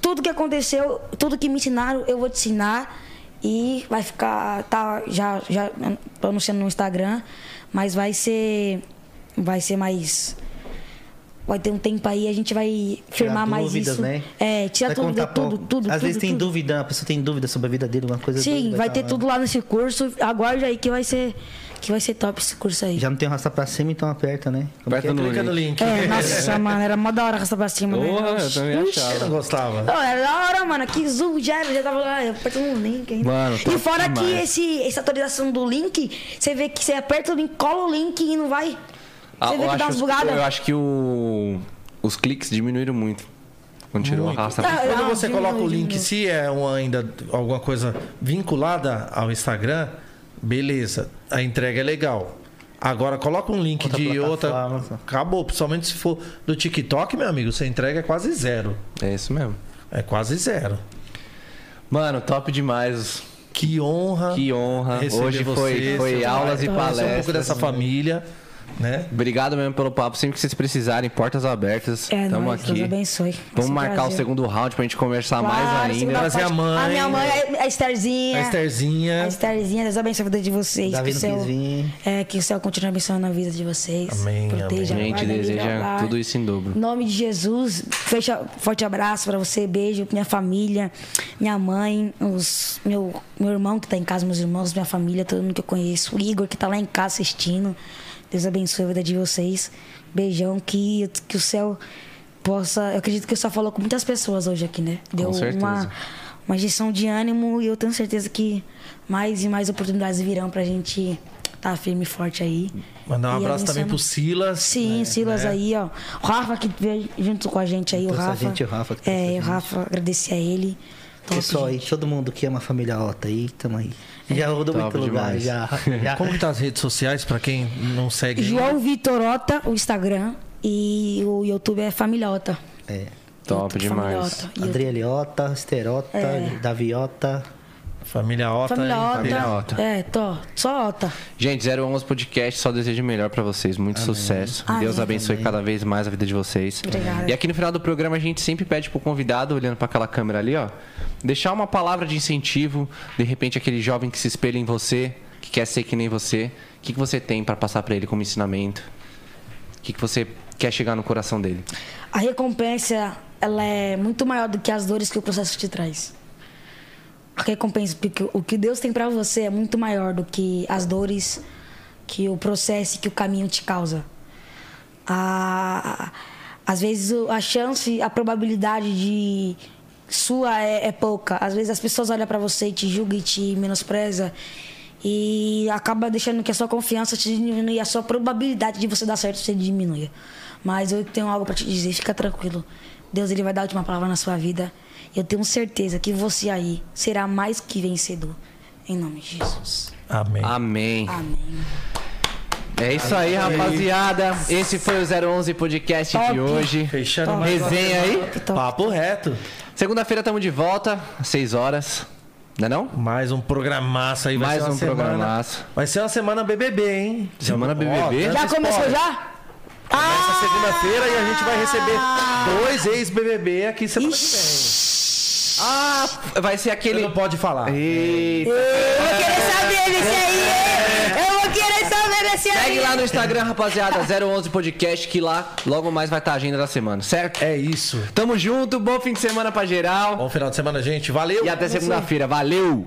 Speaker 3: tudo que aconteceu, tudo que me ensinaram, eu vou te ensinar. E vai ficar. Tá, já, já tô anunciando no Instagram, mas vai ser. Vai ser mais. Vai ter um tempo aí, a gente vai firmar mais
Speaker 5: dúvidas,
Speaker 3: isso.
Speaker 5: né?
Speaker 3: É,
Speaker 5: Vai
Speaker 3: dúvida,
Speaker 5: contar
Speaker 3: tudo,
Speaker 5: pouco.
Speaker 3: tudo.
Speaker 5: Às
Speaker 3: tudo,
Speaker 5: vezes tem
Speaker 3: tudo.
Speaker 5: dúvida, a pessoa tem dúvida sobre a vida dele, alguma coisa
Speaker 3: Sim,
Speaker 5: dele,
Speaker 3: vai
Speaker 5: tá
Speaker 3: ter
Speaker 5: lá.
Speaker 3: tudo lá nesse curso. Aguarde aí que vai ser. Que vai ser top esse curso aí.
Speaker 5: Já não tem raça pra cima, então aperta, né? Como
Speaker 1: Aperta
Speaker 5: que é?
Speaker 1: no
Speaker 2: Clica no link.
Speaker 3: É, nossa, mano, era mó da hora arrastar pra cima, né?
Speaker 1: Porra, eu também achava.
Speaker 2: Eu não gostava.
Speaker 3: Não, era da hora, mano. Aqui zoom já era, já tava lá, apertando um link ainda.
Speaker 1: Mano,
Speaker 3: e fora que
Speaker 1: demais.
Speaker 3: esse, essa atualização do link, você vê que você aperta o link, cola o link e não vai. Você
Speaker 1: Ah,
Speaker 3: vê
Speaker 1: eu,
Speaker 3: que dá umas
Speaker 1: acho,
Speaker 3: bugadas.
Speaker 1: eu acho que o, os cliques diminuíram muito. Quando tirou a raça.
Speaker 3: Ah,
Speaker 2: Quando você coloca o link, se é um, ainda alguma coisa vinculada ao Instagram, beleza, a entrega é legal. Agora coloca um link
Speaker 5: Outra
Speaker 2: de outra. Acabou. Principalmente se for do TikTok, meu amigo, você entrega é quase zero.
Speaker 1: É isso mesmo.
Speaker 2: É quase zero.
Speaker 1: Mano, top demais.
Speaker 2: Que honra.
Speaker 1: Que honra. Hoje foi,
Speaker 2: você,
Speaker 1: foi aulas e
Speaker 2: conhecer um pouco
Speaker 1: palestras.
Speaker 2: dessa família, né?
Speaker 1: Obrigado mesmo pelo papo. Sempre que vocês precisarem, portas abertas.
Speaker 3: É,
Speaker 1: Tamo
Speaker 3: nóis,
Speaker 1: aqui.
Speaker 3: Deus abençoe.
Speaker 1: Vamos marcar o
Speaker 3: prazer.
Speaker 1: segundo round pra gente conversar
Speaker 3: Claro,
Speaker 1: mais ainda.
Speaker 2: Trazer a mãe.
Speaker 3: A minha mãe, a Estherzinha.
Speaker 2: A Estherzinha.
Speaker 3: A Estherzinha, Deus abençoe a vida de vocês.
Speaker 5: Davi
Speaker 3: que, o céu, é, que o céu continue abençoando a vida de vocês.
Speaker 2: Amém,
Speaker 3: Proteja,
Speaker 1: A gente deseja tudo isso em dobro.
Speaker 3: Em nome de Jesus, fecha, forte abraço pra você, beijo, minha família, minha mãe, os, meu, meu irmão que tá em casa, meus irmãos, minha família, todo mundo que eu conheço, o Igor que tá lá em casa assistindo. Deus abençoe a vida de vocês. Beijão, que, que o céu possa. Eu acredito que o céu falou com muitas pessoas hoje aqui, né? Deu
Speaker 1: certeza.
Speaker 3: uma, uma injeção de ânimo e eu tenho certeza que mais e mais oportunidades virão pra gente tá firme e forte aí.
Speaker 2: Mandar um
Speaker 3: E
Speaker 2: abraço também pro Silas.
Speaker 3: Sim,
Speaker 2: né?
Speaker 3: Silas
Speaker 2: né?
Speaker 3: aí, ó. O Rafa que veio junto com a gente aí, o
Speaker 5: Trouxe a
Speaker 3: Rafa.
Speaker 5: gente, o Rafa
Speaker 3: É, o. Rafa, agradecer a ele. Top,
Speaker 5: Pessoal aí,
Speaker 3: gente.
Speaker 5: todo mundo que ama a família Ota aí, tamo aí. Já rodou
Speaker 1: Top
Speaker 5: muito lugar,
Speaker 1: demais.
Speaker 5: já. (laughs) já.
Speaker 2: Como que tá as redes sociais pra quem não segue? ainda?
Speaker 3: João Vitorota, o Instagram. E o YouTube é Familhota.
Speaker 5: É.
Speaker 1: Top
Speaker 3: YouTube
Speaker 1: demais.
Speaker 3: Familhota.
Speaker 5: Adrieliota, Esterota,
Speaker 3: É.
Speaker 5: Daviota.
Speaker 2: Família Ota.
Speaker 3: Família? Ota.
Speaker 1: Família Ota.
Speaker 3: É, tô. Só Ota.
Speaker 1: Gente, 011 Podcast, só desejo o melhor pra vocês. Muito sucesso.
Speaker 3: Amém.
Speaker 1: Deus abençoe
Speaker 5: Amém.
Speaker 1: cada vez mais a vida de vocês.
Speaker 3: Obrigada.
Speaker 1: E aqui no final do programa a gente sempre pede pro convidado, olhando pra aquela câmera ali, ó, deixar uma palavra de incentivo, de repente aquele jovem que se espelha em você, que quer ser que nem você. O que, que você tem pra passar pra ele como ensinamento? O que, que você quer chegar no coração dele?
Speaker 3: A recompensa, ela é muito maior do que as dores que o processo te traz. Recompensa, porque o que Deus tem pra você é muito maior do que as dores que o processo que o caminho te causa. A, às vezes a chance, a probabilidade de sua é, é pouca. Às vezes as pessoas olham pra você e te julgam e te menospreza e acaba deixando que a sua confiança te diminui, e a sua probabilidade de você dar certo se diminui. Mas eu tenho algo pra te dizer, fica tranquilo. Deus ele vai dar a última palavra na sua vida. Eu tenho certeza que você aí será mais que vencedor. Em nome de Jesus.
Speaker 2: Amém.
Speaker 1: Amém.
Speaker 3: Amém.
Speaker 1: É isso aí, rapaziada. Esse foi o 011 Podcast de
Speaker 3: Top.
Speaker 1: hoje.
Speaker 2: Fechando
Speaker 3: Top.
Speaker 2: mais uma
Speaker 1: Resenha aí.
Speaker 3: Top.
Speaker 2: Papo reto.
Speaker 1: Segunda-feira estamos de volta, às 6 horas. Não é não?
Speaker 2: Mais um programaço aí. Vai
Speaker 1: Mais um
Speaker 2: semana,
Speaker 1: programaço.
Speaker 2: Vai ser uma semana BBB, hein?
Speaker 1: Semana BBB?
Speaker 2: dando
Speaker 3: Já começou
Speaker 2: spoiler.
Speaker 3: já?
Speaker 2: Começa segunda-feira e a gente vai receber dois ex-BBB aqui semana que vem.
Speaker 1: Ah, vai ser
Speaker 2: Ele
Speaker 1: aquele.
Speaker 2: não pode falar.
Speaker 1: Eita.
Speaker 3: Eu vou querer saber desse aí. Eu vou querer saber desse aí.
Speaker 1: Segue lá no Instagram, rapaziada, 011 Podcast, que lá logo mais vai estar a agenda da semana, certo?
Speaker 2: É isso.
Speaker 1: Tamo junto, bom fim de semana pra geral.
Speaker 2: Bom final de semana, gente. Valeu.
Speaker 1: E até segunda-feira. Valeu!